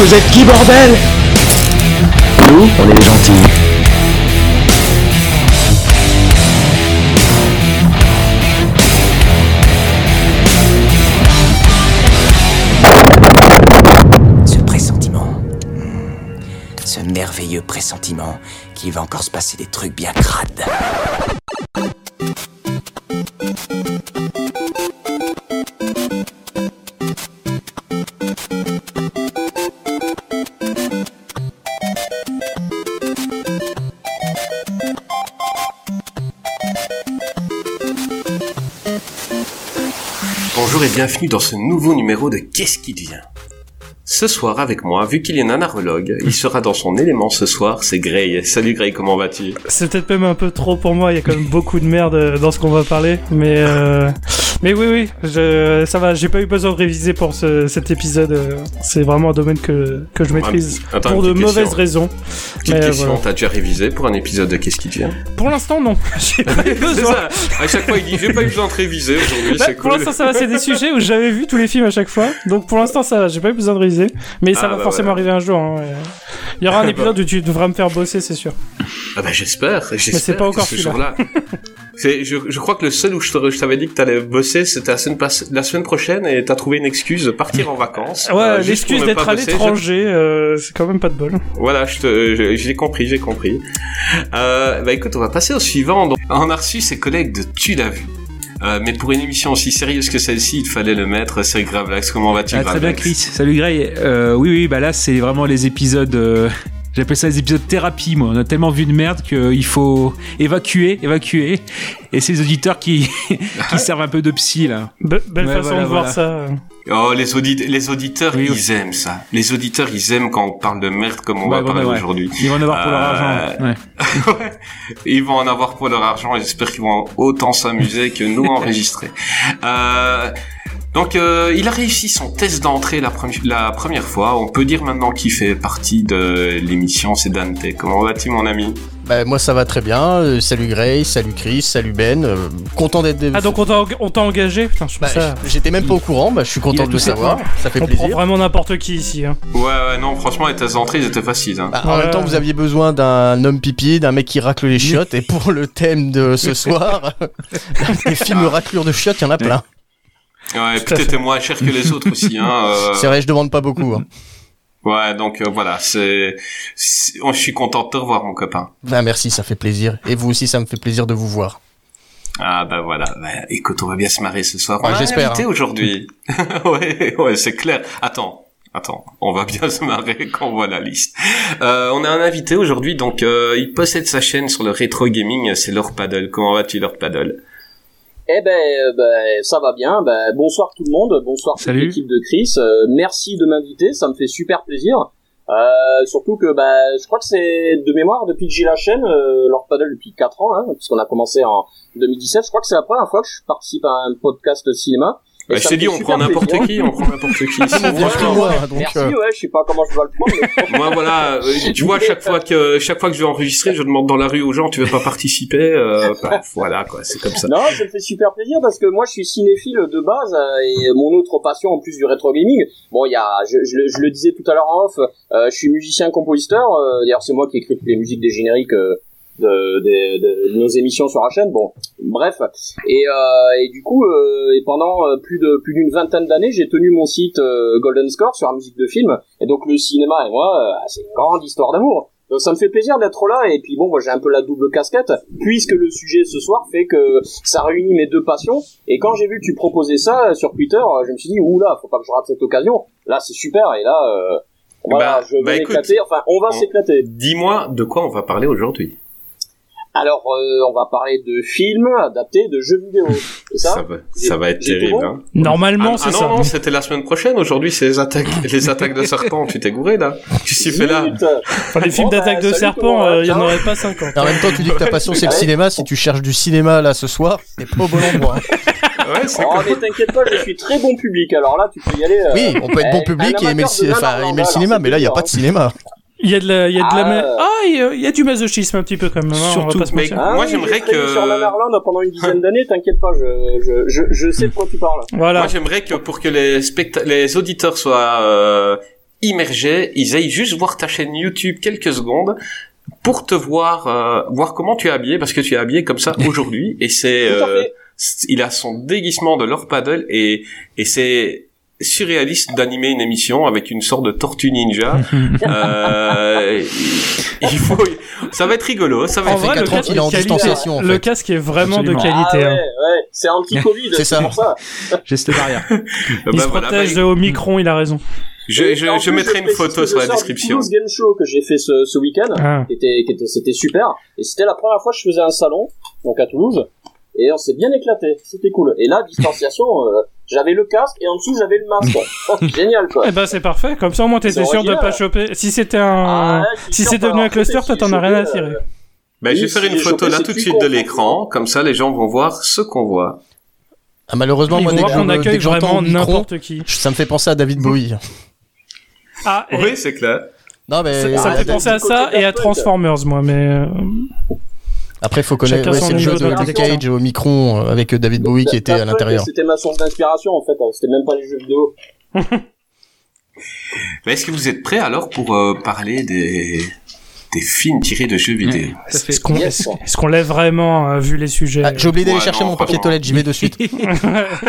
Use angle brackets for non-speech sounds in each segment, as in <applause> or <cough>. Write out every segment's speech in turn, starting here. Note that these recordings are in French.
Vous êtes qui, bordel? Nous, on est les gentils. Ce pressentiment. Ce merveilleux pressentiment qu'il va encore se passer des trucs bien crades. Bienvenue dans ce nouveau numéro de Qu'est-ce qui devient? Ce soir avec moi, vu qu'il est nanarologue, il sera dans son élément ce soir, c'est Gray. Salut Gray, comment vas-tu? C'est peut-être même un peu trop pour moi, il y a quand même beaucoup de merde dans ce qu'on va parler, mais euh... mais oui oui, je... ça va, j'ai pas eu besoin de réviser pour ce... cet épisode, euh, c'est vraiment un domaine que, que je maîtrise Attends, pour de mauvaises question. raisons. Petite Mais, question, voilà. t'as déjà révisé pour un épisode de Qu'est-ce qui devient Pour l'instant non, <laughs> j'ai pas eu besoin. ça, à chaque fois il dit j'ai pas eu besoin de réviser aujourd'hui, Bah, c'est Pour cool. l'instant ça va, c'est des sujets où j'avais vu tous les films à chaque fois, donc pour l'instant ça va, j'ai pas eu besoin de réviser, mais ça Ah, va bah, forcément arriver un jour. hein, ouais. Il y aura un <laughs> Bah. épisode où tu devras me faire bosser, c'est sûr. Ah bah j'espère, j'espère c'est pas encore ce celui-là. <laughs> C'est, je, je crois que le seul où je t'avais dit que t'allais bosser, c'était la semaine, passe- la semaine prochaine et t'as trouvé une excuse de partir en vacances. Ouais, euh, l'excuse d'être à l'étranger, euh, c'est quand même pas de bol. Voilà, je te, j'ai compris, j'ai compris. Euh, bah écoute, on va passer au suivant. Donc, on a reçu ses collègues de Tu l'as vu. Euh, mais pour une émission aussi sérieuse que celle-ci, il fallait le mettre. C'est Gravelax. Comment vas-tu, Ah, très bien, Gravelax Chris. Salut, Gray. Euh, oui, oui, bah là, c'est vraiment les épisodes. euh, J'appelle ça les épisodes thérapie, moi. On a tellement vu de merde qu'il faut évacuer, évacuer. Et c'est les auditeurs qui, <laughs> qui servent un peu de psy, là. Be- belle Ouais, façon voilà, de voir ça. Oh, les, audit les auditeurs, Oui, ils oui. aiment ça. Les auditeurs, ils aiment quand on parle de merde comme on Ouais, va bon, parler ouais. aujourd'hui. Ils vont en avoir pour leur Euh, argent. Ouais. <laughs> Ouais. Ils vont en avoir pour leur argent et j'espère qu'ils vont autant s'amuser que nous <laughs> enregistrer. Euh, donc, euh, il a réussi son test d'entrée la, premi- la première fois. On peut dire maintenant qu'il fait partie de l'émission, c'est Dante. Comment vas-tu, mon ami? Bah, moi ça va très bien. Euh, salut Gray, salut Chris, salut Ben. Euh, content d'être. Ah donc on t'a engagé? Putain, je Bah, ça... J'étais même pas au courant, bah, je suis content de le savoir. Ça fait On prend plaisir. vraiment n'importe qui ici. Hein. Ouais, ouais, non, franchement, les tests d'entrée, ils étaient faciles. Hein. Bah, en Ouais. même temps, vous aviez besoin d'un homme pipi, d'un mec qui racle les chiottes, et pour le thème de ce <laughs> soir, <laughs> des films raclures de chiottes, il y en a plein. Ouais, peut-être moins cher que les autres aussi. Hein, <laughs> euh, C'est vrai, je demande pas beaucoup. Hein. Ouais, donc euh, voilà, c'est, oh, je suis content de te revoir, mon copain. Bah, merci, ça fait plaisir. Et vous aussi, ça me fait plaisir de vous voir. Ah bah voilà, bah, écoute, on va bien se marrer ce soir. Ouais, on a un j'espère, invité hein. aujourd'hui. <laughs> ouais, ouais, c'est clair. Attends, attends, on va bien se marrer <laughs> quand on voit la liste. Euh, on a un invité aujourd'hui, donc euh, il possède sa chaîne sur le rétro gaming, c'est Lord Paddle. Comment vas-tu, Lord Paddle Eh ben, euh, ben, ça va bien. Ben, bonsoir tout le monde. Bonsoir toute l'équipe de Chris. Euh, merci de m'inviter. Ça me fait super plaisir. Euh, surtout que ben, je crois que c'est de mémoire depuis que j'ai la chaîne, euh, Lord Paddle depuis 4 ans, hein, puisqu'on a commencé en 2017. Je crois que c'est la première fois que je participe à un podcast cinéma. Bah, Je t'ai dit, on prend n'importe qui, on prend n'importe qui. <laughs> Franchement, moi, donc, Merci, euh, ouais, je sais pas comment je dois le prendre. mais- <laughs> Moi voilà, euh, tu vois chaque fois que chaque fois que je vais enregistrer, je demande dans la rue aux gens, tu veux pas participer euh, <laughs> bah, Voilà quoi, c'est comme ça. Non, ça me fait super plaisir parce que moi je suis cinéphile de base euh, et mon autre passion en plus du rétro gaming. Bon, il y a, je, je, le- je le disais tout à l'heure en off, euh, je suis musicien-compositeur. euh, D'ailleurs, c'est moi qui écris toutes les musiques des génériques euh, de, de, de- nos émissions sur la chaîne. Bon, bref. Et, euh, et du coup, euh, et pendant euh, plus de plus d'une vingtaine d'années, j'ai tenu mon site euh, Golden Score sur la musique de film. Et donc le cinéma et moi, euh, c'est une grande histoire d'amour. Donc ça me fait plaisir d'être là et puis bon moi j'ai un peu la double casquette puisque le sujet ce soir fait que ça réunit mes deux passions et quand j'ai vu que tu proposais ça sur Twitter je me suis dit oula faut pas que je rate cette occasion là c'est super et là euh, voilà Bah, je vais bah, écoute, enfin on va on- s'éclater Dis-moi de quoi on va parler aujourd'hui. Alors, euh, on va parler de films adaptés de jeux vidéo. C'est ça, Ça va, ça va être terrible. bon Hein. Normalement, ah, c'est ah non, ça. non, c'était la semaine prochaine. Aujourd'hui, c'est les attaques, <laughs> les attaques de serpents. Tu t'es gouré là tu fais là. Enfin, les films Bon, bah, d'attaque de salut, serpent, comment euh, il y en aurait pas 50. Et en même temps, tu dis que ta passion c'est le cinéma. Si tu cherches du cinéma là ce soir, t'es pas au bon endroit. hein. <laughs> Ouais, c'est Oh, quoi mais t'inquiète pas, je suis très bon public. Alors là, tu peux y aller. euh, Oui, on peut être bon eh, public et aimer le, amateur ci- de enfin, Nanarland, aimer le alors, cinéma, mais là il y a pas hein. de cinéma. Il y a de la, il y a de la, Ah, ah, il y a- il y a du masochisme un petit peu quand même. hein, on va Surtout, pas se mais-. Ah Moi, oui, j'aimerais que- sur Nanarland pendant une dizaine <laughs> d'années, t'inquiète pas, je, je, je, je sais de quoi tu parles. Voilà. Moi, j'aimerais que pour que les specta- les auditeurs soient euh, immergés, ils aillent juste voir ta chaîne YouTube quelques secondes pour te voir, euh, voir comment tu es habillé, parce que tu es habillé comme ça <laughs> aujourd'hui, et c'est, euh, il a son déguisement de Lord Paddle et et c'est surréaliste d'animer une émission avec une sorte de tortue ninja. <laughs> euh, il faut, ça va être rigolo, ça va En être. vrai, le casque, en distanciation, en le fait. casque est vraiment Absolument. de Ah qualité. ouais, hein. ouais, c'est anti-Covid, <laughs> C'est c'est ça. pour ça. <laughs> Geste barrière. Bah, Il se voilà, protège bah, au micron, il a raison. je, mettrai une photo sur la description. Toulouse Game Show que j'ai fait ce, ce week-end, Ah. qui était, qui était, c'était super. Et c'était la première fois que je faisais un salon, donc à Toulouse. Et on s'est bien éclaté, c'était cool. Et là, distanciation, euh, j'avais le casque et en dessous j'avais le masque. <laughs> Génial quoi. Eh ben c'est parfait. Comme ça au moins t'étais sûr de pas choper. Si c'était un, Ah, si c'est devenu un cluster, toi t'en as rien à tirer. euh, Ben, je vais Oui, faire une photo là tout de suite de l'écran, comme ça les gens vont voir ce qu'on voit. Ah, malheureusement, moi dès que dès accueille vraiment n'importe qui. ça me fait penser à David Bowie. Ah, et Oui, c'est clair. Non mais ça, Ah, ça me fait David penser à ça et à. Transformers moi, mais euh, après faut connaître. Ouais, c'est le jeu de Luke. Cage au micron euh, avec David Bowie qui était Daft à l'intérieur. C'était ma source d'inspiration en fait, hein. c'était même pas les jeux vidéo. <laughs> Mais est-ce que vous êtes prêts alors pour euh, parler des des films tirés de jeux vidéo? Ça fait- est-ce qu'on Yes. vraiment euh, vu les sujets? Ah, J'ai oublié d'aller Ouais, chercher non, mon papier toilette, j'y vais de suite. <laughs> <laughs> Il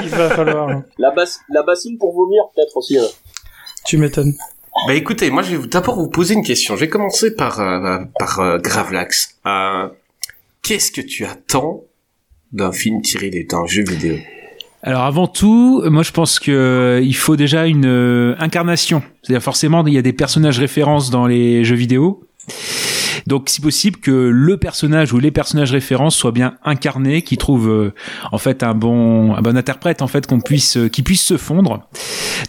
va falloir. hein. La, bas- la bassine pour vomir peut-être aussi. euh. Tu m'étonnes. Bah écoutez, moi je vais d'abord vous poser une question. Je vais commencer par euh, par euh, Gravelax. Qu'est-ce que tu attends d'un film tiré d'un jeu vidéo? Alors avant tout, moi je pense que euh, il faut déjà une euh, incarnation. C'est-à-dire forcément il y a des personnages références dans les jeux vidéo. Donc si possible que le personnage ou les personnages références soient bien incarnés, qui trouvent euh, en fait un bon un bon interprète en fait qu'on puisse euh, qui puisse se fondre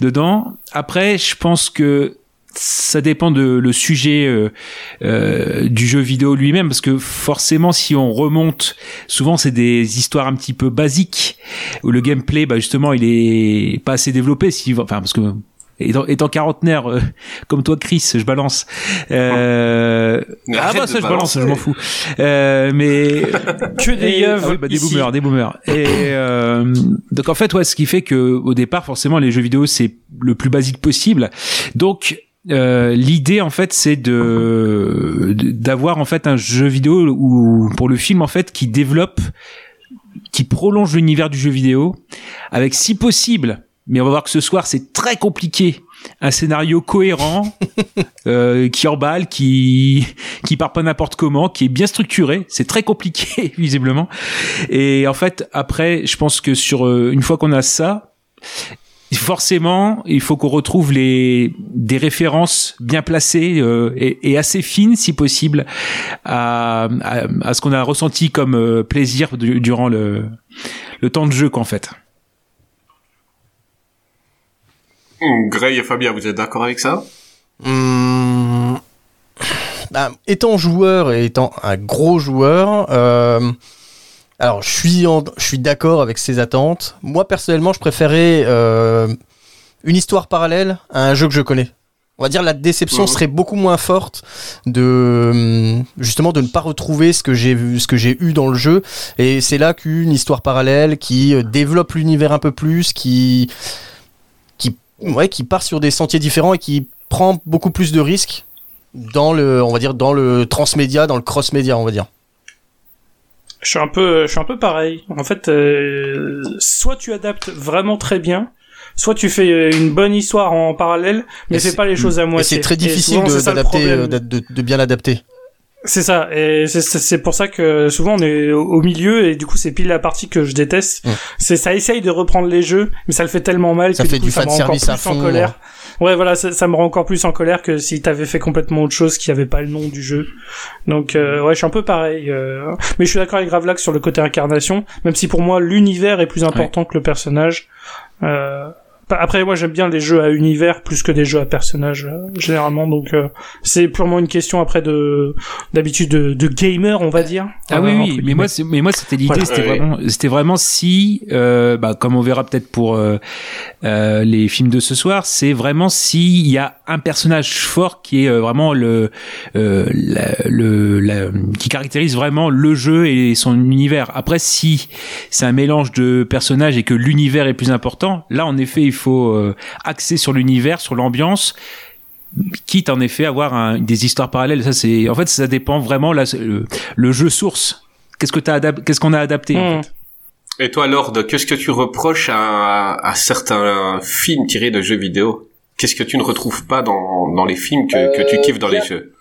dedans. Après, je pense que ça dépend de le sujet euh, euh, du jeu vidéo lui-même parce que forcément si on remonte souvent c'est des histoires un petit peu basiques où le gameplay bah justement il est pas assez développé si enfin parce que étant, étant quarantenaire euh, comme toi Chris je balance euh, ah bah ça je balance je m'en fous euh, mais <laughs> Que des ah bah, des boomers, des boomers. Et euh, donc en fait, ouais, ce qui fait que au départ, forcément, les jeux vidéo c'est le plus basique possible. Donc euh, l'idée en fait, c'est de d'avoir en fait un jeu vidéo ou pour le film en fait qui développe, qui prolonge l'univers du jeu vidéo, avec si possible. Mais on va voir que ce soir c'est très compliqué. Un scénario cohérent, <laughs> euh, qui emballe, qui qui part pas n'importe comment, qui est bien structuré. C'est très compliqué <laughs> visiblement. Et en fait, après, je pense que sur euh, une fois qu'on a ça, forcément, il faut qu'on retrouve les des références bien placées euh, et, et assez fines, si possible, à, à, à ce qu'on a ressenti comme euh, plaisir du- durant le le temps de jeu qu'en fait. Gray et Fabien, vous êtes d'accord avec ça? Hum, bah, étant joueur et étant un gros joueur, euh, alors je suis, en- je suis d'accord avec ces attentes. Moi personnellement, je préférais euh, une histoire parallèle à un jeu que je connais. On va dire la déception Mhm. serait beaucoup moins forte de hum, justement de ne pas retrouver ce que j'ai vu, ce que j'ai eu dans le jeu. Et c'est là qu'une histoire parallèle qui euh, développe l'univers un peu plus, qui qui ouais, qui part sur des sentiers différents et qui prend beaucoup plus de risques dans le, on va dire, dans le transmédia, dans le cross-média, on va dire. Je suis un peu, je suis un peu pareil. En fait, euh, soit tu adaptes vraiment très bien, soit tu fais euh, une bonne histoire en parallèle, mais fais c'est- pas les choses à moitié. c'est très difficile de, d'adapter, euh, de bien l'adapter. C'est ça, et c'est- pour ça que souvent on est au milieu et du coup c'est pile la partie que je déteste. C'est ça essaye de reprendre les jeux, mais ça le fait tellement mal Ça que fait du coup du ça me rend encore à plus en fond, colère. Ouais, voilà, ça, ça me rend encore plus en colère que si t'avais fait complètement autre chose qui avait pas le nom du jeu. Donc euh, ouais, je suis un peu pareil. euh, Mais je suis d'accord avec Gravelax sur le côté incarnation, même si pour moi l'univers est plus important que le personnage. Euh, Après, moi, j'aime bien les jeux à univers plus que des jeux à personnages euh, généralement. Donc, euh, c'est purement une question après de d'habitude de, de gamer, on va dire. Ah Euh, oui, oui, mais moi, c'est- mais moi, c'était l'idée, Voilà. c'était Ouais. vraiment, c'était vraiment si, euh, bah, comme on verra peut-être pour euh, euh, les films de ce soir, c'est vraiment s'il y a un personnage fort qui est euh, vraiment le, euh, la- le, la- qui caractérise vraiment le jeu et son univers. Après, si c'est un mélange de personnages et que l'univers est plus important, là, en effet, il faut euh, axer sur l'univers, sur l'ambiance quitte en effet à avoir un- des histoires parallèles. Ça c'est en fait ça dépend vraiment le, le jeu source. Qu'est-ce que t'as qu'est-ce qu'on a adapté en Hmm. fait? Et toi, Lord, qu'est-ce que tu reproches à, à certains films tirés de jeux vidéo? Qu'est-ce que tu ne retrouves pas dans, dans les films que, que tu kiffes dans les jeux?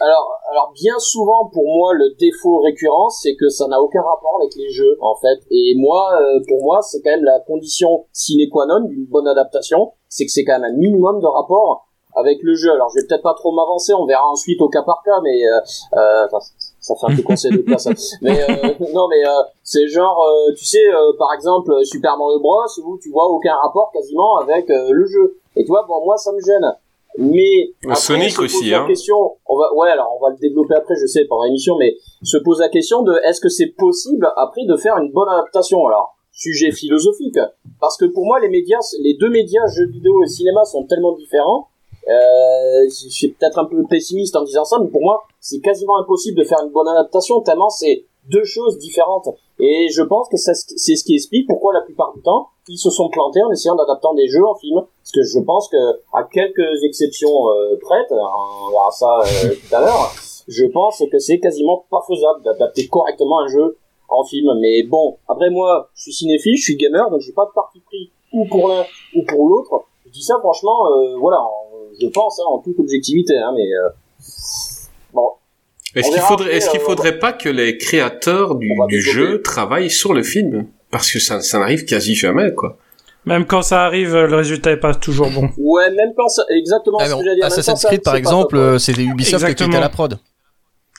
Alors, alors bien souvent pour moi le défaut récurrent c'est que ça n'a aucun rapport avec les jeux en fait. Et moi, euh, pour moi, c'est quand même la condition sine qua non d'une bonne adaptation, c'est que c'est quand même un minimum de rapport avec le jeu. Alors je vais peut-être pas trop m'avancer, on verra ensuite au cas par cas, mais euh, euh, ça fait un peu conseil de classe. <laughs> Mais euh, non, mais euh, c'est genre, euh, tu sais, euh, par exemple Super Mario Bros où tu vois aucun rapport quasiment avec euh, le jeu. Et tu vois, bon moi ça me gêne. Mais après, Sonic se pose aussi, la hein. question, on va, ouais, alors on va le développer après, je sais, pendant l'émission, mais se pose la question de est-ce que c'est possible après de faire une bonne adaptation? Alors, sujet philosophique, parce que pour moi les médias, les deux médias, jeux vidéo et cinéma, sont tellement différents. Euh, je suis peut-être un peu pessimiste en disant ça, mais pour moi, c'est quasiment impossible de faire une bonne adaptation tellement c'est deux choses différentes. Et je pense que c'est ce qui explique pourquoi la plupart du temps ils se sont plantés en essayant d'adapter des jeux en film. Parce que je pense que à quelques exceptions euh, prêtes, on verra ça euh, tout à l'heure, je pense que c'est quasiment pas faisable d'adapter correctement un jeu en film. Mais bon, après moi, je suis cinéphile, je suis gamer, donc j'ai pas de parti pris ou pour l'un ou pour l'autre. Je dis ça franchement, euh, voilà, je pense hein, en toute objectivité, hein, mais euh, Est-ce qu'il faudrait, est-ce qu'il faudrait pas que les créateurs du, jeu travaillent sur le film? Parce que ça, ça n'arrive quasi jamais, quoi. Même quand ça arrive, le résultat est pas toujours bon. ouais, même quand ça, exactement Ah, ce que j'allais dire. Assassin's Creed, par exemple, euh, c'est Ubisoft qui était à la prod.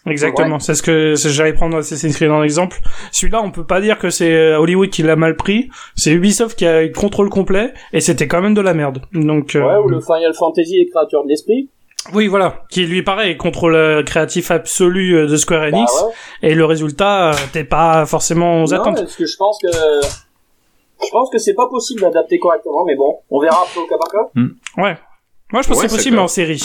Exactement, c'est ce que j'allais prendre Assassin's Creed en exemple. Celui-là, on peut pas dire que c'est euh, Hollywood qui l'a mal pris, c'est Ubisoft qui a eu le contrôle complet et c'était quand même de la merde. Donc euh, Ouais, ou le Final Fantasy et créature de l'esprit. Oui, voilà, qui lui pareil, contrôle créatif absolu euh, de Square Bah Enix ouais. et le résultat euh, t'es pas forcément aux Non, attentes. parce que je pense que je pense que c'est pas possible d'adapter correctement, mais bon, on verra après au cas par cas. Ouais. Moi, je pense Ouais, que c'est possible mais clair. en série.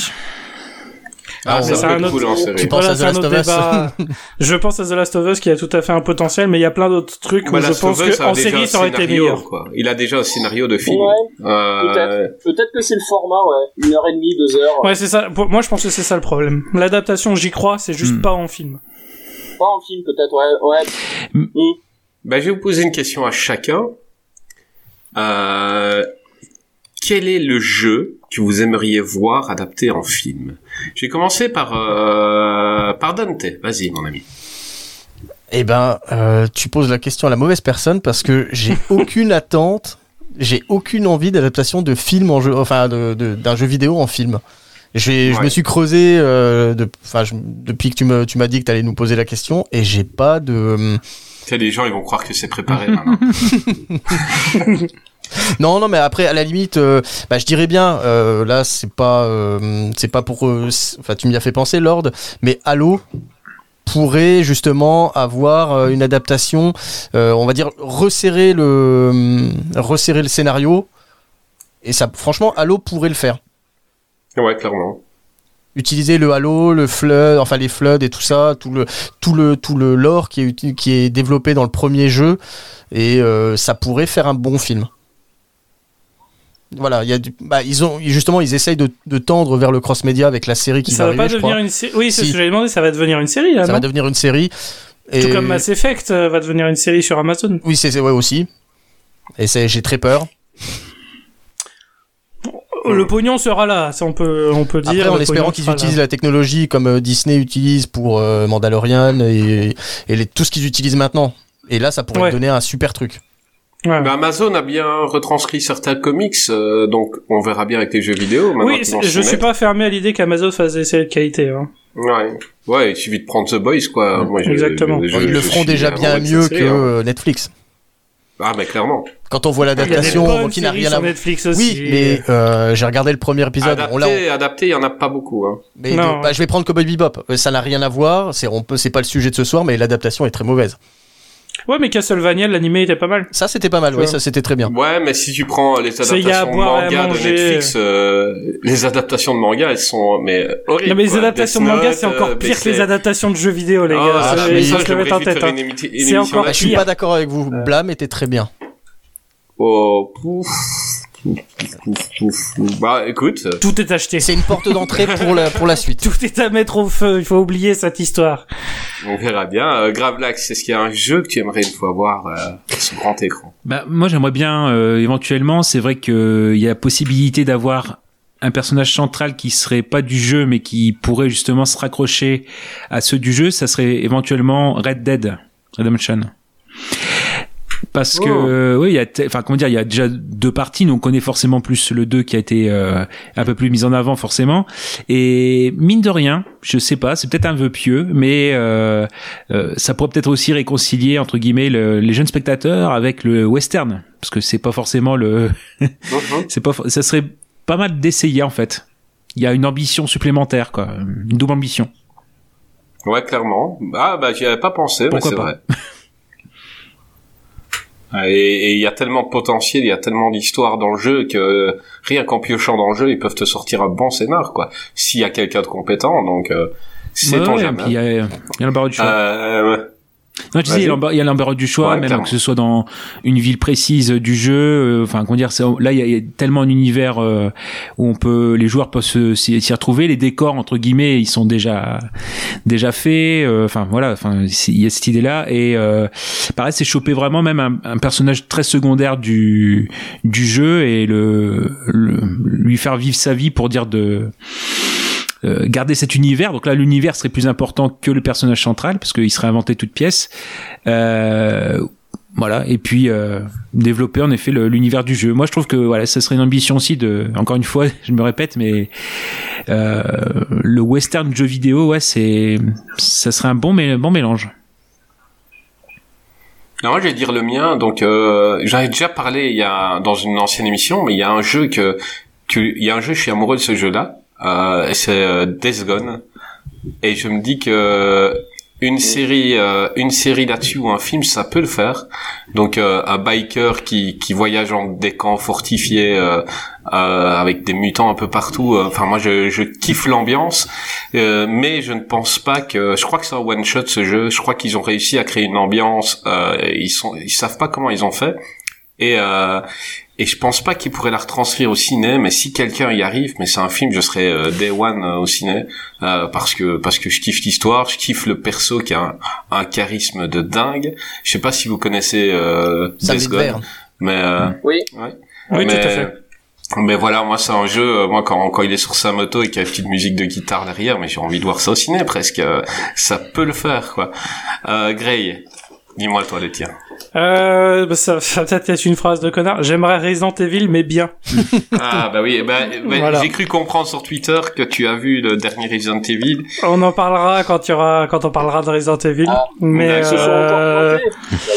Ah, mais ça c'est un autre- cool. Tu penses Voilà, à The Last autre of Us débat. <laughs> Je pense à The Last of Us qui a tout à fait un potentiel, mais il y a plein d'autres trucs Bah, où je pense Us que a en déjà série ça aurait été meilleur. quoi. Il a déjà un scénario de film. Ouais, Euh, peut-être. Que c'est le format, ouais. Une heure et demie, deux heures. Ouais, c'est ça. Moi, je pense que c'est ça le problème. L'adaptation, j'y crois, c'est juste Hmm. pas en film. Pas en film, peut-être, ouais. ouais. Mm. Mm. Ben, je vais vous poser une question à chacun. Euh, quel est le jeu que vous aimeriez voir adapté en film? Je vais commencer par euh, par Dante. Vas-y, mon ami. Eh ben, euh, tu poses la question à la mauvaise personne parce que j'ai <laughs> aucune attente, j'ai aucune envie d'adaptation de film en jeu, enfin de- de- d'un jeu vidéo en film. J'ai- Je me suis creusé euh, de- je- depuis que tu me- tu m'as dit que tu allais nous poser la question et j'ai pas de. Tu sais, les gens, ils vont croire que c'est préparé maintenant. <laughs> Non, non, mais après, à la limite, euh, bah, je dirais bien, euh, là, c'est pas, euh, c'est pas pour, enfin, tu m'y as fait penser, Lord, mais Halo pourrait justement avoir une adaptation, on va dire resserrer le, resserrer le scénario, et ça, franchement, Halo pourrait le faire. ouais, clairement. Utiliser le Halo, le flood, enfin les floods et tout ça, tout le, tout le, tout le lore qui est, qui est développé dans le premier jeu, et euh, ça pourrait faire un bon film. Voilà, il y a du, bah, ils ont justement ils essayent de, de tendre vers le cross média avec la série qui ça va va pas arriver, devenir une série. Oui, c'est Si. ce que j'avais demandé, ça va devenir une série, là, Ça va devenir une série. Et... Tout comme Mass Effect euh, va devenir une série sur Amazon. Oui, c'est ouais aussi. Et c'est j'ai très peur. le pognon sera là, ça on peut, on peut dire. Après, en espérant qu'ils utilisent là. la technologie comme euh, Disney utilise pour euh, Mandalorian et, et les- tout ce qu'ils utilisent maintenant. Et là, ça pourrait Ouais. donner un super truc. Ouais. Mais Amazon a bien retranscrit certains comics, euh, donc on verra bien avec les jeux vidéo. Oui, je suis pas fermé à l'idée qu'Amazon fasse des séries de qualité. Hein. Ouais, ouais, il suffit de prendre The Boys, quoi. Moi, je- Exactement. je- je- Ils le feront suis déjà bien mieux que hein. euh, Netflix. Ah, mais clairement. Quand on voit Il y a des l'adaptation, qui n'a rien sur à voir. Netflix aussi. Oui, mais euh, j'ai regardé le premier épisode. Adapté, On adapté, il y en a pas beaucoup. Hein. mais Non. de- bah, je vais prendre Cowboy Bebop. Ça n'a rien à voir. C'est on peut, c'est pas le sujet de ce soir, mais l'adaptation est très mauvaise. Ouais, mais Castlevania, l'animé était pas mal. Ça, c'était pas mal. Oui, vois. ça, c'était très bien. Ouais, mais si tu prends les adaptations de manga de. Netflix, euh, les adaptations de manga, elles sont mais horribles. Non, mais les quoi. adaptations de manga, c'est encore euh, pire mais que les adaptations de jeux vidéo, les gars. ah, Ça, je- il ça, le mettre en tête. hein. C'est encore Ah, je suis pire. pas d'accord avec vous. Blam était très bien. Oh, pouf, Bah, écoute. Tout est acheté. C'est une porte d'entrée pour la pour la suite. <laughs> Tout est à mettre au feu. Il faut oublier cette histoire. On verra bien. Euh, Gravelax, est-ce qu'il y a un jeu que tu aimerais une fois voir euh, sur grand écran Bah, moi, j'aimerais bien, euh, éventuellement, c'est vrai qu'il y a possibilité d'avoir un personnage central qui serait pas du jeu, mais qui pourrait justement se raccrocher à ceux du jeu. Ça serait éventuellement Red Dead Redemption. Parce que, Oh. euh, oui, il y a, enfin, comment dire, il y a déjà deux parties, donc on connaît forcément plus le 2 qui a été euh, un peu plus mis en avant, forcément. Et mine de rien, je sais pas, c'est peut-être un vœu pieux, mais euh, euh, ça pourrait peut-être aussi réconcilier entre guillemets le- les jeunes spectateurs avec le western, parce que c'est pas forcément le, <laughs> Mhm. c'est pas, ça serait pas mal d'essayer en fait. Il y a une ambition supplémentaire, quoi, une double ambition. Ouais, clairement. Ah, bah, j'y avais pas pensé, Pourquoi mais c'est vrai. <laughs> Et il y a tellement de potentiel, il y a tellement d'histoires dans le jeu que rien qu'en piochant dans le jeu, ils peuvent te sortir un bon scénar, quoi. S'il y a quelqu'un de compétent, donc euh, c'est Ouais, ton ouais, jamais. Il y a, il y a l'embarras du choix. Euh, Non, tu sais, il y a l'embarras du choix, Ouais, même clairement. que ce soit dans une ville précise du jeu. euh, Enfin, comment dire, là, il y, a, il y a tellement un univers euh, où on peut, les joueurs peuvent s'y retrouver. Les décors entre guillemets, ils sont déjà déjà faits. euh, Enfin, voilà. Enfin, il y a cette idée-là. Et euh, pareil, c'est choper vraiment même un, un personnage très secondaire du du jeu et le, le lui faire vivre sa vie pour dire de euh, garder cet univers. Donc là, l'univers serait plus important que le personnage central parce qu'il serait inventé toute pièce. Euh, voilà. Et puis euh, développer en effet l'univers du jeu. Moi, je trouve que voilà, ça serait une ambition aussi de. Encore une fois, <laughs> je me répète, mais euh, le western jeu vidéo, ouais, c'est ça serait un bon, mé- bon mélange. Alors, moi, je vais dire le mien. Donc, euh, j'en ai déjà parlé il y a dans une ancienne émission, mais il y a un jeu que, il y a un jeu, je suis amoureux de ce jeu-là. Euh, c'est euh, Death Gone. Et je me dis que une série, euh, une série là-dessus ou un film, ça peut le faire. Donc, euh, un biker qui qui voyage dans des camps fortifiés euh, euh, avec des mutants un peu partout. euh, Enfin, moi, je, je kiffe l'ambiance. Euh, mais je ne pense pas que je crois que c'est un one shot ce jeu je crois qu'ils ont réussi à créer une ambiance euh, ils sont ils savent pas comment ils ont fait et euh, et je pense pas qu'ils pourraient la retranscrire au ciné mais si quelqu'un y arrive mais c'est un film je serais euh, day one euh, au ciné euh, parce que parce que je kiffe l'histoire je kiffe le perso qui a un, un charisme de dingue je sais pas si vous connaissez euh, Death Witwer. mais euh, Oui. Oui, mais, tout à fait. Mais voilà, moi c'est un jeu, moi quand, quand il est sur sa moto et qu'il y a une petite musique de guitare derrière, mais j'ai envie de voir ça au ciné presque. euh, ça peut le faire, quoi. Euh, Grey, dis-moi toi le tien. Euh, bah, ça, ça va peut-être être une phrase de connard. J'aimerais Resident Evil, mais bien. <laughs> ah bah oui, bah, bah, Voilà. j'ai cru comprendre sur Twitter que tu as vu le dernier Resident Evil. On en parlera quand il y aura, quand on parlera de Resident Evil. Ah, mais Ils se sont euh, encore plantés.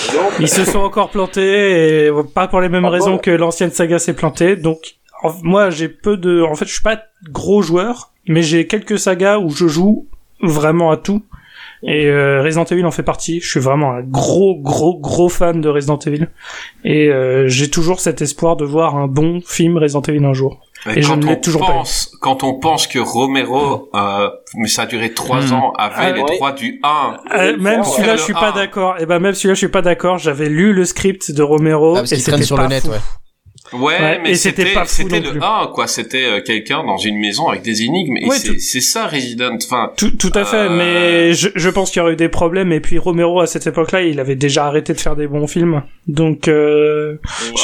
Évidemment. ils se sont encore plantés et pas pour les mêmes Ah raisons bon que l'ancienne saga s'est plantée. Donc, en- moi, j'ai peu de, en fait, je suis pas gros joueur, mais j'ai quelques sagas où je joue vraiment à tout. Et euh, Resident Evil en fait partie. Je suis vraiment un gros, gros, gros fan de Resident Evil. Et euh, j'ai toujours cet espoir de voir un bon film Resident Evil un jour. Mais Et je quand ne on l'ai toujours pas eu. pense, quand on pense que Romero, euh, mais ça a duré trois Hmm. ans, avait Ah, les ouais. droits du 1. Euh, même celui-là, je suis pas d'accord. Et ben même celui-là, je suis pas d'accord. J'avais lu le script de Romero Ah, parce et c'était sur pas le net, fou. ouais. Ouais, Ouais, mais c'était c'était le plus. 1 quoi, c'était euh, quelqu'un dans une maison avec des énigmes et Ouais, c'est tout- ça Resident enfin Tout, tout à fait, Euh, mais je, je pense qu'il y aurait eu des problèmes. Et puis Romero, à cette époque-là, il avait déjà arrêté de faire des bons films. Donc, euh,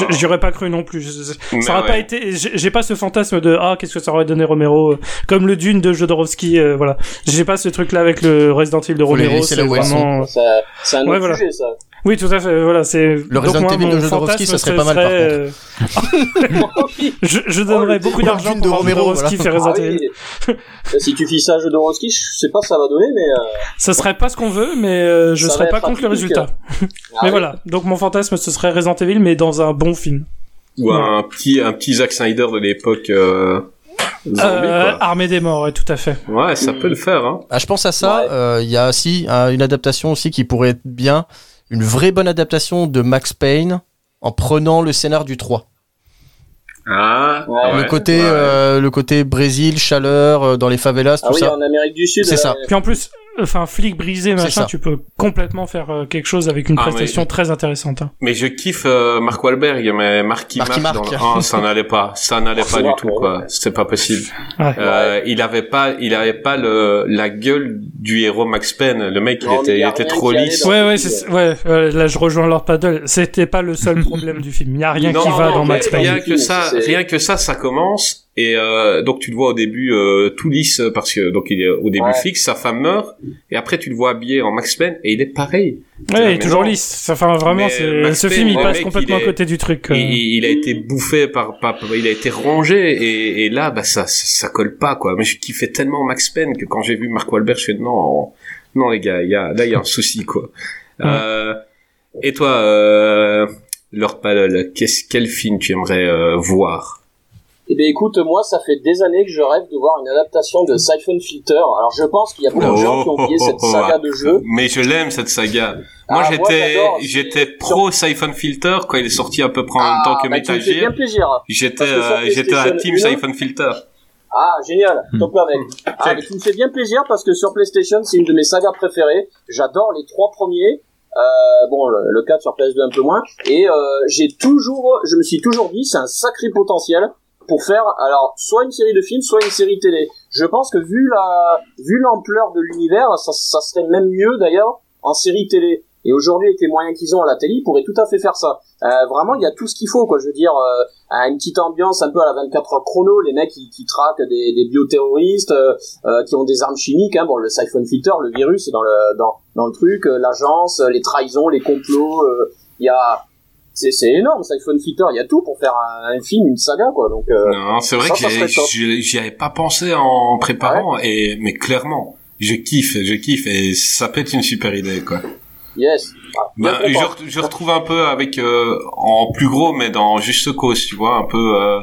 j'y aurais pas cru non plus. Mais Ça aurait pas été. J'ai j'ai pas ce fantasme de ah qu'est-ce que ça aurait donné Romero, euh, comme le Dune de Jodorowsky. euh, voilà, j'ai pas ce truc-là avec le Resident Evil de Romero. C'est là vraiment. Ça- C'est un Ouais, autre voilà. sujet, ça. Oui, tout à fait. Voilà, c'est. donc Resident Evil de Jodorowsky, ça serait pas mal, par euh, <laughs> je, je donnerais beaucoup Dune d'argent de pour voir Romero, Jodorowsky voilà. faire Resident Ah oui. si tu fais ça à Jodorowsky, je sais pas ce que ça va donner, mais. euh, Ça serait pas ce qu'on veut, mais euh, je Ça serais pas contre le résultat. <laughs> ah mais voilà, donc mon fantasme ce serait Resident Evil, mais dans un bon film. ou un petit un petit Zack Snyder de l'époque euh, zombie Euh. Armée des morts, ouais, tout à fait. Ouais, ça peut le faire hein. Ah, je pense à ça. Ouais. euh, Il y a aussi euh, une adaptation aussi qui pourrait être bien, une vraie bonne adaptation de Max Payne en prenant le scénar du 3. Ah, Ouais. le côté, ouais. euh, le côté Brésil, chaleur euh, dans les favelas, tout Ah oui, ça. en Amérique du Sud. C'est ça. euh, Puis en plus, enfin, flic brisé, C'est machin, ça. tu peux complètement faire euh, quelque chose avec une Ah, prestation mais- très intéressante. hein. Mais je kiffe euh, Mark Wahlberg, mais Marky Mark, Mark. dans le 1, ça n'allait pas, ça n'allait pas du Ouais. tout quoi, c'était pas possible. Ouais. Euh, il avait pas, il avait pas le la gueule du héros Max Payne. Le mec, il Non, mais était, il était rien trop lisse. Ouais, ouais, c'est, ouais, euh, là je rejoins Lord Paddle. C'était pas le seul problème du film. Il y a rien Non, qui va non, dans Max Rien Payne. que ça, C'est- rien que ça, ça commence. Et euh, donc tu le vois au début euh, tout lisse parce que donc il est au début Ouais. fixe, sa femme meurt et après tu le vois habillé en Max Payne et il est pareil. Ouais, il est toujours lisse. Enfin, vraiment, c'est, ce Payne, film, il passe mec, complètement il est- à côté du truc. euh. Il, il a été bouffé par, par, par- il a été rongé et, et là bah ça, ça ça colle pas quoi. Mais je kiffais tellement Max Payne que quand j'ai vu Mark Wahlberg, je fais non non les gars, il y a là il y a un souci quoi. Euh, et toi, euh, Lord Palol, qu'est-ce quel film tu aimerais euh, voir? Eh bien écoute, moi ça fait des années que je rêve de voir une adaptation de Siphon Filter. Alors je pense qu'il y a beaucoup de gens qui ont oublié cette saga de jeu. Mais je l'aime cette saga. Moi Ah, j'étais j'étais pro Siphon Filter quand il est sorti à peu près en même temps que bah, tu me Metal fais bien Gear. plaisir. J'étais euh, j'étais à PlayStation Team 1, Siphon Filter. Ah, génial, Hmm. top avec. Ah, mais tu me fais bien plaisir parce que sur PlayStation, c'est une de mes sagas préférées. J'adore les trois premiers. Euh, bon, le, le 4 sur PS2 un peu moins. Et euh, j'ai toujours, je me suis toujours dit, c'est un sacré potentiel pour faire, alors, soit une série de films, soit une série télé. Je pense que vu la, vu l'ampleur de l'univers, ça, ça serait même mieux d'ailleurs en série télé. Et aujourd'hui, avec les moyens qu'ils ont à la télé, ils pourraient tout à fait faire ça. Euh, vraiment, il y a tout ce qu'il faut, quoi. Je veux dire, euh, une petite ambiance un peu à la 24 heures chrono, les mecs qui, qui traquent des, des bioterroristes, euh, euh, qui ont des armes chimiques. Hein. Bon, le siphon filter, le virus, dans le dans dans le truc, euh, l'agence, euh, les trahisons, les complots. Il y a c'est c'est énorme, siphon filter. Il y a tout pour faire un, un film, une saga, quoi. Donc euh, Non, c'est vrai ça, que ça j'y avais pas pensé en préparant et mais clairement, je kiffe, je kiffe et ça peut être une super idée quoi. yes. Ah, Bah, je, je retrouve un peu avec euh, en plus gros mais dans juste cause, tu vois, un peu euh,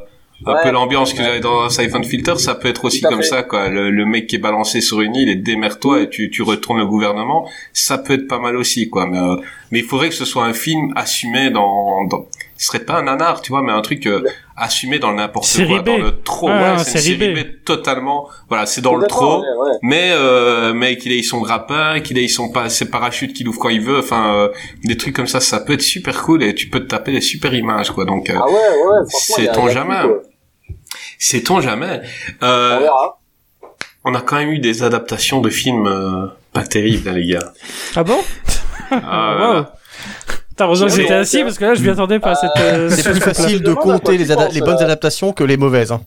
un Ouais. peu l'ambiance que j'avais dans Siphon Filter, ça peut être aussi comme fait. ça quoi. Le, le mec qui est balancé sur une île et démerde-toi et tu tu retournes le gouvernement, ça peut être pas mal aussi quoi. Mais euh, mais il faudrait que ce soit un film assumé dans dans ce serait pas un nanar, tu vois, mais un truc euh, assumé dans le n'importe quoi, B. dans le trop. Ouais, Ouais, ouais, c'est une série série B. B totalement. Voilà, c'est dans le trop. ouais. Mais euh, mais qu'il ait son grappin, qu'il ait son pas ses parachutes qu'il ouvre quand il veut, enfin euh, des trucs comme ça, ça peut être super cool et tu peux te taper des super images quoi. Donc euh, Ah ouais, il y a- Sait-on a jamais. On Euh, verra. on a quand même eu des adaptations de films euh, pas terribles hein, les gars. Ah bon? <laughs> Ah, Wow. T'as raison que j'étais assis euh, parce que là je m'y attendais pas euh, C'est ce plus facile de compter les, ada- penses, les bonnes adaptations que les mauvaises. Hein.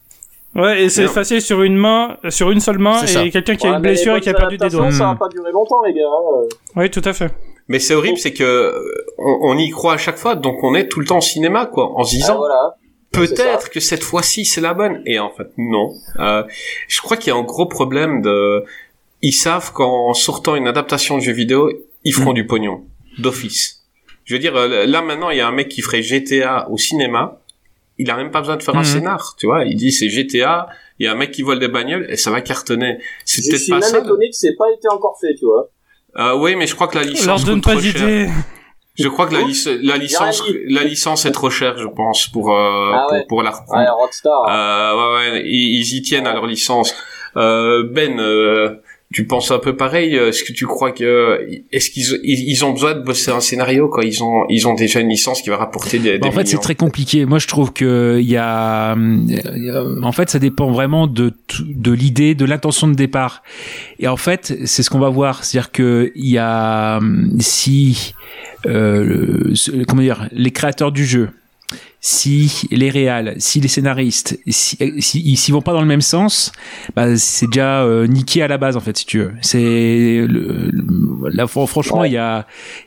Ouais, et c'est facile sur une main, sur une seule main et quelqu'un qui a Ouais, une mais les blessure et qui a perdu des doigts. Ça Hmm. va pas durer longtemps, les gars. hein. Oui, tout à fait. Mais c'est horrible, c'est que euh, on, on y croit à chaque fois, donc on est tout le temps au cinéma quoi, en se Ah, disant voilà. Peut-être que cette fois-ci c'est la bonne. Et en fait non. Euh, je crois qu'il y a un gros problème de ils savent qu'en sortant une adaptation de jeu vidéo ils feront du pognon d'office. Je veux dire euh, là maintenant il y a un mec qui ferait GTA au cinéma. Il a même pas besoin de faire un Mhm. scénar tu vois. Il dit c'est GTA il y a un mec qui vole des bagnoles et ça va cartonner. C'est Je peut-être suis pas même ça étonné que c'est pas été encore fait, tu vois. euh, oui mais je crois que la Leur licence donne coûte pas d'idée. Je crois que la, lic- la licence la licence est trop chère je pense pour euh, Ah pour, ouais. pour la reprendre Ouais, Rockstar. euh, ouais, ouais, ils, ils y tiennent à leur licence. Euh, ben, euh, tu penses un peu pareil Est-ce que tu crois que est-ce qu'ils ils, ont besoin de bosser un scénario quoi? Ils ont ils ont déjà une licence qui va rapporter des. Bah, en fait, c'est très compliqué. Moi, je trouve que il y a, en fait, ça dépend vraiment de de l'idée, de l'intention de départ. Et en fait, c'est ce qu'on va voir, c'est-à-dire que il y a si euh, comment dire, les créateurs du jeu si les réals, si les scénaristes, si, si, s'ils vont pas dans le même sens, bah, c'est déjà euh, niqué à la base en fait si tu veux. C'est le, là franchement il y a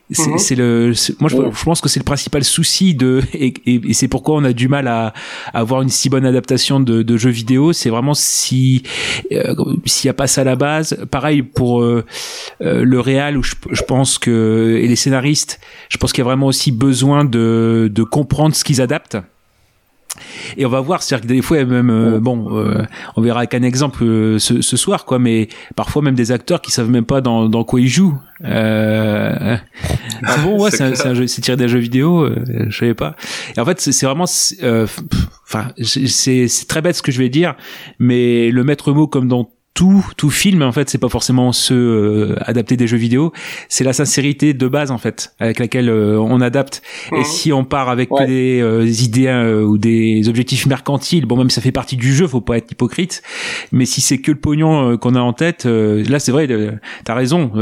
Mhm. c'est le moi je, pense que c'est le principal souci de <laughs> et, et, c'est pourquoi on a du mal à, à, avoir une si bonne adaptation de, de jeux vidéo. C'est vraiment si euh, s'il y a pas ça à la base. Pareil pour euh, euh, le réal où je, je, pense que et les scénaristes je pense qu'il y a vraiment aussi besoin de de comprendre ce qu'ils adaptent et on va voir, c'est-à-dire que des fois même, euh, bon, euh, on verra avec un exemple euh, ce, ce, soir, quoi, mais parfois même des acteurs qui savent même pas dans, dans quoi ils jouent. <laughs> ah bon, ouais, c'est tiré des jeux vidéo, je savais pas. Et en fait, c'est vraiment, enfin, c'est très bête ce que je vais dire, mais le maître mot comme dans tout tout film en fait c'est pas forcément se euh, adapter des jeux vidéo. C'est la sincérité de base en fait avec laquelle euh, on adapte. Et mhm. si on part avec des euh, idées ou des objectifs mercantiles bon même ça fait partie du jeu faut pas être hypocrite. Mais si c'est que le pognon qu'on a en tête là c'est vrai t'as raison.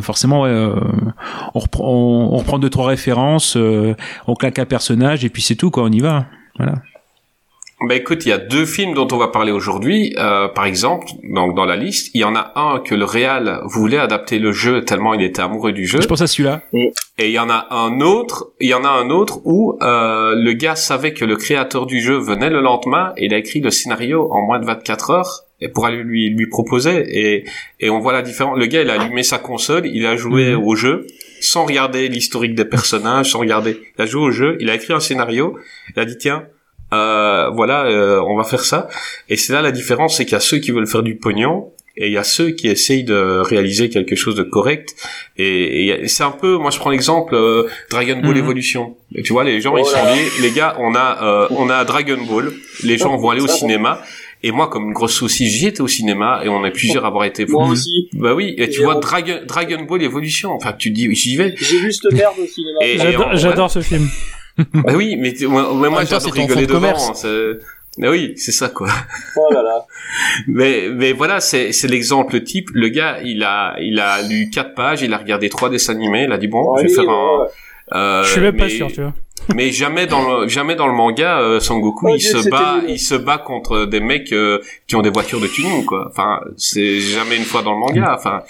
Forcément on reprend on, on, reprend deux trois références on claque un personnage et puis c'est tout quoi on y va voilà bah écoute, il y a deux films dont on va parler aujourd'hui. Euh, par exemple, donc dans la liste, il y en a un que le Real voulait adapter le jeu tellement il était amoureux du jeu. Je pense à celui-là. Et il y en a un autre, il y en a un autre où euh, le gars savait que le créateur du jeu venait le lendemain et il a écrit le scénario en moins de 24 heures et pour aller lui lui proposer et et on voit la différence. Le gars il a allumé sa console, il a joué mhm. au jeu sans regarder l'historique des personnages, sans regarder. Il a joué au jeu, il a écrit un scénario, il a dit tiens euh, voilà, euh, on va faire ça. Et c'est là la différence, c'est qu'il y a ceux qui veulent faire du pognon et il y a ceux qui essayent de réaliser quelque chose de correct. Et, c'est un peu, moi je prends l'exemple euh, Dragon Ball mhm. Evolution. Et tu vois, les gens ils sont liés. Les gars, on a euh, on a Dragon Ball. Les gens vont aller au cinéma. Et moi, comme une grosse saucisse, j'y étais au cinéma et on est plusieurs à avoir été. Moi aussi. Bah oui. Et, tu vois Dragon Dragon Ball Evolution. Enfin, tu te dis, j'y vais. J'ai vu cette merde au cinéma. J'adore ce film. <laughs> bah oui, mais moi, moi j'adore rigoler devant. Mais oui, c'est ça quoi. Oh là là. <laughs> mais mais voilà, c'est c'est l'exemple type. Le gars, il a il a lu quatre pages, il a regardé trois dessins animés, il a dit bon, je vais faire un. Euh, je suis même pas sûr, tu vois. <laughs> Mais jamais dans le jamais dans le manga, euh, Sangoku, il se bat, il se bat contre des mecs euh, qui ont des voitures de tuning quoi. Enfin, c'est jamais une fois dans le manga. Enfin,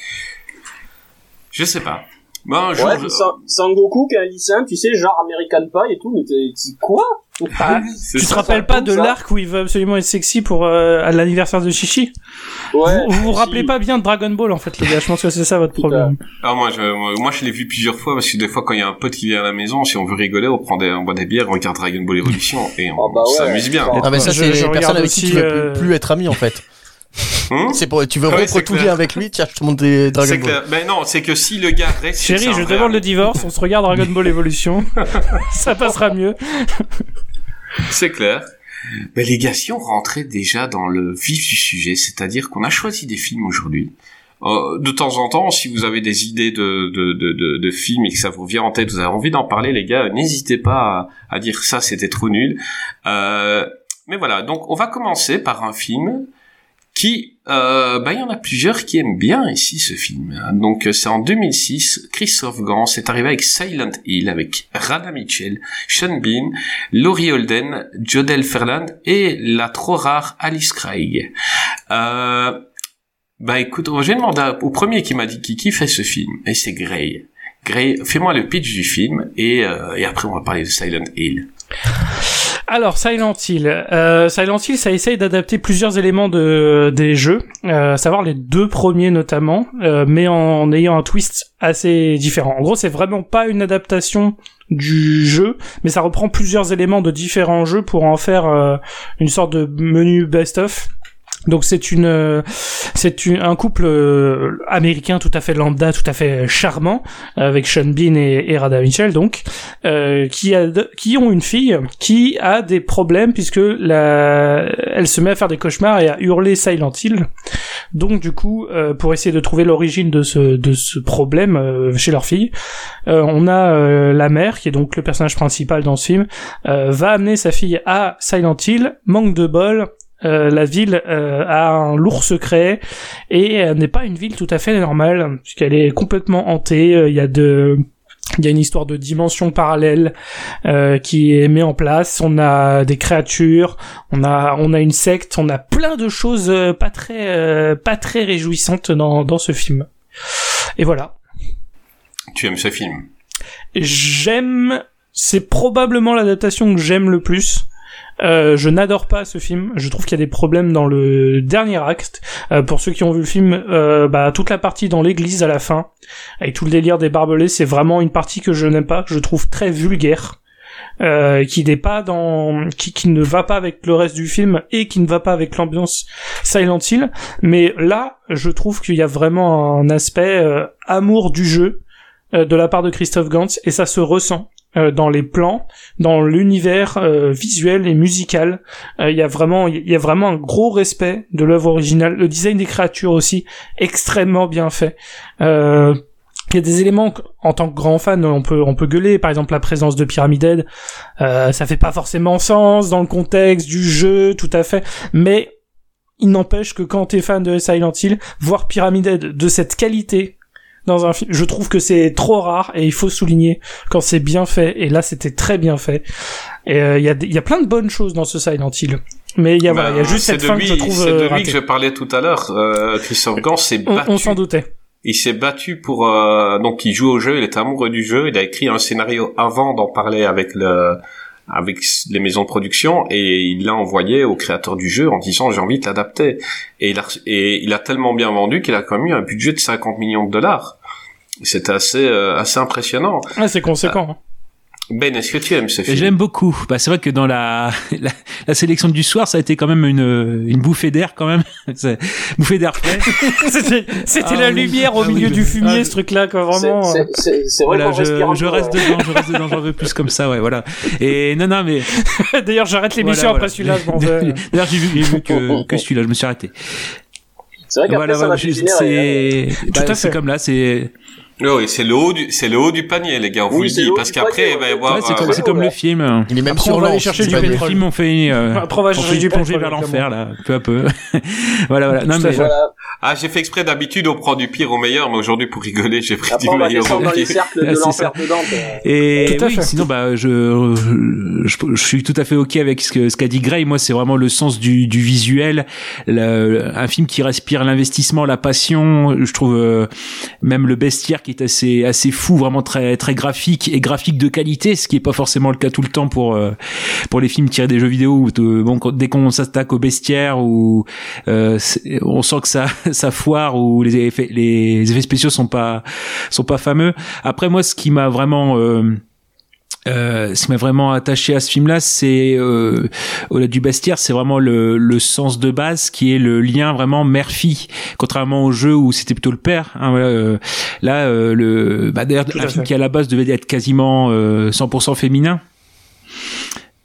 je sais pas. Bah, ouais, Sangoku qui est un lycéen, tu sais, genre American Pie et tout, mais t'es quoi? Ah, Tu te rappelles pas de l'arc où il veut absolument être sexy pour euh, à l'anniversaire de Chichi Ouais. Vous vous, rappelez pas bien de Dragon Ball en fait les gars, je pense que c'est ça votre problème. Ah moi je moi, je l'ai vu plusieurs fois parce que des fois quand il y a un pote qui vient à la maison, si on veut rigoler, on prend des on boit des bières, on regarde Dragon Ball Evolution et on oh bah s'amuse bien. Ah mais ça c'est les personnes avec qui tu veux euh, plus, être ami en fait. Hmm c'est pour tu veux rompre tout lien avec lui, tiens, je te montre des Dragon Ball. Clair. Mais non, c'est que si le gars reste Chérie, je demande le divorce, on se regarde Dragon Ball Evolution. <laughs> <laughs> ça passera mieux. c'est clair. Mais les gars, si on rentrait déjà dans le vif du sujet, c'est-à-dire qu'on a choisi des films aujourd'hui. Euh, de temps en temps, si vous avez des idées de, de, de, de, films et que ça vous vient en tête, vous avez envie d'en parler, les gars, n'hésitez pas à, à, dire ça, c'était trop nul. Euh, mais voilà, donc on va commencer par un film qui, euh, bah, il y en a plusieurs qui aiment bien ici ce film. Donc euh, c'est en 2006, Christophe Gans est arrivé avec Silent Hill, avec Rada Mitchell, Sean Bean, Laurie Holden, Jodel Ferland et la trop rare Alice Craig. Euh, bah écoute, j'ai demandé au premier qui m'a dit qui, fait ce film, et c'est Gray. Gray, fais-moi le pitch du film, et, euh, et après on va parler de Silent Hill. Alors Silent Hill, euh, Silent Hill, ça essaye d'adapter plusieurs éléments de des jeux, euh, à savoir les deux premiers notamment, euh, mais en, ayant un twist assez différent. En gros, c'est vraiment pas une adaptation du jeu, mais ça reprend plusieurs éléments de différents jeux pour en faire une sorte de menu best-of Donc c'est une, euh, c'est un couple euh, américain tout à fait lambda, tout à fait charmant, avec Sean Bean et, et Radha Mitchell donc, euh, qui a, qui ont une fille qui a des problèmes puisque la, elle se met à faire des cauchemars et à hurler Silent Hill. Donc du coup, euh, pour essayer de trouver l'origine de ce de ce problème euh, chez leur fille, euh, on a la mère qui est donc le personnage principal dans ce film, va amener sa fille à Silent Hill. Manque de bol, euh, la ville euh, a un lourd secret et elle n'est pas une ville tout à fait normale puisqu'elle est complètement hantée. Euh, Il y a de il y a une histoire de dimension parallèle euh, qui est mise en place. On a des créatures, on a on a une secte, on a plein de choses euh, pas très euh, pas très réjouissantes dans dans ce film. Et voilà. Tu aimes ce film? J'aime, c'est probablement l'adaptation que j'aime le plus. Euh, je n'adore pas ce film. Je trouve qu'il y a des problèmes dans le dernier acte. Euh, pour ceux qui ont vu le film, euh, bah, toute la partie dans l'église à la fin, avec tout le délire des barbelés, c'est vraiment une partie que je n'aime pas, que je trouve très vulgaire. Euh, qui n'est pas dans, qui, ne va pas avec le reste du film et qui ne va pas avec l'ambiance Silent Hill. Mais là, je trouve qu'il y a vraiment un aspect euh, amour du jeu euh, de la part de Christophe Gantz et ça se ressent euh, dans les plans, dans l'univers euh, visuel et musical. Euh, Il y a vraiment, il y a vraiment un gros respect de l'œuvre originale. Le design des créatures aussi extrêmement bien fait. Euh, il y a des éléments en tant que grand fan on peut on peut gueuler par exemple la présence de Pyramid Head euh, ça fait pas forcément sens dans le contexte du jeu tout à fait mais il n'empêche que quand t'es fan de Silent Hill voir Pyramid Head de cette qualité dans un film je trouve que c'est trop rare et il faut souligner quand c'est bien fait et là c'était très bien fait et euh, il y a y plein de bonnes choses dans ce Silent Hill mais il y a voilà y a Ben, juste cette fin lui, que je trouve C'est de euh, lui ratée. que je parlais tout à l'heure. Euh, Christophe Gans s'est on, battu. on s'en doutait Il s'est battu pour euh, donc il joue au jeu, il est amoureux du jeu, il a écrit un scénario avant d'en parler avec le avec les maisons de production et il l'a envoyé au créateur du jeu en disant j'ai envie de l'adapter et il a et il a tellement bien vendu qu'il a quand même eu un budget de 50 millions de dollars. C'était assez euh, assez impressionnant. ah, c'est conséquent hein. Ben est-ce que tu aimes ce film J'aime beaucoup. Bah, c'est vrai que dans la, <laughs> la, la sélection du soir, ça a été quand même une, une bouffée d'air quand même. <laughs> C'est- bouffée d'air frais. <laughs> c'était c'était Ah la oui. lumière au Ah oui, milieu je- du fumier ah, ce truc là quoi C'est- vraiment c'est- C'est c'est vrai Voilà, je, je reste ouais. dedans, je reste dedans, j'en veux plus comme ça, ouais, voilà. Et non, non, mais euh. d'ailleurs j'arrête l'émission Voilà, après celui-là je m'en vais D'ailleurs, j'ai vu, j'ai vu que, que celui-là, je me suis arrêté. C'est vrai qu'après Voilà, ça voilà, va c'est, Tout bah, à c'est fait. comme là, c'est, Oui, c'est le haut du c'est le haut du panier les gars, on vous Oui, le dit le haut parce qu'après il va y ouais. avoir ouais, c'est euh, comme, c'est comme le film. Il est même Après, sur on va aller chercher du pas pétrole. bien. Les films ont fait, euh, Après, on va chercher fait du vers l'enfer, là, peu à peu. <laughs> voilà, voilà. Non, mais. Voilà. Ah, j'ai fait exprès d'habitude on prend du pire au meilleur, mais aujourd'hui pour rigoler, j'ai pris Après, du on va meilleur au dans les pire. cercles Ah, de l'enfer euh. Et Tout à oui, fait. sinon, bah, je, je, je suis tout à fait ok avec ce que ce qu'a dit Gray. Moi, c'est vraiment le sens du, du visuel, le- un film qui respire l'investissement, la passion. Je trouve euh, même le bestiaire qui est assez assez fou, vraiment très très graphique et graphique de qualité, ce qui est pas forcément le cas tout le temps pour euh, pour les films tirés des jeux vidéo. Où te- bon, quand- dès qu'on s'attaque au bestiaire ou euh, on sent que ça <laughs> ça foire ou les effets les effets spéciaux sont pas sont pas fameux. Après, moi, ce qui m'a vraiment euh, euh, ce qui m'a vraiment attaché à ce film-là, c'est euh, au-delà du bestiaire, c'est vraiment le, le sens de base qui est le lien vraiment mère-fille, contrairement au jeu où c'était plutôt le père. hein, voilà, euh, là, euh, le bah, d'ailleurs un film fait. qui à la base devait être quasiment euh, 100% féminin.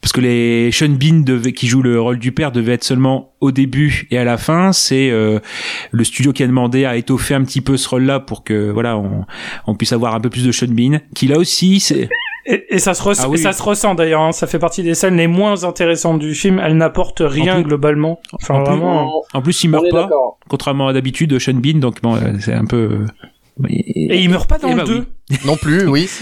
Parce que les Sean Bean devait, qui joue le rôle du père devait être seulement au début et à la fin. C'est euh, le studio qui a demandé à étoffer un petit peu ce rôle-là pour que voilà on, on puisse avoir un peu plus de Sean Bean. Qui là aussi c'est Et, et ça se ressent, Ah oui. et ça se ressent d'ailleurs. hein. Ça fait partie des scènes les moins intéressantes du film. Elle n'apporte rien plus- globalement. Enfin en plus- vraiment. En plus, il meurt pas, d'accord. contrairement à d'habitude Sean Bean, donc bon, euh, c'est un peu. euh, Et il meurt pas dans Eh le bah 2. Non plus, oui. <laughs>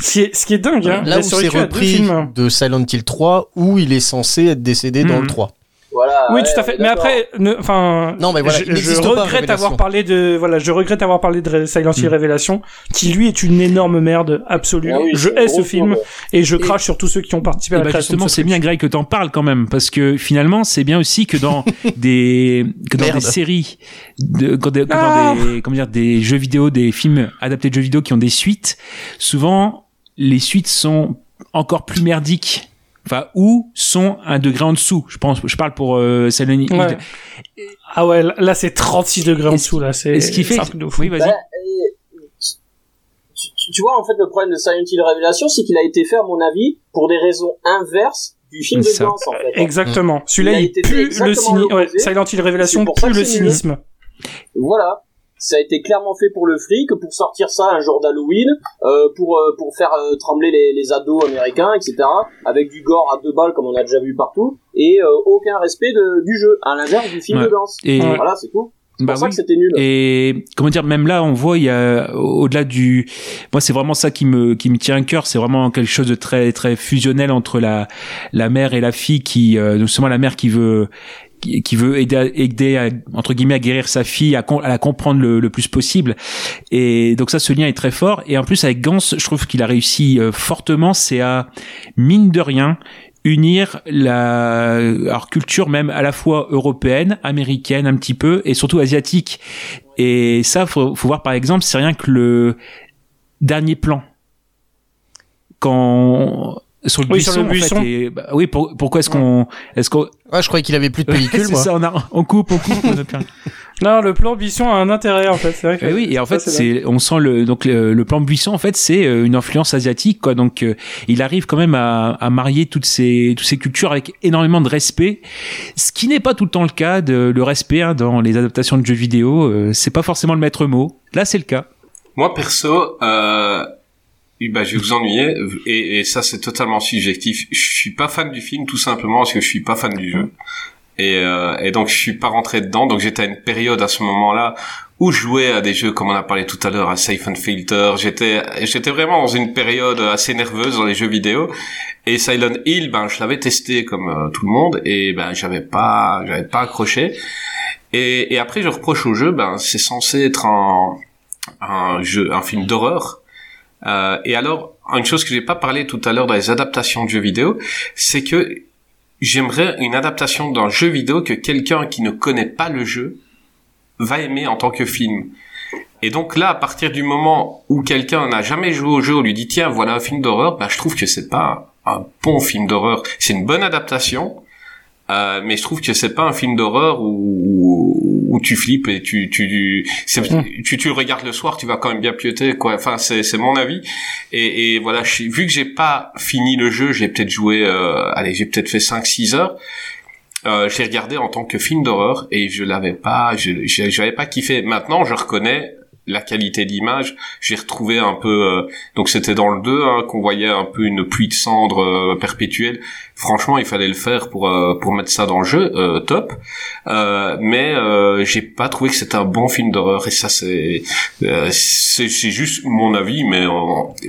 Ce qui est, ce qui est dingue. Hein. Là où c'est repris films. de Silent Hill 3, où il est censé être décédé dans Mhm. le 3. Voilà. Oui, ouais, tout à fait. Mais après, ne- enfin, Non, mais voilà, je, pas, regrette Révélation. avoir parlé de, voilà, je regrette avoir parlé de Silent Hill Mm. Révélation, qui lui est une énorme merde absolue. Ah oui, je hais ce film et je crache sur tous ceux qui ont participé à la bah création justement, c'est bien Greg que t'en parles quand même, parce que finalement, c'est bien aussi que dans <laughs> des que dans Merde. des séries, de, quand des, Ah dans des comment dire des jeux vidéo, des films adaptés de jeux vidéo qui ont des suites, souvent les suites sont encore plus merdiques. enfin ou sont un degré en dessous. Je pense, je parle pour euh, Silent Hill. Ouais. Ah ouais, là- c'est 36 degrés en dessous là, c'est Et ce qui fait, oui, vas-y. Bah, tu, vois, en fait, le problème de Silent Hill Révélation, c'est qu'il a été fait, à mon avis, pour des raisons inverses du film de. Gans, en fait. Exactement. Celui-là, Il a il, été fait pue le exactement cynisme. Ouais. Silent Hill Révélation pue le cynisme. Voilà. Ça a été clairement fait pour le fric, pour sortir ça un jour d'Halloween, euh, pour euh, pour faire euh, trembler les, les ados américains, etc. Avec du gore à deux balles comme on a déjà vu partout, et euh, aucun respect de, du jeu, à l'inverse du film Ouais. de Gans. Et Voilà, c'est tout. C'est bah pour ça que c'était nul. Et comment dire, même là, on voit, il y a au-delà du, moi, c'est vraiment ça qui me qui me tient à cœur. C'est vraiment quelque chose de très très fusionnel entre la la mère et la fille qui, euh, non seulement la mère qui veut qui, qui veut aider, à, aider à, entre guillemets à guérir sa fille, à, à la comprendre le, le plus possible. Et donc ça, ce lien est très fort. Et en plus avec Gans, je trouve qu'il a réussi euh, fortement. C'est à mine de rien unir la alors, culture même à la fois européenne, américaine un petit peu et surtout asiatique. Et ça, faut, faut voir par exemple, c'est rien que le dernier plan quand sur le Oui, buisson, sur le en fait, buisson. et, bah, oui, pour- pourquoi est-ce qu'on est-ce qu'on Ouais, je croyais qu'il avait plus de pellicule, <laughs> c'est moi. ça, on, a, on coupe, on coupe, on a plus rien. <laughs> Non, le plan Buisson a un intérêt en fait. C'est vrai que Eh oui, et en fait, ça, c'est, on sent le, donc le, le plan buisson, en fait, c'est euh, une influence asiatique, quoi. Donc, euh, il arrive quand même à, à marier toutes ces, toutes ces cultures avec énormément de respect, ce qui n'est pas tout le temps le cas. De, le respect hein, dans les adaptations de jeux vidéo, euh, c'est pas forcément le maître mot. Là, c'est le cas. Moi perso, euh, ben, je vais vous ennuyer et, et ça c'est totalement subjectif. Je suis pas fan du film tout simplement parce que je suis pas fan du jeu et, euh, et donc je suis pas rentré dedans. Donc j'étais à une période à ce moment-là où je jouais à des jeux comme on a parlé tout à l'heure à Safe and Filter. J'étais j'étais vraiment dans une période assez nerveuse dans les jeux vidéo et Silent Hill, ben je l'avais testé comme euh, tout le monde et ben j'avais pas j'avais pas accroché. Et, et après je reproche au jeu, ben c'est censé être un un jeu, un film d'horreur. Euh, et alors, une chose que j'ai pas parlé tout à l'heure dans les adaptations de jeux vidéo, c'est que j'aimerais une adaptation d'un jeu vidéo que quelqu'un qui ne connaît pas le jeu va aimer en tant que film. Et donc là, à partir du moment où quelqu'un n'a jamais joué au jeu, on lui dit tiens, voilà un film d'horreur, bah je trouve que c'est pas un, bon film d'horreur. C'est une bonne adaptation, euh, mais je trouve que c'est pas un film d'horreur où, où tu flippes et tu tu c'est- tu tu le regardes le soir, tu vas quand même bien pioter quoi. Enfin c'est c'est mon avis. Et, et voilà, je- vu que j'ai pas fini le jeu, j'ai peut-être joué, euh, allez, j'ai peut-être fait 5-6 heures. Euh, j'ai regardé en tant que film d'horreur et je l'avais pas, je je- j'avais pas kiffé. Maintenant, je reconnais la qualité d'image. J'ai retrouvé un peu, euh, donc c'était dans le 2 hein, qu'on voyait un peu une pluie de cendres euh, perpétuelle. Franchement, il fallait le faire pour euh, pour mettre ça dans le jeu, euh, top. Euh, mais euh, j'ai pas trouvé que c'était un bon film d'horreur et ça c'est euh, c'est c'est juste mon avis, mais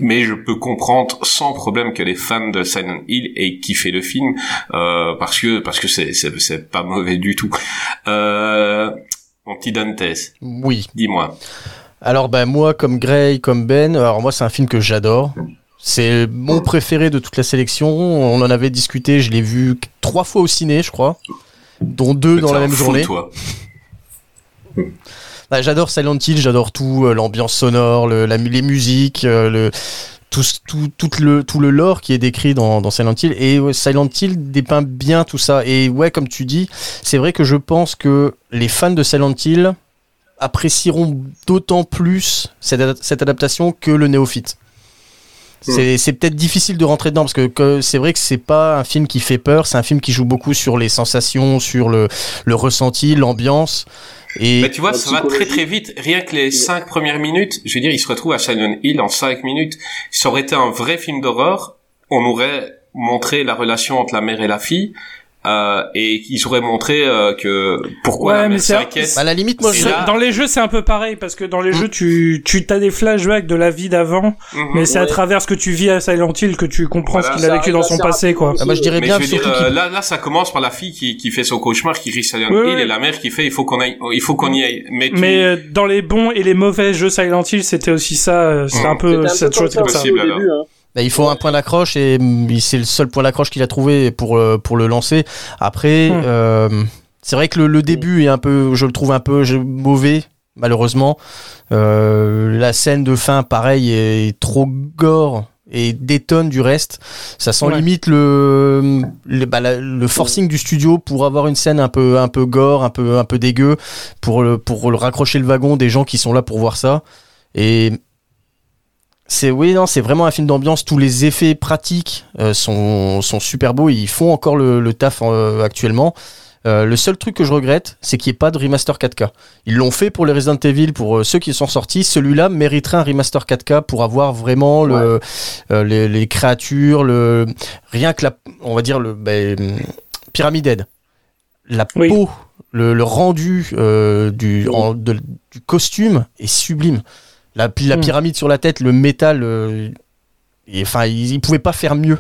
mais je peux comprendre sans problème que les fans de Silent Hill aient kiffé le film euh, parce que parce que c'est c'est c'est pas mauvais du tout. Euh, mon petit Dantes, Oui. dis-moi. Alors ben moi comme Gray, comme Ben, alors moi c'est un film que j'adore. C'est mon préféré de toute la sélection. On en avait discuté, je l'ai vu trois fois au ciné, je crois, dont deux dans la même fou, journée. toi. <laughs> J'adore Silent Hill, j'adore tout, euh, l'ambiance sonore, le, la, les musiques, euh, le tout, tout, tout le tout le lore qui est décrit dans, dans Silent Hill et ouais, Silent Hill dépeint bien tout ça et ouais comme tu dis c'est vrai que je pense que les fans de Silent Hill apprécieront d'autant plus cette, ad- cette adaptation que le néophyte c'est c'est peut-être difficile de rentrer dedans parce que, que c'est vrai que c'est pas un film qui fait peur, c'est un film qui joue beaucoup sur les sensations, sur le, le ressenti, l'ambiance. Et Mais tu vois, ça va très très vite. Rien que les cinq premières minutes, je veux dire, il se retrouve à Silent Hill en cinq minutes. Ça aurait été un vrai film d'horreur. On aurait montré la relation entre la mère et la fille. Euh, et ils auraient montré euh, que pourquoi Ouais, la mais c'est- s'inquiète. à la limite, moi, je, là- Dans les jeux, c'est un peu pareil parce que dans les jeux, tu tu t'as des flashbacks de la vie d'avant, Mhm. mais c'est à Ouais. travers ce que tu vis à Silent Hill que tu comprends Voilà. ce qu'il a vécu dans son passé, quoi. Ah, moi, je dirais Mais bien je veux dire, surtout euh, qu'il- là, là, ça commence par la fille qui, qui fait son cauchemar, qui rit Silent Oui, Hill, oui. et la mère qui fait, il faut qu'on aille, il faut qu'on y aille. Mais, tu- Mais euh, dans les bons et les mauvais jeux Silent Hill, c'était aussi ça. euh, C'était Mhm. un peu, peu toujours comme ça au Possible, début. Hein. Bah, il faut un point d'accroche et mm, c'est le seul point d'accroche qu'il a trouvé pour, euh, pour le lancer. Après, Hmm. euh, c'est vrai que le, le début est un peu, je le trouve un peu mauvais, malheureusement. Euh, la scène de fin, pareil, est trop gore et détonne du reste. Ça sent Ouais. limite le le, bah, la- le forcing du studio pour avoir une scène un peu un peu gore, un peu un peu dégueu pour le pour le raccrocher le wagon des gens qui sont là pour voir ça. Et c'est oui non c'est vraiment un film d'ambiance. Tous les effets pratiques euh, sont sont super beaux. Ils font encore le, le taf euh, actuellement. Euh, le seul truc que je regrette, c'est qu'il n'y ait pas de remaster 4K. Ils l'ont fait pour les Resident Evil, pour euh, ceux qui sont sortis. Celui-là mériterait un remaster 4K pour avoir vraiment le, euh, les, les créatures, le rien que la, on va dire le ben, Pyramid Head. La Oui. peau, le, le rendu du, en- de- du costume est sublime. La, la Mm. pyramide sur la tête, le métal. euh, et, enfin, ils, ils pouvaient pas faire mieux.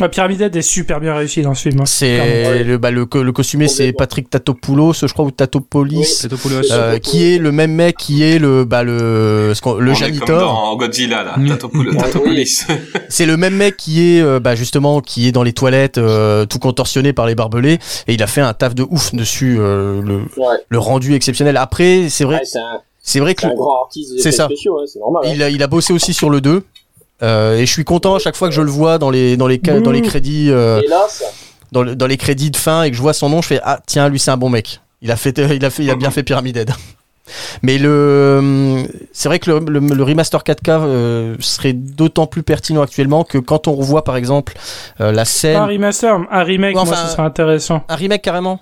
La pyramide est super bien réussie dans ce film. hein. C'est Ouais. le, bah, le, le costumé, c'est. Patrick Tatopoulos, je crois, ou Tatopoulos. Tetopoulos. Euh, qui est le même mec qui est le bah le ce le On est comme janitor dans Godzilla, là. Tatopoulos. Tatopoulos. <laughs> c'est le même mec qui est euh, bah justement qui est dans les toilettes euh, tout contorsionné par les barbelés et il a fait un taf de ouf dessus euh, le, Ouais. le rendu exceptionnel après c'est vrai Ouais, c'est vrai que c'est un grand artiste c'est ça. spéciaux, ouais, c'est normal. hein. il a il a bossé aussi sur le 2 euh, et je suis content à chaque fois que je le vois dans les dans les dans les crédits euh, Hélas, dans, le- dans les crédits de fin et que je vois son nom, je fais ah tiens lui c'est un bon mec. Il a fait il a fait il a bien fait Pyramid Head. Mais le c'est vrai que le, le- le remaster 4K euh, serait d'autant plus pertinent actuellement que quand on revoit par exemple euh, la Pas un scène remaster, un remake, Ouais, moi, enfin, ce serait intéressant. un remake carrément.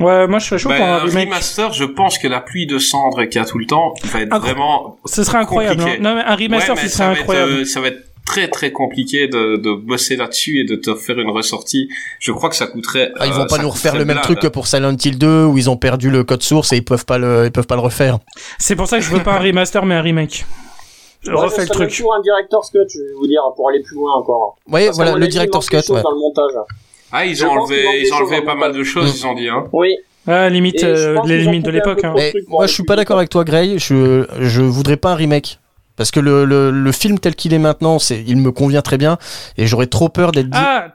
Ouais, moi, je serais chaud Ben, pour un un remake. remaster, je pense que la pluie de cendres qu'il y a tout le temps va être Incro- vraiment Ce serait incroyable. compliqué. hein. Non, mais un remaster, Ouais, mais ce serait incroyable. Être, euh, ça va être très très compliqué de, de bosser là-dessus et de te faire une ressortie. Je crois que ça coûterait. Ah, ils euh, vont pas ça nous refaire le même blinde. truc que pour Silent Hill 2 où ils ont perdu le code source et ils peuvent pas le ils peuvent pas le refaire. C'est pour ça que je veux pas un remaster, mais un remake. <laughs> Moi, Refais le truc. pour un director's cut, je vais vous dire, pour aller plus loin encore. Ouais, Parce voilà le director's cut. ouais. dans le montage. Ah, ils ont enlevé, ils ont enlevé pas mal de choses, ils ont dit, hein. Oui. Ah, limite, euh, les limites de l'époque. hein. moi je suis pas d'accord avec toi Gray, je je voudrais pas un remake. Parce que le, le, le film tel qu'il est maintenant, c'est, il me convient très bien et j'aurais trop peur d'être dit. Ah,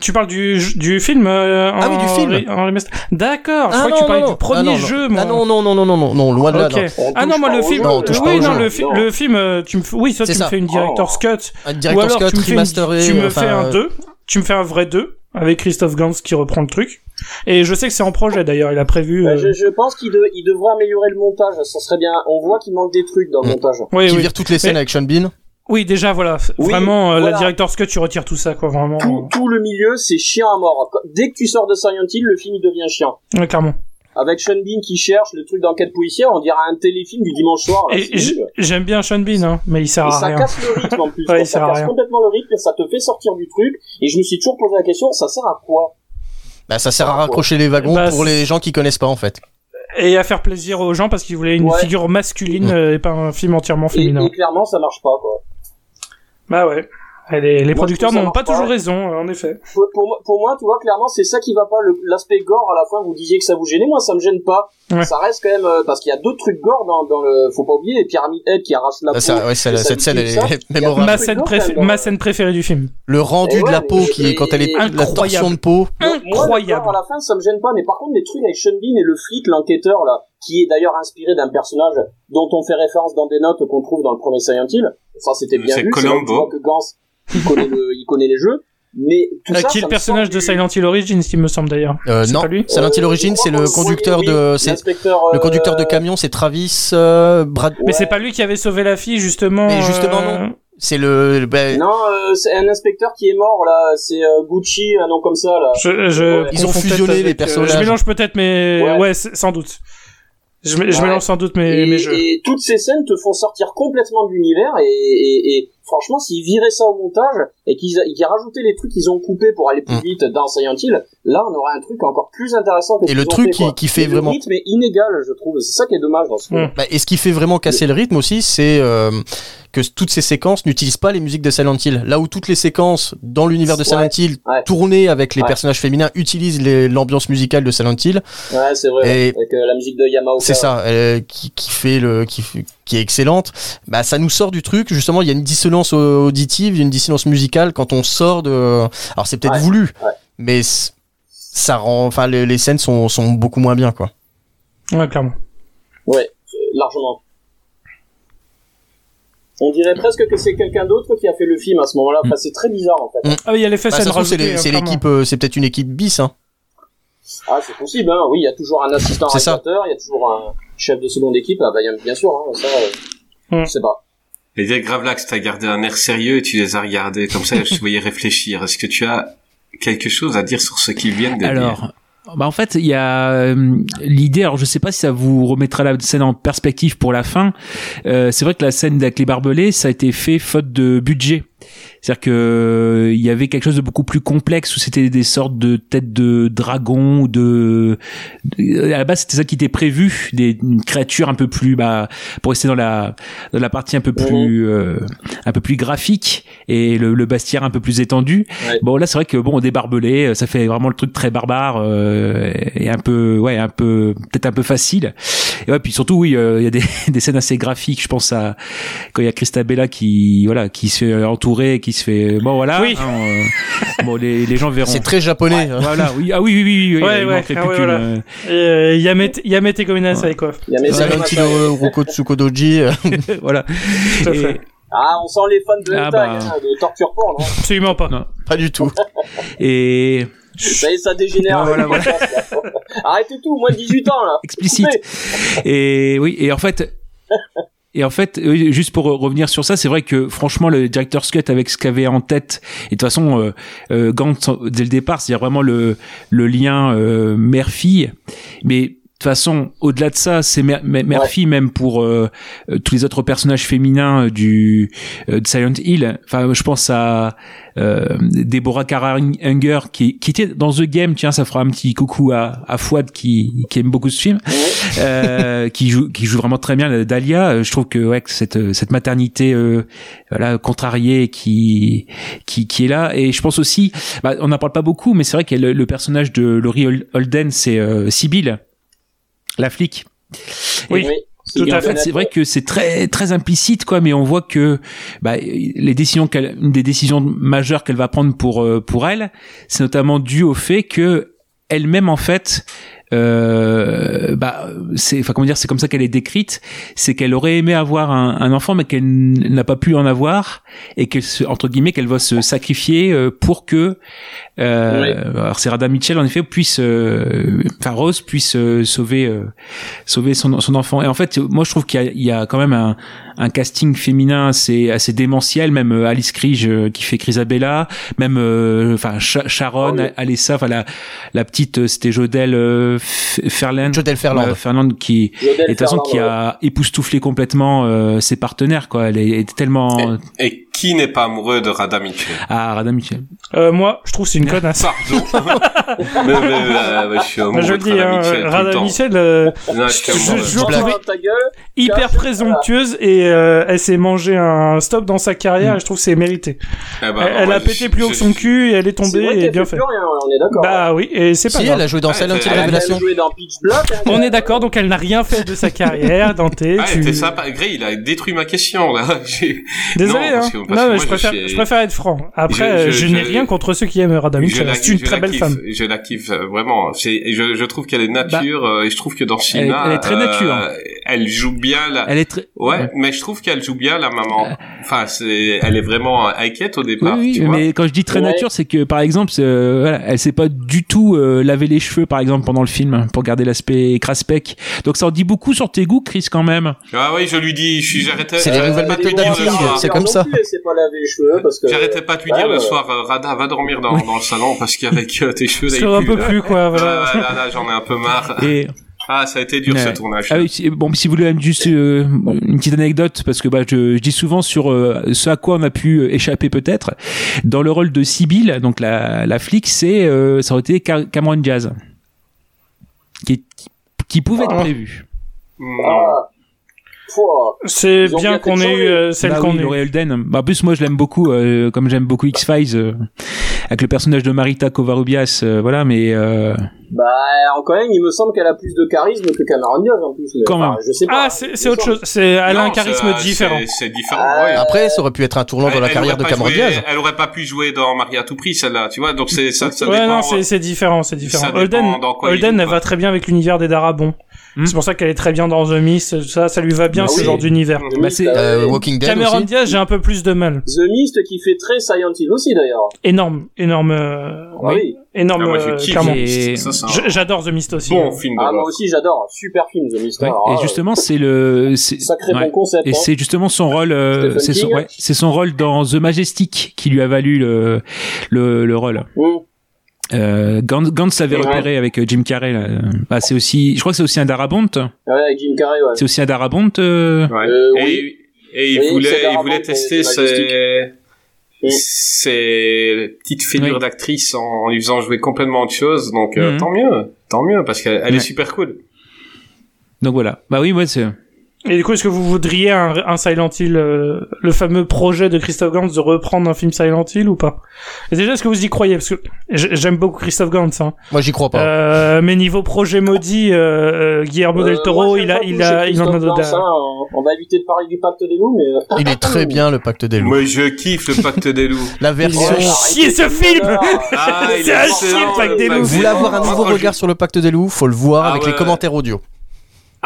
tu parles du, du film euh, en, Ah oui, du film. en remaster. D'accord, je Ah crois que non, tu parlais non, du non. premier Ah non, jeu, non. moi. Ah non, non, non, non, non, non, non, loin de là. Ok. non. On Ah non, moi le film, oui non le, fi- Non. le film, euh, tu me, f- oui ça tu ça. me fais une director's cut, Un ou director's alors tu cut me fais, une- remasteré. tu me enfin, fais un euh, 2, tu me fais un vrai 2 avec Christophe Gans qui reprend le truc. Et je sais que c'est en projet d'ailleurs, il a prévu. Bah, euh, je, je pense qu'il de- il devrait améliorer le montage, ça serait bien. On voit qu'il manque des trucs dans le Mm. montage. Oui, qui oui. vire toutes les scènes Mais- avec Sean Bean. Oui, déjà voilà, Oui, vraiment euh, voilà. la director's cut, tu retires tout ça quoi, vraiment. Tout, tout le milieu, c'est chiant à mort. Dès que tu sors de Silent Hill, le film il devient chiant. Ouais, clairement. Avec Sean Bean qui cherche le truc d'enquête policière, on dirait un téléfilm du dimanche soir. j'aime bien Sean Bean, hein, mais il sert Et à ça rien. casse le rythme en <laughs> plus. Ouais, quoi. il ça casse rien. complètement le rythme et ça te fait sortir du truc. Et je me suis toujours posé la question, ça sert à quoi? Bah, ça sert à raccrocher les wagons Bah, pour les gens qui connaissent pas en fait. Et à faire plaisir aux gens parce qu'ils voulaient une Ouais. figure masculine euh, et pas un film entièrement et, féminin. et clairement, ça marche pas quoi. Bah ouais. Et les, les producteurs n'ont pas toujours raison, euh, en effet. Pour, pour, moi- pour moi, tu vois, clairement, c'est ça qui va pas. le- L'aspect gore, à la fin, vous disiez que ça vous gênait. Moi, ça me gêne pas. Ouais. Ça reste quand même euh, parce qu'il y a d'autres trucs gore dans, dans le. Faut pas oublier les pyramides Head qui arrachent la Ah, peau. ça- ouais, ça- et ça cette scène elle est <laughs> mémorable. Ma scène, gore, préfé- ma scène préférée du film. Le rendu Et de la peau qui est quand elle est la torsion de peau. Moi, Incroyable. à la fin, ça me gêne pas. Mais par contre, les trucs avec Sean Bean et le flic, l'enquêteur là, qui est d'ailleurs inspiré d'un personnage dont on fait référence dans des notes qu'on trouve dans le premier Silent Hill. Ça, c'était bien C'est vu. C'est Columbo. que Gans, il connaît le, il connaît les jeux. Mais tout Euh, ça, qui est ça le personnage de du- Silent Hill Origins, il me semble d'ailleurs. Euh, C'est non, pas lui Silent Hill Euh, Origins, c'est le conducteur oui, de, oui, c'est le euh, conducteur de camion, c'est Travis euh, Brad. Mais c'est pas lui qui avait sauvé la fille, justement. Mais justement, euh, non. C'est le, ben, Non, euh, c'est un inspecteur qui est mort là, c'est euh, Gucci, un nom comme ça là. Je, je Ouais. Ils ont fusionné les euh, personnages. je mélange peut-être, mais ouais, sans doute. Je, mé- je Ouais. mélange sans doute mes, Et, mes jeux. et toutes ces scènes te font sortir complètement de l'univers et, et, et franchement, s'ils viraient ça au montage et qu'ils qu'ils rajoutaient les trucs qu'ils ont coupés pour aller plus Mm. vite dans Silent Hill, là on aurait un truc encore plus intéressant. que Et ce le truc fait, qui- qui fait Et vraiment- Le rythme est inégal, je trouve. C'est ça qui est dommage dans ce film. Mm. Bah, et ce qui fait vraiment casser le rythme aussi, c'est euh, que toutes ces séquences n'utilisent pas les musiques de Silent Hill. Là où toutes les séquences dans l'univers de Silent Ouais. Hill Ouais. tournées avec les Ouais. personnages féminins utilisent l'ambiance musicale de Silent Hill. Ouais, c'est vrai. Et-. Avec euh, la musique de Yamaoka. C'est ça, euh, qui, qui fait le, qui, fait- qui est excellente. Bah, ça nous sort du truc. Justement, il y a une dissonance au- auditive, il y a une dissonance musicale quand on sort de. Alors c'est peut-être Ouais. voulu, Ouais. mais ça rend. Enfin, les, les scènes sont, sont beaucoup moins bien, quoi. Ouais, clairement. Ouais, euh, largement. On dirait presque que c'est quelqu'un d'autre qui a fait le film à ce moment-là. Enfin, c'est très bizarre en fait. Ah oui, il y a l'effet Bah, ça se scène trouve, c'est hein, clairement. l'équipe, euh, c'est peut-être une équipe bis. Hein. Ah, c'est possible, hein. Oui, il y a toujours un assistant réalisateur, il y a toujours un chef de seconde équipe. Ah, bah, bien sûr, hein, ça, euh, Hmm. je sais pas. Et dire Gravelax, t'as gardé un air sérieux et tu les as regardés comme ça, je te voyais réfléchir. Est-ce que tu as quelque chose à dire sur ce qu'ils viennent de dire? Alors, bah en fait, il y a euh, l'idée. Alors, je sais pas si ça vous remettra la scène en perspective pour la fin. Euh, c'est vrai que la scène avec les barbelés, ça a été fait faute de budget. C'est-à-dire que euh, il y avait quelque chose de beaucoup plus complexe où c'était des sortes de têtes de dragon ou de, de- à la base c'était ça qui était prévu, des une créature un peu plus bah pour rester dans la dans la partie un peu plus euh, un peu plus graphique et le, le bestiaire un peu plus étendu. Ouais. Bon là c'est vrai que bon des barbelés, ça fait vraiment le truc très barbare euh, et un peu ouais un peu peut-être un peu facile. Et ouais puis surtout oui euh, il y a des, <laughs> des scènes assez graphiques. Je pense à quand il y a Christabella qui voilà qui se fait qui se fait bon voilà. Oui. hein, euh, bon les, les gens verront. C'est très japonais. hein. Voilà oui ah oui oui oui, oui, Ouais, il ouais, manquerait ah plus ouais, qu'une, voilà. euh, euh, Yamete, Yamete Gominas avec quoi. Il y a mes Silent Hill euh, Roko Tsukodoji. voilà. Tout à Et- fait. Ah, on sent les fans de Ah, bah. hein, de torture porn, Absolument pas. Non. Pas du tout. et Ça y est, ça dégénère. Ah, voilà, voilà. <laughs> Arrêtez tout, moins de 18 ans, là. explicite. Et oui, et en fait, et en fait, juste pour revenir sur ça, c'est vrai que franchement, le director's cut avec ce qu'avait en tête, et de toute façon, euh, euh, Gantz dès le départ, c'est vraiment le le lien euh, mère-fille, mais toute façon, au-delà de ça, c'est mère- mère- mère-fille même pour euh, euh, tous les autres personnages féminins du euh, de Silent Hill. Enfin, je pense à euh, Deborah Kara-Unger qui, qui était dans The Game. Tiens, ça fera un petit coucou à, à Fouad qui, qui aime beaucoup ce film, euh, qui joue qui joue vraiment très bien Dahlia. Euh, Je trouve que ouais, que cette cette maternité euh, voilà contrariée qui qui qui est là. Et je pense aussi, bah, on n'en parle pas beaucoup, mais c'est vrai que le, le personnage de Laurie Hol- Holden, c'est euh, Sibyl, la flic. Oui. Tout à fait, c'est vrai que c'est très très implicite quoi, mais on voit que bah, les décisions qu'elle, une des décisions majeures qu'elle va prendre pour euh, pour elle, c'est notamment dû au fait que elle-même en fait euh, bah c'est enfin comment dire c'est comme ça qu'elle est décrite c'est qu'elle aurait aimé avoir un, un enfant mais qu'elle n'a pas pu en avoir et qu'elle se, entre guillemets qu'elle va se sacrifier euh, pour que euh, Oui. alors c'est Rada Mitchell en effet puisse euh, enfin Rose puisse euh, sauver euh, sauver son, son enfant et en fait moi je trouve qu'il y a, il y a quand même un, un casting féminin assez assez démentiel même Alice Krige euh, qui fait Crisabella même enfin Sha- Sharon Oh, oui. Alessa enfin la la petite c'était Jodelle euh, F- Ferland Ferland. Ouais, Ferland qui Jodelle et de toute façon qui a époustouflé complètement euh, ses partenaires quoi elle est, elle est tellement Et qui n'est pas amoureux de Rada Mitchell ah Rada Mitchell Euh, moi, je trouve que c'est une connasse. Pardon. <laughs> mais, mais, euh, ouais, je suis amoureux je le de dis, Rada hein, Mitchell temps. Michel, euh, Non, je suis je- trouvais- hyper présomptueuse et euh, elle s'est mangé un stop dans sa carrière et je trouve que c'est mérité. Eh ben, elle a pété plus haut que son cul et elle est tombée vrai et bien fait fait. plus rien, on est d'accord. Bah oui, et c'est pas Si, grave. elle a joué dans Ah, Silent Hill elle a Elle a Révélation. joué dans Pitch Black. hein, On est d'accord, donc elle n'a rien fait de sa carrière, Dante. Ah, tu... t'es sympa. Gray, il a détruit ma question, là. <laughs> Désolé, Non, parce hein. que- parce non, que mais moi, je préfère, suis- je préfère être franc. Après, Je- je, je- n'ai je- rien contre ceux qui aiment Rada Je Mitchell. C'est une très belle kiffe, femme. Je la kiffe euh, vraiment. Je, je trouve qu'elle est nature euh, et je trouve que dans ce Elle est- film-là, elle est très nature. euh, elle joue bien la. elle est très Ouais, mais je trouve qu'elle joue bien la maman. Enfin, c'est, elle est vraiment inquiète au Oui, départ. oui, tu vois. mais quand je dis très nature, c'est que par exemple, voilà, elle s'est pas du tout euh, laver les cheveux, par exemple, pendant le film, pour garder l'aspect craspec. Donc ça en dit beaucoup sur tes goûts, Chris, quand même. Ah oui, je lui dis, je suis, j'arrêtais. C'est les j'arrêtais nouvelles pas de lui dire d'acting, le soir- c'est comme ça. J'arrêtais pas de lui dire le soir, euh, Rada, va dormir dans, dans le salon parce qu'avec euh, tes cheveux, là, un peu plus, quoi, voilà. Ah, là, là, j'en ai un peu marre. Et Ah, ça a été dur ce tournage. ah oui, si- bon, si vous voulez même juste euh, une petite anecdote, parce que bah, je, je dis souvent sur euh, ce à quoi on a pu échapper peut-être. Dans le rôle de Sibyl, donc la, la flic, c'est euh, ça aurait été Ca- Cameron Diaz, qui, est- qui pouvait être Ah. prévu. Ah. C'est bien qu'on ait eu euh, celle Bah qu'on oui, a Laurie eue. Holden. Bah, en plus, moi, je l'aime beaucoup, euh, comme j'aime beaucoup X-Files, euh, avec le personnage de Marita Kovarubias, euh, voilà, mais euh, Bah, quand même, il me semble qu'elle a plus de charisme que Cameron Diaz en plus. Quand enfin, même. Je sais pas. Ah, c'est autre chose. C'est elle a un charisme différent. c'est- différent, Ah, ouais. Après, ça aurait pu être un tournant dans la Elle- elle carrière de Cameron joué- Diaz. Elle aurait pas pu jouer dans Marie à tout prix, celle-là, tu vois. Donc c'est ça, ça ouais, dépend. non, c'est c'est différent, c'est différent. Holden, Holden, elle va très bien avec l'univers des Darabons. C'est pour ça qu'elle est très bien dans The Mist, ça, ça lui va bien Bah ce oui. genre d'univers. Bah, c'est- euh, Euh, Walking Dead Cameron aussi. Diaz, j'ai un peu plus de mal. The Mist qui fait très Silent Hill aussi d'ailleurs. Énorme, énorme, euh, Ah oui. énorme, Ah, moi, je euh, Ça, un J'adore The Mist aussi. bon hein. film Ah moi aussi j'adore, super film The Mist. Ouais, Alors, et ah, justement, c'est le. c'est- sacré ouais. bon concept. Et hein. c'est justement son rôle, euh, Stephen c'est son, King. ouais, c'est son rôle dans The Majestic qui lui a valu le le, le rôle. Mm. Euh, Gantz, Gantz l'avait Ouais. repéré avec euh, Jim Carrey. Là. Bah, c'est aussi, je crois que c'est aussi un Darabont. Ouais, avec Jim Carrey, ouais. C'est aussi un Darabont. Euh... Ouais. Euh, et, oui. et il Oui, voulait, il voulait tester ses, ses petites figures Oui. d'actrice en, en lui faisant jouer complètement autre chose. Donc euh, Mhm. tant mieux, tant mieux parce qu'elle elle Ouais. est super cool. Donc voilà. Bah oui, moi c'est. Et du coup, est-ce que vous voudriez un, un Silent Hill, euh, le fameux projet de Christophe Gantz de reprendre un film Silent Hill ou pas? Et déjà, est-ce que vous y croyez? Parce que j'aime beaucoup Christophe Gantz, hein. Moi, j'y crois pas. Euh, mais niveau projet maudit, euh, euh, Guillermo del Euh, Toro, moi, j'aime il a, il a, il en a d'autres. Hein. On va éviter de parler du pacte des loups, mais. euh, Il est très bien, le pacte des loups. Moi je kiffe le pacte des loups. La version. Chier, ce film <laughs> Ah, il C'est est un chier, le pacte des pacte loups. Vous voulez avoir un nouveau regard sur le pacte des loups? Faut le voir Ah avec les commentaires audio.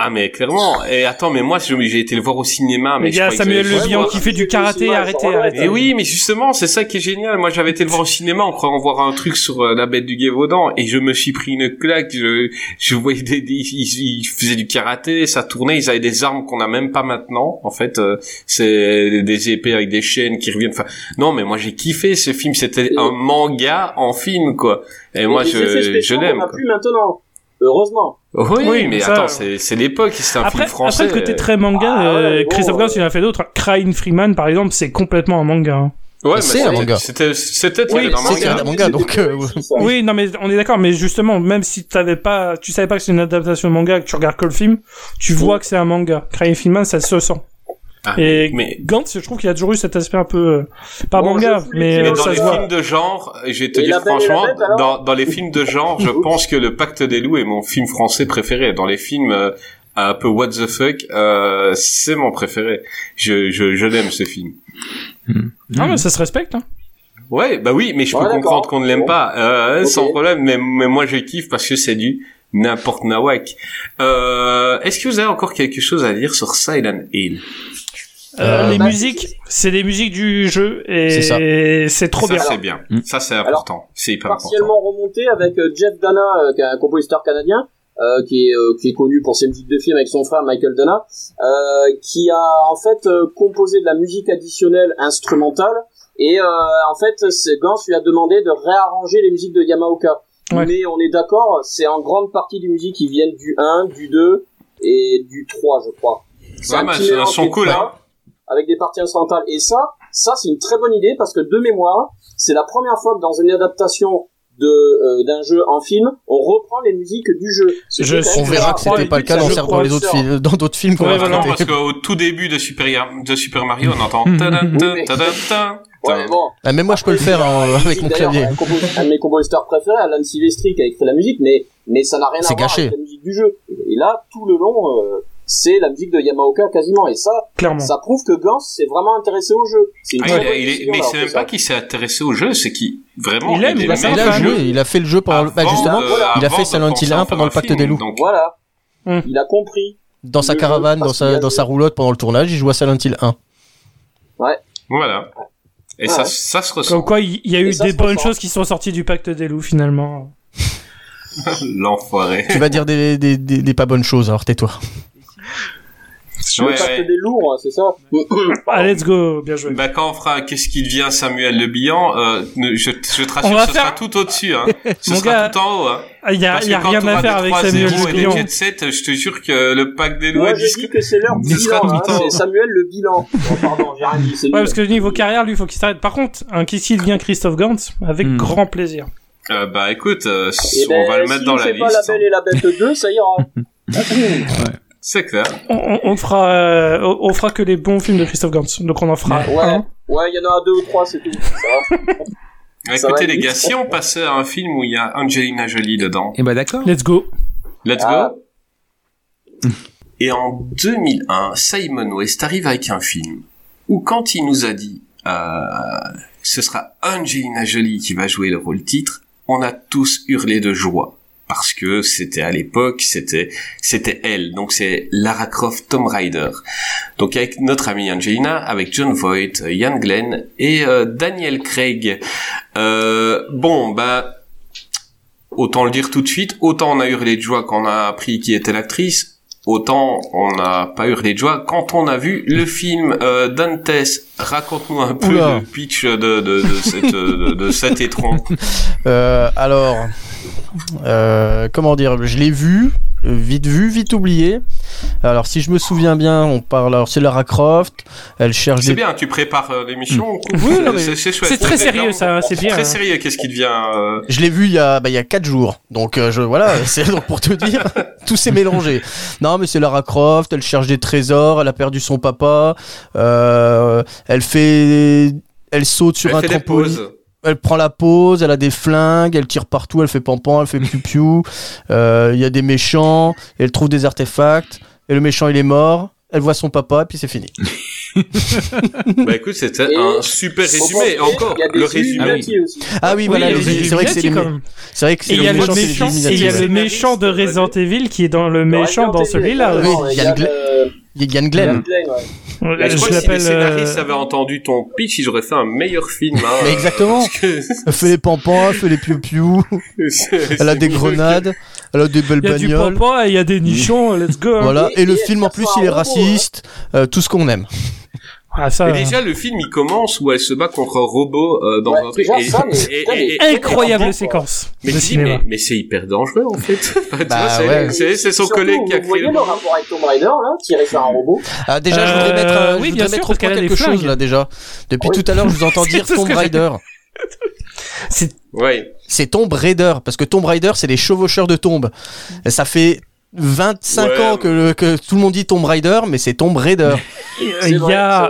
Ah mais clairement. Et attends, mais moi j'ai été le voir au cinéma. Mais Mais il y a Samuel Le Bihan qui fait du karaté, arrêtez, arrêtez. Et oui, mais justement, c'est ça qui est génial. Moi, j'avais été le voir au cinéma en croyant voir un truc sur euh, la bête du Gévaudan et je me suis pris une claque. Je, je voyais des, des- ils, ils faisaient du karaté, ça tournait, ils avaient des armes qu'on n'a même pas maintenant. En fait, euh, c'est des épées avec des chaînes qui reviennent. Enfin, non, mais moi j'ai kiffé ce film. C'était un manga en film, quoi. Et moi, je, je l'aime. Plus maintenant. Heureusement. Oui, Oui, mais ça- attends, c'est l'époque, c'est un Après, film français. après, le côté très manga, Ah ouais, euh, bon, Christophe Gans, il en a fait d'autres. Crying Freeman, par exemple, c'est complètement un manga. hein. Ouais, mais C'est un manga. C'était c'était Oui, manga. un manga, donc, euh, Oui, non, mais on est d'accord, mais justement, même si t'avais pas, tu savais pas que c'est une adaptation de manga, que tu regardes que le film, tu vois que c'est un manga. Crying Freeman, ça se sent. Ah, Et mais Gantz, je trouve qu'il a toujours eu cet aspect un peu, euh, pas Bon, manga, mais Mais dans ça les se voit. films de genre, je vais te Et dire franchement, Bête, dans, dans les films de genre, je <laughs> pense que Le Pacte des loups est mon film français préféré. Dans les films euh, un peu what the fuck, euh, c'est mon préféré. Je, je, je l'aime ce film. Ah, mais ça se respecte, hein. Ouais, bah oui, mais je Ouais, peux comprendre qu'on ne l'aime Bon. pas, euh, sans problème. Mais, mais moi, je kiffe parce que c'est du n'importe nawak. Euh, Est-ce que vous avez encore quelque chose à dire sur Silent Hill? Euh, Euh, les bah, musiques, c'est des musiques du jeu, ça. et c'est trop Ça, bien. c'est bien. Mm. Ça, c'est important. C'est hyper important. partiellement remonté avec euh, Jeff Dana, qui est un compositeur canadien, euh, qui, est, euh, qui est connu pour ses musiques de film avec son frère Michael Dana, euh, qui a en fait euh, composé de la musique additionnelle instrumentale. Et euh, en fait, Gans lui a demandé de réarranger les musiques de Yamaoka. Ouais. Mais on est d'accord, c'est en grande partie des musiques qui viennent du 1, du 2 et du 3, je crois. C'est Ouais, bah, elles sont cool, hein. Avec des parties instrumentales. Et ça, ça c'est une très bonne idée parce que de mémoire, c'est la première fois que dans une adaptation de euh, d'un jeu en film, on reprend les musiques du jeu. Je On verra que c'était pas le cas dans, dans les autres films, dans d'autres films qu'on Ouais. Non, parce qu'au tout début de Super, de Super Mario, on entend Ouais, bon. Ah, même moi, je peux le faire hein, avec mon clavier. Un, compo- un de mes compositeurs préférés, Alan Silvestri, qui a écrit la musique, mais mais ça n'a rien à voir gâché. avec la musique du jeu. Et là, tout le long, euh, c'est la musique de Yamaoka quasiment. Et ça, Clairement. ça prouve que Gans s'est vraiment intéressé au jeu. Une Ah, il a- il est- mais d'avoir c'est fait même ça. pas qu'il s'est intéressé au jeu, c'est qu'il vraiment Il aime, il fait Il a fan. le joué, jeu il a fait le jeu pendant, bah, avant justement, de- il a fait Silent Hill à 1 faire pendant le pacte film, des loups. donc- Voilà. Hum. Il a compris. Dans sa Le caravane, dans sa, dans sa roulotte pendant le tournage, il joue à Silent Hill 1. Voilà. Et ça, ouais. ça se Comme ressent. quoi, il y a eu des bonnes ressent. choses qui sont sorties du pacte des loups, finalement. <laughs> L'enfoiré. Tu vas dire des, des, des, des pas bonnes choses, alors tais-toi. Le Ouais, ouais. des lourds, hein, c'est ça Ah, let's go, bien joué. Bah, quand on fera Qu'est-ce qui devient Samuel Le Bihan, euh, je, je te rassure, On va ce faire- sera tout au-dessus, hein. <laughs> Ce Mon sera gars, tout en haut, hein. Ah, Il y a, y a rien à faire avec 3-0 Samuel et des Spion. Jet Set, je te jure que le pack des loups Moi, je dis que c'est Ce sera bilan, hein, tout en haut. c'est Samuel le bilan. <laughs> Oh, pardon, j'ai rien dit, c'est Ouais, parce que niveau carrière, lui, il faut qu'il s'arrête. Par contre, un qui devient Christophe Gantz, avec Hmm. grand plaisir. euh, bah, écoute, euh, Eh on ben, va le mettre dans fait la pas la liste. Belle et la Bête 2, ça ira. <laughs> C'est clair. On, on, on fera, euh, on on fera que les bons films de Christophe Gantz. Donc on en fera Ouais, un. ouais, il y en a deux ou trois, c'est tout. Ça va. <laughs> Ça Écoutez, va les vite. gars, si on passait à un film où il y a Angelina Jolie dedans, Et bah d'accord. Let's go. let's Ah. go. Et en 2001, Simon West arrive avec un film où quand il nous a dit euh, ce sera Angelina Jolie qui va jouer le rôle titre, on a tous hurlé de joie parce que c'était à l'époque, c'était c'était elle. Donc c'est Lara Croft Tomb Raider. Donc avec notre amie Angelina, avec John Voight, Ian Glenn et euh, Daniel Craig. Euh, bon, bah autant le dire tout de suite, autant on a hurlé de joie quand on a appris qui était l'actrice, autant on n'a pas hurlé de joie quand on a vu le film euh, Dantes. Raconte-nous un peu Oula. le pitch de, de, de, cette, de, de cet étron. <laughs> Euh, alors, euh, comment dire, je l'ai vu, vite vu, vite oublié. Alors, si je me souviens bien, on parle. Alors, c'est Lara Croft. Elle cherche C'est des. bien, tu prépares euh, l'émission. Oui, non, mais c'est chouette. c'est très sérieux, ça, c'est bien, Très hein. sérieux, qu'est-ce qui devient euh, Je l'ai vu il y a, bah, il y a quatre jours. Donc, euh, je, voilà, <laughs> c'est donc pour te dire, <laughs> tout s'est mélangé. Non, mais c'est Lara Croft. Elle cherche des trésors. Elle a perdu son papa. Euh, elle fait, elle saute sur elle un fait des trampoline. pauses. Elle prend la pause, elle a des flingues, elle tire partout, elle fait pampan, elle fait piou-piou. Euh, Il y a des méchants, elle trouve des artefacts, et le méchant il est mort, elle voit son papa, et puis c'est fini. Bah écoute, c'était un super résumé. Encore, qu'il y a des le résumé. Ah oui, voilà, il y a les- des c'est vrai que c'est c'est vrai que c'est le méchant, il y a le méchant de Resident Evil qui est dans le méchant dans celui-là. Oui, il y Yann a Glenn. Là, je Je crois que si les scénaristes euh, avaient entendu ton pitch, ils auraient fait un meilleur film. Hein, Mais exactement. Que <laughs> Elle fait les pampans, elle fait les piou-piou, elle a des grenades, elle a des belles Il y a du bagnoles. papa et il y a des nichons, let's go. hein. Voilà, Et- et le et film en plus il est robot, raciste, euh, tout ce qu'on aime. Ah, ça. Mais déjà, le film, il commence où elle se bat contre un robot euh, dans Ouais, un truc. et- ça, mais- et- putain, et- mais- et- Incroyable et- séquence Mais, cinéma. mais, mais c'est hyper dangereux en fait. Tu <laughs> Bah, vois, c'est- ouais. son collègue qui a Vous créé voyez le rapport avec Tomb Raider, là, tiré sur un robot Ah, déjà, je Euh, voudrais mettre, euh, oui, je voudrais sûr, mettre au point quelque chose là déjà. Depuis Oui. tout à l'heure, je vous entends <laughs> dire Tomb Raider. C'est Ouais. C'est Tomb Raider parce que Tomb Raider c'est les chevaucheurs de tombes. Et ça fait 25 Ouais. ans que, le- que tout le monde dit Tomb Raider mais c'est Tomb Raider. <laughs> Il y a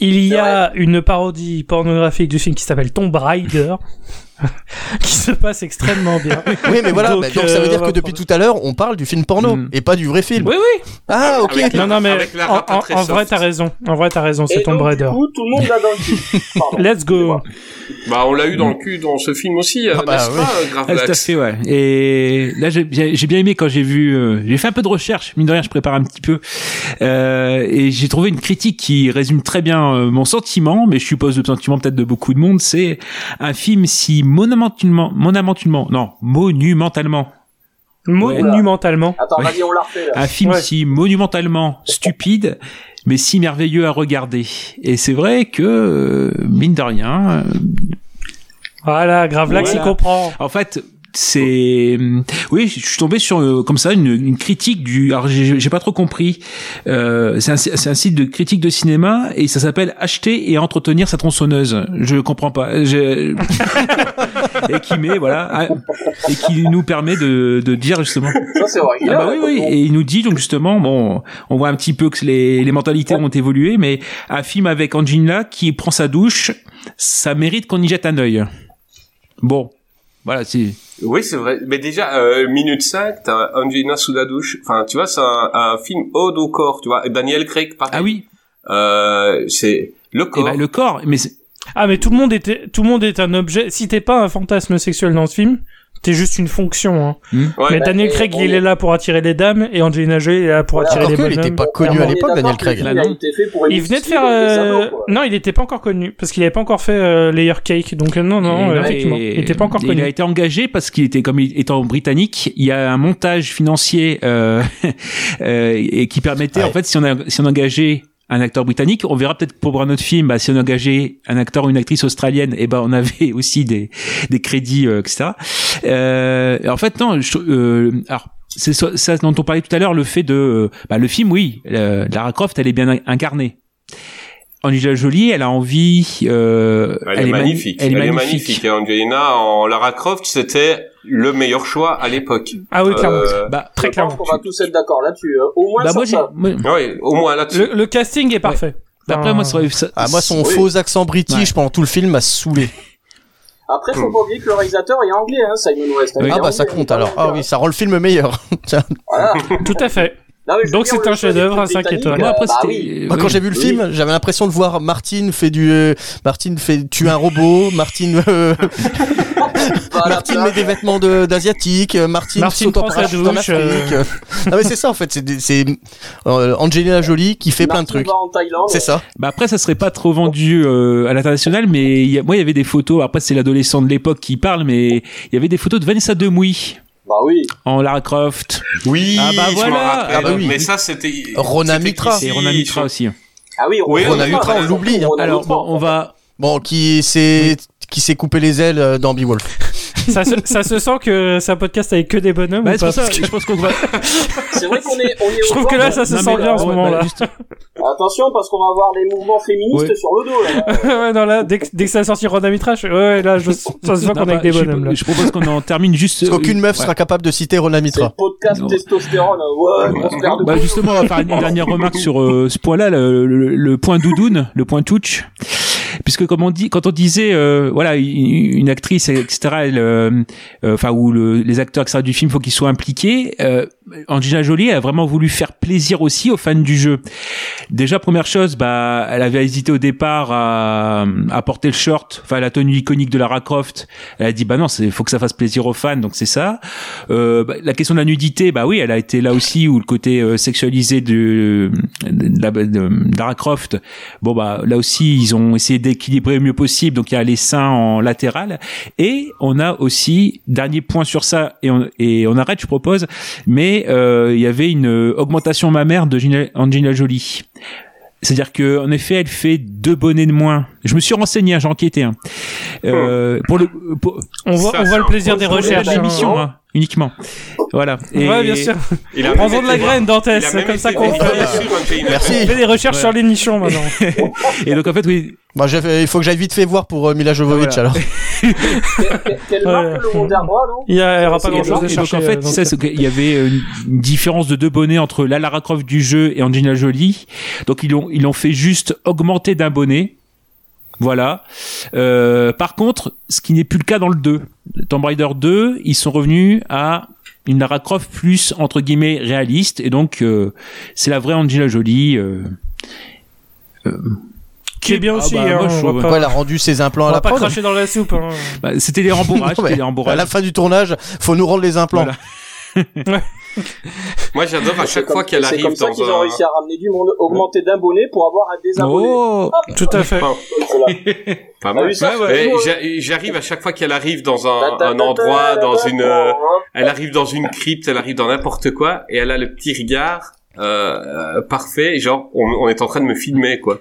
il y a une parodie pornographique du film qui s'appelle Tomb Raider <laughs> <laughs> qui se passe extrêmement bien. oui mais voilà, Donc, bah, donc, ça veut euh, dire on que depuis tout à l'heure on parle du film porno Mm. et pas du vrai film. Oui oui. Ah ok. Avec Non non mais en, vrai t'as raison. En vrai t'as raison, c'est Tomb donc, Raider. Coup, tout le monde l'a dans le cul. <laughs> Pardon. Let's go. Bah, on l'a eu dans le cul dans ce film aussi, euh, Ah bah, pas, euh, Grave Ah, tout à Lax fait, ouais. Et là, j'ai bien, aimé quand j'ai vu. euh, j'ai fait un peu de recherche, mine de rien, je prépare un petit peu, euh, et j'ai trouvé une critique qui résume très bien euh, mon sentiment, mais je suppose le sentiment peut-être de beaucoup de monde. C'est un film si monumentalement, monumentalement, non, monumentalement, Monumentalement. Attends, Ouais. vas-y, on l'a refait, là. un film Ouais. si monumentalement stupide, mais si merveilleux à regarder. Et c'est vrai que euh, mine de rien, euh, Voilà, Gravelax Voilà. il comprend. En fait, c'est oui, je suis tombé sur euh, comme ça une, une critique du. Alors j'ai pas trop compris. Euh, c'est un, un site de critique de cinéma et ça s'appelle acheter et entretenir sa tronçonneuse. Je comprends pas. Je- <laughs> et qui met voilà et qui nous permet de, de dire justement. Ça, c'est Ah bah oui oui et il nous dit donc justement bon on voit un petit peu que les, les mentalités ont évolué mais un film avec Angelina qui prend sa douche ça mérite qu'on y jette un œil. Bon voilà c'est Oui, c'est vrai. Mais déjà, euh, minute 5, t'as Angelina sous la douche. Enfin, tu vois, c'est un, un film ode au corps, tu vois. Et Daniel Craig, pareil. ah oui Euh, c'est le Eh corps. ben, le corps, mais c'est- Ah mais tout le monde était tout le monde est un objet. Si t'es pas un fantasme sexuel dans ce film, t'es juste une fonction. Hein. Ouais. mais bah, Daniel Craig il est- là pour attirer les dames et Angelina Jolie il est là pour Voilà. attirer Alors les qu'il était bonhommes. pas connu On à l'époque Daniel Craig. Là, non. Il venait de faire euh, quoi. non il était pas encore connu parce qu'il avait pas encore fait euh, Layer Cake donc euh, non non et- euh, effectivement et- il était pas encore et connu. Il a été engagé parce qu'il était comme il étant britannique, il y a un montage financier euh, <laughs> euh, et qui permettait Ouais. en fait si on a si on engageait un acteur britannique, on verra peut-être pour un autre film, bah, si on engageait un acteur ou une actrice australienne, et ben on avait <laughs> aussi des des crédits, euh, etc. Euh, en fait non, je, euh, alors c'est ça, ça dont on parlait tout à l'heure, le fait de, euh, bah, le film, oui, euh, Lara Croft, elle est bien incarnée. Angelina Jolie, elle a envie. Euh, Elle, est magnifique. Elle est magnifique. Et Angelina en Lara Croft, c'était le meilleur choix à l'époque. Ah oui clairement. Euh, Bah, Très clairement. qu'on va tous être d'accord là-dessus. hein. Au moins bah moi, ça. moi- ouais, au moins là-dessus. Le, le casting est parfait. D'après Enfin, moi, ça, ça- Ah moi son Oui. faux accent british Ouais. pendant tout le film m'a saoulé. Après, faut pas oublier que le réalisateur est anglais, hein, Simon West. hein. Oui. Est Ah bah anglais, ça est compte alors. Ah oui, ça rend le film meilleur. <laughs> Tiens. Voilà. Tout à fait. Non, mais Donc c'est un chef-d'œuvre à cinq britanniques, étoiles. Moi, après, bah oui. Moi, quand oui. j'ai vu le Oui. film, j'avais l'impression de voir Martine fait du, euh, Martine fait tuer un robot, Martine, euh, <laughs> Voilà, Martine met des vêtements de- d'asiatique, euh, Martine, Martine saute en prend sa douche, non mais c'est ça en fait, c'est euh, Angelina Jolie qui fait plein de Martin trucs. C'est ça. Bah après, ça serait pas trop vendu euh, à l'international, mais il y a- moi, il y avait des photos. Après, c'est l'adolescent de l'époque qui parle, mais il y avait des photos de Vanessa Demouy Bah oui. en Lara Croft. Oui, Ah bah voilà. Ah bah oui. Mais ça, c'était. Rona Mitra. Chrissy Et Ronan Mitra aussi. Ah oui, Oui, Rona Mitra, on l'oublie, hein. Rona Alors bon, on va. Bon, qui s'est qui s'est coupé les ailes euh, dans Beowulf. <laughs> ça, se, ça se sent que c'est un podcast avec que des bonhommes Bah, ou c'est pas pour ça. Que Je pense qu'on va. <laughs> C'est vrai qu'on est, on est Je trouve que là, de- ça se Non, sent bien en ce ouais, moment-là. bah, juste- Attention parce qu'on va avoir les mouvements féministes Ouais. sur le dos. Là. <laughs> ouais, non, là, dès que, dès que ça a sorti Ronan Mitra, je- ouais, là, je, ça se voit qu'on est bah, avec des je, bonhommes, là. je propose qu'on en termine juste. Parce qu'aucune euh, meuf ouais. sera capable de citer C'est Mitra. podcast testostérone. Ouais, paire de Bah justement, on va faire une dernière remarque sur euh, ce point-là, le, le- le point doudoune, le point touch. Puisque comme on dit, quand on disait, euh, voilà, une, actrice, etc., euh, euh, enfin, où le- les acteurs, etc., du film, faut qu'ils soient impliqués. Angelina Jolie a vraiment voulu faire plaisir aussi aux fans du jeu. Déjà, première chose, bah, elle avait hésité au départ à, à porter le short, enfin la tenue iconique de Lara Croft. Elle a dit, bah non, il faut que ça fasse plaisir aux fans, donc c'est ça. Euh, bah, la question de la nudité, bah oui, elle a été là aussi où le côté euh, sexualisé de, de, de Lara Croft. Bon bah là aussi, ils ont essayé d'équilibrer le mieux possible, donc il y a les seins en latéral. Et on a aussi dernier point sur ça et on, et on arrête, je propose. Mais euh, il y avait une augmentation mammaire de Gina- Angelina Jolie. C'est-à-dire que en effet, elle fait deux bonnets de moins. Je me suis renseigné, hein, j'ai enquêté. Hein. Euh, pour le pour, On voit, Ça, on c'est voit le plaisir des recherches. l'émission hein, uniquement. Voilà. Et- Ouais, bien sûr. Il a Prends-en de la graine, a C'est comme ça qu'on fait. Merci. On fait des recherches sur l'émission maintenant. <laughs> Et donc en fait, oui, fait- il faut que j'aille vite fait voir pour euh, Mila Jovovich Voilà. alors. Quelle- marque le non Il y a- il y aura pas Et grand chose à Et donc chercher. en euh, fait, c'est ça, ce- qu'il y avait euh, une différence de deux bonnets entre la Lara Croft du jeu et Angelina Jolie. Donc ils ont ils ont fait juste augmenter d'un bonnet. Voilà. Euh, par contre, ce qui n'est plus le cas dans le 2. Tomb Raider 2, ils sont revenus à une Lara Croft plus entre guillemets réaliste et donc euh, c'est la vraie Angelina Jolie. Euh, euh, Qui est bien Ah aussi. bah, hein, moi, pas- elle a rendu ses implants on à va la pas prod. cracher dans la soupe. hein. bah, c'était des rembourrages, <laughs> Non, mais à la fin du tournage, faut nous rendre les implants. Voilà. <laughs> Moi, j'adore à chaque comme- fois qu'elle C'est arrive comme ça dans qu'ils ont un. réussi à ramener du monde, augmenter d'un bonnet pour avoir un désabonné. Oh, Tout à fait. <laughs> <laughs> Pas Ah mal. J'arrive à chaque fois qu'elle arrive dans un, endroit, dans une, euh, elle arrive dans une crypte, elle arrive dans n'importe quoi, et elle a le petit regard euh, euh, parfait, et genre on, on est en train de me filmer quoi.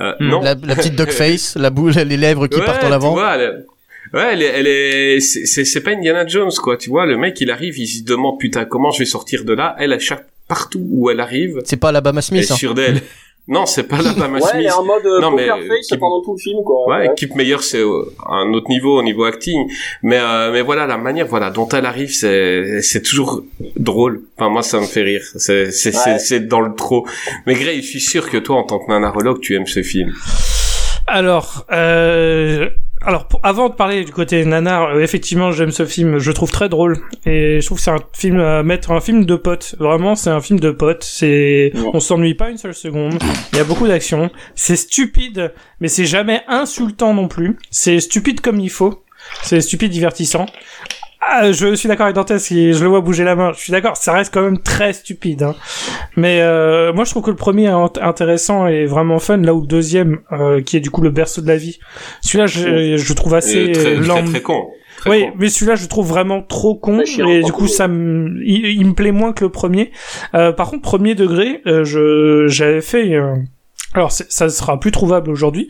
Euh, non. La, la petite duck face, la boule, les lèvres qui Ouais, partent en tu avant. vois, elle est- ouais, elle est, elle est, c'est- c'est pas Indiana Jones quoi. Tu vois, le mec il arrive, il se demande putain comment je vais sortir de là? Elle à chaque partout où elle arrive, C'est pas Alabama elle Smith. est hein. sûre d'elle. <laughs> Non, c'est pas la Bama Ouais, elle Smith. est en mode euh, Non, mais, face qui- pendant tout le film, quoi. Ouais, équipe meilleure, c'est euh, un autre niveau au niveau acting. Mais euh, mais voilà, la manière voilà dont elle arrive, c'est c'est toujours drôle. Enfin moi, ça me fait rire. C'est c'est Ouais. c'est c'est dans le trop. Mais Gray, je suis sûr que toi, en tant que nanarologue, tu aimes ce film. Alors, euh, alors avant de parler du côté nanar, euh, effectivement, j'aime ce film. Je le trouve très drôle et je trouve que c'est un film à mettre, un film de potes. Vraiment, c'est un film de potes. C'est, on s'ennuie pas une seule seconde. Il y a beaucoup d'action. C'est stupide, mais c'est jamais insultant non plus. C'est stupide comme il faut. C'est stupide divertissant. Ah, je suis d'accord avec Dantès, si je le vois bouger la main. Je suis d'accord, ça reste quand même très stupide. Hein. Mais euh, moi, je trouve que le premier est int- intéressant et vraiment fun, là où le deuxième, euh, qui est du coup le berceau de la vie, celui-là, je, je trouve assez très, lent. très très con. Très Oui, con. mais celui-là, je le trouve vraiment trop con, chiant, et du coup, ça me, il, il me plaît moins que le premier. Euh, par contre, premier degré, euh, je, j'avais fait, euh, alors ça sera plus trouvable aujourd'hui.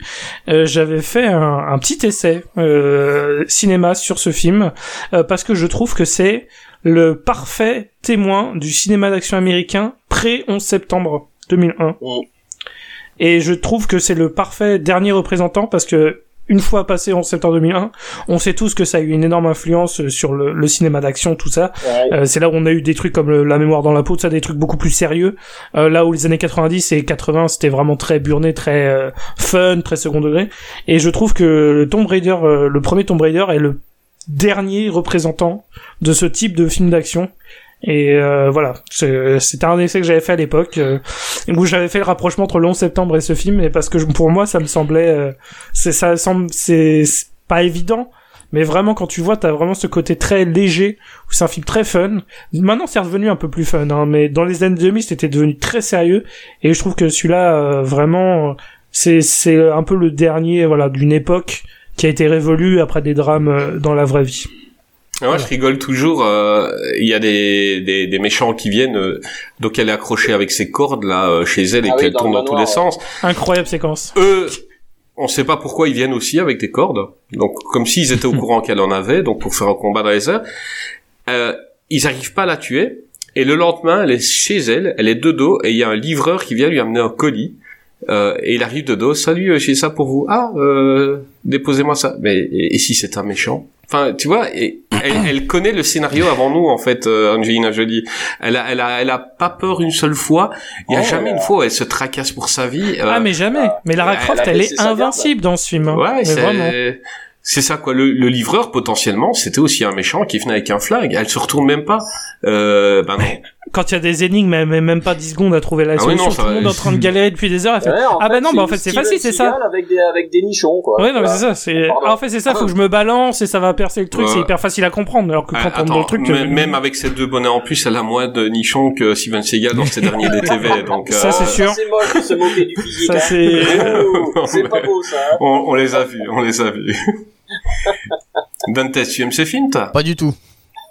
Euh, j'avais fait un, un petit essai euh, cinéma sur ce film euh, parce que je trouve que c'est le parfait témoin du cinéma d'action américain pré 11 septembre 2001. Mm. Et je trouve que c'est le parfait dernier représentant parce que une fois passé 11 septembre 2001, on sait tous que ça a eu une énorme influence sur le, le cinéma d'action, tout ça. Ouais. Euh, c'est là où on a eu des trucs comme le- La mémoire dans la peau, tout ça, des trucs beaucoup plus sérieux. Euh, là où les années 90 et 80, c'était vraiment très burné, très euh, fun, très second degré. Et je trouve que le Tomb Raider, euh, le premier Tomb Raider est le dernier représentant de ce type de film d'action. Et euh, voilà, c'était un essai que j'avais fait à l'époque, euh, où j'avais fait le rapprochement entre le 11 septembre et ce film, et parce que pour moi, ça me semblait, euh, c'est ça semble, c'est pas évident, mais vraiment quand tu vois, t'as vraiment ce côté très léger, où c'est un film très fun. Maintenant, c'est redevenu un peu plus fun, hein, mais dans les années 2000, c'était devenu très sérieux, et je trouve que celui-là, euh, vraiment, c'est c'est un peu le dernier, voilà, d'une époque qui a été révolue après des drames euh, dans la vraie vie. Moi, je rigole toujours. euh, Il y a des, des, des méchants qui viennent. euh, donc, elle est accrochée avec ses cordes là euh, chez elle et Ah qu'elle tourne dans tous les sens. Incroyable séquence. Eux, on sait pas pourquoi ils viennent aussi avec des cordes. Donc, comme s'ils étaient au <laughs> courant qu'elle en avait. Donc, pour faire un combat dans les airs, euh, ils arrivent pas à la tuer. Et le lendemain, elle est chez elle, elle est de dos, et il y a un livreur qui vient lui amener un colis. Euh, et il arrive de dos, salut, euh, j'ai ça pour vous. Ah, euh, déposez-moi ça. Mais et, et si c'est un méchant? Enfin, tu vois, et, elle, <clears throat> elle connaît le scénario avant nous, en fait, euh, Angelina Jolie. Elle a, elle a, elle a pas peur une seule fois. Il y a Oh, jamais une fois où elle se tracasse pour sa vie. euh, Ah mais jamais. Mais Lara Croft, elle est invincible dans ce film. hein. Ouais, vraiment. c'est c'est ça quoi. Le, le livreur potentiellement, c'était aussi un méchant qui venait avec un flag. Elle se retourne même pas. Euh, ben non. <laughs> Quand il y a des énigmes, elle met même pas 10 secondes à trouver la Ah oui, solution. non, Tout le monde est en train de galérer depuis des heures. Elle fait, Ouais, en ah bah non, bah en fait c'est facile, c'est ça. Avec des, avec des nichons, quoi. Ouais, non, mais Voilà. c'est ça. C'est. Ah, en fait, c'est ça. Faut que je me balance et ça va percer le truc. Ouais. C'est hyper facile à comprendre. Alors que Ah, quand on dans le truc, même, euh, même avec ces deux bonnets en plus, elle a moins de nichons que Steven Seagal dans ses derniers <laughs> DTV. Donc Ça, euh, c'est sûr. Ça, c'est moche de se moquer du physique. Ça, hein. c'est- c'est pas beau, ça. hein. on, on les a vus, on les a vus. <laughs> Dante, tu aimes ces films, toi? Pas du tout.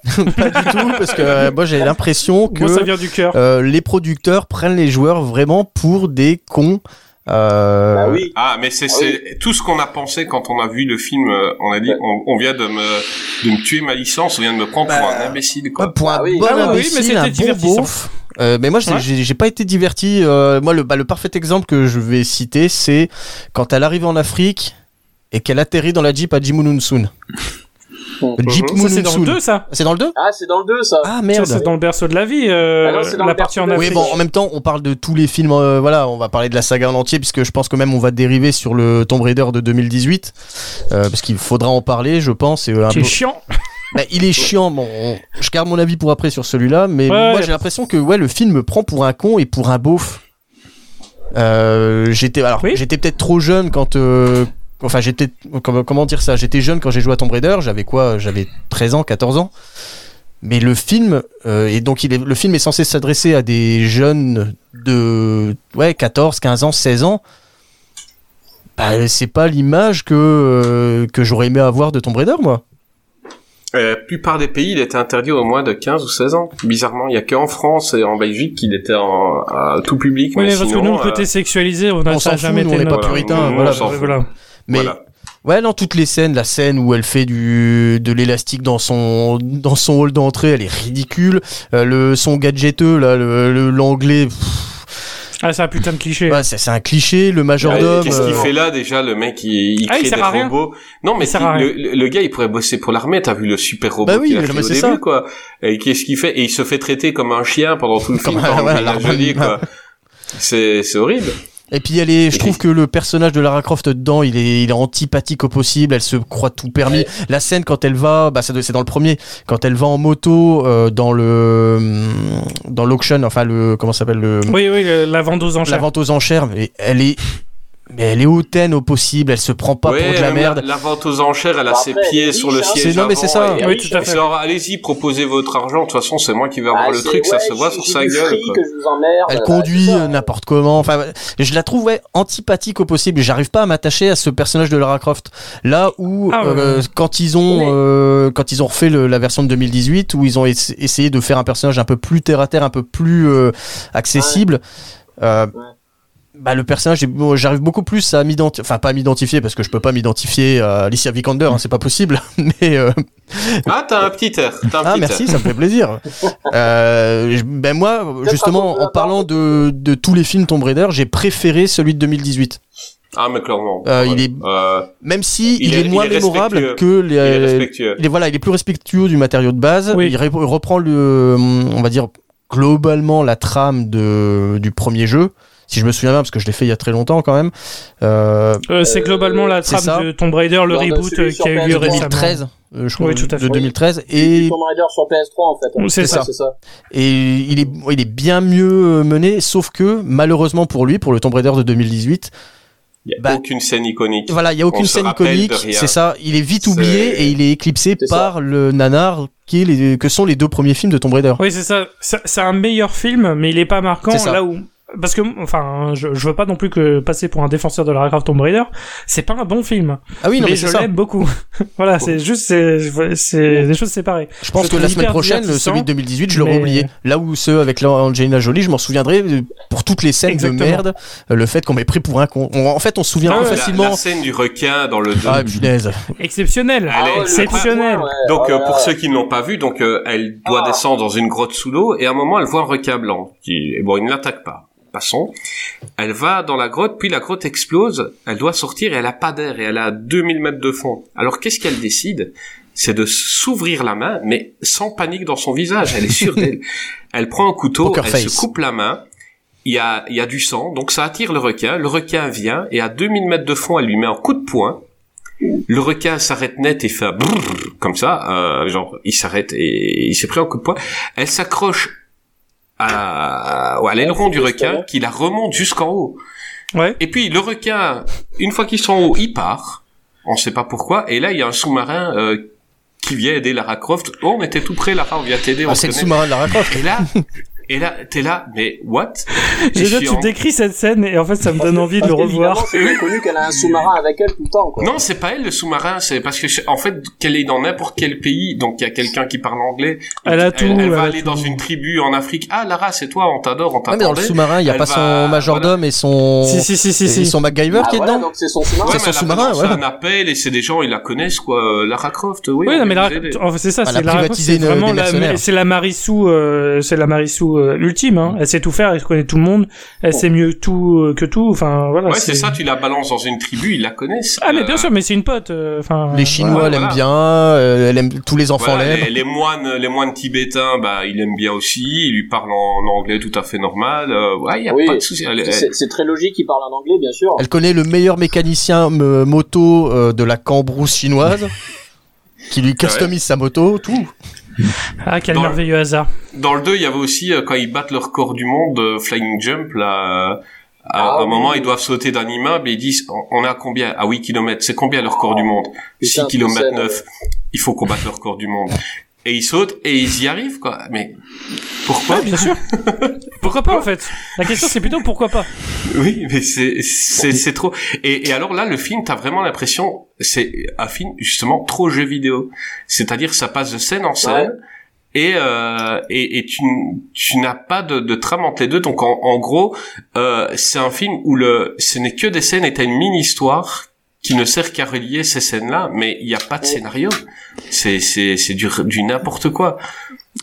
<laughs> pas du tout, parce que euh, moi j'ai l'impression que moi ça vient du cœur. euh, les producteurs prennent les joueurs vraiment pour des cons. Euh, Bah oui. Ah, mais c'est Ah tout ce qu'on a pensé quand on a vu le film. euh, On a dit, on, on vient de me de me tuer ma licence, on vient de me prendre pour Bah, un imbécile, quoi. pour un Ah oui. bon Ah oui, mais imbécile, c'était un bon beauf. Euh, mais moi, j'ai- Ouais. pas été diverti. Euh, moi, le, bah, le parfait exemple que je vais citer, c'est quand elle arrive en Afrique et qu'elle atterrit dans la Jeep à Jimununsun. Jeep Ça c'est dans le Mununsun. 2 ça. C'est dans le 2 Ah, c'est dans le 2, ça. Ah Ça merde. c'est dans le berceau de la vie. euh, Ah non, c'est dans la le partie en Afrique. Oui, bon, en même temps, on parle de tous les films. euh, voilà, on va parler de la saga en entier, puisque je pense que même on va dériver sur le Tomb Raider de 2018, euh, parce qu'il faudra en parler, je pense. Et, euh, peu- chiant. <laughs> Bah, il est chiant. Bon, on- je garde mon avis pour après sur celui-là, mais Ouais, moi ouais. j'ai l'impression que ouais, le film me prend pour un con et pour un beauf. Euh, j'étais alors Oui. j'étais peut-être trop jeune quand euh, enfin j'étais comment, comment dire ça? J'étais jeune quand j'ai joué à Tomb Raider j'avais quoi? J'avais 13 ans 14 ans mais le film euh, et donc il est, le film est censé s'adresser à des jeunes de ouais 14 15 ans 16 ans bah, c'est pas l'image que euh, que j'aurais aimé avoir de Tomb Raider moi Euh, la plupart des pays, il était interdit au moins de 15 ou 16 ans. Bizarrement, il y a qu'en France et en Belgique qu'il était en, à tout public. Oui, mais parce que sinon, nous, le euh, côté sexualisé, on a on ça a s'en fout, jamais nous, on été n'est pas Nous, voilà fout. voilà. Mais Voilà. Ouais, non, toutes les scènes, la scène où elle fait du de l'élastique dans son dans son hall d'entrée, elle est ridicule. Euh, le son gadgeteux là, le le- Ah, c'est un putain de cliché. ouais, c'est un cliché. Le Ouais, majordome. Qu'est-ce qu'il euh, fait là déjà le mec il, il Ah, il crée sert des à rien. robots. Non mais Il sert à le, rien. le- le gars il pourrait bosser pour l'armée. T'as vu le super robot Bah oui, qu'il a mais fait c'est au début ça. quoi. Et qu'est-ce qu'il fait? Et il se fait traiter comme un chien pendant tout le Comme <laughs> film. ouais, Jolie, bah, quoi. C'est c'est horrible. Et puis elle est, je trouve que le personnage de Lara Croft dedans, il est, il est antipathique au possible. Elle se croit tout permis. La scène quand elle va, bah ça c'est dans le premier, quand elle va en moto euh, dans le dans l'auction, enfin le comment ça s'appelle le Oui, oui, la vente aux la enchères. vente aux enchères. Mais elle est mais elle est hautaine au possible. Elle se prend pas Ouais, pour de la merde. La, vente aux enchères, elle a ses pieds sur le siège. Non, mais c'est ça. Oui, tout à fait. genre, allez-y, proposez votre argent. De toute façon, c'est moi qui vais avoir Ah, le truc. ça se voit sur sa gueule. quoi. que je vous emmerde. Elle bah, conduit euh, n'importe comment. Enfin, je la trouve ouais, antipathique au possible. J'arrive pas à m'attacher à ce personnage de Lara Croft. Là où Ah, euh, quand ils ont euh, quand ils ont refait le- la version de 2018 où ils ont ess- essayé de faire un personnage un peu plus terre à terre, un peu plus euh, accessible. euh, Ouais. Bah, le personnage, j'arrive beaucoup plus à m'identifier, enfin pas à m'identifier parce que je peux pas m'identifier à Alicia Vikander, hein, c'est pas possible. <laughs> Mais euh, Ah, t'as un petit air. Un ah petit merci, air. ça me fait plaisir. <laughs> euh, je- ben moi, justement, raconte-le en parlant de, de tous les films Tomb Raider, j'ai préféré celui de 2018. Ah, mais clairement. Euh, Ouais. il est- Euh, Même si il, Il est, est- moins il est mémorable que les. il est respectueux. il est- voilà, il est plus respectueux du matériau de base. Oui. Il reprend le, on va dire globalement la trame de du premier jeu. Si je me souviens bien, parce que je l'ai fait il y a très longtemps quand même. Euh, Euh, c'est globalement la trame ça. de Tomb Raider, le de reboot euh, qui a eu PS3. lieu de récemment. 2013. euh, je crois, Oui, tout à de fait. 2013. Et... Et Tomb Raider sur PS3 en fait. C'est ça. Et il est, il est bien mieux mené, sauf que malheureusement pour lui, pour le Tomb Raider de 2018, Il y a Bah, aucune scène iconique. voilà, il y a aucune scène iconique. de. C'est ça, il est vite oublié et il est éclipsé ça. par le nanar qui est les, que sont les deux premiers films de Tomb Raider. Oui, c'est ça. C'est un meilleur film, mais il est pas marquant là où. Parce que, enfin, je, je veux pas non plus que passer pour un défenseur de Lara Croft Tomb Raider. C'est pas un bon film. Ah oui, non, mais mais, je l'aime beaucoup. <laughs> voilà, c'est juste, c'est c'est des choses séparées. Je pense Je que la semaine prochaine, celui de 2018, je l'aurais mais- oublié. Là où ceux avec Angelina Jolie, je m'en souviendrai euh, pour toutes les scènes Exactement. de merde. euh, Le fait qu'on m'ait pris pour un con. On- en fait, on se souvient Ah ouais, La- facilement. La, scène du requin dans le 2. Ah, punaise. Exceptionnel. Ah ouais, exceptionnel. Donc oh euh, pour ceux qui ne l'ont pas vu, donc euh, elle doit Ah. descendre dans une grotte sous l'eau et à un moment elle voit un requin blanc qui et bon il ne l'attaque pas. Passons. Elle va dans la grotte, puis la grotte explose. Elle doit sortir et elle a pas d'air et elle a 2000 mètres de fond. Alors qu'est-ce qu'elle décide? C'est de s'ouvrir la main, mais sans panique dans son visage. Elle est sûre d'elle. <laughs> Elle prend un couteau, Poker elle face. se coupe la main. Il y a, il y a du sang, donc ça attire le requin. Le requin vient et à 2000 mètres de fond, elle lui met un coup de poing. Le requin s'arrête net et fait brrr, comme ça, euh, genre il s'arrête et il s'est pris un coup de poing. Elle s'accroche à, à l'aileron du requin qui la remonte jusqu'en haut. Ouais. Et puis le requin, une fois qu'ils sont en haut, il part. On sait pas pourquoi. Et là, il y a un sous-marin euh, qui vient aider Lara Croft. Oh, on était tout près, Lara, on vient t'aider. on Ah, c'est le sous-marin de Lara Croft. Et là, et là, t'es là, mais what? <laughs> Déjà, tu en- décris cette scène et en fait, ça me donne envie de le revoir. C'est <laughs> bien connu qu'elle a un sous-marin avec elle tout le temps. Quoi. Non, c'est pas elle le sous-marin, c'est parce que en fait qu'elle est dans n'importe quel pays, donc il y a quelqu'un qui parle anglais. Elle a tout, Elle, elle va a aller tout. dans une tribu en Afrique. Ah Lara, c'est toi, on t'adore, on Ouais, mais dans le t'attendait. sous-marin, il n'y a Elle pas va- son majordome et son. Si, si, si, si, et si. son MacGyver Ah, qui est voilà, dedans. donc c'est son sous-marin. Ouais, C'est son elle sous-marin, ouais. un appel et c'est des gens, ils la connaissent quoi. Lara Croft, oui. Oui, on non, mais va c'est ça, Elle c'est a Lara Croft, vraiment c'est la Marissou, euh, c'est la Marissou euh, ultime. Hein. Elle sait tout faire, elle connaît tout le monde, elle sait mieux tout euh, que tout. Enfin, voilà. Ouais, c'est ça, tu la balances dans une tribu, ils la connaissent. Ah, mais Euh, bien sûr, mais c'est une pote. euh, Enfin. Les Chinois l'aiment voilà. bien, euh, elle aime, tous les enfants Voilà, l'aiment. les, les moines, les moines tibétains, bah, il aime bien aussi. Il lui parle en, anglais tout à fait normal. Euh, ouais, il y a Oui. pas de souci. C'est très logique, il parle en anglais, bien sûr. Elle connaît le meilleur mécanicien euh, moto euh, de la cambrousse chinoise, <laughs> qui lui customise sa moto, tout. Ah, quel Dans- merveilleux hasard. Dans le 2, il y avait aussi, euh, quand ils battent le record du monde, euh, Flying Jump, là, euh, à Ah un oui. moment, ils doivent sauter d'un immeuble et ils disent, on- à combien? À 8 km. C'est combien le record du monde? Putain, 6 km c'est 9. Il faut qu'on batte le record du monde. Et ils sautent et ils y arrivent, quoi. Mais, pourquoi? Ouais, bien sûr. <laughs> pourquoi pas, en fait? La question, c'est plutôt pourquoi pas. Oui, mais c'est c'est c'est trop. Et, et alors là, le film, t'as vraiment l'impression, c'est un film justement trop jeu vidéo. C'est-à-dire, ça passe de scène en scène. Et, euh, et, et tu, tu n'as pas de, de trame entre les deux. Donc en, en gros, euh, c'est un film où le, ce n'est que des scènes et t'as une mini-histoire qui ne sert qu'à relier ces scènes-là, mais il n'y a pas de scénario. C'est c'est c'est du, du n'importe quoi.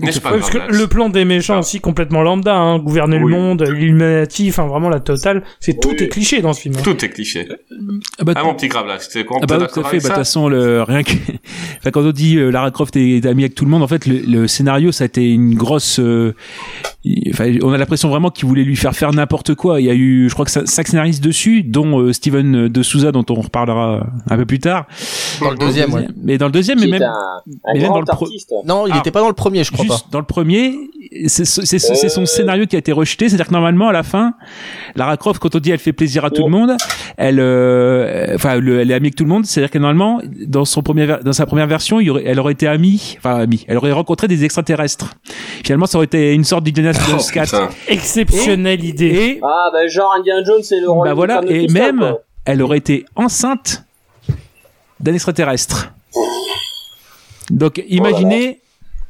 N'est-ce pas Ouais, parce que le plan des méchants aussi complètement lambda, hein, gouverner Oui. le monde, l'illuminati, enfin vraiment la totale, c'est tout est cliché dans ce film. hein. Tout est cliché. Ah bah, Ah mon petit Gravelax, t'es Ah bah tout à fait. Bah, de toute façon, le, rien que, <laughs> enfin, quand on dit euh, Lara Croft est, est amie avec tout le monde, en fait, le, le scénario, ça a été une grosse. euh, enfin, on a l'impression vraiment qu'il voulait lui faire faire n'importe quoi. Il y a eu, je crois que ça- cinq scénaristes dessus, dont euh, Steven de Souza, dont on reparlera un peu plus tard. Dans le deuxième, ouais. Mais dans le deuxième, mais même un, un mais même grand dans le pro- artiste. Non, il Ah. n'était pas dans le premier, je crois juste pas. dans le premier, c'est son Euh. scénario qui a été rejeté. C'est-à-dire que normalement, à la fin, Lara Croft, quand on dit elle fait plaisir à tout le monde, elle, euh, enfin, le- elle est amie avec tout le monde. C'est-à-dire que normalement, dans son premier, dans sa première version, il y aurait, elle aurait été amie, enfin amie, elle aurait rencontré des extraterrestres. Finalement, ça aurait été une sorte d'Indiana Oh, Jones 4. putain. Exceptionnelle idée. Et Ah, bah, genre Indiana Jones, c'est le roi bah voilà, et même, quoi. elle aurait été enceinte d'un extraterrestre. Donc, imaginez,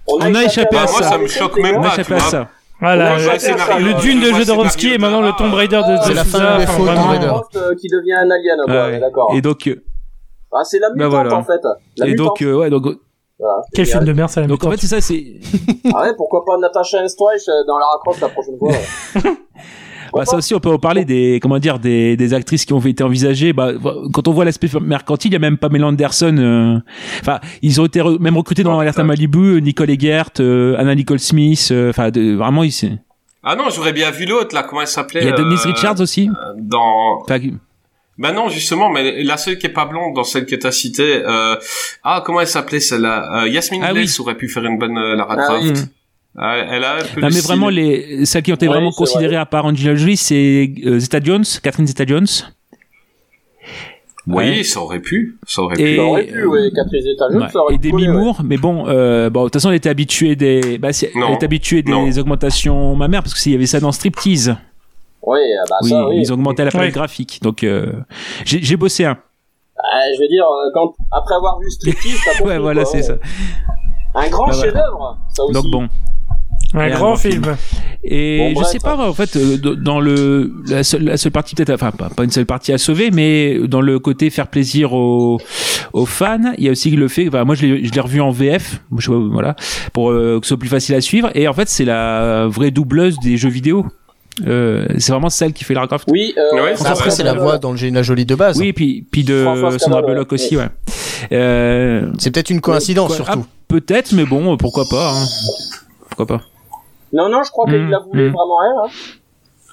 On on a échappé à Bah, moi, ça. ça me choque même on a échappé à ça. Voilà, le, Dune de Jodorowsky et maintenant le Tomb Raider de, C'est la Souza. Croft, euh, qui devient un alien, d'accord. Et donc, euh, Ah, c'est la Bah mutante, en fait. La et donc, euh, ouais, donc, Voilà, c'est Quel génial. film de merde, ça la donc en fait, c'est ça, c'est, Ah ouais, pourquoi pas Natasha Henstreich euh, dans Lara Croft la prochaine fois. <laughs> Bah, ça aussi, on peut en parler des, comment dire, des, des actrices qui ont été envisagées. Bah, quand on voit l'aspect mercantile, il y a même Pamela Anderson. euh, Enfin, ils ont été re- même recrutés dans Alerte à putain. Malibu, Nicole Eggert, euh, Anna Nicole Smith. euh, Enfin, vraiment, ils- Ah non, j'aurais bien vu l'autre, là, comment elle s'appelait il y a Denise euh, Richards aussi. euh, Dans... Enfin, Bah non, justement, mais la seule qui est pas blonde dans celle que t'as citée, euh... ah comment elle s'appelait celle-là euh, Yasmine Ah oui. Aurait pu faire une bonne euh, Lara Ah Croft. oui. Ah, elle a un peu Non, mais style. vraiment, les, celles qui ont été Ouais, vraiment considérées à part Angelina Jolie, c'est euh, Zeta Jones, Catherine Zeta Jones. Oui, Ouais. ça aurait pu, ça aurait Et- pu. Ça aurait pu, ouais, Catherine Zeta-Jones, Ouais. ça aurait Et ouais. Moore, mais bon, euh, bon, de toute façon, elle était habituée des, bah, Non. elle est habituée des Non. augmentations mammaires parce que s'il y avait ça dans Striptease, Oui, ah bah oui, ça, oui. ils augmentaient la palette Ouais. graphique. Donc, euh, j'ai bossé un. Ah, je veux dire, quand, après avoir vu Striptease, compris, <laughs> Ouais, voilà, c'est ça. Un grand Bah, chef-d'œuvre, ça aussi. Donc bon. Un grand grand film. film. Et Bon, je bref. sais pas, en fait, euh, dans le la seule, la seule partie peut-être, enfin pas, pas une seule partie à sauver, mais dans le côté faire plaisir aux, aux fans, il y a aussi le fait, enfin, moi je l'ai revu en VF, je voilà, pour euh, que ce soit plus facile à suivre. Et en fait, c'est la vraie doubleuse des jeux vidéo. Euh, c'est vraiment celle qui fait Lara Croft. Oui, euh, Ouais, ça Après, c'est la voix va. d'Angelina Jolie de base. Oui, puis puis de Sandra Bullock aussi, ouais. Euh, C'est peut-être une coïncidence, quoi- surtout. ah, peut-être, mais bon, pourquoi pas. hein. Pourquoi pas. Non, non, je crois qu'il Mm, la voulait mm. vraiment elle. Hein.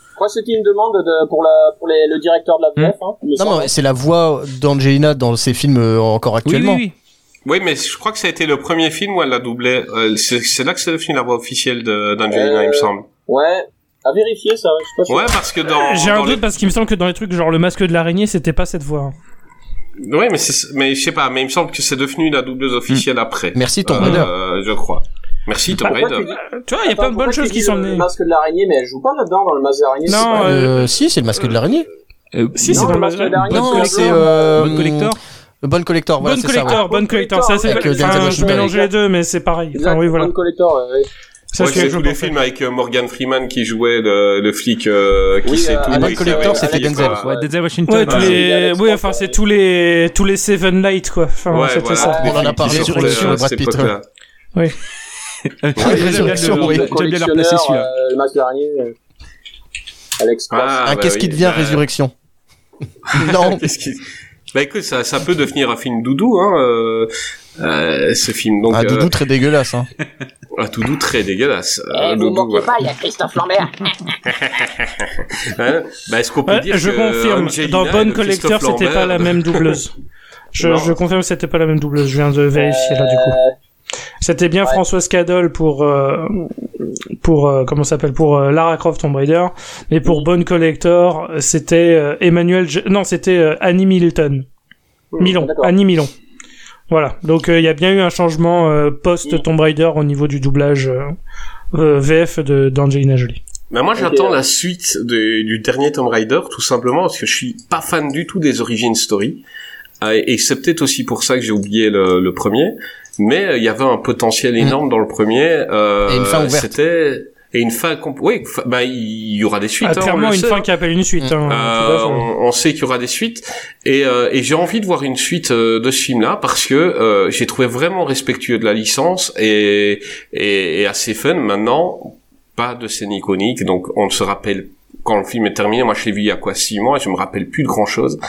Je crois que c'était une demande de, pour, la, pour les, le directeur de la VF. Hein, il me Non, mais c'est la voix d'Angelina dans ses films euh, encore Oui, oui, actuellement. oui. Oui, mais je crois que ça a été le premier film où elle l'a doublé. Euh, c'est là que c'est devenu la voix officielle d'Angelina, Euh, il me semble. Ouais, à vérifier ça, je suis pas. Ouais, parce que dans. J'ai un les- doute parce qu'il me semble que dans les trucs genre le masque de l'araignée, c'était pas cette voix. hein. Ouais, mais mais je sais pas, mais il me semble que c'est devenu la doubleuse officielle après. Merci, Tomb Euh, je crois. Merci, Tomb Pourquoi Raider. tu dis- Tu vois, il y a plein de bonnes choses qui sont le venues. masque de l'araignée, mais elle joue pas là-dedans dans le masque de l'araignée. Non, pas- Euh, si, c'est le masque de l'araignée. Euh, Si, c'est dans le le masque de l'araignée, Non, c'est euh, Bonne collector. Bonne collector, voilà, Bonne c'est ça. collector, ouais. bonne collector. Ça, c'est euh, enfin, je mélangeais les deux, mais c'est pareil. Enfin, oui, voilà. Bonne collector, ouais. Ça, Ouais, c'est tous les films avec euh, Morgan Freeman qui jouait le, le flic euh, qui Oui, sait euh, tout. Oui, c'est Collector, c'était Denzel. Ouais, Denzel Washington. Ouais, tous Ouais. les, oui, enfin, c'est tous les, tous les Seven Night, quoi. Enfin, Ouais, c'était voilà, ça. On en a parlé sur le- à Brad cette Pitt, le- oui. J'aime bien leur placer celui-là. euh, le masque de l'araignée. euh, Alex Cross. Ah, Un bah qu'est-ce oui, qui devient bah, Résurrection <laughs> Non, Qu'est-ce qui... Bah écoute, ça, ça peut devenir un film doudou, hein, euh, euh, ce film. Donc, un euh, doudou très dégueulasse. Hein. un <laughs> doudou très dégueulasse. Eh, Un vous doudou, moquez ouais. pas, il y a Christophe Lambert. <laughs> Hein bah, est-ce qu'on peut Ouais, dire je que confirme. Angelina Dans Bonne le Collector, c'était pas la même doubleuse. Je, Non. je confirme que c'était pas la même doubleuse. Je viens de vérifier là, du coup. C'était bien Ouais. Françoise Cadol pour euh, pour euh, comment s'appelle pour euh, Lara Croft Tomb Raider, mais pour Oui. Bonne Collector, c'était euh, Emmanuel non, c'était euh, Annie Milton. Milon, d'accord. Annie Milon. Voilà. Donc euh, il y a bien eu un changement euh, post Tomb Raider au niveau du doublage euh, euh, VF de d'Angelina Jolie. Bah moi j'attends la suite de- du dernier Tomb Raider tout simplement parce que je suis pas fan du tout des origin story et c'est peut-être aussi pour ça que j'ai oublié le, le premier mais euh, il y avait un potentiel énorme dans le premier euh, Et une fin ouverte. c'était et une fin oui fa- bah il y aura des suites Ah, hein, clairement une sait, fin hein. qui appelle une suite. Hein, Euh, on, on sait qu'il y aura des suites et, euh, et j'ai envie de voir une suite euh, de ce film-là parce que euh, j'ai trouvé vraiment respectueux de la licence et, et, et assez fun. Maintenant, pas de scène iconique, donc on se rappelle quand le film est terminé. Moi, je l'ai vu il y a quoi six mois, et je me rappelle plus de grand-chose.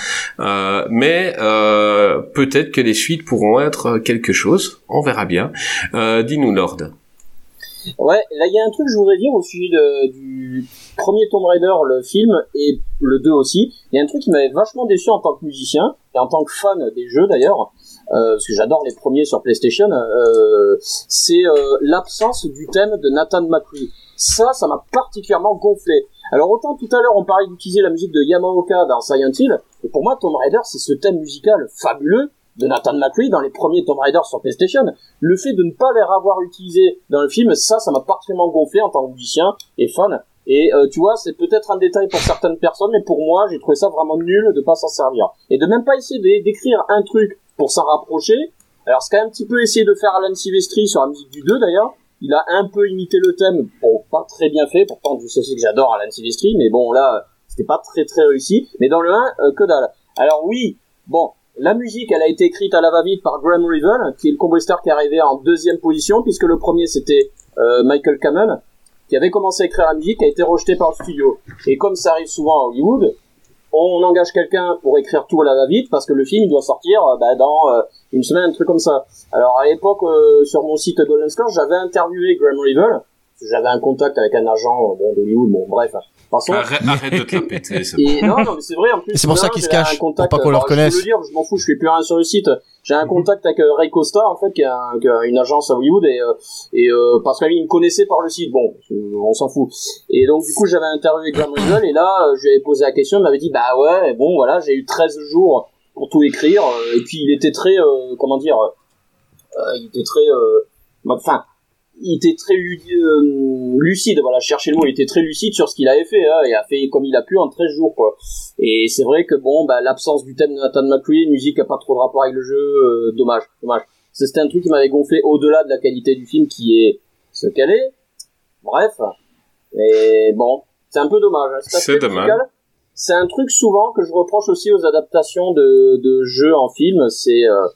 Euh, mais euh, peut-être que les suites pourront être quelque chose. On verra bien. Euh, Dis-nous, Lord. Ouais, là il y a un truc que je voudrais dire au sujet du premier Tomb Raider, le film, et le 2 aussi. Il y a un truc qui m'avait vachement déçu en tant que musicien, et en tant que fan des jeux d'ailleurs, euh, parce que j'adore les premiers sur PlayStation, euh, c'est euh, l'absence du thème de Nathan McCree. Ça, ça m'a particulièrement gonflé. Alors autant tout à l'heure on parlait d'utiliser la musique de Yamaoka dans Silent Hill, et pour moi Tomb Raider c'est ce thème musical fabuleux de Nathan McCree dans les premiers Tomb Raider sur PlayStation. Le fait de ne pas les avoir utilisés dans le film, ça, ça m'a particulièrement gonflé en tant que musicien et fan. Et euh, tu vois, c'est peut-être un détail pour certaines personnes, mais pour moi, j'ai trouvé ça vraiment nul de pas s'en servir. Et de même pas essayer d'é- d'écrire un truc pour s'en rapprocher. Alors, quand même un petit peu essayer de faire Alan Silvestri sur la musique du 2 d'ailleurs. Il a un peu imité le thème, bon, pas très bien fait, pourtant je sais que j'adore Alan Silvestri, mais bon, là, c'était pas très très réussi. Mais dans le 1, euh, que dalle. Alors oui, bon, la musique, elle a été écrite à la va-vite par Graham Revel, qui est le compositeur qui est arrivé en deuxième position, puisque le premier c'était euh, Michael Kamen, qui avait commencé à écrire la musique, a été rejeté par le studio. Et comme ça arrive souvent à Hollywood, on engage quelqu'un pour écrire tout à la va-vite, parce que le film il doit sortir euh, bah, dans euh, une semaine, un truc comme ça. Alors à l'époque, euh, sur mon site Golden Score, j'avais interviewé Graham Revel, j'avais un contact avec un agent euh, bon, d'Hollywood, bon bref. Passons. Arrête, arrête de <laughs> te la péter. Et non, non, mais c'est vrai en plus. C'est pour ça non, qu'il se j'avais cache, un contact, pour pas qu'on le alors, Je le dire, je m'en fous, je fais plus rien sur le site. J'ai un contact avec euh, Ray Costa en fait, qui est, un- qui est une agence à Hollywood et euh, et euh, parce qu'il me connaissait par le site. Bon, on s'en fout. Et donc du coup, j'avais interviewé Graham <coughs> Riddle et là, euh, je lui avais posé la question, il m'avait dit bah ouais, bon voilà, j'ai eu 13 jours pour tout écrire et puis il était très euh, comment dire, euh, il était très euh, enfin il était très euh, lucide, voilà, je cherchais le mot, il était très lucide sur ce qu'il avait fait, hein, il a fait comme il a pu en 13 jours, quoi. Et c'est vrai que bon, bah, l'absence du thème de Nathan McCready, musique a pas trop de rapport avec le jeu, euh, dommage, dommage. C'était un truc qui m'avait gonflé au-delà de la qualité du film qui est ce qu'elle est. Bref. Mais bon, c'est un peu dommage. hein. C'est dommage. C'est un truc souvent que je reproche aussi aux adaptations de, de jeux en film, c'est euh,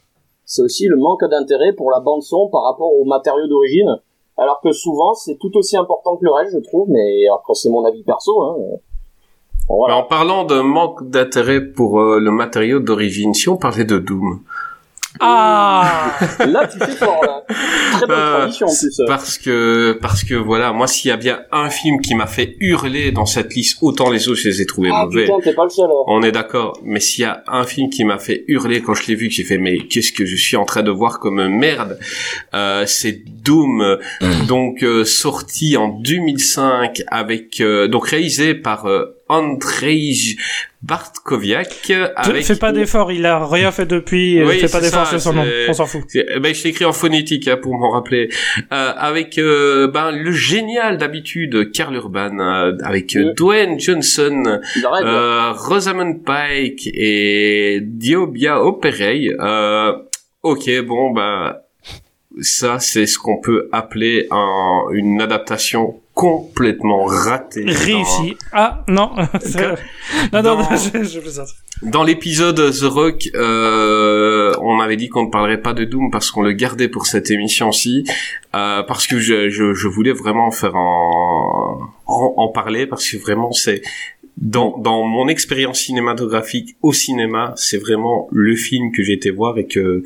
c'est aussi le manque d'intérêt pour la bande son par rapport aux matériaux d'origine, alors que souvent c'est tout aussi important que le reste, je trouve. Mais après c'est mon avis perso. Hein. Voilà. en parlant de manque d'intérêt pour euh, le matériau d'origine, si on parlait de Doom, Ah Là tu fais fort là. Très bonne Euh, tradition en plus. parce que parce que voilà, moi s'il y a bien un film qui m'a fait hurler dans cette liste, autant les autres je les ai trouvés Ah mauvais. putain t'es pas le seul. hein. On est d'accord, mais s'il y a un film qui m'a fait hurler quand je l'ai vu, que j'ai fait mais qu'est-ce que je suis en train de voir comme merde, euh, c'est Doom, donc euh, sorti en 2005 avec euh, donc réalisé par euh, Andrzej Bartkowiak avec Fais pas d'effort, il a rien fait depuis, Oui, fais pas d'effort sur son nom, on s'en fout. Eh Ben, je l'ai écrit en phonétique hein, pour m'en rappeler. Euh, avec euh, ben le génial d'habitude Karl Urban, euh, avec euh, Oui. Dwayne Johnson, euh, Rosamund Pike et Diobia Operey. Euh, ok, bon ben ça c'est ce qu'on peut appeler un, une adaptation complètement dans- Réussi. Ah, non. <laughs> <laughs> non, non, <laughs> je, je plaisante. Dans l'épisode The Rock, euh, on avait dit qu'on ne parlerait pas de Doom parce qu'on le gardait pour cette émission-ci, euh, parce que je, je, je voulais vraiment faire en, en, en parler parce que vraiment c'est dans, dans mon expérience cinématographique au cinéma, c'est vraiment le film que j'ai été voir et que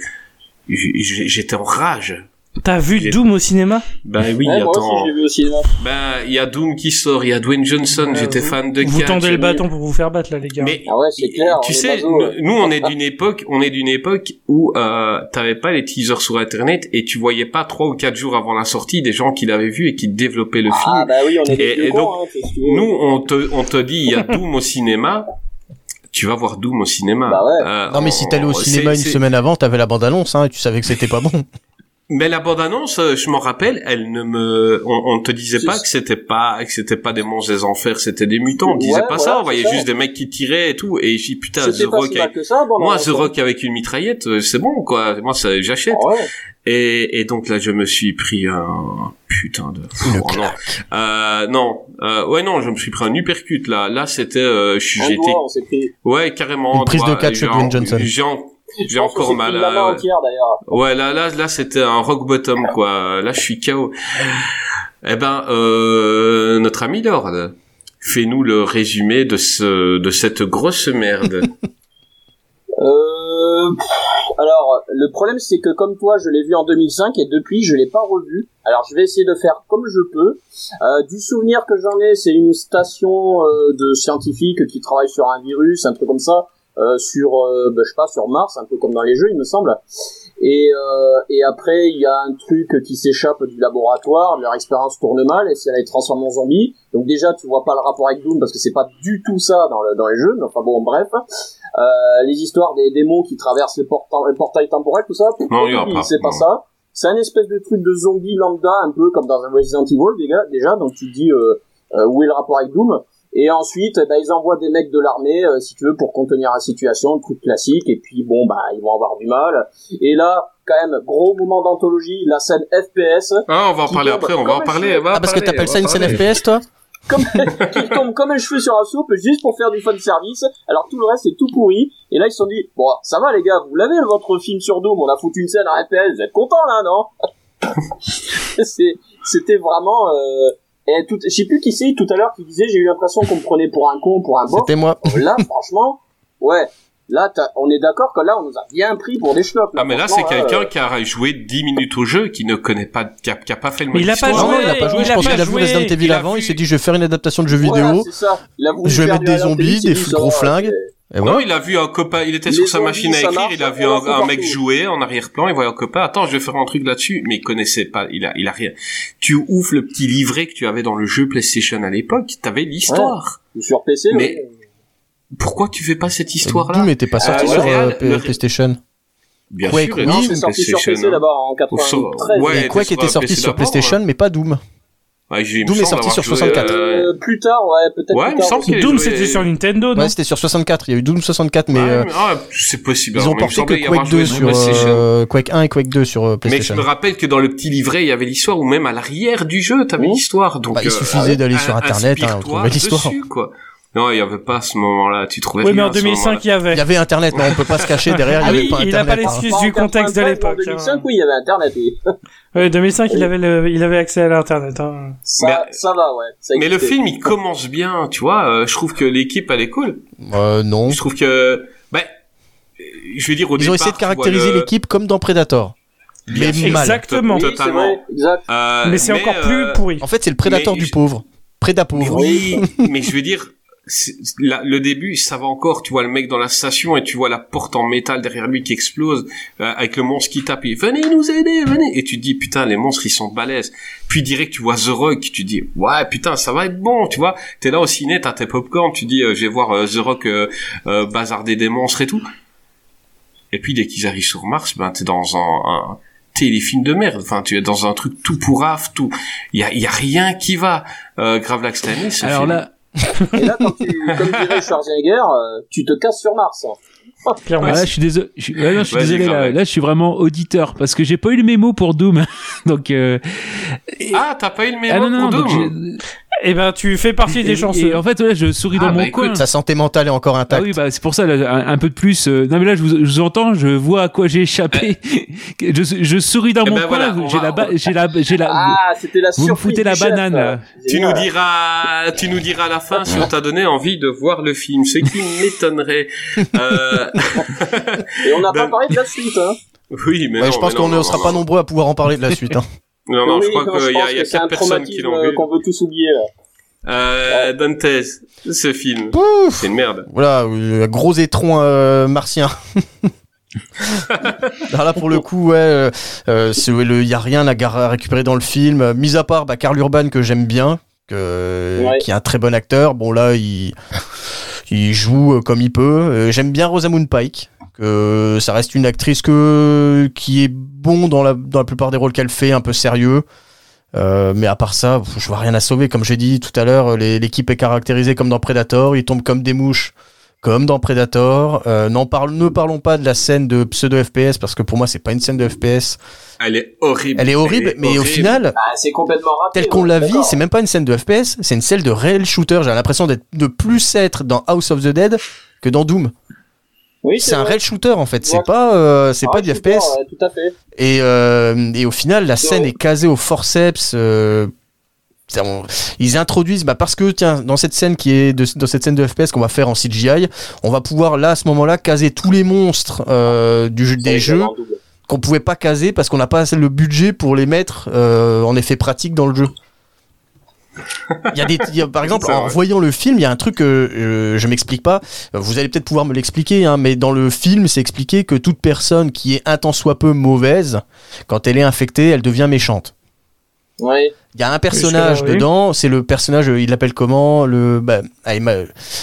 j'étais en rage. T'as vu Doom au cinéma? Ben oui, Ouais, moi attends. aussi vu au cinéma. Ben il y a Doom qui sort, il y a Dwayne Johnson, Euh, j'étais fan de Vous tendez le bâton pour vous faire battre là, les gars. Mais Ah ouais c'est clair. tu sais, nous, ouais. nous, on est d'une époque, on est d'une époque où euh, t'avais pas les teasers sur internet et tu voyais pas trois ou quatre jours avant la sortie des gens qui l'avaient vu et qui développaient le Ah film. bah oui on est Et- et cons, donc, hein. Nous, on te, on te dit, il y a Doom au cinéma. Tu vas voir Doom au cinéma. Bah ouais. Euh, Non mais si t'allais au cinéma une semaine avant, t'avais la bande-annonce hein, et tu savais que c'était pas bon. Mais la bande-annonce, euh, je m'en rappelle, elle ne me, on, on te disait pas que c'était pas, que c'était pas des monstres des enfers, c'était des mutants. On disait Ouais, pas voilà, ça. On voyait ça. juste des mecs qui tiraient et tout. Et j'ai dit, putain, The Rock si avec, que ça. bon, moi, dans The Rock avec une mitraillette, euh, c'est bon, quoi. Moi, ça, j'achète. Ah ouais. Et, et donc là, je me suis pris un putain de. Oh, non. Euh, non, euh, ouais, non, je me suis pris un uppercut là. Là, c'était, euh, je j'étais, doigt, on s'est pris. ouais, carrément. Une prise de catch j'ai de Dwayne Johnson. J'ai, encore mal. main entière d'ailleurs. Ouais, là, là, là, c'était un rock bottom, quoi. Là, je suis KO. Eh ben, euh, notre ami Lord, fais-nous le résumé de ce, de cette grosse merde. <laughs> Euh, alors, le problème c'est que comme toi, je l'ai vu en 2005 et depuis, je l'ai pas revu. Alors, je vais essayer de faire comme je peux. Euh, du souvenir que j'en ai, c'est une station euh, de scientifiques qui travaille sur un virus, un truc comme ça, euh, sur, euh, bah, je sais pas, sur Mars, un peu comme dans les jeux, il me semble. Et, euh, et après, il y a un truc qui s'échappe du laboratoire, leur expérience tourne mal, et si elle est transformée en zombie. Donc déjà, tu vois pas le rapport avec Doom, parce que c'est pas du tout ça dans, le, dans les jeux, mais enfin bon, bref. Euh, les histoires des démons qui traversent les, porta- les portails temporels, tout ça, Non, c'est pas Non. ça. C'est un espèce de truc de zombie lambda, un peu comme dans un Resident Evil, déjà, donc tu te dis euh, euh, où est le rapport avec Doom. Et ensuite, eh ben, ils envoient des mecs de l'armée, euh, si tu veux, pour contenir la situation, le truc classique, et puis bon, bah, ils vont avoir du mal. Et là, quand même, gros moment d'anthologie, la scène FPS, Ah, on va en parler tombe après, on va en parler. va Ah parce que parler, t'appelles on ça une scène. FPS toi comme, <laughs> qui tombe comme un cheveu sur la soupe, juste pour faire du fan service. Alors tout le reste c'est tout pourri. Et là ils se sont dit, bon, ça va les gars, vous l'avez votre film sur Doom, on a foutu une scène en FPS, vous êtes contents là, non <laughs> C'est- C'était vraiment... Euh, et tout, je sais plus qui c'est tout à l'heure qui disait, j'ai eu l'impression qu'on me prenait pour un con, pour un bof. C'était moi. Là, franchement, ouais. Là, t'as- on est d'accord que là, on nous a bien pris pour des schnocks. Ah mais là c'est franchement, quelqu'un euh, qui a joué 10 minutes au jeu, qui ne connaît pas, qui a, qui a pas fait le Mais il a pas. Non, joué, il a pas joué. il Je a pense qu'il a vu joué. Resident Evil avant. vu- Il s'est dit, je vais faire une adaptation de jeu voilà, vidéo. c'est ça. Il a voulu Je vais mettre des zombies, des gros flingues. Et Non, il a vu un copain, il était Les sur sa machine à écrire, marche, il a vu on un, mec partout. jouer en arrière-plan, il voyait un copain, attends, je vais faire un truc là-dessus, mais il connaissait pas, il a, il a rien. Tu ouvres le petit livret que tu avais dans le jeu PlayStation à l'époque, t'avais l'histoire. Sur PC, Mais- ouais. Pourquoi tu fais pas cette histoire-là Doom n'était pas sorti Ah, sur euh, le- PlayStation. Bien Quake, sûr, oui, Non, Doom, c'est sorti sur PlayStation, PC hein. d'abord en Ou 93. sur- ouais, Quake sur était sorti PC sur PlayStation, mais pas Doom. Ouais, il me Doom est sorti sur joué, 64. euh, Euh, plus tard, ouais, peut-être Ouais, plus il me tard. qu'il est Doom, joué- c'était sur Nintendo, non Ouais, c'était sur 64. Il y a eu Doom 64, mais euh, ah, c'est possible. ils ont il me porté que Quake joué 2 sur sur PlayStation. euh, Quake 1 et Quake 2 sur euh, Mais je PlayStation. me rappelle que dans le petit livret, il y avait l'histoire, ou même à l'arrière du jeu, t'avais Mmh. l'histoire. Donc, Bah, il euh, suffisait d'aller sur in- Internet, hein, on trouvait l'histoire. dessus, quoi. Non, il y avait pas à ce moment-là. Tu trouvais Oui, mais en à ce 2005, moment-là. il y avait. Il y avait Internet, non, on peut pas se cacher derrière. Il Ah avait oui, pas il a pas hein. excuses En du contexte de 93, l'époque. En 2005, hein. oui, il y avait Internet, oui. <laughs> Ouais, 2005, il avait le, il avait accès à l'internet. Hein. Ça, Mais- ça va, ouais. Ça Mais le film, il commence bien, tu vois. euh, je trouve que l'équipe, elle est cool. Euh, non. Je trouve que, ben, euh, je vais dire au Ils ont essayé de caractériser le- l'équipe comme dans Predator. Mais mal. Exactement. Oui, exact. Euh, mais c'est encore euh, plus pourri. En fait, c'est le Predator Mais du je- pauvre. Préda pauvre. Oui, <laughs> mais je veux dire, la- le début, ça va encore. Tu vois le mec dans la station et tu vois la porte en métal derrière lui qui explose euh, avec le monstre qui tape. Et venez nous aider, venez. Et tu te dis putain, les monstres ils sont balèzes. Puis direct, tu vois The Rock, tu dis ouais putain, ça va être bon. Tu vois, t'es là au ciné, t'as tes popcorn, tu dis euh, je vais voir euh, The Rock euh, euh, bazarder des monstres et tout. Et puis dès qu'ils arrivent sur Mars, ben t'es dans un, un téléfilm de merde. Enfin, tu es dans un truc tout pourrave, tout. Il y a, y a rien qui va. Euh, Grave Lac Stanley, ce Alors film. là, Et là, quand tu, comme dirait Schwarzenegger, euh, tu te casses sur Mars. Clairement. Ah, là, je suis désolé. Je, suis- ouais, non, je suis désolé. Là, là, je suis vraiment auditeur parce que j'ai pas eu le mémo pour Doom. <laughs> donc, euh, et- Ah, t'as pas eu le mémo ah non, non, pour Doom Eh ben, tu fais partie des chanceux. Et en fait, ouais, je souris Ah, dans bah, mon coin. écoute, Sa santé mentale est encore Ah intacte. oui, bah c'est pour ça là, un, un peu de plus. euh, non mais là je vous, je vous entends, je vois à quoi j'ai échappé. <laughs> je, je souris dans Eh mon ben coin. voilà, j'ai va- la, ba- j'ai la, j'ai la. Ah, c'était la vous me surprise foutez la chef, banane, là. là. Tu nous diras, tu nous diras à la fin si on t'a donné envie de voir le film, ce qui m'étonnerait. Euh, <laughs> Et on n'a pas Ben- parlé de la suite, hein. oui, mais Ouais, non, je pense qu'on ne sera non, pas non. nombreux à pouvoir en parler de la suite. hein. Non, non, Oui, je crois qu'il y a, il y a que c'est un quatre personnes qui l'ont euh, vu. qu'on veut tous oublier, là. Euh, Dantes, ce film, c'est une merde. Voilà, euh, gros étron euh, martien. <laughs> Alors là, pour le coup, ouais, euh, euh, c'est- le- y a rien à, récupérer dans le film, euh, mis à part bah, Karl Urban que j'aime bien, que, Ouais. qui est un très bon acteur. Bon là, il, il joue euh, comme il peut. Euh, j'aime bien Rosamund Pike, que ça reste une actrice qui est bon dans la plupart des rôles qu'elle fait, un peu sérieux. Euh, mais à part ça, je vois rien à sauver. Comme j'ai dit tout à l'heure, l'équipe est caractérisée comme dans Predator. Ils tombent comme des mouches, comme dans Predator. Euh, n'en parle, ne parlons pas de la scène de pseudo FPS parce que pour moi c'est pas une scène de FPS. Elle est horrible. Elle est horrible, mais au horrible. final, Ah, c'est complètement raté. tel qu'on ouais, l'a vu, d'accord. c'est même pas une scène de FPS, c'est une scène de réel shooter. J'ai l'impression d'être de plus être dans House of the Dead que dans Doom. Oui, C'est un vrai. réel shooter en fait. C'est Ouais. pas, euh, c'est Ah, pas du FPS. ouais, tout à fait. Et, euh, et au final, la scène est casée au forceps. euh, on- ils introduisent, bah parce que tiens, dans cette scène qui est de, dans cette scène de FPS qu'on va faire en CGI, on va pouvoir là à ce moment-là caser tous les monstres euh, du jeu, des jeux qu'on pouvait pas caser parce qu'on n'a pas le budget pour les mettre euh, en effet pratique dans le jeu. Il y a des, il y a- par <laughs> exemple, en voyant le film, il y a un truc que euh, je m'explique pas. Vous allez peut-être pouvoir me l'expliquer, hein, mais dans le film, c'est expliqué que toute personne qui est un tant soit peu mauvaise, quand elle est infectée, elle devient méchante. Ouais. Il y a un personnage oui. dedans, c'est le personnage, euh, il l'appelle comment Le, bah, ma-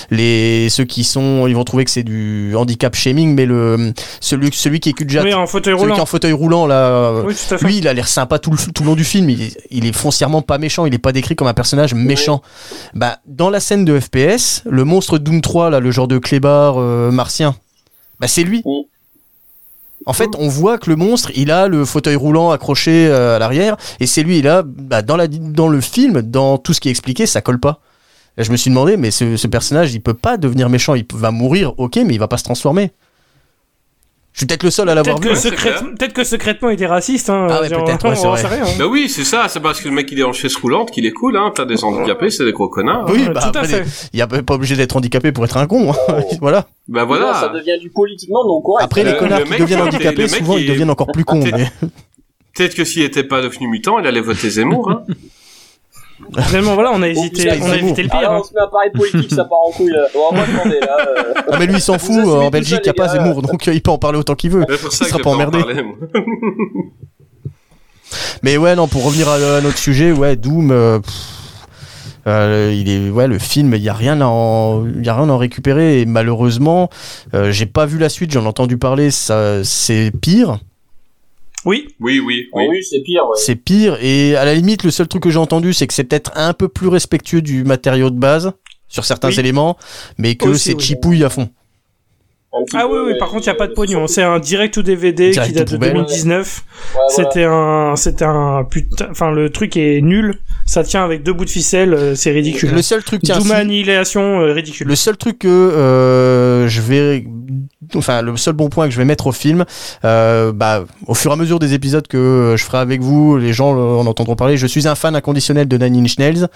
les ceux qui sont, ils vont trouver que c'est du handicap shaming, mais le celui, celui qui est cul de jatte, Oui, en fauteuil celui qui est en fauteuil roulant là. euh, Oui, lui, il a l'air sympa tout le, tout le long du film. Il est, il est foncièrement pas méchant. Il est pas décrit comme un personnage méchant. Bah, dans la scène de FPS, le monstre Doom 3, là, le genre de clébard euh, martien, bah, c'est lui. En fait, on voit que le monstre, il a le fauteuil roulant accroché euh, à l'arrière, et c'est lui. Et là, bah, dans, la, dans le film, dans tout ce qui est expliqué, ça colle pas. Et je me suis demandé, mais ce, ce personnage, il peut pas devenir méchant. Il va mourir, ok, mais il va pas se transformer. Je suis peut-être le seul à l'avoir Peut-être vu. secrète- peut-être que secrètement il est raciste. Hein, Ah ouais, peut-être, ouais, c'est on vrai. rien. hein. Bah oui, c'est ça, c'est parce que le mec il est en chaise roulante qu'il est cool, hein. T'as des handicapés, c'est des gros connards. Oui, Ouais, bah, tout à fait. il y a pas obligé d'être handicapé pour être un con. hein. <laughs> voilà. Bah Là, voilà. ça devient du politiquement non correct. Après, les le- connards le qui mec, deviennent était- handicapés, souvent, ils il- deviennent encore plus cons. Peut-être- Mais... Que s'il était pas devenu mutant, il allait voter Zemmour, hein. <laughs> Finalement, voilà, on a hésité, on a évité le Ah pire. là, hein. on se met à parler politique, ça part en couille là. Bon, moi, attendez, là. euh, Ah, mais lui, il s'en fout. En Belgique, il n'y a pas. Zemmour, donc euh, il peut en parler autant qu'il veut. Il sera pas emmerdé. <laughs> Mais ouais, non, pour revenir à, à notre sujet, ouais, Doom. euh, pff, euh, il est, ouais, le film, il y a rien à en, il y a rien à en récupérer. Et malheureusement, euh, j'ai pas vu la suite. J'en ai entendu parler. Ça, c'est pire. Oui, Oui, oui, ah oui. oui, c'est pire, ouais. C'est pire. Et à la limite, le seul truc que j'ai entendu, c'est que c'est peut-être un peu plus respectueux du matériau de base sur certains Oui. éléments, mais que c'est oui. chipouille à fond. Ah peu, oui, oui, par contre, il n'y a pas de euh, pognon. C'est un direct ou DVD Direct qui date de poubelle. 2019. Ouais, voilà. C'était un, c'était un putain, enfin, le truc est nul. Ça tient avec deux bouts de ficelle, euh, c'est ridicule. Le seul truc, tiens, Annihilation, euh, ridicule. Le seul truc que euh, je vais, enfin le seul bon point que je vais mettre au film, euh, bah au fur et à mesure des épisodes que euh, je ferai avec vous, les gens euh, en entendront parler. Je suis un fan inconditionnel de Nine Inch Nails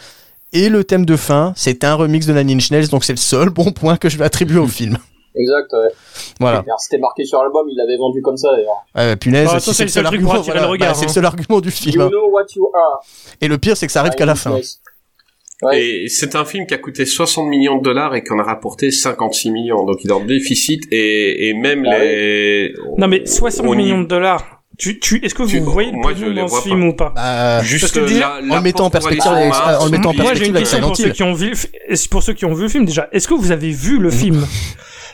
et le thème de fin, c'est un remix de Nine Inch Nails, donc c'est le seul bon point que je vais attribuer au film. Exact, ouais. Voilà. C'était marqué sur l'album, il l'avait vendu comme ça d'ailleurs. Ouais, punaise, Bah, si c'est le seul truc pour attirer le regard, bah, c'est le seul argument du film. You know what you are. Et le pire, c'est que ça arrive qu'à la fin. Nice. Ouais. Et c'est un film qui a coûté 60 millions de dollars et qu'on a rapporté 56 millions. Donc il est en déficit et, et même Ah les... Non, mais 60 au millions de dollars. Tu, tu, est-ce que vous Tu- voyez le moi, je pognon les dans vois ce film ou pas Bah, Juste parce que déjà, la- en le mettant en perspective en mettant en puis- Moi, j'ai une perspective question pour ceux qui ont vu, pour ceux qui ont vu le film déjà. Est-ce que vous avez vu le <laughs> film?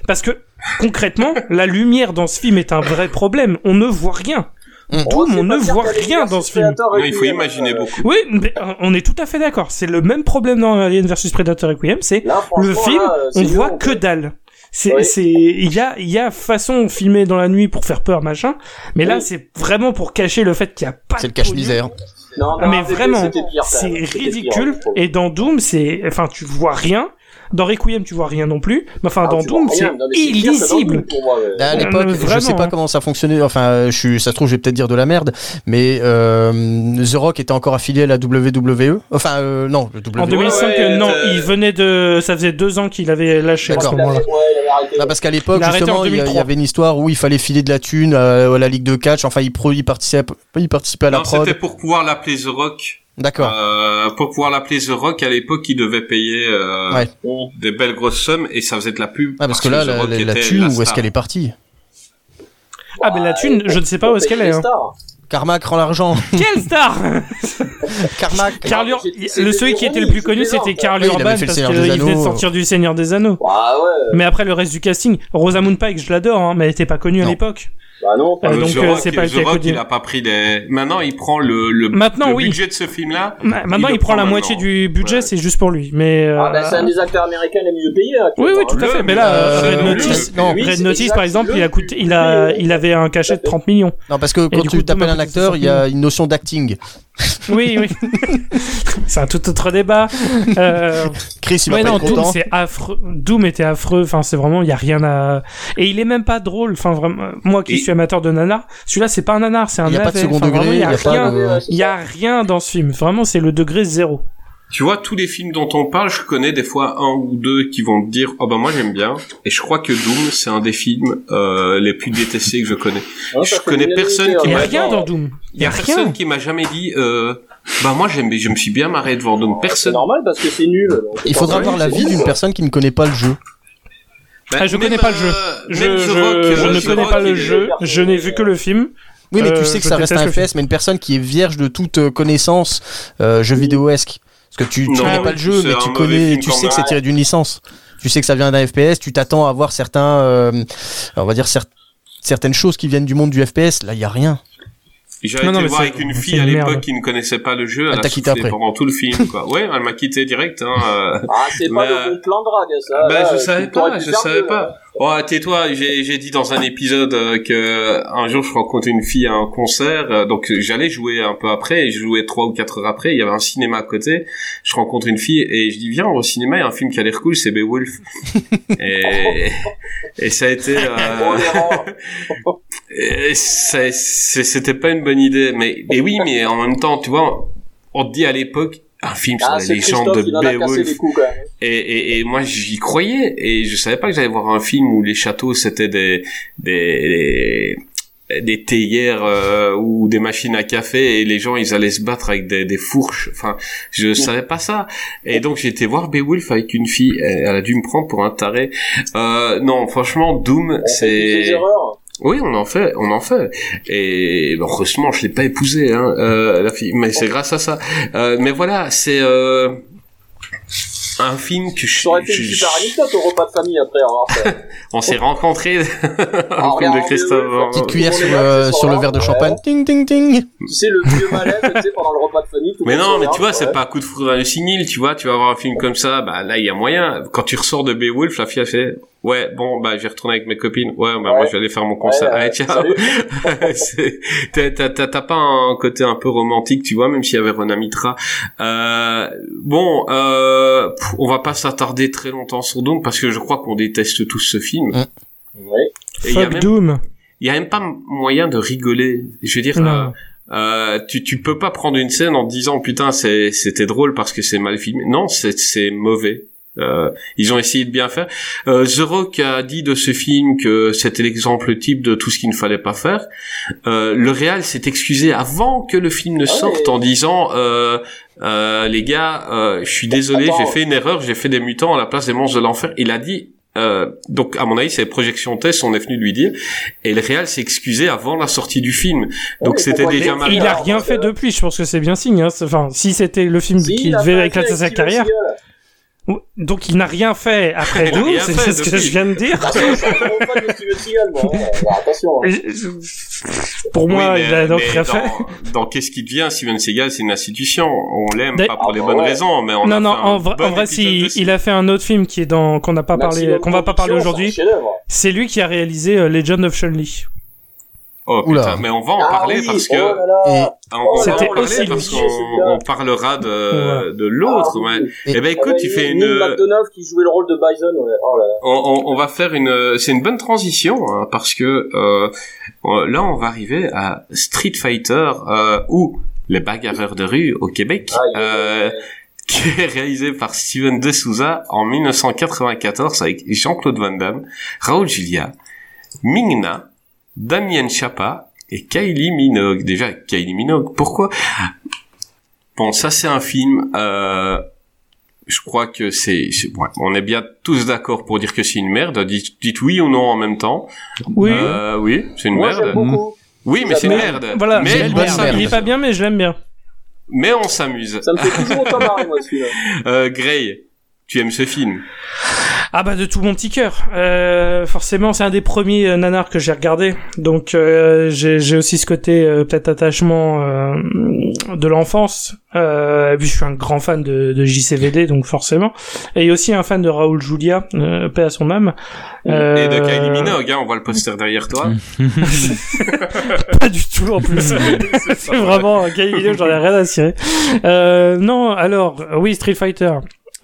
Parce que concrètement, la lumière dans ce film est un vrai problème. On ne voit rien. Mm. Oh, Doom, c'est on ne voit rien versus dans ce film. Non, il faut imaginer euh, beaucoup. Oui, mais euh, on est tout à fait d'accord. C'est le même problème dans Alien vs Predator Requiem. C'est Là, le film, là, on voit en que dalle. C'est, Oui. c'est, il y a, il y a façon filmée dans la nuit pour faire peur, machin. Mais là, Oui. c'est vraiment pour cacher le fait qu'il y a pas c'est le cache pognon. misère. Non, non, mais vraiment, pire, c'est pire, ridicule. trouve. Et dans Doom, c'est, enfin, tu vois rien. Dans Requiem, tu vois rien non plus. Mais enfin, Ah, dans Doom, c'est illisible. À Euh, l'époque, je vraiment, sais pas hein. comment ça fonctionnait. Enfin, euh, je suis, ça se trouve, je vais peut-être dire de la merde, mais euh, The Rock était encore affilié à la WWE. Enfin, euh, non, le WWE. En 2005, ouais, non, euh, il venait de, ça faisait deux ans qu'il avait lâché à ce D'accord. Il avait- moment-là. ouais, il avait arrêté. Ah, parce qu'à l'époque, justement, en il y, a- il y 2003. avait une histoire où il fallait filer de la thune euh, à la ligue de catch. Enfin, il, pro, il, participait, il participait à la Non, prod. c'était pour pouvoir l'appeler The Rock. D'accord. Euh, pour pouvoir l'appeler The Rock, à l'époque, il devait payer euh, Ouais. Des belles grosses sommes et ça faisait de la pub. Ah, parce que là, The la, Rock la, la était thune, où est-ce qu'elle est partie? Ah, ben la thune, je ne sais pas où est-ce qu'elle est. Les Hein. Carmack rend l'argent. <laughs> Quelle star <laughs> Carmack. Carl Ur- le celui qui était le plus connu, c'était Carl Urban parce qu'il venait de sortir du Seigneur des Anneaux. Ah ouais. Mais après le reste du casting, Rosamund Pike, je l'adore, hein, mais elle était pas connue à l'époque. Bah non. Euh, donc The euh, Rock, c'est pas The le Rock, connu. il a pas pris des. Maintenant, il prend le le, Maintenant, le oui. budget de ce film-là. Ma- Maintenant, Il prend prend la maintenant. moitié du budget, Ouais. c'est juste pour lui. Mais euh, Ah bah c'est un des acteurs américains les mieux payés. oui, oui, tout à fait. Mais là, euh, Red le- Notice, non, Oui, Red Notice, par exemple, le- il a coûté, il a, il avait un cachet de 30 millions. Non, parce que quand tu t'appelles un acteur, il y a 60 une notion d'acting. Oui, oui. <laughs> <laughs> c'est un tout autre débat. <laughs> Chris, il va ouais, pas non, être Doom, content. affreux. Doom était affreux. Enfin, c'est vraiment, il y a rien à. Et il est même pas drôle. Enfin, vraiment, moi qui Et- suis amateur de nanar, celui-là, c'est pas un nanar, c'est un Il y a pas de second degré, il y a rien. de- y a rien dans ce film. Vraiment, c'est le degré zéro. Tu vois, tous les films dont on parle, je connais des fois un ou deux qui vont te dire, oh ben moi j'aime bien. Et je crois que Doom, c'est un des films euh, les plus détestés que je connais. Je connais personne qui Il y a m'a- rien dans Doom. Il y a, personne qui m'a jamais dit, euh, bah moi j'aime, je me suis bien marré devant. C'est Personne. normal parce que c'est nul. donc Il faudra voir c'est l'avis nul, d'une personne qui ne connaît pas le jeu. Bah, Ah, je connais pas le jeu. euh, Je, euh, ne connais pas le jeu. Je n'ai vu que le film. Oui, mais Euh, tu sais que ça reste un FPS, mais une personne qui est vierge de toute euh, connaissance euh, jeu vidéo-esque. Parce que tu, tu Non, connais oui, pas le jeu, c'est mais tu connais, tu sais que c'est tiré d'une licence. Tu sais que ça vient d'un FPS, tu t'attends à voir certains, euh, on va dire cer- certaines choses qui viennent du monde du FPS. Là, il y a rien. J'avais été mais voir avec une fille une à l'époque qui ne connaissait pas le jeu. Elle Elle, a t'a pendant tout le film, quoi. Ouais, elle m'a quitté direct, hein. euh. Ah, c'est pas le bon plan de drague, ça. Bah, Là, je euh, savais pas, je savais pas. là. Ouais, tais-toi, j'ai, j'ai dit dans un épisode euh, que un jour je rencontrais une fille à un concert, euh, donc j'allais jouer un peu après, et je jouais trois ou quatre heures après, il y avait un cinéma à côté, je rencontre une fille et je dis viens au cinéma, il y a un film qui a l'air cool, c'est Beowulf. <laughs> et, et ça a été... Oh, Euh, <laughs> c'était pas une bonne idée, mais, mais oui, mais en même temps, tu vois, on te dit à l'époque, un film sur Ah, la c'est légende de Beowulf. Et, et, et moi j'y croyais et je savais pas que j'allais voir un film où les châteaux c'était des des des, des théières euh, ou des machines à café et les gens ils allaient se battre avec des, des fourches. Enfin, je savais pas ça. Et donc j'ai été voir Beowulf avec une fille. Elle elle a dû me prendre pour un taré. Euh, non, franchement, Doom, c'est. Oui, on en fait, on en fait. Et bon, heureusement, je l'ai pas épousée, hein, euh, la fille. Mais c'est grâce à ça. Euh, mais voilà, c'est euh, un film que je. Ça aurait fait une super anecdote au repas de famille après avoir fait. <laughs> on s'est rencontrés. <laughs> Un film de Christophe. oui, oui, Petite cuillère sur le, sur verre de Ouais. champagne. Ting, ting, ting. Tu sais, le vieux malais, tu sais, pendant le repas de famille. tout Mais non, mais tu vois, c'est pas un coup de foudre dans le signil, tu vois, tu vas voir un film comme ça, bah là il y a moyen. Quand tu ressors de Beowulf, la fille a fait, ouais, bon, bah je vais retourner avec mes copines, ouais, bah moi Ouais. je vais aller faire mon concert, Ouais, allez ciao. <laughs> t'as- t'as t'as- t'as pas un côté un peu romantique, tu vois, même s'il y avait Rona Mitra. Euh, bon, euh, on va pas s'attarder très longtemps sur Doom parce que je crois qu'on déteste tous ce film. Ouais. Et il y a Fuck même, Doom. il y a même pas moyen de rigoler. Je veux dire, Non. euh, euh, tu tu peux pas prendre une scène en te disant putain c'était drôle parce que c'est mal filmé. Non, c'est c'est mauvais. Euh, ils ont essayé de bien faire. Euh, The Rock a dit de ce film que c'était l'exemple type de tout ce qu'il ne fallait pas faire. Euh, le réal s'est excusé avant que le film ne Ah sorte en disant euh, euh, les gars, euh, je suis désolé, j'ai fait une erreur, j'ai fait des mutants à la place des monstres de l'enfer. Il a dit. euh, donc à mon avis, c'est les projections test, on est venu lui dire, et le réal s'est excusé avant la sortie du film. Donc mais c'était déjà mal. Il a rien donc, fait depuis, je pense que c'est bien signe. Hein. Enfin, si c'était le film Si, qui devait éclater sa carrière. Donc il n'a rien fait après rien c'est ce que je viens de dire. Hein. <laughs> Pour moi, Oui, mais- il a donc rien fait. dans, Qu'est-ce qui devient Steven Seagal, c'est une institution. On l'aime pas pour Ah, les bonnes ouais. raisons, mais on Non, a non, fait en vrai, bon en vrai si, il a fait un autre film qui est dans qu'on n'a pas parlé, qu'on va pas parler aujourd'hui. c'est lui qui a réalisé euh, Legend of Chun-Li. Oh Oula. putain, mais on va en Ah parler oui, parce que oh là là. Et- on, on va C'était en parler aussi parce qu'on on parlera de de l'autre. Ah, mais oui. eh ben Et- écoute, Ah, tu fais une McDonough qui jouait le rôle de Bison, ouais. Oh là là. on, on, on va faire une c'est une bonne transition hein, parce que euh, là on va arriver à Street Fighter euh, ou les bagarreurs de rue au Québec aïe, euh, qui est réalisé par Steven De Souza en 1994 avec Jean-Claude Van Damme, Raoul Julia, Ming-Na, Damien Chapa et Kylie Minogue. Déjà Kylie Minogue, pourquoi? Bon, ça c'est un film euh, je crois que c'est, c'est- ouais, on est bien tous d'accord pour dire que c'est une merde. Dites, dites oui ou non en même temps. Oui. Euh, oui, c'est une Moi, merde. beaucoup. Oui, mais c'est une merde. Voilà, mais, je une l'aime on merde. Il est pas bien, mais je l'aime bien. Mais on s'amuse. Ça me fait toujours autant marrer, moi, celui-là. Euh, Gray, tu aimes ce film? Ah bah de tout mon petit cœur. Euh, forcément, c'est un des premiers euh, nanars que j'ai regardé. Donc euh, j'ai j'ai aussi ce côté euh, peut-être attachement euh, de l'enfance. Euh, et puis je suis un grand fan de, de JCVD, donc forcément. Et aussi un fan de Raoul Julia, euh, paix à son âme. Et de Kylie Minogue, hein, on voit le poster derrière toi. <laughs> <laughs> pas du tout en plus. c'est <laughs> vraiment un Kylie Minogue, j'en ai rien à cirer. Euh, non, alors oui, Street Fighter.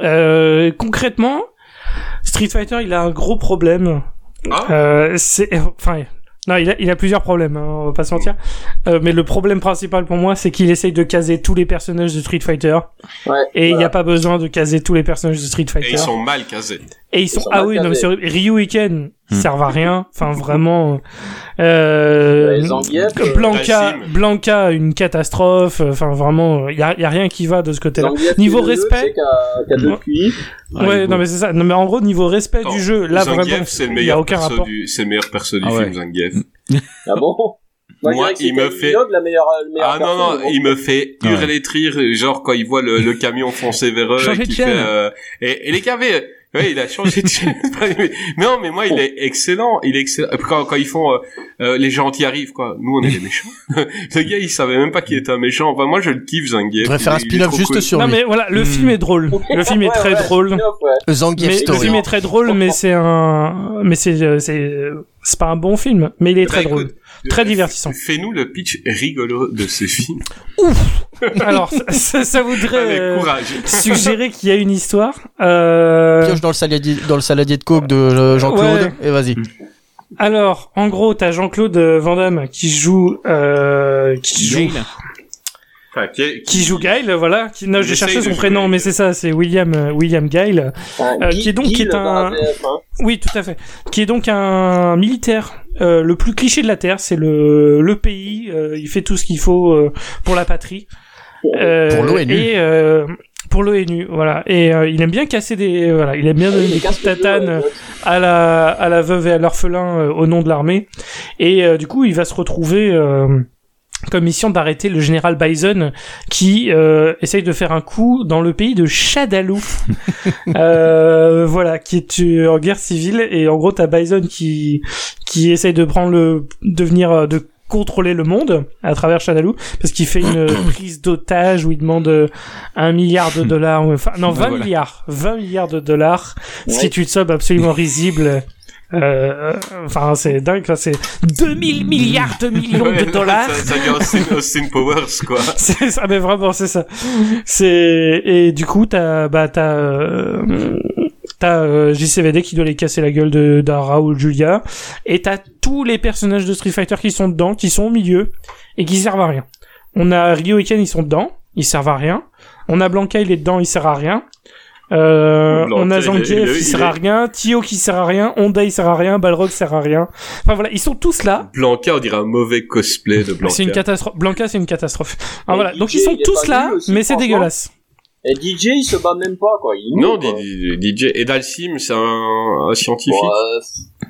Euh, concrètement, Street Fighter, il a un gros problème. Ah. Euh, c'est, enfin, non, il a, il a plusieurs problèmes, hein, on va pas se mentir. Euh, mais le problème principal pour moi, c'est qu'il essaye de caser tous les personnages de Street Fighter. Ouais. Et il n'y voilà. a pas besoin de caser tous les personnages de Street Et Fighter. ils sont mal casés. Et ils sont, Ils sont ah oui, non, mais horrible. Ryu et Hmm. servent à rien. Enfin, <laughs> vraiment, euh, Ouais, euh, Blanca. Blanca, une catastrophe. Enfin, vraiment, il y a, y a rien qui va de ce côté-là. Niveau qui respect- jeu, tu sais, qui a- qui a deux Ouais. Ouais, non, mais c'est ça. Non, mais en gros, niveau respect Attends, du jeu, là, Zangief, vraiment, c'est le il y a meilleur aucun perso rapport. du, c'est le meilleur perso du Ah film, ouais. Zangief. Ah bon? Moi, il me fait- la meilleure, Ah non, non, il me fait Ouais. hurler de rire, genre quand il voit le, le camion foncer vers eux, et chaîne. fait, euh, et, et les gars, Ouais, il a changé de chaîne. <laughs> mais non, mais moi, il est excellent. Il est excellent. Quand, quand ils font euh, euh, les gentils arrivent, quoi. Nous, on est les méchants. <laughs> le gars, il savait même pas qu'il était un méchant. Enfin, moi, je le kiffe, Zangief. On devrait faire un spin-off juste cool. sur Non lui. mais voilà, le Hmm. film est drôle. Le film est très ouais, drôle. Zangief Mais le film est très drôle, mais c'est un, mais c'est, euh, c'est, euh, c'est pas un bon film, mais il est Bah, très écoute, drôle, très divertissant. Fais-nous le pitch rigolo de ce film. <laughs> Alors, ça, ça, ça voudrait Avec euh, <laughs> suggérer qu'il y a une histoire. Euh, Pioche dans le saladier, dans le saladier de coke de euh, Jean-Claude. Ouais. Et vas-y. alors, en gros, t'as Jean-Claude Van Damme qui joue, euh, qui joue. Enfin, qui, qui joue Guile, voilà. Qui, non, j'ai cherché son jouer. prénom, mais c'est ça, c'est William, euh, William Guile. Enfin, Euh, qui est donc- qui est un- hein. Oui, tout à fait. Qui est donc un militaire, euh, le plus cliché de la Terre. C'est le, le pays. euh, il fait tout ce qu'il faut euh, pour la patrie. Euh, Pour l'ONU. Et euh, pour l'ONU, voilà. Et euh, il aime bien casser des, voilà, il aime bien donner des coups de tatane à la, à la veuve et à l'orphelin euh, au nom de l'armée. Et euh, du coup, il va se retrouver euh, comme mission d'arrêter le général Bison qui euh, essaye de faire un coup dans le pays de Shadaloo. <laughs> euh, voilà, qui est euh, en guerre civile. Et en gros, t'as Bison qui, qui essaye de prendre le, de venir, euh, de contrôler le monde à travers Shadaloo parce qu'il fait une <coughs> prise d'otage où il demande euh, un milliard de dollars enfin non <laughs> 20 Voilà. milliards 20 milliards de dollars ce qui Ouais. est une somme absolument risible euh, enfin c'est dingue c'est 2000 milliards de millions Ouais, de dollars. Ça, vient Austin, Austin Powers, quoi. <laughs> c'est ça mais vraiment c'est ça. C'est et du coup t'as bah t'as euh, t'as euh, JCVD qui doit les casser la gueule ou de Julia. Et t'as tous les personnages de Street Fighter qui sont dedans qui sont au milieu et qui servent à rien. On a Ryo et Ken ils sont dedans ils servent à rien. On a Blanca il est dedans il sert à rien euh, on a Zangief il est- il, il sert à rien Tio qui sert à rien Honda il sert à rien Balrog sert à rien enfin voilà ils sont tous là Blanca, on dirait un mauvais cosplay de Blanca. c'est une catastrophe. Blanca, c'est une catastrophe. Et voilà. Donc ils sont tous là, mais c'est dégueulasse. Et DJ, il se bat même pas, quoi. Il Non, quoi. DJ. Et Dalsim, c'est un, un scientifique. Euh,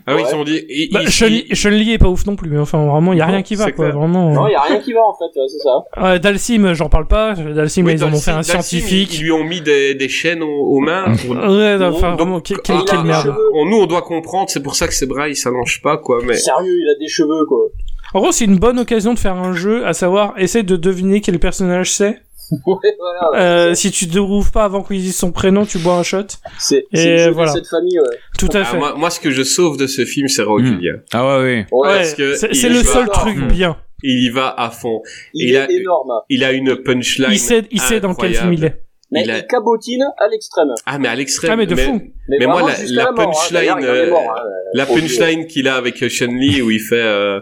ah oui, ouais. ils ont dit. il- Bah, il- Chun- Chun-Li est pas ouf non plus. Enfin, vraiment, il y a Non, rien qui va, quoi. clair. Vraiment. non, y a rien qui va, en fait, ouais, c'est ça. Ouais, Dalsim, j'en parle pas. Dalsim, Oui, ils en ont fait un Dalsim, scientifique. Ils lui ont mis des, des chaînes aux, aux mains. <laughs> Pour... Ouais, non, enfin, Donc, vraiment, quelle, quelle ah, merde. cheveux. nous, on doit comprendre. C'est pour ça que ses bras, ils s'allongent pas, quoi. Mais Sérieux, il a des cheveux, quoi. En gros, c'est une bonne occasion de faire un jeu, à savoir, essayer de deviner quel personnage c'est. <laughs> ouais, voilà. ouais. Euh, si tu ne trouves pas avant qu'il dise son prénom, tu bois un shot. C'est et c'est le jeu de voilà. cette famille, ouais. Tout à Ah, fait. moi, moi, ce que je sauve de ce film, c'est Raoul Hmm. Julia. Ah ouais, ouais. Ouais, c'est le seul truc hmm. bien. Il y va à fond. il, il est a- énorme. Il a une punchline. Il sait, il sait dans quel film il est. Mais il cabotine à l'extrême. Ah, mais à l'extrême. Ah, mais de fou. Mais, Mais moi, la- mort, hein. punchline, est euh, hein. La punchline qu'il a avec Chun-Li où il fait euh,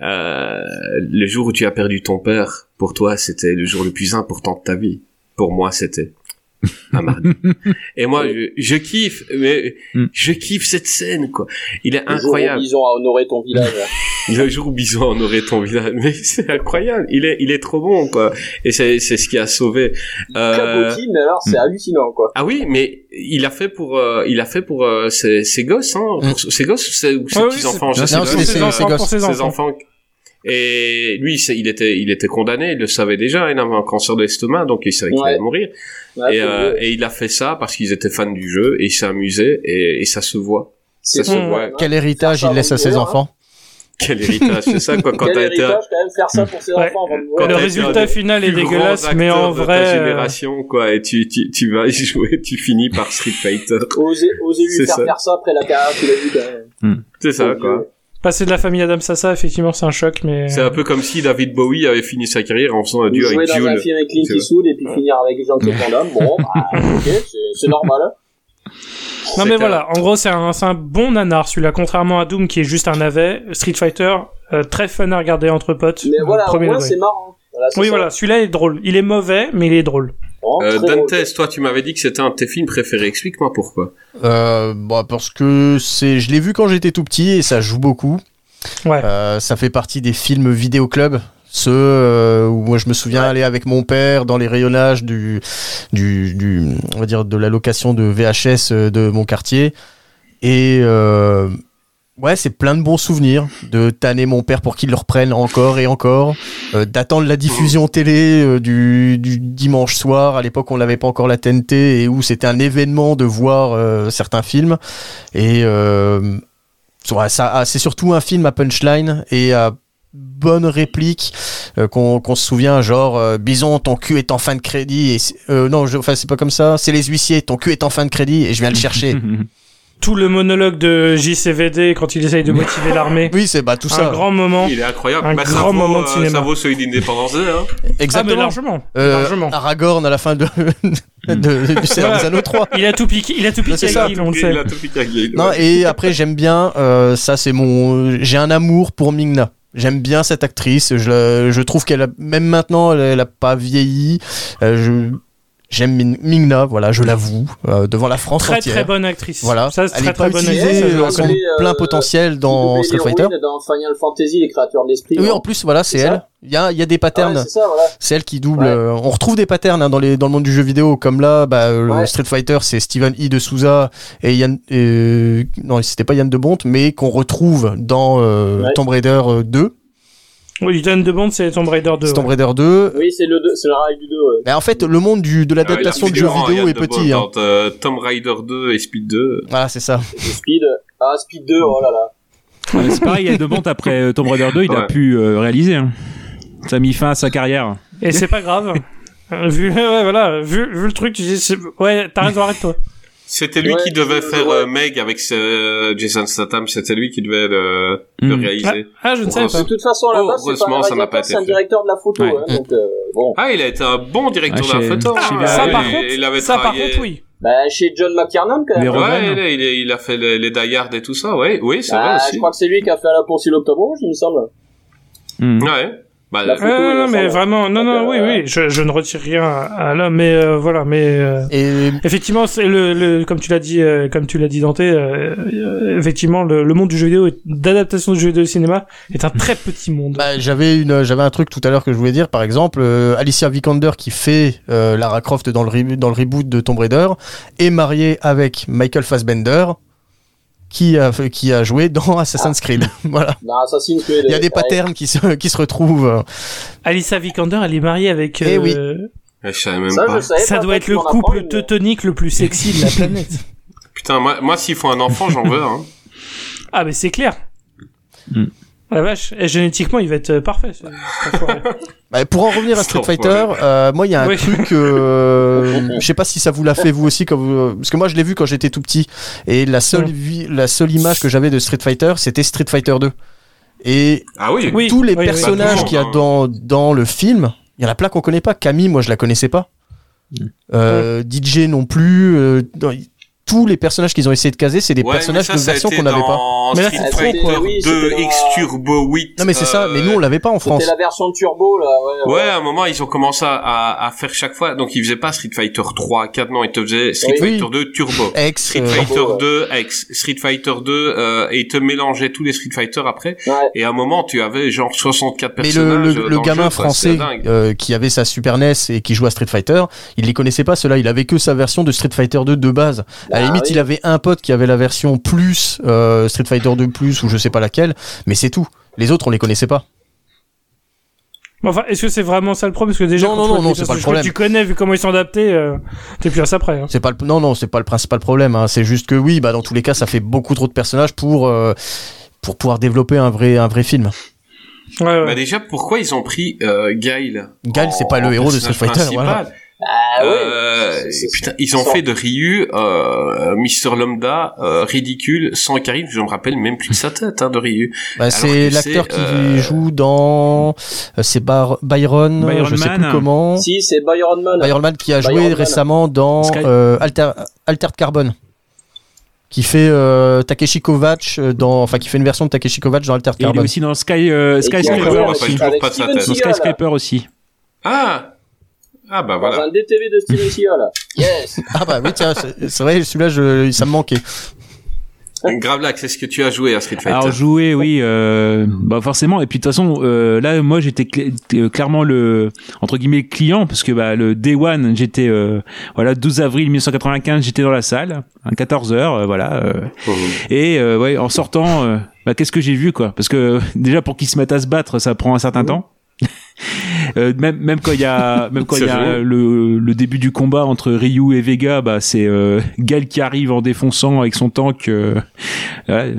euh, le jour où tu as perdu ton père, pour toi c'était le jour le plus important de ta vie. Pour moi c'était <laughs> un mardi. Et moi je, je kiffe, mais Mm. je kiffe cette scène quoi. Il est Le jour où incroyable. Ils ont honoré ton village. <laughs> Le jour où Bison en aurait ton village, mais c'est incroyable. Il est il est trop bon quoi. Et c'est c'est ce qui a sauvé. Euh, Cabotine, alors c'est hallucinant, quoi. ah oui, mais il a fait pour euh, il a fait pour euh, ses, ses gosses hein, Mm. pour ses gosses ou ses, ou ses Ouais, oui, petits enfants. je Non, sais c'est- c'est- ses c'est enfants, ses ses enfants. Et lui, il était, il était condamné, il le savait déjà, il avait un cancer de l'estomac, donc il savait qu'il Ouais. allait mourir. Ouais, et, faut euh, et il a fait ça parce qu'ils étaient fans du jeu, et il s'est amusé, et, et ça se voit. ça se Mmh. voit. Quel héritage il laisse à ses enfants Quel héritage, c'est ça, quoi, quand Quel t'as été, héritage, quand même, faire ça <laughs> pour ses Ouais. enfants le résultat final est dégueulasse, mais en acteurs de vrai, ta euh, génération, quoi, et tu, tu, tu vas y jouer, tu finis par Street Fighter. Oser, oser lui faire ça. faire ça après la carrière qu'il a eu, quand même. C'est ça, quoi. Passer de la famille Adam Sassa, effectivement, c'est un choc, mais. C'est un peu comme si David Bowie avait fini sa carrière en faisant un duo jouer avec dans un Jules. film avec Clint. Eastwood et puis finir avec Jean-Claude Van Damme. Bon, bah, ok, c'est- normal. hein. Non mais un- voilà, en gros c'est un, c'est un bon nanar celui-là, contrairement à Doom qui est juste un navet, Street Fighter, euh, très fun à regarder entre potes. Mais voilà, c'est marrant. Voilà, c'est Oui ça. voilà, celui-là est drôle. Il est mauvais, mais il est drôle. Vraiment Euh, drôle. Toi, tu m'avais dit que c'était un de tes films préférés. Explique-moi pourquoi. euh, bah, Parce que c'est, je l'ai vu quand j'étais tout petit et ça joue beaucoup. Ouais. Euh, ça fait partie des films vidéo club. Ceux où moi je me souviens aller avec mon père dans les rayonnages du, du, du on va dire de la location de VHS de mon quartier et euh, Ouais, c'est plein de bons souvenirs de tanner mon père pour qu'il le reprenne encore et encore, euh, d'attendre la diffusion télé euh, du, dimanche soir. À l'époque, on n'avait pas encore la TNT et où c'était un événement de voir euh, certains films. Et ça, ah, c'est surtout un film à punchline et à bonne réplique qu'on se souvient genre euh, Bison ton cul est en fin de crédit non enfin c'est pas comme ça c'est les huissiers ton cul est en fin de crédit et je viens le chercher <laughs> Tout le monologue de JCVD quand il essaye de motiver l'armée. oui c'est bah tout Un ça grand moment. Il est incroyable. Un Bah, grand vaut, moment de euh, cinéma. Ça vaut celui d'Independence Day, hein. Ah, mais exactement largement. Euh, largement. Aragorn à la fin de, <laughs> de, du <laughs> Seigneur des Anneaux 3. Il a tout piqué, il a tout piqué c'est à ça. Guil, on le Il sait. a tout piqué à Gale, Non, ouais. et après, j'aime bien, euh, ça c'est mon. J'ai un amour pour Mingna. J'aime bien cette actrice. Je, je trouve qu'elle a, même maintenant, elle, elle a pas vieilli. Euh, je, j'aime Min- Mingna, voilà, je l'avoue, euh, devant la France Très entière. très bonne actrice. Voilà, Ça, elle très est pas très bonne utilisée actrice. je le euh, son reconnais, plein euh, potentiel dans Street Fighter. dans Final Fantasy, les créatures de l'esprit. Oui, en plus, voilà, c'est elle. Il y a, il y a des Ah patterns. ouais, c'est ça, voilà. C'est elle qui double. Ouais. euh, on retrouve des patterns hein, dans, les, dans le monde du jeu vidéo, comme là, bah, euh, le Ouais. Street Fighter, c'est Steven E. de Souza et Yann. euh, non, c'était pas Yann de Bont, mais qu'on retrouve dans euh, Ouais. Tomb Raider euh, 2. Oui, Yann de Bond, c'est Tomb Raider 2. C'est Tomb ouais. Raider 2. Oui, c'est le, c'est le rail du 2. Ouais. Mais en fait, le monde du, de l'adaptation Ah, de jeux vidéo Yann est petit. Bond Hein. euh, Tomb Raider 2 et Speed 2. Voilà, c'est ça. Et Speed. Ah, Speed 2, oh là là. Ouais, c'est pareil, il y a de montes après euh, Tomb Raider 2, il a pu euh, réaliser. hein. Ça a mis fin à sa carrière. Et c'est pas grave. Vu, <laughs> ouais, voilà, vu, vu le truc, tu dis, ouais, t'as raison, arrête-toi. C'était lui Ouais, qui devait euh, faire ouais. euh, Meg avec ce, Jason Statham. C'était lui qui devait le, le Mm. Ah, réaliser. ah, je ne savais pas. De toute façon, là-bas, c'est pas Heureusement, un ça n'a pas réalisateur, été c'est un fait. directeur de la photo. Ouais. Hein, donc, euh, bon. Ah, il a été un bon directeur Ah, de la photo. Verhoeven. ça, il, par contre, il avait ça, par travaillé... contre, oui. Bah, chez John McTiernan, quand même. Ouais, il, a- il, a- il a fait les, les Die Hard et tout ça, ouais. Oui, c'est vrai Bah, aussi. je crois que c'est lui qui a fait la poursuite l'Octobre Rouge, il me semble. Mm. Ouais. Bah, La Ouais, photo, non, mais vraiment, non, non, oui, euh, oui, je, je ne retire rien à, à là, mais euh, voilà, mais euh, Et effectivement, c'est le, le, comme tu l'as dit, euh, comme tu l'as dit Dante, euh, euh, effectivement, le, le monde du jeu vidéo, est- d'adaptation du jeu vidéo au cinéma, est un très petit monde. bah, j'avais une, j'avais un truc tout à l'heure que je voulais dire. Par exemple, euh, Alicia Vikander qui fait euh, Lara Croft dans le, re- dans le reboot de Tomb Raider est mariée avec Michael Fassbender qui a, fait- qui a joué dans <laughs> Assassin's Creed. <laughs> voilà. Assassin's Creed. Il y a des ouais. patterns qui se, qui se retrouvent. Alicia Vikander, elle est mariée avec. Eh oui. euh, je savais même Ça, pas. je savais ça pas, doit être le couple une. teutonique le plus sexy de la <laughs> planète. Putain, moi, moi s'il faut un enfant, j'en veux, hein. Ah, mais c'est clair. Hmm. La vache, et génétiquement, il va être euh, parfait. ce-. <laughs> Bah, pour en revenir à Street. Fighter, euh, moi il y a un Oui. truc, euh, je sais pas si ça vous l'a fait vous aussi, quand vous- parce que moi je l'ai vu quand j'étais tout petit, et la seule, Ouais. vi- la seule image que j'avais de Street Fighter, c'était Street Fighter 2. Et Ah oui. Oui. tous les oui, personnages qu'il y a dans, dans le film, il y en a plein qu'on connaît pas. Camille, moi je la connaissais pas. Euh, DJ non plus. Tous les personnages qu'ils ont essayé de caser, c'est des Ouais, personnages ça, de version qu'on n'avait pas. Mais là, Street c'est trop, Fighter quoi. Oui, 2 c'était X Turbo 8. Non mais c'est ça, mais nous on l'avait pas en France. C'était la version turbo, là, ouais. Ouais, à un moment, ils ont commencé à, à, à faire chaque fois. Donc, ils faisaient pas Street Fighter 3, 4, non, ils te faisaient Street Oui. Fighter 2 Turbo. Street euh, Fighter Turbo, ouais. 2 X, Street Fighter 2, euh, et ils te mélangeaient tous les Street Fighter après. Ouais. Et à un moment, tu avais genre 64 Mais le, personnages. le- le gamin jeu, quoi. français dingue. euh, qui avait sa Super NES et qui jouait à Street Fighter, il les connaissait pas ceux-là, il avait que sa version de Street Fighter 2 de base. À la Ah limite, oui. il avait un pote qui avait la version plus euh, Street Fighter 2 plus ou je sais pas laquelle, mais c'est tout. Les autres, on les connaissait pas. Enfin, est-ce que c'est vraiment ça le problème? Parce que déjà, Non, non, non, c'est pas le problème. que tu connais, vu comment ils sont adaptés, euh, t'es plus à ça près. Hein. C'est pas le, non, non, c'est pas le principal problème. hein. C'est juste que oui, bah dans tous les cas, ça fait beaucoup trop de personnages pour euh, pour pouvoir développer un vrai un vrai film. Ouais, ouais. Bah déjà, pourquoi ils ont pris euh, Guile Guile, c'est pas le héros de Street Fighter. <laughs> principal? Ah ouais. Euh, c'est- putain, ils ont fait de Ryu euh, Mister Lambda euh, ridicule sans charisme. Je me rappelle même plus de sa tête hein, de Ryu. Bah, c'est l'acteur qui euh, joue dans euh, c'est Bar- Byron, Byron je sais Man. plus comment. Si, c'est Byron Man. Byron Man qui a joué Man. récemment dans Sky- euh, Alter, Altered Carbon. Qui fait euh, Takeshi Kovacs euh, dans, enfin qui fait une version de Takeshi Kovacs dans Altered Et il est Carbon. aussi dans Sky, euh, Skyscraper aussi. Dans Skyscraper aussi. Ah ah bah Dans voilà. un DTV de Steven <laughs> Seagal. Yes. Ah bah oui tiens, c'est vrai celui-là je, ça me manquait. Gravelax, est-ce que tu as joué à Street Fighter Alors jouer, oui, euh, bah forcément. Et puis de toute façon, euh, là, moi, j'étais cl- euh, clairement le entre guillemets client parce que bah le Day One, j'étais euh, voilà 12 avril 1995, j'étais dans la salle à 14 h voilà. euh, Mhm. et euh, ouais, en sortant, euh, bah, qu'est-ce que j'ai vu quoi? Parce que <laughs> déjà pour qu'ils se mettent à se battre, ça prend un certain temps. Euh, même même quand il y a <laughs> même quand il y a le, le début du combat entre Ryu et Vega bah c'est euh, Gal qui arrive en défonçant avec son tank euh, ouais.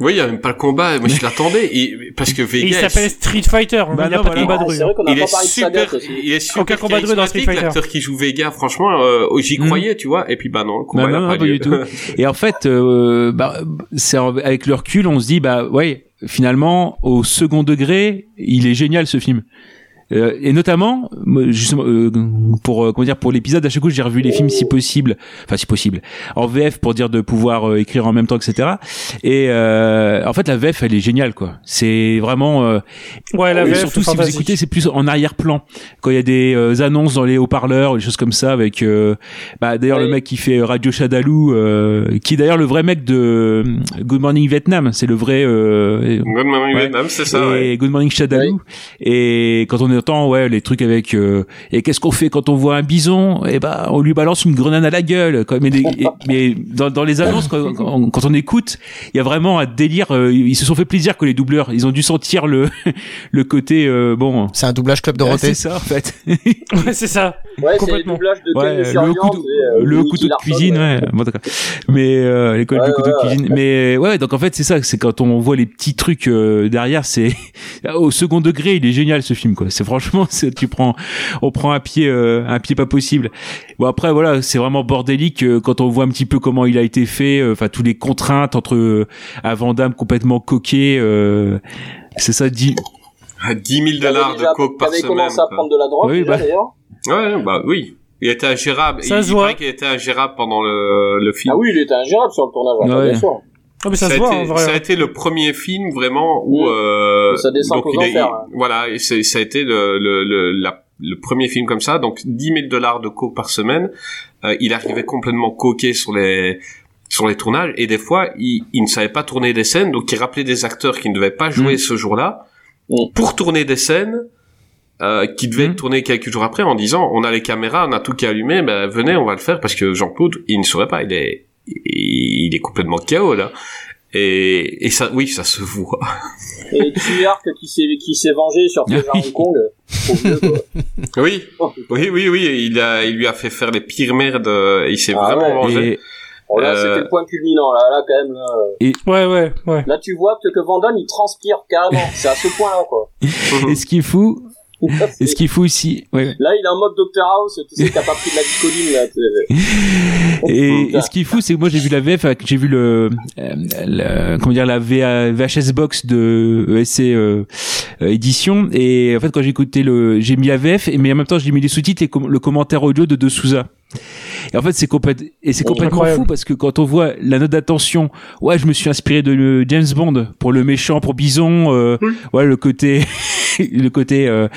Oui, il y a même pas le combat. Moi, je l'attendais. Parce que Et il Vega, s'appelle Street Fighter. Bah il n'y a non, pas de combat de rue. il est super, il est super Aucun combat de rue dans Street Fighter. l'acteur qui joue Vega. Franchement, euh, j'y Mm. croyais, tu vois. Et puis, bah non, le combat Bah non, pas, non, pas lieu. du tout. Et en fait, euh, bah, c'est avec le recul, on se dit bah ouais, finalement, au second degré, il est génial ce film. Euh, et notamment, justement, euh, pour euh, comment dire, pour l'épisode, à chaque coup, j'ai revu les films si possible, enfin si possible, en VF pour dire de pouvoir euh, écrire en même temps, etc. Et euh, en fait, la VF, elle est géniale, quoi. C'est vraiment. euh, Ouais, la et VF, surtout, si vous écoutez, c'est plus en arrière-plan. Quand il y a des euh, annonces dans les haut-parleurs, des choses comme ça, avec, euh, bah, d'ailleurs, Oui. le mec qui fait Radio Shadaloo, euh, qui est d'ailleurs le vrai mec de Good Morning Vietnam. C'est le vrai, euh, Good Morning Ouais. Vietnam, c'est ça, et ouais. Good Morning Shadaloo. Et quand on entend, ouais, les trucs avec, euh, et qu'est-ce qu'on fait quand on voit un bison? Eh ben, on lui balance une grenade à la gueule, quoi. Mais, et- mais dans, dans les annonces, quand, quand- quand on écoute, il y a vraiment un délire, euh, ils se sont fait plaisir que les doubleurs, ils ont dû sentir le, <laughs> le côté, euh, bon, C'est un doublage Club ah, Dorothée. c'est ça en fait. <laughs> Ouais, c'est ça. Ouais, Complètement. doublage de Ouais, Ken le, couteau, le de cuisine, ouais. Bon, d'accord. Mais l'école Ouais, du couteau de cuisine. Mais ouais, donc en fait c'est ça, c'est quand on voit les petits trucs euh, derrière, c'est <laughs> au second degré, il est génial ce film quoi. C'est <laughs> franchement, tu prends, on prend un pied, euh, un pied pas possible. Bon après voilà, c'est vraiment bordélique euh, quand on voit un petit peu comment il a été fait, euh, enfin tous les contraintes entre euh, un Vandame complètement coqué. euh, c'est ça dit. À 10 000 Qui avait dollars de coke par avait semaine. commencé à prendre de la drogue, Oui, déjà, bah. d'ailleurs. Ouais, bah oui. Il était ingérable. Ça il, se il voit. paraît qu'il était ingérable pendant le, le film. Ah oui, il était ingérable sur le tournage, Ouais. bien sûr. Ah, mais ça, ça, se a voit, été, en vrai. ça a été le premier film vraiment où Mm. euh, Ça descend donc aux il enfers, hein. voilà et ça a été le le, le, la- le premier film comme ça donc 10 000 dollars de coke par semaine Euh, il arrivait complètement coqué sur les sur les tournages et des fois il, il ne savait pas tourner des scènes donc il rappelait des acteurs qui ne devaient pas jouer Mm. ce jour-là Mm. pour tourner des scènes euh, qui devaient être tournées quelques jours après en disant on a les caméras on a tout qui est allumé ben venez on va le faire parce que Jean-Claude il ne saurait pas il est il est complètement KO là et, et ça, oui, ça se voit. Et Tuyark qui s'est, qui s'est vengé sur Oui. Hong Kong. Trop vieux, quoi. Oui, oui, oui, oui, il a, il lui a fait faire les pires merdes, euh, il s'est Ah vraiment ouais. vengé. Et, Bon, là, Euh, c'était le point culminant, là, là, quand même, là. Ouais, ouais, ouais. Là, tu vois que, que Van Damme, il transpire carrément. C'est à ce point-là, quoi. <laughs> et ce qui est fou, Là, <laughs> et ce qui est fou aussi, ouais. Là, il est en mode Dr House, tu sais, a pas pris de la dicoline, là. sais. <laughs> Et, et ce qui est fou, c'est que moi j'ai vu la VF, euh, j'ai vu le, euh, le- comment dire la VA VHS box de ESC euh, euh, édition, et en fait quand j'ai écouté le, j'ai mis la VF, mais en même temps j'ai mis les sous-titres et com- le commentaire audio de De Souza. Et en fait c'est complètement et c'est complètement Incroyable. fou parce que quand on voit la note d'attention, ouais je me suis inspiré de James Bond pour le méchant, pour Bison, euh, ouais le côté <laughs> le côté euh,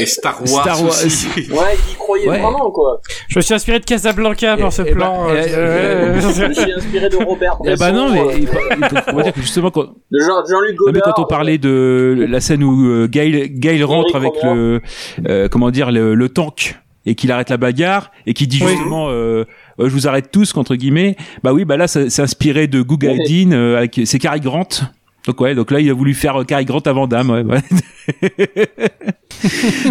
Et Star Wars, Star Wars. aussi. <laughs> Ouais, il y croyait Ouais. vraiment, quoi. Je me suis inspiré de Casablanca pour Eh- ce eh plan. ben, euh, eh, euh, Je me suis inspiré de Robert eh Bresson. ben non mais euh, on va dire que justement quand de Jean- Jean-Luc Godard. quand on parlait de la scène où euh, Gail, Gail rentre avec le, euh, comment dire, le, le tank et qu'il arrête la bagarre et qui dit Oui. justement, euh, euh, je vous arrête tous entre guillemets. Bah oui, bah là, c'est inspiré de Goo Ouais. Gadin euh, avec c'est Cary Grant. Donc ouais, donc là, il a voulu faire euh, Cary Grant avant Dame. Ouais, ouais. <laughs>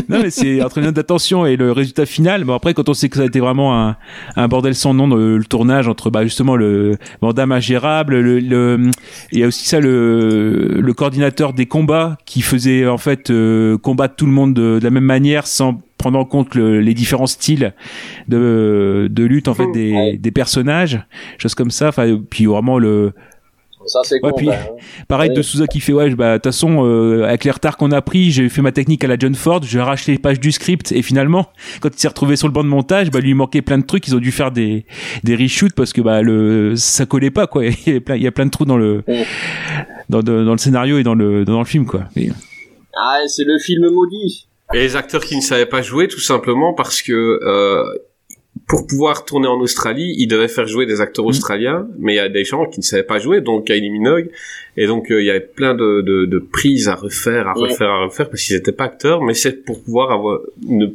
non mais c'est entre une d'attention et le résultat final. Bon après, quand on sait que ça a été vraiment un, un bordel sans nom le, le tournage entre bah justement le Van Damme ingérable, le, le il y a aussi ça le, le coordinateur des combats qui faisait en fait euh, combattre tout le monde de, de la même manière sans prendre en compte le- les différents styles de, de lutte en fait des, Ouais. des personnages, choses comme ça. Enfin puis vraiment le Ça, c'est Ouais, con, puis- quand même. Pareil Ouais. de Souza qui fait ouais bah de toute façon euh, avec les retards qu'on a pris j'ai fait ma technique à la John Ford j'ai arraché les pages du script et finalement quand il s'est retrouvé sur le banc de montage bah lui il manquait plein de trucs ils ont dû faire des des reshoots parce que bah le ça collait pas quoi <laughs> il y avait plein il y a plein de trous dans le Ouais. dans, de- dans le scénario et dans le dans le film quoi Et- Ah, c'est le film maudit. Et les acteurs qui ne savaient pas jouer, tout simplement parce que euh, pour pouvoir tourner en Australie, il devait faire jouer des acteurs australiens, mais il y a des gens qui ne savaient pas jouer, donc Kylie Minogue, et donc euh, il y avait plein de, de, de prises à refaire, à Ouais. refaire, à refaire, parce qu'ils n'étaient pas acteurs, mais c'est pour pouvoir avoir ne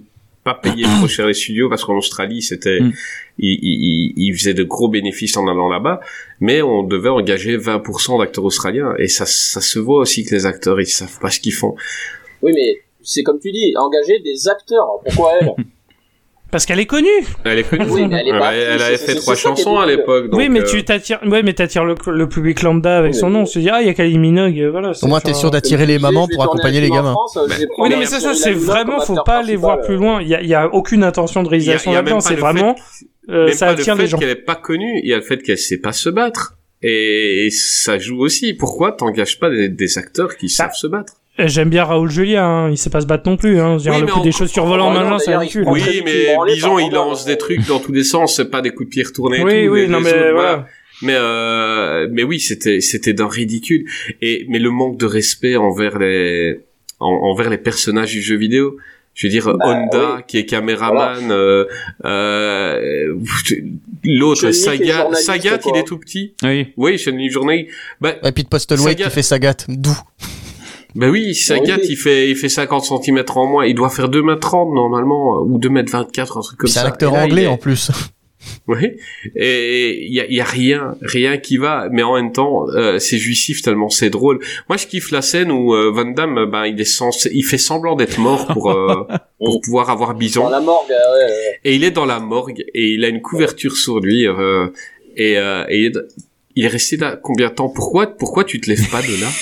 pas payer trop cher les studios, parce qu'en Australie, c'était, Mm. ils, ils, ils faisaient de gros bénéfices en allant là-bas, mais on devait engager 20% d'acteurs australiens, et ça, ça se voit aussi que les acteurs, ils savent pas ce qu'ils font. Oui, mais c'est comme tu dis, engager des acteurs. Pourquoi elle? <laughs> Parce qu'elle est connue. Elle est connue. Oui, mais elle est pas elle, actrice, avait fait trois chansons à l'époque. oui, mais euh, tu t'attires, ouais, mais t'attires le, le public lambda avec Oui, son mais- nom. Tu dis, ah, il y a Kylie Minogue, voilà. Au moins, t'es sûr d'attirer les mamans pour accompagner les gamins. Oui, non, mais c'est ça, c'est vraiment, faut pas aller voir plus loin. Il y a, il y a aucune intention de réalisation là-dedans. C'est vraiment, euh, ça pas le attire fait les gens. qu'elle est pas connue, il y a le fait qu'elle sait pas se battre. Et, ça joue aussi. Pourquoi t'engages pas des, acteurs qui savent se battre? J'aime bien Raoul Julia, hein. il sait pas se battre non plus. Hein. Je veux dire, Oui, le coup en- des chaussures volantes maintenant, c'est ridicule. Oui, mais une disons, il lance euh, des trucs dans tous les sens, c'est pas des coups de pied retournés. et Oui, tout, oui, les- non, les mais autres, voilà. Mais euh, mais oui, c'était c'était d'un ridicule. Et mais le manque de respect envers les en- envers les personnages du jeu vidéo. Je veux dire Bah, Honda qui est caméraman, euh, euh, l'autre Sagat, Sagat il est tout petit. Oui. Oui, Chun-Li Journée. Bah, Et puis de Postleway Saga- qui fait Sagat, d'où? Bah oui, Sagat oui. il fait il fait 50 cm en moins, il doit faire 2 m 30 normalement ou 2 m 24 un truc comme C'est ça. un acteur là, anglais est- en plus. <laughs> Oui, et il y a, y a rien, rien qui va, mais en même temps, euh, c'est jouissif tellement c'est drôle. Moi, je kiffe la scène où euh, Van Damme, euh, ben, il est censé, il fait semblant d'être mort pour euh, <laughs> pour pouvoir avoir Dans Bison, la morgue, euh, ouais, ouais. et il est dans la morgue et il a une couverture sur lui euh, et, euh, et il est- resté là combien de temps? Pourquoi pourquoi tu te lèves pas de là? <laughs>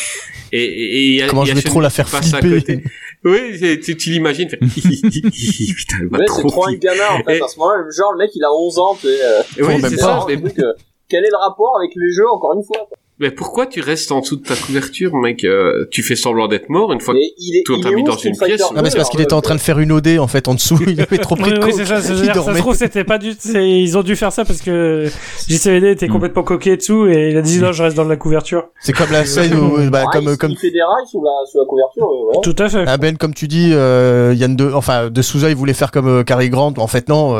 Et, et, et il y a- Comment je vais trop la qui faire flipper. côté. <laughs> Oui, tu, tu l'imagines. faire <laughs> Putain, elle Ouais, trop c'est trop un gamin, en fait, Et- à ce moment-là. Genre, le mec, il a 11 ans, tu sais, euh, Oui, même c'est pas. ça. euh, quel est le rapport avec les jeux, encore une fois? Mais pourquoi tu restes en dessous de ta couverture, mec euh, Tu fais semblant d'être mort une fois que Mais il t'as mis dans une pièce Non, mais c'est parce qu'il était en train de faire une OD en fait en dessous. Il avait trop pris Oui, de oui, c'est ça, c'est- ça se trouve, c'était pas du, ils ont dû faire ça parce que JCVD était Hmm. complètement coquet dessous et il a dit non, je reste dans la couverture. C'est comme la scène où, bah, Ah, comme, il, comme, il fait des rails sous la, sous la couverture, euh. Tout à fait. Ah ben comme tu dis, euh, Yann de, enfin de Souza, il voulait faire comme euh, Cary Grant. En fait non,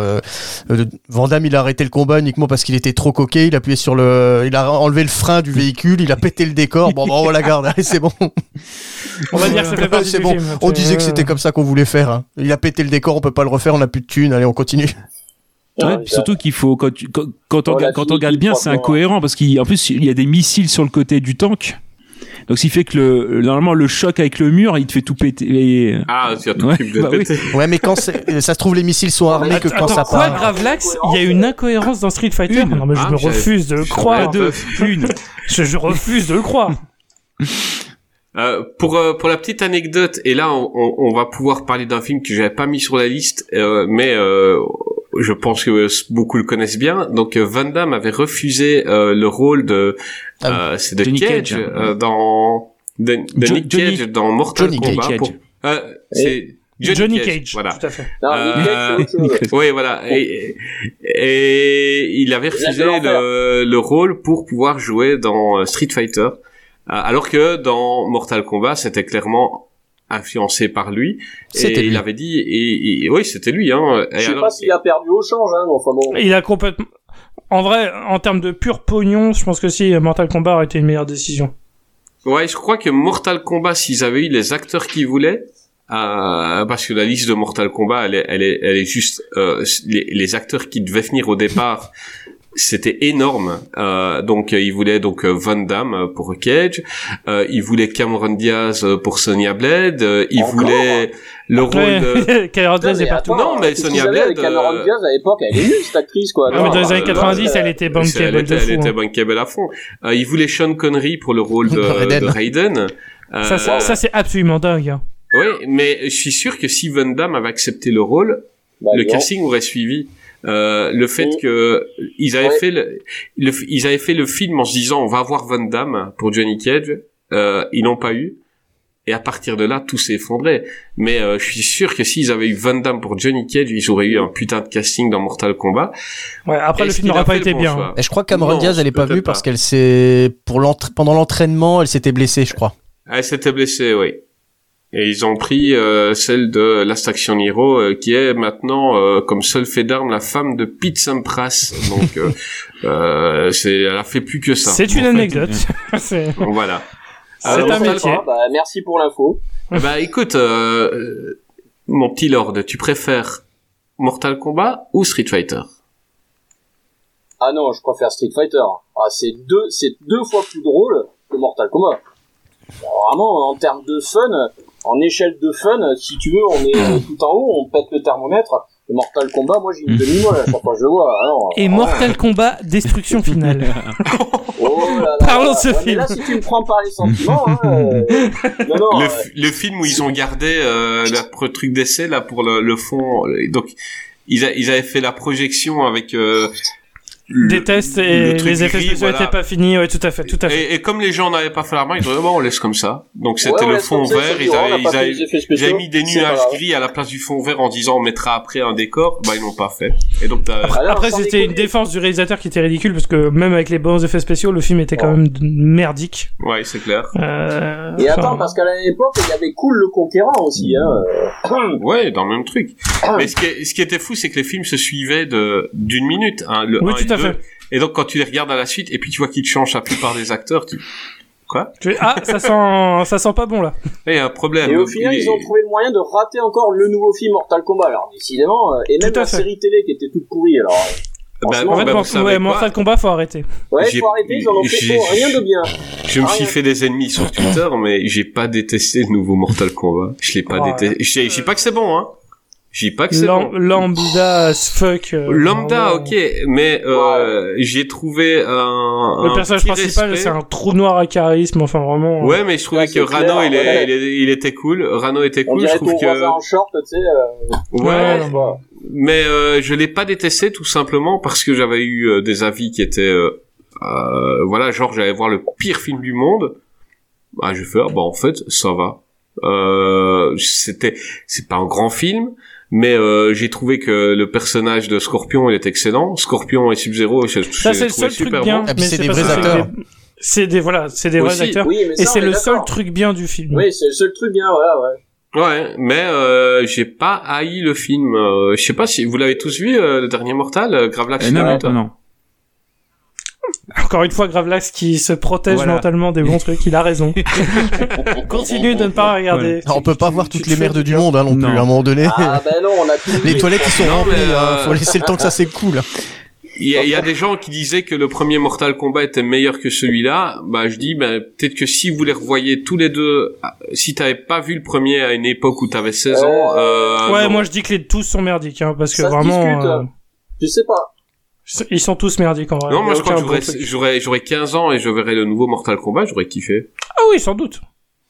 Van Damme il a arrêté le combat uniquement parce qu'il était trop coquet. Il a appuyé sur le, il a enlevé le frein du véhicule, il a pété le décor. Bon, bon on la garde, allez, c'est bon. On va dire que ça fait partie c'est bon. film. On disait que c'était comme ça qu'on voulait faire. hein. Il a pété le décor, on peut pas le refaire, on a plus de thunes. Allez, on continue. Ouais, Ouais, puis surtout qu'il faut quand tu, quand, quand on, quand on regarde bien, c'est incohérent parce qu'en plus il y a des missiles sur le côté du tank. Donc, ce qui fait que le, normalement, le choc avec le mur, il te fait tout péter. Et- Ah, tu as tout Ouais, de bah oui. péter. Ouais, mais quand c'est- euh, ça se trouve les missiles sont armés que quand Attends, ça quoi, part. Gravelax Il y a une incohérence dans Street Fighter Une. Non, mais je Ah, me refuse de le croire. deux. Une. <laughs> Je, je refuse de le croire. Euh, pour euh, pour la petite anecdote, et là on, on, on va pouvoir parler d'un film que j'avais pas mis sur la liste, euh, mais euh, je pense que beaucoup le connaissent bien. Donc euh, Van Damme avait refusé euh, le rôle de Ah oui. euh, c'est de Johnny Cage, Cage. euh, dans de, de Jo- Nick Johnny- Cage dans Mortal Johnny Kombat. Cage. pour- euh, c'est Johnny, Cage. Voilà. Tout à fait. Non, Euh. <laughs> Oui, voilà. Et, et il avait refusé le, le rôle pour pouvoir jouer dans Street Fighter, alors que dans Mortal Kombat, c'était clairement influencé par lui. C'était et lui. il avait dit, et, et- oui, c'était lui. Hein. Et Je sais alors- pas s'il a perdu au change, hein, mais enfin bon. Il a complètement. En vrai, en termes de pur pognon, je pense que si Mortal Kombat aurait été une meilleure décision. Ouais, je crois que Mortal Kombat, s'ils avaient eu les acteurs qu'ils voulaient, euh, parce que la liste de Mortal Kombat, elle est, elle est, elle est juste euh, les, les acteurs qui devaient venir au départ. C'était énorme. Euh, donc euh, ils voulaient donc euh, Van Damme euh, pour Cage, euh, ils voulaient Cameron Diaz euh, pour Sonya Blade, euh, ils Encore voulaient le rôle de <laughs> Cameron Diaz est partout. Non, mais Sonia Blade, Cameron euh, Diaz à l'époque, elle est nulle, cette actrice, quoi. Ah, mais dans les années euh, 90, euh, elle était elle bankable était, de elle fou. était hein. bankable à fond. Euh, ils voulaient Sean Connery pour le rôle <laughs> de, Raiden. de Raiden. Euh, Ça, c'est- ça, c'est absolument dingue. hein. Oui, mais je suis sûr que si Van Damme avait accepté le rôle, Bah, le non. casting aurait suivi. Euh, le fait que ils avaient Ouais. fait le, le- ils avaient fait le film en se disant on va avoir Van Damme pour Johnny Cage, euh, ils n'ont pas eu. Et à partir de là, tout s'est effondré. Mais euh, je suis sûr que s'ils avaient eu Van Damme pour Johnny Cage, ils auraient eu un putain de casting dans Mortal Kombat. Ouais, après, le film n'aurait pas été bon bien. choix Et je crois que Cameron Non, Diaz, elle est pas venue parce qu'elle s'est pour pendant l'entraînement, elle s'était blessée, je crois. Elle s'était blessée, oui. Et ils ont pris euh, celle de Last Action Hero, euh, qui est maintenant euh, comme seule fait d'armes la femme de Pete Sampras. Donc, euh, <laughs> euh, c'est, elle a fait plus que ça. C'est une anecdote. <laughs> C'est- Donc, voilà. <laughs> C'est un métier. Bah, merci pour l'info. Bah écoute, euh, euh, mon petit lord, tu préfères Mortal Kombat ou Street Fighter? Ah non, je préfère Street Fighter. Ah, c'est deux, c'est deux fois plus drôle que Mortal Kombat. Vraiment, en termes de fun, en échelle de fun, si tu veux, on est <clears throat> tout en haut, on pète le thermomètre. Et Mortal Kombat, moi j'ai une demi-molle à chaque fois que je le vois. Non, Et Mortal Kombat, destruction finale. <laughs> Oh là là Parlons de ce Ouais, mais film. là, si tu me prends par les sentiments, hein, euh, <laughs> non, non, le, euh, f- le film où ils ont gardé euh, le truc d'essai là pour le, le fond, euh, donc ils, a- ils avaient fait la projection avec euh, le- Des tests et les effets gris, spéciaux voilà. n'étaient pas finis. Ouais, tout à fait, tout à fait. Et, et comme les gens n'avaient pas fait la main, ils disaient bon, on laisse comme ça. Donc c'était ouais, le fond vert. Ils avaient, ils avaient- avaient mis des nuages gris à la place du fond vert en disant on mettra après un décor. Bah ils l'ont pas fait. Et donc Après, c'était une défense du réalisateur qui était ridicule parce que même avec les bons effets spéciaux, le film était quand Oh. même merdique. ouais c'est clair. Euh, Et enfin, attends, parce qu'à l'époque, il y avait Cool le Conquérant aussi. Hein. <coughs> Ouais, dans le même truc. Mais ce qui, est- ce qui était fou, c'est que les films se suivaient de d'une minute. Hein, le Oui, 1 tout et à le 2. <laughs> Et donc quand tu les regardes à la suite, et puis tu vois qu'ils changent la plupart des acteurs, tu... <laughs> Quoi ah, ça sent, ça sent pas bon là. Il y a un problème. Et au final, Il- ils ont trouvé le moyen de rater encore le nouveau film Mortal Kombat. Alors, décidément, euh, et même la fait. série télé qui était toute pourrie. Alors, Bah, franchement, En fait, bah, ouais, Mortal Kombat, faut arrêter. ouais, faut arrêter, ils en ont fait pour rien de bien. Je me Ah, suis fait des ennemis sur Twitter, mais j'ai pas détesté le nouveau Mortal Kombat. Je l'ai pas Oh, détesté. Je dis pas que c'est bon, hein. Je dis pas que c'est Lam- bon. Lambda as fuck. euh, Lambda, ok, mais euh, j'ai trouvé un. Le un personnage petit principal, c'est un trou noir à charisme, enfin vraiment. Ouais, mais je trouvais Ouais, que Rano, clair, il, est- ouais. il, est- il était cool. Rano était On cool. Je dirait ton trouve que. en short, tu sais. Euh, Ouais, Ouais, je mais euh, je l'ai pas détesté tout simplement parce que j'avais eu euh, des avis qui étaient euh, euh, voilà genre j'allais voir le pire film du monde bah je vais faire bah en fait ça va euh, c'était c'est pas un grand film mais euh, j'ai trouvé que le personnage de Scorpion il est excellent Scorpion et Sub-Zero je, Ça, c'est le seul truc bien. bon. Et puis mais c'est des vrais acteurs. C'est des, voilà, c'est des vrais Aussi. acteurs. Oui, mais Et c'est le seul truc bien du film. Oui, c'est le seul truc bien, voilà, ouais. ouais mais euh, j'ai pas haï le film euh, je sais pas si vous l'avez tous vu euh, le dernier Mortal euh, Gravelax Euh, non, non, non. Encore une fois, Gravelax qui se protège Voilà. mentalement des bons trucs, il a raison. <laughs> Continue de ne pas regarder. Alors, on peut pas voir toutes les merdes du monde hein, non plus. À un moment donné, Ah ben non, on a tout les toilettes ils sont Non, remplies. mais, hein, euh, Faut laisser le temps que ça s'écoule. Il y, a, il y a des gens qui disaient que le premier Mortal Kombat était meilleur que celui-là. Bah, je dis, bah, peut-être que si vous les revoyez tous les deux, ah, si t'avais pas vu le premier à une époque où t'avais 16 ans, euh, Ouais, non. moi je dis que les tous sont merdiques, hein, parce que Ça se vraiment, discute. euh, Je sais pas. Ils sont tous merdiques en vrai. non, moi je crois que j'aurais, truc. j'aurais, j'aurais 15 ans et je verrais le nouveau Mortal Kombat, j'aurais kiffé. Ah oui, sans doute.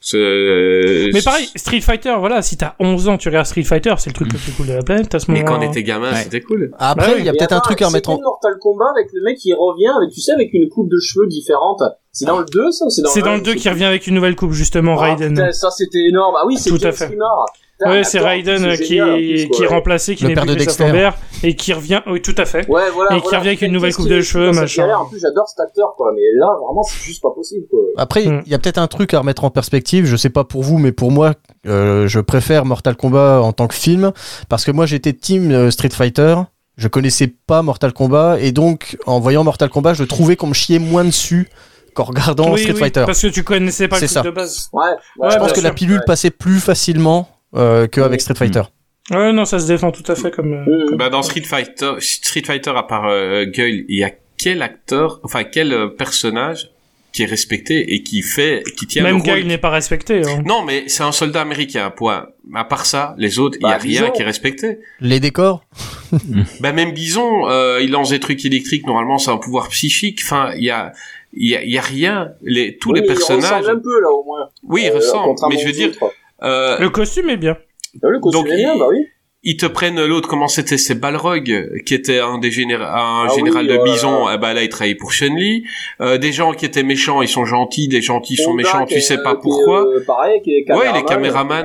C'est... Mais pareil, Street Fighter, voilà, si t'as 11 ans, tu regardes Street Fighter, c'est le truc le plus cool de la planète à ce Mais moment-là. quand on était gamin, Ouais. c'était cool. Après, Bah oui. il y a peut-être un truc à remettre en. c'était Mortal Kombat avec le mec qui revient, avec, tu sais, avec une coupe de cheveux différente. C'est dans le 2, ça ou c'est dans C'est le dans le 2 je qui revient avec une nouvelle coupe, justement. Ah, Raiden. putain, ça c'était énorme. Ah oui, c'est Tout à fait. Remar. Ouais, c'est Raiden qui, génial, plus, qui est remplacé, qui Le n'est père plus de Dexter. Lambert, et qui revient, oui, tout à fait. Ouais, voilà. Et qui voilà. revient avec une nouvelle coupe de cheveux, machin. En plus, j'adore cet acteur, quoi. Mais là, vraiment, c'est juste pas possible, quoi. Après, Hmm. il y a peut-être un truc à remettre en perspective. Je sais pas pour vous, mais pour moi, euh, je préfère Mortal Kombat en tant que film parce que moi j'étais team euh, Street Fighter. Je connaissais pas Mortal Kombat et donc en voyant Mortal Kombat, je trouvais qu'on me chiait moins dessus qu'en regardant Oui, Street oui, Fighter. Parce que tu connaissais pas le truc ça. de base. Ouais. ouais Ouais, Je pense que la pilule Ouais. passait plus facilement euh, qu'avec Street Fighter. Ouais, non, ça se défend tout à fait comme. euh, Mmh. Bah, dans Street Fighter, Street Fighter, à part euh, Guile, il y a quel acteur, enfin, quel euh, personnage qui est respecté et qui fait, qui tient Même le rôle? Guile n'est pas respecté. Hein. Non, mais c'est un soldat américain, point. À part ça, les autres, il y a Bah, rien Bison. qui est respecté. Les décors, <laughs> Ben même Bison, euh, il lance des trucs électriques. Normalement, c'est un pouvoir psychique. Enfin, il y a, il y a, il y a rien. Les tous Oui, les personnages. ressemble un peu, là, au moins. Oui, ils Euh, ressemblent. Mais je veux dire, autres. Euh, Le costume est bien. Ah, Le costume donc, est bien, il- bah oui. ils te prennent l'autre. Comment c'était C'est Balrog qui était un des généra- un Ah général oui, de euh, Bison. Eh ben là, il travaillait pour Chun-Li. Euh, des gens qui étaient méchants, ils sont gentils. Des gentils sont méchants. Tu est- sais pas est, pourquoi. euh, pareil, qui est Ouais, les caméraman.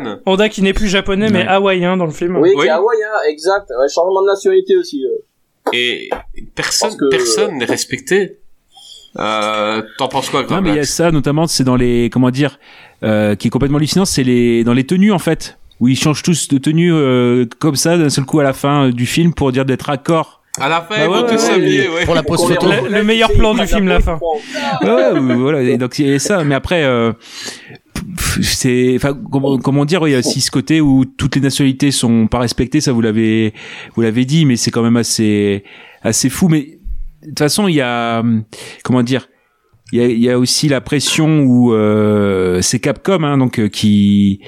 caméramans. Honda qui n'est plus japonais mais Ouais. hawaïen dans le film. Oui, qui Oui. est hawaïen, exact. Ouais, changement de nationalité aussi. euh. Et personne, que- personne n'est respecté. Euh, T'en penses quoi, Non, mais il y a ça, notamment, c'est dans les, comment dire, euh, qui est complètement hallucinant, c'est les, dans les tenues, en fait. Où ils changent tous de tenue, euh, comme ça, d'un seul coup à la fin euh, du film pour dire d'être accord. À la fin, Bah ils vont ouais, tous ouais, s'habiller, ouais. Pour la pause photo. Le- le meilleur plan du film, la fin. <laughs> Ouais, ouais, voilà. Et donc, il y a ça. Mais après, euh, c'est, enfin, comment, comment dire, il y a aussi ce côté où toutes les nationalités sont pas respectées, ça vous l'avez, vous l'avez dit, mais c'est quand même assez, assez fou. Mais, toute façon, il y a, hum, comment dire, il y a, il y a aussi la pression où euh, c'est Capcom hein, donc euh, qui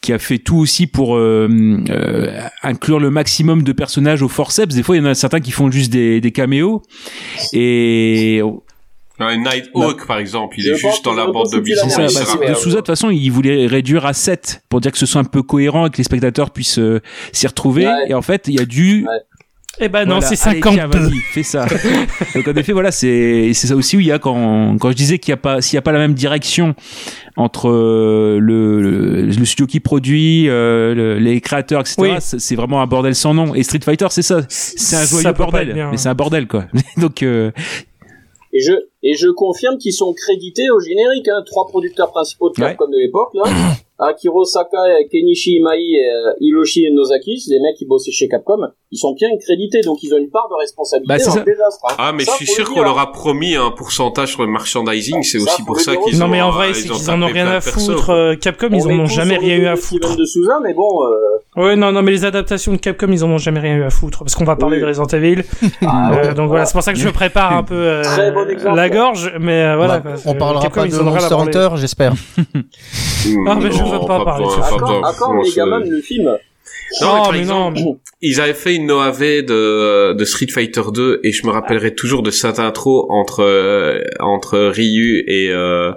qui a fait tout aussi pour euh, euh, inclure le maximum de personnages au forceps. Des fois, il y en a certains qui font juste des, des caméos et Ouais, Nighthawk, par exemple, il Je est juste dans la bande de mission. ça, bah, de Souza, de toute façon, il voulait réduire à 7 pour dire que ce soit un peu cohérent et que les spectateurs puissent euh, s'y retrouver. Ouais. Et en fait, il y a dû. Ouais. Eh ben non, Voilà, c'est allez, tiens, 52. vas-y, fais ça. <laughs> Donc en effet, voilà, c'est c'est ça aussi où il y a quand quand je disais qu'il y a pas s'il y a pas la même direction entre euh, le, le le studio qui produit, euh, le- les créateurs, etc. Oui. c'est vraiment un bordel sans nom. Et Street Fighter, c'est ça, c'est un joyeux bordel, mais c'est un bordel quoi. <laughs> Donc euh, Et je, et je confirme qu'ils sont crédités au générique, hein, trois producteurs principaux de Capcom de l'époque, là. <coughs> Akiro Sakai, Kenichi Imai et euh, Hiroshi Nozaki, c'est des mecs qui bossaient chez Capcom. Ils sont bien crédités, donc ils ont une part de responsabilité Bah, c'est dans ça. le désastre. hein. Ah, mais Ça, je suis sûr qu'on leur a promis un pourcentage sur le merchandising, c'est Ça, aussi pour ça qu'ils ont... Non mais en vrai, c'est qu'ils en ont rien à foutre. euh, Capcom, ils en ont jamais rien eu à foutre. De Souza, mais bon, euh, Ouais, non, non, mais les adaptations de Capcom, ils en ont jamais rien eu à foutre. Parce qu'on va parler de Resident Evil. ah, Euh, donc voilà, c'est pour ça que je prépare un <laughs> peu la gorge, mais voilà. Bah, on parlera pas de Monster. Hunter, j'espère. Ah, mais je Non, veux pas parler de ce besoin, film. pas Encore, c'est- Megaman, le film. Non, mais Non, par mais non, exemple, ils avaient fait une OAV de, de Street Fighter 2 et je me rappellerai toujours de cette intro entre euh, entre Ryu et euh,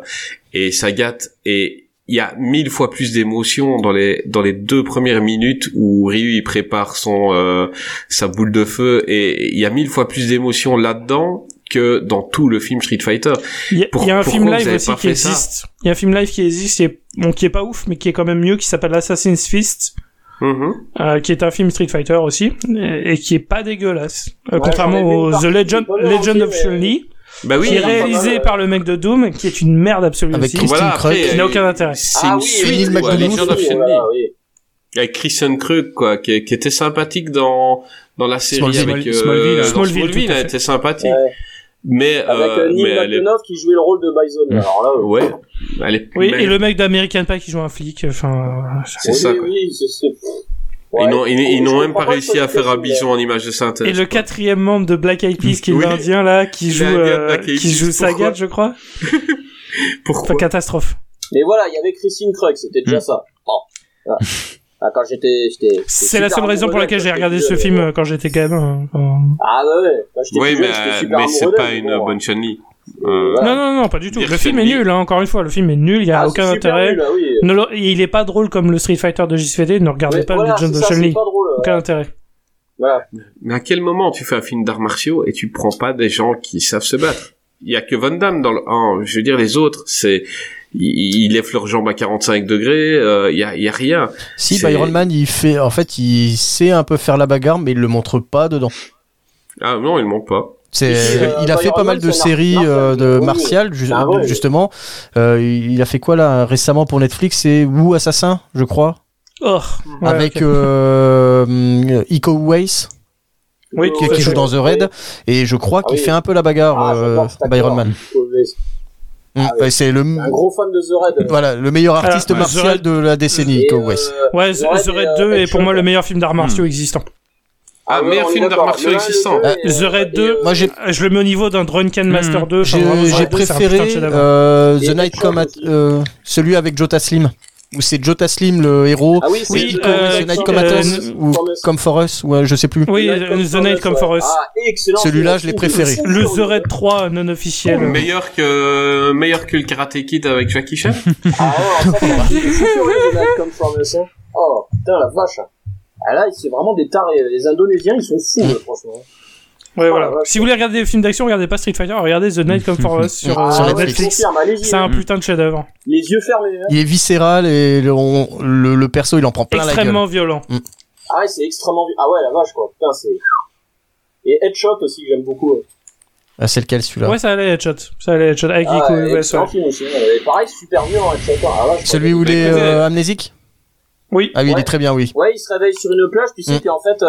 et Sagat et il y a mille fois plus d'émotions dans les dans les deux premières minutes où Ryu il prépare son euh, sa boule de feu et il y a mille fois plus d'émotions là-dedans que dans tout le film Street Fighter. Il y, a- un film live aussi qui existe. Il y a un film live qui existe, est, bon, qui est pas ouf, mais qui est quand même mieux, qui s'appelle Assassin's Fist, Mhm. euh, qui est un film Street Fighter aussi, et, et qui est pas dégueulasse. Euh, Ouais, contrairement au The Legend, Legend of mais- Chun-Li, Bah oui. qui est réalisé mal, par le mec de Doom, qui est une merde absolue Avec aussi. Voilà, Krug. après, Qui n'a aucun intérêt. C'est Ah une oui, suite, quoi, McDonough. Legend of oui, Chun-Li. voilà, oui. avec Christian Krug quoi qui, qui était sympathique dans dans la série Smallville, avec euh, Smallville, dans Smallville, Smallville, elle fait. était sympathique Ouais. Mais Avec euh, Neil mais elle est McDonough qui jouait le rôle de Bison. Mm. Alors là, euh, ouais elle est Oui, mais- et le mec d'American Pie qui joue un flic, enfin, c'est ça quoi. oui, c'est- ils Ouais. n'ont ils, n'ont même pas réussi à faire un bison en image de synthèse Et le quoi. quatrième membre de Black Eyed Peas, <laughs> qui est Oui. l'Indien là, qui joue, euh, qui joue Sagat, je crois. <laughs> pourquoi Enfin, catastrophe. Mais voilà, il y avait Christine Krug, c'était déjà Mm. ça. Bon. Voilà. <laughs> Ah, quand j'étais, C'est la seule raison pour laquelle j'ai regardé ce euh, film euh, quand j'étais gamin. euh, quand- Ah ouais, ouais. Quand j'étais oui plus mais c'est pas une bon. bonne Chun-Li Ouais. Euh, Non, non, non, pas du tout. Dire Le film est nul, hein, encore une fois. Le film est nul, il y a Ah, aucun intérêt. nul, oui. Ne le- il est pas drôle comme le Street Fighter de JCVD, ne regardez Mais pas voilà, le Legend c'est of ça, c'est Chun-Li. Aucun intérêt. Voilà. mais à quel moment tu fais un film d'arts martiaux et tu prends pas des gens qui savent se battre? Il y a que Van Damme dans le je veux dire les autres c'est ils, ils lèvent leurs jambes à 45 degrés euh, il y a il y a rien Si, C'est- Byron Man, il fait, en fait, il sait un peu faire la bagarre, mais il le montre pas dedans. ah non ils montent pas C'est, euh, il a fait pas mal Man, de séries martial, euh, de oui, martial, ju- c'est un vrai. justement. Euh, il a fait quoi là récemment pour Netflix? C'est Wu Assassin, je crois, Oh. Ouais, avec ok. euh, Iko Uwais, Oui, qui, joue dans The Raid, et je crois Ah qu'il oui. fait un peu la bagarre, Ah, euh. Byron Man. Ah ouais, c'est le, Un gros fan de The Raid. voilà, le meilleur artiste Ah, martial de la décennie, Et, Iko euh, Uwais. Ouais, The The Raid The et, Raid euh, 2 est pour moi le meilleur film d'arts martiaux existant. Ah, ouais, meilleur film d'arts d'accord. martiaux existant. le deux, The euh, Raid et, 2, euh, Moi, j'ai je le mets au niveau d'un Drunken Master 2. enfin, J'ai 2, préféré euh, The Night euh, celui avec Jota Slim, où c'est Jota Slim le héros. Ah oui, c'est euh, The Night qui- Combatants euh, ou Come For Us, ouais, je sais plus. Oui, euh, The Night Come For Us. Ah, excellent. Celui-là, je l'ai préféré. Le The Raid 3 non officiel. meilleur que meilleur que le Karate Kid avec Jackie Chan <laughs> Ah ouais, de Night Come Us, hein. Oh, putain, la vache. Ah là, c'est vraiment des tarés. Les Indonésiens, ils sont fous, là, franchement. Ouais, voilà. Ah. Si vous voulez regarder des films d'action, regardez pas Street Fighter, regardez The Night Come For Us <laughs> sur, euh, Sur ouais, Netflix. C'est un putain de chef-d'œuvre. Les yeux fermés, hein. Il est viscéral et le, on- le, le perso il en prend plein Extrêmement la violent. Ah ouais, c'est extrêmement... Ah ouais, la vache, quoi. Putain, c'est... Et Headshot aussi, que j'aime beaucoup. ouais. Ah, c'est lequel celui-là? Ouais, ça allait Headshot. Ça allait Headshot. Avec Ah, Rico ouais, Uwais, excellent ouais. film aussi. Et pareil, super violent, Headshot. Ah, Celui où il est euh, amnésique? Oui. Ah oui, il est très bien, oui. Ouais, il se réveille sur une plage, tu sais Mm. qu'en fait, euh,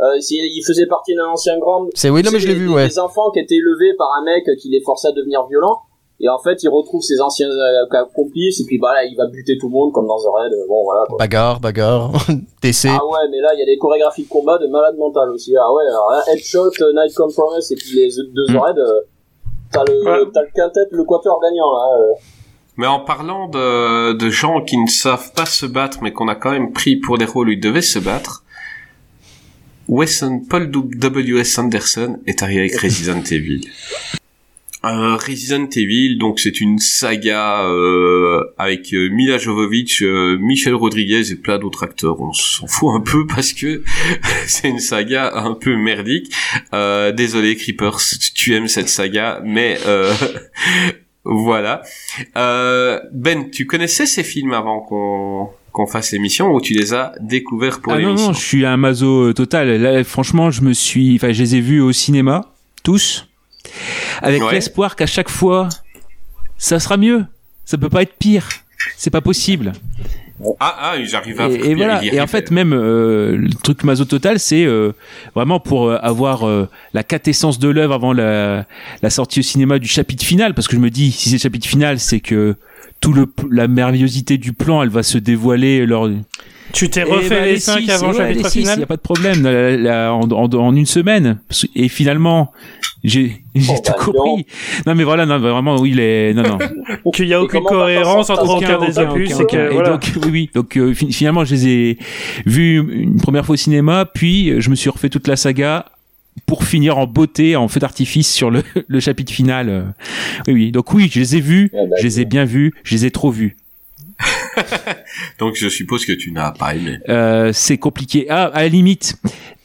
euh, c'est- il faisait partie d'un ancien grand. C'est oui, non mais je l'ai des- vu, ouais. Des enfants qui étaient élevés par un mec qui les forçait à devenir violents. Et en fait, il retrouve ses anciens euh, complices, et puis bah là, il va buter tout le monde comme dans The Raid. Bon, voilà. Quoi. Bagarre, bagarre, <laughs> DC. Ah ouais, mais là, il y a des chorégraphies de combat de malade mental aussi. Ah ouais, alors là, Headshot, euh, Night Compromise, et puis les deux The Mm. Raid, euh, t'as le, Ouais. t'as le quintet, le quatuor gagnant, là. Mais en parlant de, de gens qui ne savent pas se battre, mais qu'on a quand même pris pour des rôles où ils devaient se battre, Wesson, Paul W.S. Anderson est arrivé avec Resident <laughs> Evil. Euh, Resident Evil, donc c'est une saga euh, avec euh, Mila Jovovich, euh, Michel Rodriguez et plein d'autres acteurs. On s'en fout un peu parce que <laughs> c'est une saga un peu merdique. Euh, désolé Creepers, tu aimes cette saga, mais euh, voilà. Euh, ben, tu connaissais ces films avant qu'on qu'on fasse l'émission ou tu les as découverts pour Ah non, l'émission? non, je suis un mazo euh, total. Là, franchement, je me suis, enfin, je les ai vus au cinéma, tous, avec Ouais. l'espoir qu'à chaque fois, ça sera mieux. Ça peut pas être pire. C'est pas possible. Ah, ah, j'arrive à Et, et voilà. Et en fait, même euh, le truc mazo total, c'est euh, vraiment pour euh, avoir euh, la quintessence de l'œuvre avant la, la sortie au cinéma du chapitre final, parce que je me dis, si c'est le chapitre final, c'est que tout le la merveillosité du plan, elle va se dévoiler lors Tu t'es Eh refait ben, les 5 six, avant ouais, chapitre final y a pas de problème la- la- en, en- en une semaine. Et finalement j'ai <laughs> j'ai Oh, tout bah, compris. non. Mais voilà non vraiment oui les non non. <laughs> Qu'il y a aucune cohérence entre sortir aucun des aucun, opus aucun, et que aucun. Et voilà. donc oui oui. Donc euh, fin- finalement je les ai vus une première fois au cinéma puis euh, je me suis refait toute la saga pour finir en beauté en feu d'artifice sur le, <laughs> le chapitre final. Euh. oui oui. Donc oui je les ai vus bah, je les ai bien vus je les ai trop vus <laughs> Donc je suppose que tu n'as pas aimé. Euh, c'est compliqué. Ah, à la limite,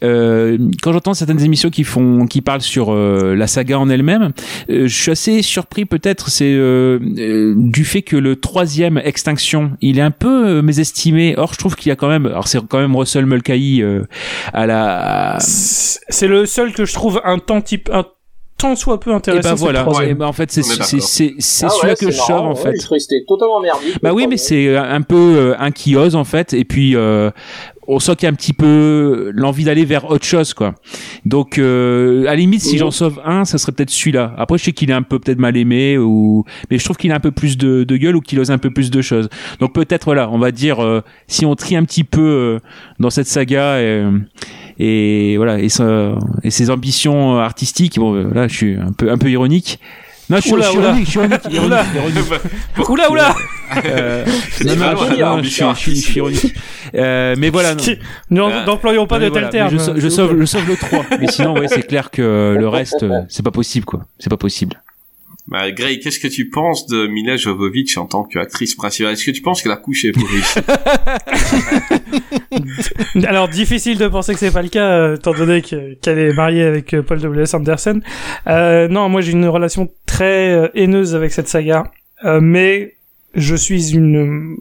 euh, quand j'entends certaines émissions qui font, qui parlent sur euh, la saga en elle-même, euh, je suis assez surpris peut-être, c'est euh, euh, du fait que le troisième Extinction, il est un peu euh, mésestimé. Or, je trouve qu'il y a quand même, alors c'est quand même Russell Mulcahy euh, à la. C'est le seul que je trouve un temps type un tant soit peu Et intéressant. ben c'est le voilà. troisième. Et ben, en fait, c'est c'est c'est c'est Ah celui-là ouais, que c'est je sauve marrant, en ouais, fait. C'était totalement merdique. Bah oui, mais c'est un peu euh, un qui ose en fait, et puis euh, on sent qu'il y a un petit peu l'envie d'aller vers autre chose, quoi. Donc, euh, à la limite, si Mhm. j'en sauve un, ça serait peut-être celui-là. Après, je sais qu'il est un peu peut-être mal aimé, ou mais je trouve qu'il a un peu plus de, de gueule ou qu'il ose un peu plus de choses. Donc peut-être voilà, on va dire euh, si on trie un petit peu euh, dans cette saga. euh, et voilà et, ça, et ses ambitions artistiques bon euh, là je suis un peu un peu ironique non je suis, Oula, je suis oula. ironique je suis ironique, ironique, Oula. ironique. Oula Euh, je, suis, ironique. Euh, mais voilà. Euh, N'employons pas de termes. mais Je, sauve- je sauve, je sauve le 3. Mais sinon, ouais, c'est clair que le reste, euh, <laughs> c'est pas possible, quoi. C'est pas possible. Bah, Grey, qu'est-ce que tu penses de Mila Jovovich en tant qu'actrice principale? Est-ce que tu penses que la couche est pour <laughs> <laughs> Alors difficile de penser que c'est pas le cas, euh, étant donné que- qu'elle est mariée avec euh, Paul W.S. Anderson. Euh, non, moi j'ai une relation très euh, haineuse avec cette saga, euh, mais je suis une,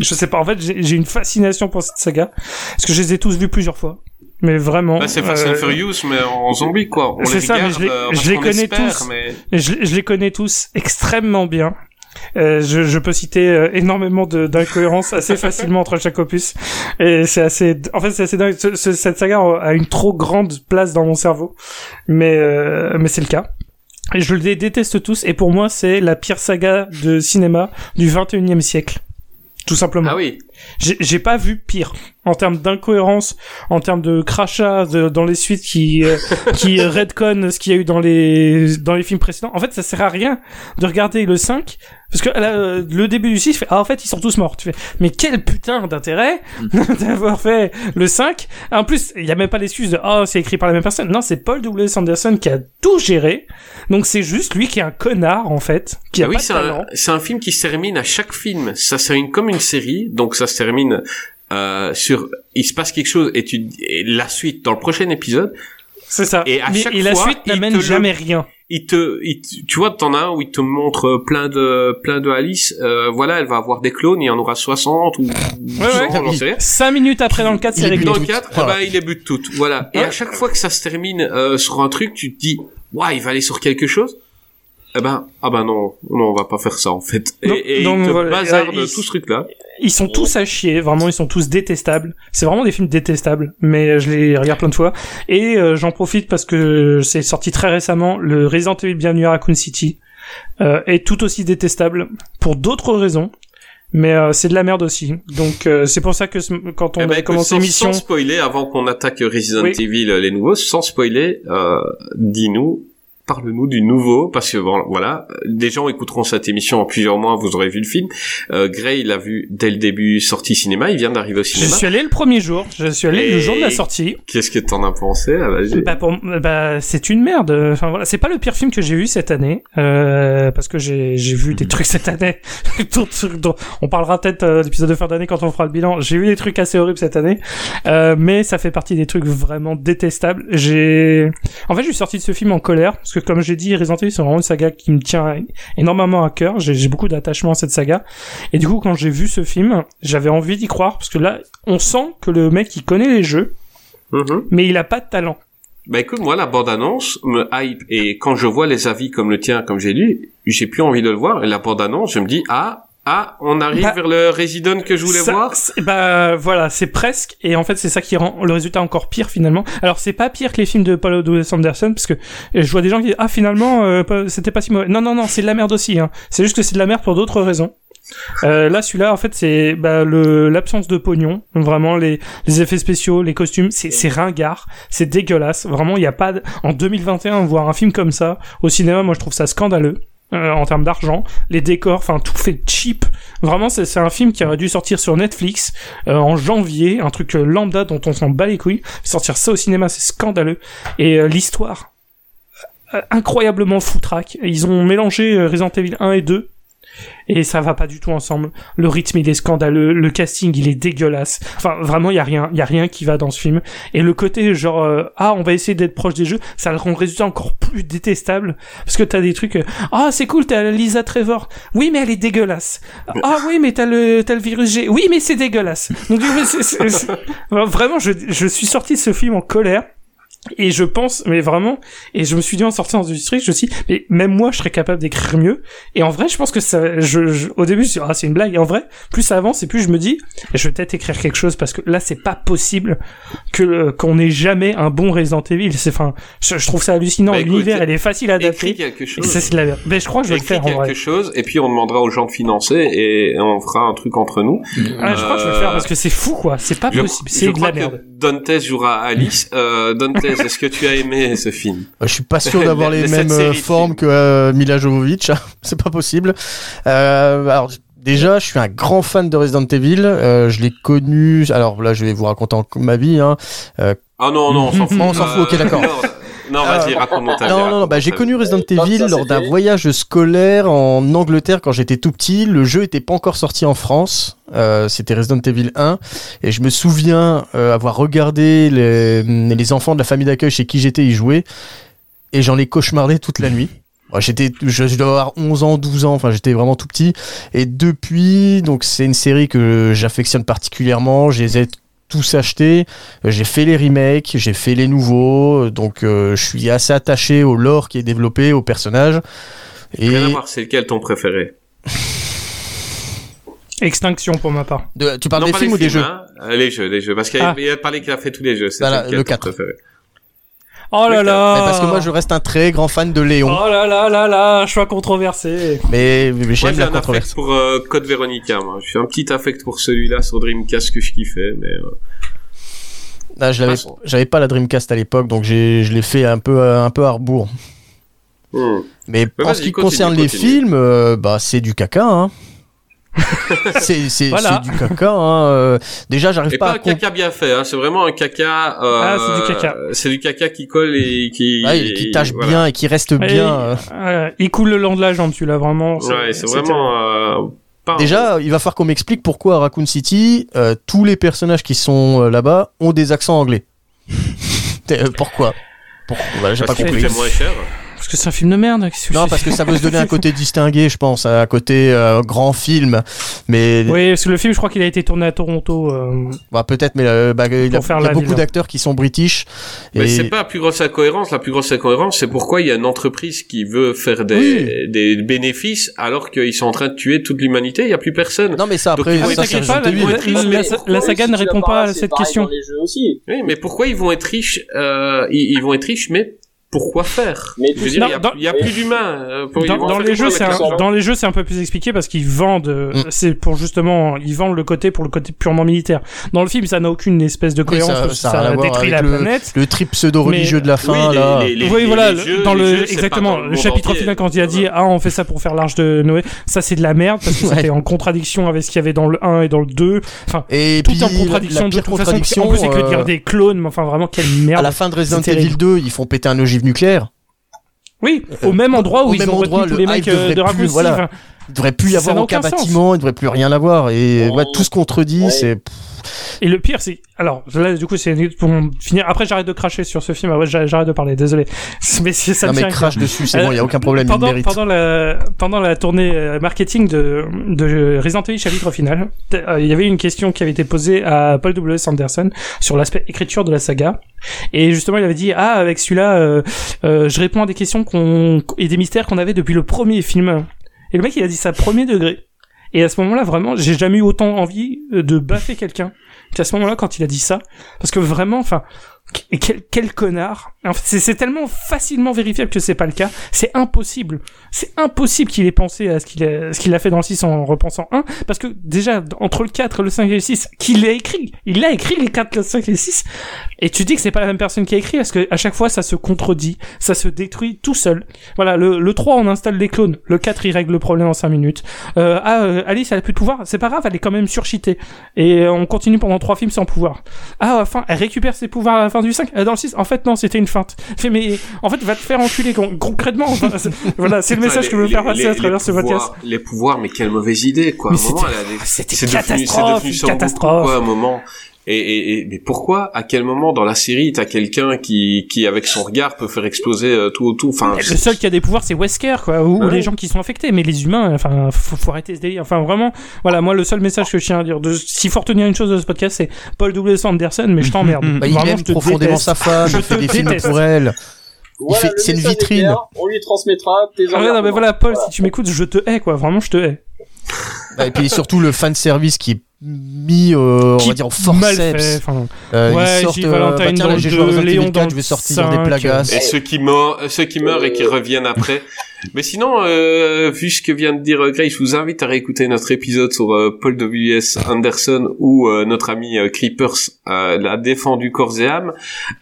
je sais pas, en fait j'ai j'ai une fascination pour cette saga parce que je les ai tous vus plusieurs fois. Mais vraiment. Bah, c'est Fast and euh, Furious, mais en zombie, quoi. On c'est les ça, mais je les- euh, je les connais espère, tous. Mais... Je, je les connais tous extrêmement bien. Euh, je, je peux citer euh, énormément de- d'incohérences assez facilement entre chaque opus et c'est assez en fait c'est assez dingue Ce- ce- cette saga a une trop grande place dans mon cerveau mais euh, mais c'est le cas et je les déteste tous et pour moi c'est la pire saga de cinéma du 21e siècle tout simplement Ah oui. J'ai pas vu pire en termes d'incohérence, en termes de crachat de- dans les suites qui euh, <laughs> qui redcon ce qu'il y a eu dans les dans les films précédents. En fait, ça sert à rien de regarder le 5 parce que là, euh, le début du 6 tu fais ah en fait ils sont tous morts. Tu fais mais quel putain d'intérêt <laughs> d'avoir fait le 5. En plus, il y a même pas l'excuse de ah c'est écrit par la même personne. Non, c'est Paul W. Sanderson qui a tout géré. Donc c'est juste lui qui est un connard en fait, qui a Ah oui, pas de c'est un, c'est un film qui se termine à chaque film. Ça se termine comme une série, donc ça se termine euh, sur. Il se passe quelque chose et tu et la suite dans le prochain épisode. C'est ça. Et à mais chaque et la fois, suite il n'amène le- jamais rien. il te, il tu vois, t'en as un où il te montre plein de, plein de Alice. Euh, voilà, elle va avoir des clowns, il y en aura 60 ou 100, j'en sais rien. 5 minutes après dans le 4, Il c'est est réglé. Dans le toutes. 4, Voilà. bah, il les bute toutes. Voilà. Et à chaque fois que ça se termine euh, sur un truc, tu te dis, ouais, il va aller sur quelque chose. Eh ben, ah ben non, non, on va pas faire ça en fait. Et, Donc- et donc il te voilà, bazarde euh, il- tout ce truc-là. Ils sont tous à chier, vraiment, ils sont tous détestables. C'est vraiment des films détestables, mais je les regarde plein de fois. Et euh, j'en profite parce que c'est sorti très récemment, le Resident Evil Bienvenue à Raccoon City euh, est tout aussi détestable pour d'autres raisons. Mais euh, c'est de la merde aussi. Donc euh, c'est pour ça que quand on Eh ben, a commencé l'émission, sans spoiler, avant qu'on attaque Resident Oui. Evil, euh, les nouveaux, sans spoiler, euh, dis-nous, parle-nous du nouveau, parce que bon, voilà, des gens écouteront cette émission en plusieurs mois, vous aurez vu le film. Euh, Gray, il l'a vu dès le début, sortie cinéma, il vient d'arriver au je cinéma. suis allé le premier jour, je suis allé le jour de la sortie. Qu'est-ce que t'en as pensé ah. Bah, pour, bah c'est une merde. Enfin voilà, c'est pas le pire film que j'ai vu cette année, euh, parce que j'ai j'ai vu des trucs cette année. <laughs> On parlera peut-être euh, d'épisode de fin d'année quand on fera le bilan. J'ai vu des trucs assez horribles cette année, euh, mais ça fait partie des trucs vraiment détestables. J'ai, en fait, je suis sorti de ce film en colère parce que comme j'ai dit, Resident Evil c'est vraiment une saga qui me tient énormément à cœur. J'ai beaucoup d'attachement à cette saga, et du coup quand j'ai vu ce film, j'avais envie d'y croire parce que là, on sent que le mec il connaît les jeux, Mhm. mais il a pas de talent. Bah écoute, moi la bande-annonce me hype et quand je vois les avis comme le tien, comme j'ai lu, j'ai plus envie de le voir et la bande-annonce, je me dis ah ah on arrive Bah, vers le Resident que je voulais Ça- voir. Bah voilà, c'est presque, et en fait c'est ça qui rend le résultat encore pire finalement. Alors c'est pas pire que les films de Paul W.S. Anderson, parce que je vois des gens qui disent ah finalement euh, c'était pas si mauvais. Non non non, c'est de la merde aussi. Hein. C'est juste que c'est de la merde pour d'autres raisons. Euh, là celui-là en fait c'est bah, le l'absence de pognon, vraiment les, les effets spéciaux, les costumes, c'est c'est ringard, c'est dégueulasse. Vraiment il y a pas en 2021 voir un film comme ça au cinéma, moi je trouve ça scandaleux. Euh, en termes d'argent, les décors, enfin tout fait cheap. Vraiment, c'est un film qui aurait dû sortir sur Netflix euh, en janvier, un truc euh, lambda dont on s'en bat les couilles. Sortir ça au cinéma, c'est scandaleux. Et euh, l'histoire, euh, incroyablement foutraque. Ils ont mélangé Resident Evil 1 et 2. Et ça va pas du tout ensemble. Le rythme il est scandaleux, le casting il est dégueulasse. Enfin vraiment il y a rien, il y a rien qui va dans ce film. Et le côté genre euh, ah on va essayer d'être proche des jeux, ça le rend le résultat encore plus détestable parce que t'as des trucs euh, ah c'est cool t'as Lisa Trevor, oui mais elle est dégueulasse. Ah oui mais t'as le t'as le virus G, oui mais c'est dégueulasse. Donc <laughs> vraiment je je suis sorti de ce film en colère. Et je pense, mais vraiment, et je me suis dit en sortant du district, je me suis dit, mais même moi, je serais capable d'écrire mieux. Et en vrai, je pense que ça, je, je- au début, je me suis dit, ah, c'est une blague. Et en vrai, plus ça avance, et plus je me dis, je vais peut-être écrire quelque chose parce que là, c'est pas possible que euh, qu'on ait jamais un bon Resident Evil. C'est, enfin, je, je trouve ça hallucinant. Bah, L'univers, elle est facile à Écris adapter. quelque Et chose. ça, de la merde. Mais je crois que je vais le Écris faire en vrai. quelque chose et puis on demandera aux gens de financer et on fera un truc entre nous. Ah, je crois que je vais le faire parce que c'est fou, quoi. C'est pas Je, possible. C'est de la merde. Dantes jouera Alice. Euh, Dantes, est-ce que tu as aimé ce film? Euh, Je suis pas sûr d'avoir <laughs> les mêmes euh, formes que euh, Mila Jovovich, <laughs> c'est pas possible. Euh, alors déjà, je suis un grand fan de Resident Evil. Euh, je l'ai connu. Alors là, je vais vous raconter ma vie. Hein. Ah non non, on s'en fout. <laughs> On s'en fout, ok, d'accord. Non, vas-y, Euh, raconte-moi ta vie, Non, non, non, bah, j'ai connu. Resident Non, Evil ça, lors d'un voyage scolaire en Angleterre quand j'étais tout petit. Le jeu était pas encore sorti en France. Euh, C'était Resident Evil 1. Et je me souviens euh, avoir regardé les, les enfants de la famille d'accueil chez qui j'étais y jouer. Et j'en ai cauchemardé toute la nuit. J'étais, je, je dois avoir 11 ans, 12 ans, enfin j'étais vraiment tout petit. Et depuis, donc c'est une série que j'affectionne particulièrement. Je les ai tous achetés. J'ai fait les remakes, j'ai fait les nouveaux. Donc euh, je suis assez attaché au lore qui est développé, aux personnages. Et c'est lequel ton préféré? Extinction pour ma part. de- tu parles Non, des films les ou des films, jeux? hein. Euh, Les jeux, les jeux. Parce qu'il Ah. y a parlé qu'il a fait tous les jeux. C'est Voilà, le ton 4. préféré Oh là là. Mais parce que moi je reste un très grand fan de Léon. Oh là là là là, choix controversé. Mais, mais j'aime j'ai la un controverse. affect pour euh, Code Veronica. Moi, je suis un petit affect pour celui-là sur Dreamcast que je kiffais, mais. euh, Ah, je l'avais, j'avais pas la Dreamcast à l'époque, donc j'ai, je l'ai fait un peu, un peu à rebours. hmm. Mais en ce qui continue, concerne les films, euh, bah c'est du caca. Hein. <laughs> c'est, c'est, Voilà. c'est du caca. Hein. euh. Déjà, j'arrive Et pas, pas à un caca bien fait, hein. c'est vraiment un caca. Euh, Ah, c'est du caca. C'est du caca qui colle et qui. Ouais, qui tâche bien et qui reste Et- bien. euh. euh, il coule le long de la jambe, celui-là, vraiment. Ouais, c'est vraiment. Pas Déjà, il va falloir qu'on m'explique pourquoi à Raccoon City, euh, tous les personnages qui sont euh, là-bas ont des accents anglais. <laughs> Pourquoi? Pourquoi? Voilà, J'ai pas compris. moins cher. Parce que c'est un film de merde. Non, parce que ça veut se donner un <laughs> côté distingué, je pense, un côté euh, grand film. Mais Oui, parce que le film, je crois qu'il a été tourné à Toronto. euh, bah, peut-être, mais euh, bah, il y a, faire il y a beaucoup ville. d'acteurs qui sont british. Mais et- c'est pas la plus grosse incohérence. La plus grosse incohérence, c'est pourquoi il y a une entreprise qui veut faire des, des bénéfices alors qu'ils sont en train de tuer toute l'humanité. Il y a plus personne. Non, mais ça Donc, après, Ah oui, ça, c'est t'inquiète pas, la, la- saga ne répond pas à cette question. Oui, mais pourquoi ils vont être riches ils, ils vont être riches, mais pourquoi faire Mais Je veux tout- dire, il y a, dans- il y a plus d'humains. euh, Dans, les jeux, c'est un, ça dans les jeux, c'est un peu plus expliqué parce qu'ils vendent. euh, Mm. C'est pour justement, ils vendent le côté pour le côté purement militaire. Dans le film, ça n'a aucune espèce de Oui, cohérence. ça- ça à détruit la le- planète. Le trip pseudo-religieux Mais- de la fin, Oui, là. les- les- oui, les- voilà, jeux- dans les le jeux, exactement le chapitre entier. final quand il a dit ah on fait ça pour faire l'arche de Noé, ça c'est de la merde parce que c'était en contradiction avec ce qu'il y avait dans le 1 et dans le 2. Enfin, Et tout puis, en contradiction de toute façon. En plus, c'est que euh, dire des clones, mais enfin vraiment quelle à merde. la fin de Resident. Evil 2, ils font péter un ogive nucléaire. Oui, au même endroit où ils ont retenu tous le les mecs euh, de voilà. Il devrait plus y avoir aucun aucun bâtiment, il devrait plus rien avoir. Et Oh. ouais, tout se contredit, Ouais. c'est. Et le pire, c'est alors là, du coup, c'est pour finir. Après, j'arrête de cracher sur ce film. Après, j'arrête j'arrête de parler. Désolé. <laughs> Mais c'est- ça Non me mais crache dessus, c'est Euh, bon, il y a aucun problème, il pendant, mérite. pendant la pendant la tournée euh, marketing de de Resident Evil chapitre final, euh, il y avait une question qui avait été posée à Paul W. Anderson sur l'aspect écriture de la saga. Et justement, il avait dit ah avec celui-là, euh, euh, je réponds à des questions qu'on et des mystères qu'on avait depuis le premier film. Et le mec, il a dit ça premier degré. Et à ce moment-là, vraiment, j'ai jamais eu autant envie euh, de baffer quelqu'un qu'à ce moment-là quand il a dit ça, parce que vraiment, enfin, quel, quel connard. C'est- tellement facilement vérifiable que c'est pas le cas. C'est impossible. C'est impossible qu'il ait pensé à ce qu'il a, ce qu'il a fait dans le 6 en repensant un, parce que déjà, entre le 4, le 5 et le 6, qu'il l'a écrit. Il a écrit les 4, le 5 et le 6. Et tu dis que c'est pas la même personne qui a écrit, parce que à chaque fois, ça se contredit, ça se détruit tout seul. Voilà, le, le 3, on installe les clones. Le 4, il règle le problème en 5 minutes. Euh, ah, euh, Alice, elle a plus de pouvoir. C'est pas grave, elle est quand même surcheatée. Et on continue pendant trois films sans pouvoir. Ah, enfin, elle récupère ses pouvoirs fin du 5. Euh, Dans le 6, en fait, non, c'était une feinte. <laughs> Fait, mais en fait, va te faire enculer con- concrètement. Voilà, c'est le message les- que je veux faire passer à travers ce podcast. Les pouvoirs, mais quelle mauvaise idée, quoi. C'était- catastrophe, catastrophe. quoi, à un moment. Et, et, et- mais pourquoi, à quel moment dans la série, t'as quelqu'un qui, qui, avec son regard, peut faire exploser euh, tout autour, enfin, Le seul qui a des pouvoirs, c'est Wesker, quoi, ou, les gens qui sont affectés, mais les humains, enfin, faut, faut arrêter ce délire. Enfin, vraiment, voilà, moi, le seul message que je tiens à dire, de, s'il faut retenir une chose de ce podcast, c'est Paul W. Anderson, mais je t'emmerde. Bah, <laughs> il aime profondément déteste. sa femme, <laughs> Je il fait te des films pour elle. Voilà, c'est une vitrine. clair, On lui transmettra tes Ah non, mais voilà, Paul, Voilà. si tu m'écoutes, je te hais, quoi. Vraiment, je te hais. Bah, Et puis surtout le fan service qui est mis, euh, on va dire, Mal forceps. Enfin, Euh, Ouais, ils sortent, euh, Valentine bah, tiens, dans là, le j'ai deux, joué à Resident Léon Evil dans 4, je vais sortir des cinq, plagas. Et ceux qui meurent, ceux qui meurent et qui reviennent après. <laughs> Mais sinon, euh, vu ce que vient de dire euh, Grace, je vous invite à réécouter notre épisode sur euh, Paul W.S. Anderson où euh, notre ami euh, Creepers euh, l'a défendu corps et âme.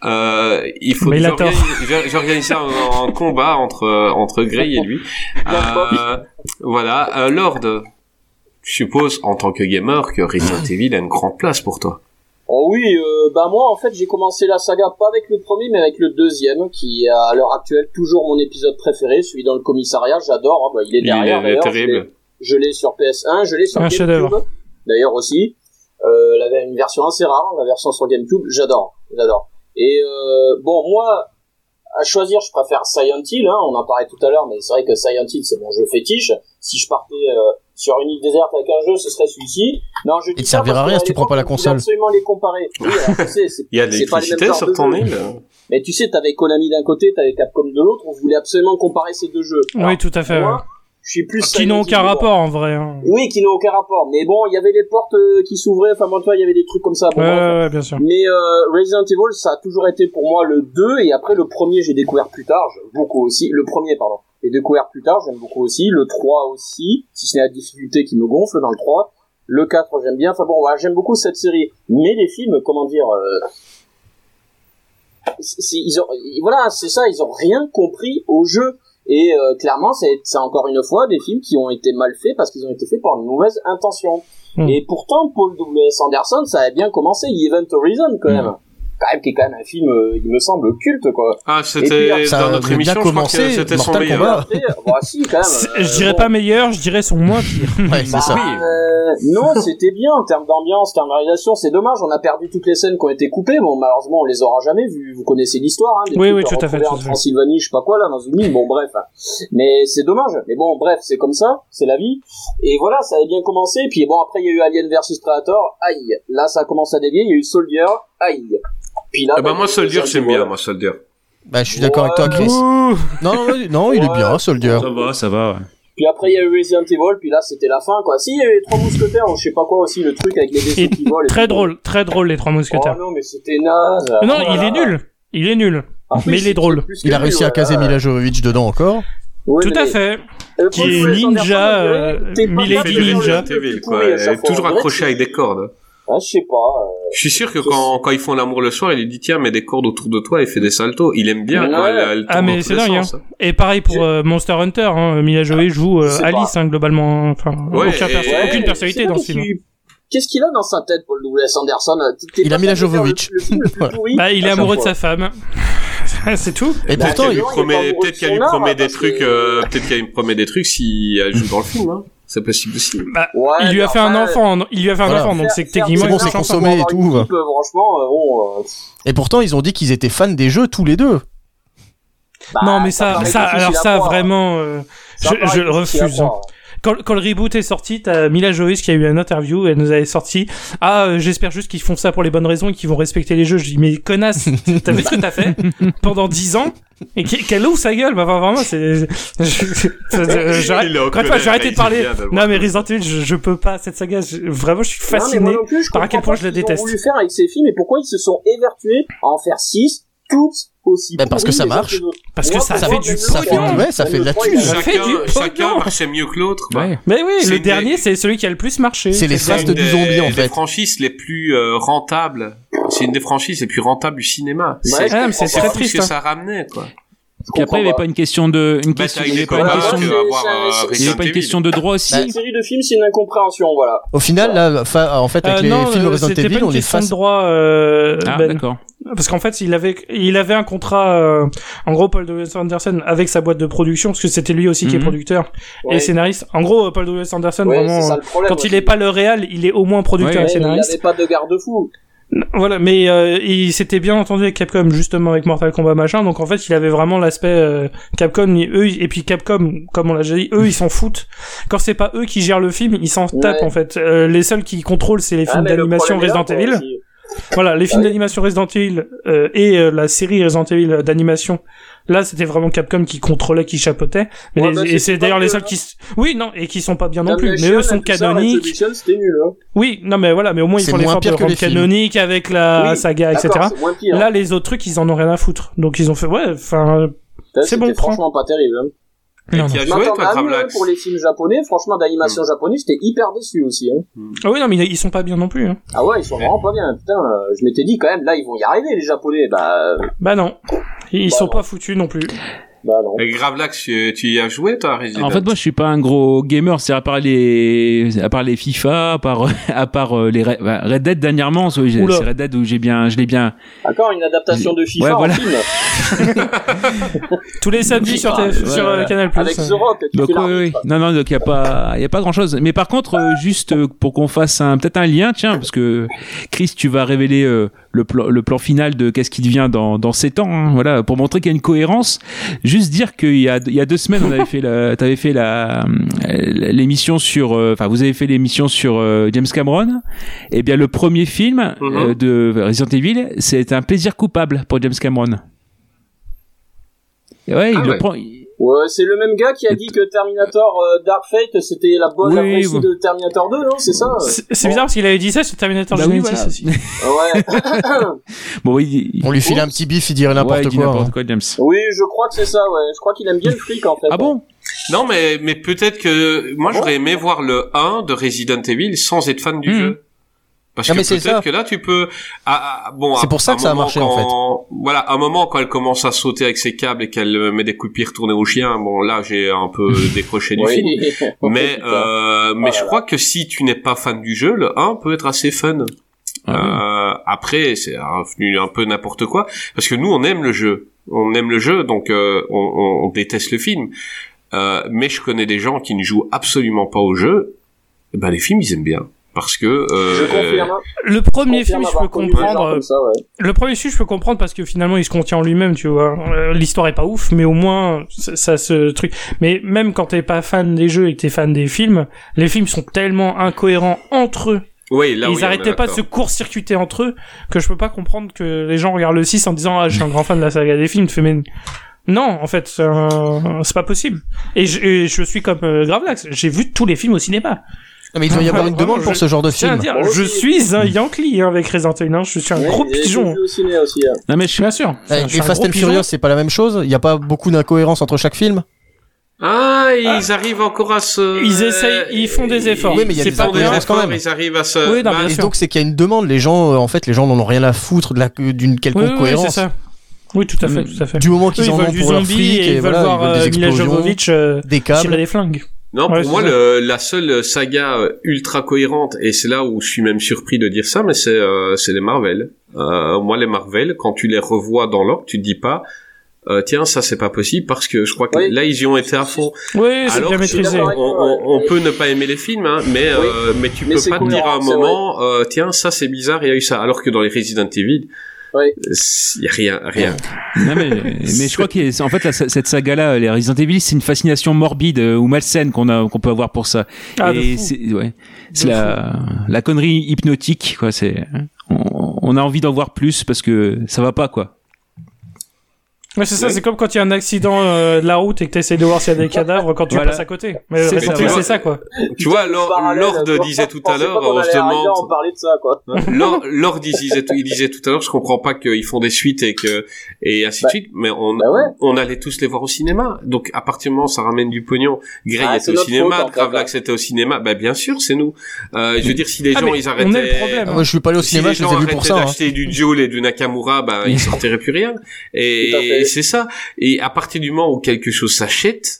Euh, il faut Mais il a tort. <laughs> j'organise- en, en combat entre euh, entre Gray et lui. Euh, voilà, euh, Lord. Je suppose, en tant que gamer, que Resident <laughs> Evil a une grande place pour toi. Oh oui, euh, bah moi en fait j'ai commencé la saga pas avec le premier mais avec le deuxième qui est à l'heure actuelle toujours mon épisode préféré, celui dans le commissariat, j'adore, hein, bah, il est Il derrière est d'ailleurs, je terrible. je l'ai sur PS1, je l'ai sur Un GameCube d'ailleurs aussi, euh, la une version assez rare, la version sur GameCube, j'adore, j'adore. Et euh, bon moi à choisir je préfère Silent Hill, hein, on en parlait tout à l'heure mais c'est vrai que Silent Hill c'est mon jeu fétiche, si je partais euh, sur une île déserte avec un jeu ce serait celui-ci. Non, je dis ça servira parce rien si tu prends pas la console. absolument les comparer. Oui, alors, tu sais, c'est <laughs> Il y a de l'électricité sur de ton île Mais tu sais, t'avais Konami d'un côté, t'avais Capcom de l'autre, on voulait absolument comparer ces deux jeux. Alors, oui, tout à fait. moi, je suis plus ouais. Qui n'ont aucun rapport, en vrai. Hein. Oui, qui n'ont aucun rapport. Mais bon, il y avait les portes euh, qui s'ouvraient, enfin, moi, toi, il y avait des trucs comme ça. Bon, Ouais, ouais, ouais, bien sûr. Mais euh, Resident Evil, ça a toujours été pour moi le 2, et après le premier, j'ai découvert plus tard, beaucoup aussi. Le premier, pardon. J'ai découvert plus tard, j'aime beaucoup aussi. Le 3 aussi, si ce n'est la difficulté qui me gonfle dans le 3. Le 4, j'aime bien. Enfin bon, voilà, j'aime beaucoup cette série. Mais les films, comment dire... Euh, ils ont, voilà, c'est ça, ils ont rien compris au jeu. Et euh, clairement, c'est encore une fois des films qui ont été mal faits parce qu'ils ont été faits par une mauvaise intention. Hmm. Et pourtant, Paul W.S. Anderson, ça avait bien commencé, Event Horizon quand même. Quand même qui est quand même un film, euh, il me semble culte quoi. Ah, c'était ça dans a notre bien émission, je crois que commencé, c'était son meilleur. Après, bah si quand même. Euh, Je dirais bon. pas meilleur, je dirais son moins pire. <laughs> Ouais, c'est Bah, ça. euh, non, c'était bien en termes d'ambiance, en termes de réalisation. C'est dommage, on a perdu toutes les scènes qui ont été coupées. Bon, malheureusement, on les aura jamais vues. Vous connaissez l'histoire, hein, des Oui, oui, tout à fait, tout en à fait. Transylvanie, je sais pas quoi là, dans une mine. Bon, bref. hein. Mais c'est dommage. Mais bon, bref, c'est comme ça, c'est la vie. Et voilà, ça avait bien commencé. Puis bon, après, il y a eu Alien versus Predator. Aïe. Là, ça commence à dévier. Il y a eu Soldier. Aïe. Puis là, Eh ben, bah, moi, Soldier, j'aime bien, moi, Soldier. Bah, je suis d'accord avec toi, Chris. Non, non, non, il est Ouais. bien, Soldier. Ça va, ça va. ouais. Puis après, il y a eu Resident Evil. Puis là, c'était la fin, quoi. Si, il y avait les trois mousquetaires, ou je sais pas quoi aussi, le truc avec les Et qui volent. et Très drôle, très drôle les trois Oh mousquetaires. non, mais c'était naze. non, Oh il est nul. Il est nul. Mais il est drôle. Il a réussi à ouais. caser Mila Jovovich dedans encore. Ouais, Tout à fait. Qui est ninja, on euh, Milady Ninja. toujours On que avec des cordes. Ah, je sais pas. euh, Je suis sûr que quand, quand ils font l'amour le soir, il lui dit tiens, mets des cordes autour de toi et fais des saltos. Il aime bien Ouais. quand elle, elle Ah, mais c'est dingue, sens, hein. Et pareil pour euh, Monster Hunter, hein. Mila Jovovich joue euh, Alice, hein, globalement. Enfin, Ouais, aucun et- perso- Ouais, aucune personnalité dans ce film. Qu'est-ce qu'il a dans sa tête, Paul W.S. Anderson Il a mis la capable de faire Jovovich. <laughs> Bah, il est chaque amoureux de sa femme. <laughs> c'est tout. Et pourtant, il- promet- peut-être qu'elle lui promet des trucs, peut-être qu'elle lui promet des trucs si elle joue dans le film, hein. C'est possible aussi. Bah, Ouais, il lui a fait un enfant. Il lui a fait un Voilà. enfant, donc c'est techniquement, C'est bon, c'est consommé et tout, équipe, euh, Franchement, euh, bon. euh, Et pourtant, ils ont dit qu'ils étaient fans des jeux tous les deux. bah, Non, mais ça, paraît ça, difficile alors ça, vraiment, euh, Ça je, je le refuse. Quand, quand le reboot est sorti, t'as Mila Jovovich qui a eu une interview, elle nous avait sorti. Ah, euh, j'espère juste qu'ils font ça pour les bonnes raisons et qu'ils vont respecter les jeux. Je dis, mais connasse, <laughs> t'as vu ce que t'as fait pendant 10 ans et qu'elle ouvre sa gueule. Bah, enfin, vraiment, c'est. je- je- J'arrête. J'ai arrêté de parler. Non, mais Resident Evil, je, je peux pas cette saga. je- vraiment, je suis fasciné. moi non plus, je par à quel point je la ce qu'ils ont déteste. voulu faire avec ces films et pourquoi ils se sont évertués à en faire 6, toutes aussi Bah, parce que ça les marche. que les. Parce que ça pour fait du Ça fait, ouais, ça fait de la thune. a- Ça fait Chacun, du chacun marchait mieux que l'autre. Ouais. Mais oui, le une dernier, des- c'est celui qui a le plus marché. C'est les C'est Fast une du zombie, en des fait. franchises les plus euh, rentables. C'est une des franchises les plus rentables du cinéma. Ouais, C'est Ah, très pas. triste, ce que hein. ça ramenait, quoi. Puis après, il n'y avait pas une question de, une Bah, question, il avait pas une question, que- de- que avoir euh, il y avait pas une question de droit aussi. Une série de films, c'est une incompréhension, voilà. Au final, là, fa- en fait, avec Euh, les non, films euh, Resident c'était pas Evil, une on est question de face. droit, euh, Ah, Ben. d'accord. Parce qu'en fait, il avait, il avait un contrat, euh, en gros, Paul W.S. Anderson avec sa boîte de production, parce que c'était lui aussi qui est Mhm. producteur Ouais. et scénariste. En gros, Paul W.S. Anderson, Ouais, vraiment, ça problème. quand il est pas le réal, il est au moins producteur Ouais, et mais il scénariste. avait pas de garde-fou. Voilà, mais euh, il s'était bien entendu avec Capcom justement avec Mortal Kombat machin, donc en fait il avait vraiment l'aspect euh, Capcom, eux et puis Capcom, comme on l'a déjà dit, eux ils s'en foutent. Quand c'est pas eux qui gèrent le film, ils s'en tapent en fait. Euh, les seuls qui contrôlent c'est les Ah, films d'animation Resident Evil. aussi. Voilà, les films d'animation Resident Evil euh, et euh, la série Resident Evil d'animation. Là, c'était vraiment Capcom qui contrôlait, qui chapeautait. Mais Ouais, les- bah, et c'est d'ailleurs les seuls hein. qui, s- oui, non, et qui sont pas bien non plus. Mais eux sont canoniques. Nul, hein. Oui, non, mais voilà, mais au moins ils font moins l'effort de rendre les films. canonique avec la Oui, saga, etc. Pire. Là, les autres trucs, ils en ont rien à foutre. Donc ils ont fait, ouais, enfin, c'est bon, prends. franchement pas terrible. Hein. Non, qui a joué, toi, Gravelax pour les films japonais. Franchement, Hmm. d'animation japonaise, j'étais hyper déçu aussi. Hein. ah oui, non, mais ils sont pas bien non plus. Hein. Ah ouais, ils sont vraiment pas bien. Putain, euh, je m'étais dit quand même, là, ils vont y arriver, les japonais. Bah, euh, Bah non, ils Bah sont non. pas foutus non plus. Bah non. Et Gravelax, tu, tu y as joué, toi, Resident? En fait, moi, je suis pas un gros gamer. C'est à part les, à part les FIFA, à part, <laughs> à part euh, les Red, bah, Red Dead dernièrement. C'est. Red Dead où j'ai bien, je l'ai bien. Encore une adaptation de FIFA Ouais, en voilà. film. <laughs> Tous les samedis sur, TF ouais, sur euh, voilà. Canal+. Avec The Rock, Donc oui, non, non, donc il y a pas, il y a pas grand chose. Mais par contre, euh, juste pour qu'on fasse un, peut-être un lien, tiens, parce que Chris, tu vas révéler euh, le plan, le plan final de qu'est-ce qui devient dans dans sept ans, hein, voilà, pour montrer qu'il y a une cohérence. Juste dire qu'il y a, il y a deux semaines, on avait fait la, t'avais fait la, euh, l'émission sur, euh, enfin, vous avez fait l'émission sur euh, James Cameron. Et bien, le premier film Mhm. euh, de Resident Evil, c'est un plaisir coupable pour James Cameron. Ouais, il Ah le ouais. prend. il- Ouais, c'est le même gars qui a dit que Terminator euh, Dark Fate, c'était la bonne Oui, ouais. de Terminator 2, non? C'est ça? C'est bizarre parce qu'il avait dit ça sur Terminator Bah oui, voilà. aussi. Ouais. <laughs> Bon, il- On lui file un petit bif, il dirait Ouais, n'importe il dit quoi. n'importe hein. quoi, James. oui, je crois que c'est ça, ouais. Je crois qu'il aime bien le fric, en fait. Ah bon? Non, mais, mais peut-être que, moi, Ah j'aurais aimé voir le 1 de Resident Evil sans être fan du Mhm. jeu. Parce Ah, que peut-être que là, tu peux, ah, ah, bon, C'est à- pour ça que ça a un moment marché, en quand- Voilà, à un moment, quand elle commence à sauter avec ses câbles et qu'elle euh, met des coups de pied retournés au chien, bon, là, j'ai un peu <laughs> décroché du film. <laughs> Mais, euh, mais Oh je là crois que si tu n'es pas fan du jeu, le 1 peut être assez fun. Euh, après, c'est devenu un peu n'importe quoi parce que nous, on aime le jeu, on aime le jeu, donc euh, on, on- on déteste le film. Euh, mais je connais des gens qui ne jouent absolument pas au jeu. Eh Ben les films, ils aiment bien parce que euh, Je confirme. Le premier Je film, je peux comprendre. comme ça, ouais. Le premier film, je peux comprendre parce que finalement, il se contient en lui-même, tu vois. Euh, L'histoire est pas ouf, mais au moins, ça, ça se truc. Mais même quand t'es pas fan des jeux et que t'es fan des films, les films sont tellement incohérents entre eux. oui, là, oui, ils est arrêtaient pas de se court-circuiter entre eux que je peux pas comprendre que les gens regardent le 6 en disant ah je suis un grand fan de la saga des films. Tu fais, mais non, en fait, euh, c'est pas possible. Et je, et je suis comme euh, Gravelax, j'ai vu tous les films au cinéma. Non, mais il doit y avoir une demande pour je- ce genre de film. dire, Moi je suis un Yankee hein, avec Resident Evil 1, je suis un gros et pigeon. aussi. hein. Non mais je suis Bien sûr. Eh, Je suis Les un Fast and. Furious, c'est pas la même chose? Il y a pas beaucoup d'incohérence entre chaque film? Ah, ils arrivent encore à se. Ils essayent- ils font des efforts. Oui, mais il y a des pas incohérences quand même. Ils arrivent à se. Oui, non, Bah, bien Et sûr. donc c'est qu'il y a une demande. Les gens, euh, en fait, les gens n'en ont rien à foutre de la d'une quelconque oui, oui, c'est cohérence. ça. Oui, tout à fait, Mm. tout à fait. Du moment qu'ils ils en veulent ont du pour leur zombie fric et ils veulent voilà, voir ils veulent euh, des explosions, Jovovich euh, des tirer câbles. des flingues. Non, Ouais, pour moi, le, la seule saga euh, ultra cohérente, et c'est là où je suis même surpris de dire ça, mais c'est euh, c'est les Marvel. Euh, moi, les Marvel, quand tu les revois dans l'ordre, tu te dis pas, euh, tiens, ça c'est pas possible parce que je crois que Oui. là ils y ont été à fond. Oui, c'est bien maîtrisé. On, peut ne pas aimer les films, hein, mais euh, mais tu Mais peux pas te dire à un moment, euh, tiens, ça c'est bizarre, il y a eu ça. Alors que dans les Resident Evil, Oui. il y a rien, rien. Non, mais, mais je crois qu'en fait, la- cette saga-là, les Resident Evil, c'est une fascination morbide euh, ou malsaine qu'on a, qu'on peut avoir pour ça. Ah, et c'est, ouais, c'est la, la connerie hypnotique, quoi. C'est, on, on a envie d'en voir plus parce que ça va pas, quoi. Ouais, c'est ça, c'est comme quand il y a un accident euh, de la route et que tu essaies de voir s'il y a des <laughs> cadavres quand tu Voilà. passes à côté. Mais C'est ça, quoi. Tu vois, Lord, disait tout à l'heure, qu'on on se demande. parler de ça, quoi. Lord, Lord il disait, tout, il disait tout à l'heure, je comprends pas qu'ils font des suites et que et ainsi de Bah, suite, mais on bah ouais. on allait tous les voir au cinéma. Donc à partir du moment où ça ramène du pognon, Grey Ah, était au cinéma, Gravelax était au cinéma, bah bien sûr c'est nous. Euh, je veux dire si les Ah, gens mais ils on arrêtaient. est le problème. Ah, moi, je suis pas allé au Si cinéma, les je les gens ai vus pour arrêtaient ça. hein. d'acheter du Joel et du Nakamura, ben ils sortiraient plus rien. <laughs> Et. Et c'est ça. Et à partir du moment où quelque chose s'achète,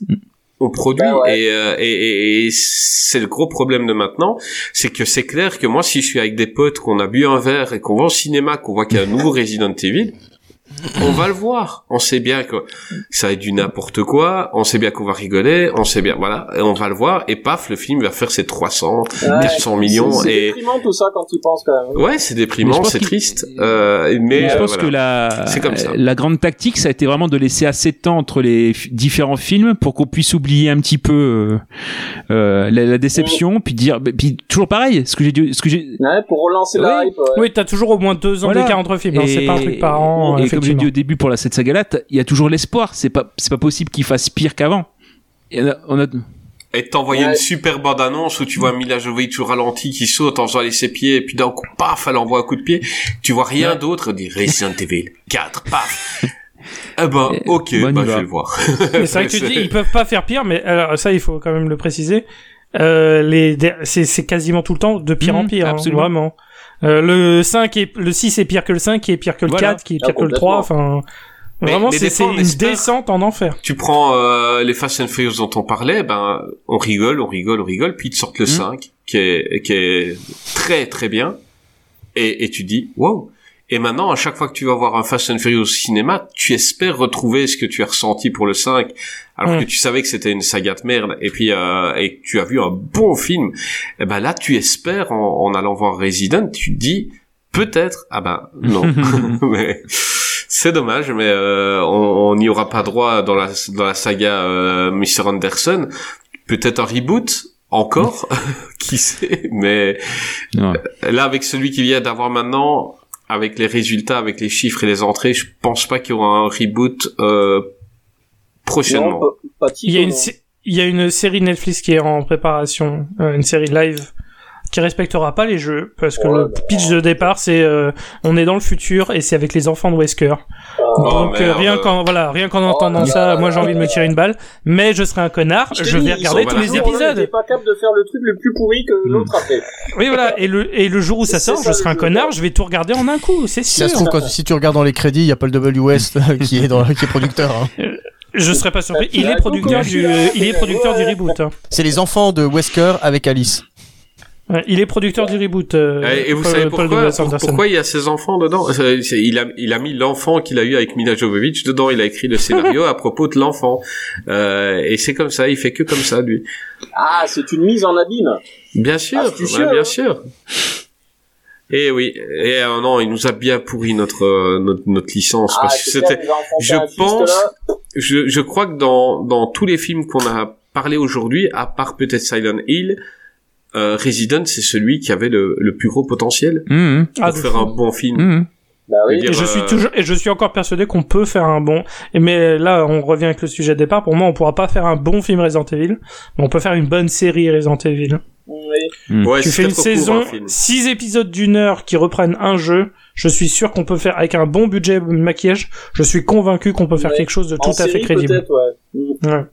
on produit. Ouais. Et, euh, et, et- et c'est le gros problème de maintenant, c'est que c'est clair que moi, si je suis avec des potes, qu'on a bu un verre et qu'on va au cinéma, qu'on voit qu'il y a un nouveau Resident Evil, on va le voir. On sait bien que ça va être du n'importe quoi. On sait bien qu'on va rigoler. On sait bien, voilà. Et on va le voir. Et paf, le film va faire ses 300, 400 millions. C'est Et déprimant tout ça quand tu penses quand même. ouais, c'est déprimant, c'est triste. Euh, mais Mais je euh, pense voilà. que la, C'est comme ça. la grande tactique, ça a été vraiment de laisser assez de temps entre les différents films pour qu'on puisse oublier un petit peu euh, euh, la, la déception, puis dire, puis toujours pareil, ce que j'ai dit, ce que j'ai, Ouais, pour relancer la Oui. hype. ouais. Oui, t'as toujours au moins deux ans Voilà. d'écart entre films. hein, C'est pas un truc par an, et comme j'ai dit au début pour la cette saga-là, t'as- il y a toujours l'espoir. C'est pas, c'est pas possible qu'il fasse pire qu'avant. A- On a, Et t'envoyer Ouais. une super bande annonce où tu vois Mila Jovovich au ralenti qui saute en faisant aller ses pieds et puis d'un coup paf elle envoie un coup de pied. Tu vois rien d'autre, on dit Resident Evil 4 paf. <laughs> Eh ben ok, bon, bah je va. vais le voir. Mais c'est vrai que tu <laughs> dis, ils peuvent pas faire pire, mais alors ça, il faut quand même le préciser. Euh, les, c'est, c'est quasiment tout le temps de pire en Mhm, pire, hein, absolument. vraiment. Euh, le 5 est, le 6 est pire que le 5, qui est pire que le Voilà. 4, qui est Ah, pire que le 3, enfin. Vraiment, c'est, une espère- descente en enfer. tu prends euh, les Fast and Furious dont on parlait, ben on rigole, on rigole, on rigole, puis ils te sortent le Mhm. 5 qui est qui est très très bien et, et tu dis wow. Et maintenant, à chaque fois que tu vas voir un Fast and Furious au cinéma, tu espères retrouver ce que tu as ressenti pour le 5, alors Mm. que tu savais que c'était une saga de merde, et puis euh, et que tu as vu un bon film. Et ben là, tu espères en, en allant voir Resident, tu te dis peut-être. Ah ben non, <laughs> <laughs> mais c'est dommage, mais euh, on on n'y aura pas droit dans la dans la saga euh, Mr Anderson. Peut-être un reboot encore, <laughs> qui sait, mais Ouais. là avec celui qui vient d'avoir maintenant, avec les résultats, avec les chiffres et les entrées, je pense pas qu'il y aura un reboot euh, prochainement. Non, pas, pas Tito, Il y a une, non. sé- il y a une série Netflix qui est en préparation, euh, une série live qui respectera pas les jeux parce que Ouais, le bah, pitch de départ c'est euh, on est dans le futur et c'est avec les enfants de Wesker. Oh, Donc euh, merde. rien qu'en voilà, rien qu'en Oh entendant ça, moi j'ai envie de me tirer une balle, mais je serai un connard, je vais regarder tous les épisodes. n'était pas capable de faire le truc le plus pourri que Hmm. l'autre a fait. Oui voilà, et le et le jour où ça sort, ça, je serai un connard, je vais tout regarder en un coup, c'est Si sûr. ça se trouve, quand, si tu regardes dans les crédits, il y a Paul W. West qui est dans, qui est producteur. hein. Je serais pas surpris. Il est producteur donc, du il est producteur du reboot. hein. C'est les enfants de Wesker avec Alice. Ouais, il est producteur du reboot. euh, Et, et vous Paul- savez pourquoi pour-. Pourquoi il y a ses enfants dedans? Il a il a mis l'enfant qu'il a eu avec Mila Jovovich dedans. Il a écrit le scénario <laughs> à propos de l'enfant. Euh, et c'est comme ça. Il fait que comme ça lui. Ah, c'est une mise en abîme. Bien sûr, ouais, bien hein. sûr. Et oui, et euh, non, il nous a bien pourri notre notre, notre licence Ah, parce que c'était. je pense- je crois que dans dans tous les films qu'on a parlé aujourd'hui, à part peut-être Silent Hill, euh, Resident c'est celui qui avait le, le plus gros potentiel Mmh, pour Ah, faire un bon film. mmh. Bah oui. dire, Et je suis euh, toujours, et je suis encore persuadé qu'on peut faire un bon, mais là, on revient avec le sujet de départ. Pour moi, on pourra pas faire un bon film Resident Evil, mais on peut faire une bonne série Resident Evil. Oui. Ouais, tu fais une saison, un film. six épisodes d'une heure qui reprennent un jeu. Je suis sûr qu'on peut faire, avec un bon budget de maquillage, je suis convaincu qu'on peut faire Ouais. quelque chose de En tout à fait crédible. ouais. Mm.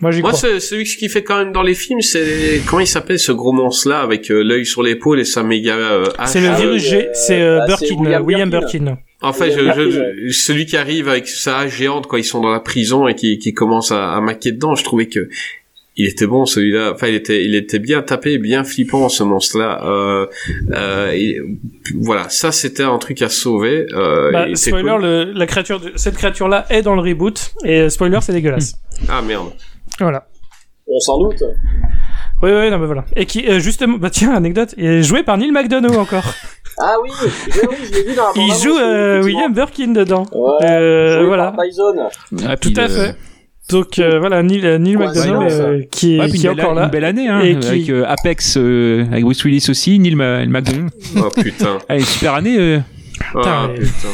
Moi, j'y Moi, celui qui fait quand même dans les films, c'est comment il s'appelle ce gros monstre là avec euh, l'œil sur l'épaule et sa méga euh, hache. C'est le Ah virus G, euh, c'est euh, bah, William William. En fait, je, je- celui qui arrive avec sa hache géante quand ils sont dans la prison et qui, qui commence à, à maquer dedans, je trouvais que il était bon celui-là. Enfin, il était, il était bien tapé, bien flippant ce monstre-là. Euh, euh, et voilà, ça c'était un truc à sauver. Euh, Bah, spoiler, cool. le, la créature, de- cette créature-là est dans le reboot, et spoiler, c'est dégueulasse. Ah merde. Voilà. On s'en doute. Oui, oui, non, mais voilà. Et qui, euh, justement, bah tiens, anecdote, il est joué par Neil McDonough encore. <laughs> Ah oui, oui, oui, je l'ai vu dans la Il joue euh. William Birkin dedans. Ouais, Euh, joué voilà. par Bison. Ah, puis Tout à fait. Donc euh, voilà, Neil, Neil Ouais, McDonough euh, qui est, Ouais, puis qui est une, belle, encore là. une belle année, hein, Et qui- avec euh, Apex, euh, avec Bruce Willis aussi, Neil Ma- McDonough. Oh putain. <laughs> Allez, super année, euh, Oh, putain.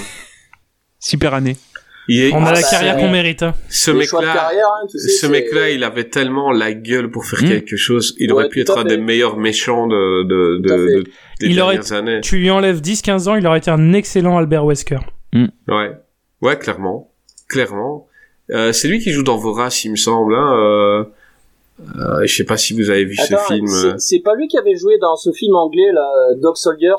super année. Il est- On a Ah, la bah, carrière qu'on mérite. hein. ce mec-là, hein, tu sais, ce mec-là, il avait tellement la gueule pour faire Hmm. quelque chose. Il Ouais, aurait pu être un des meilleurs méchants de, de, de, de- des Il aurait- dernières années. Tu lui enlèves 10-15 ans, il aurait été un excellent Albert Wesker. Ouais, ouais, clairement, clairement. Euh, c'est lui qui joue dans Vorace, il me semble. Hein, euh, euh, je sais pas si vous avez vu Attends, ce film. c'est- c'est pas lui qui avait joué dans ce film anglais, là, Dog Soldiers?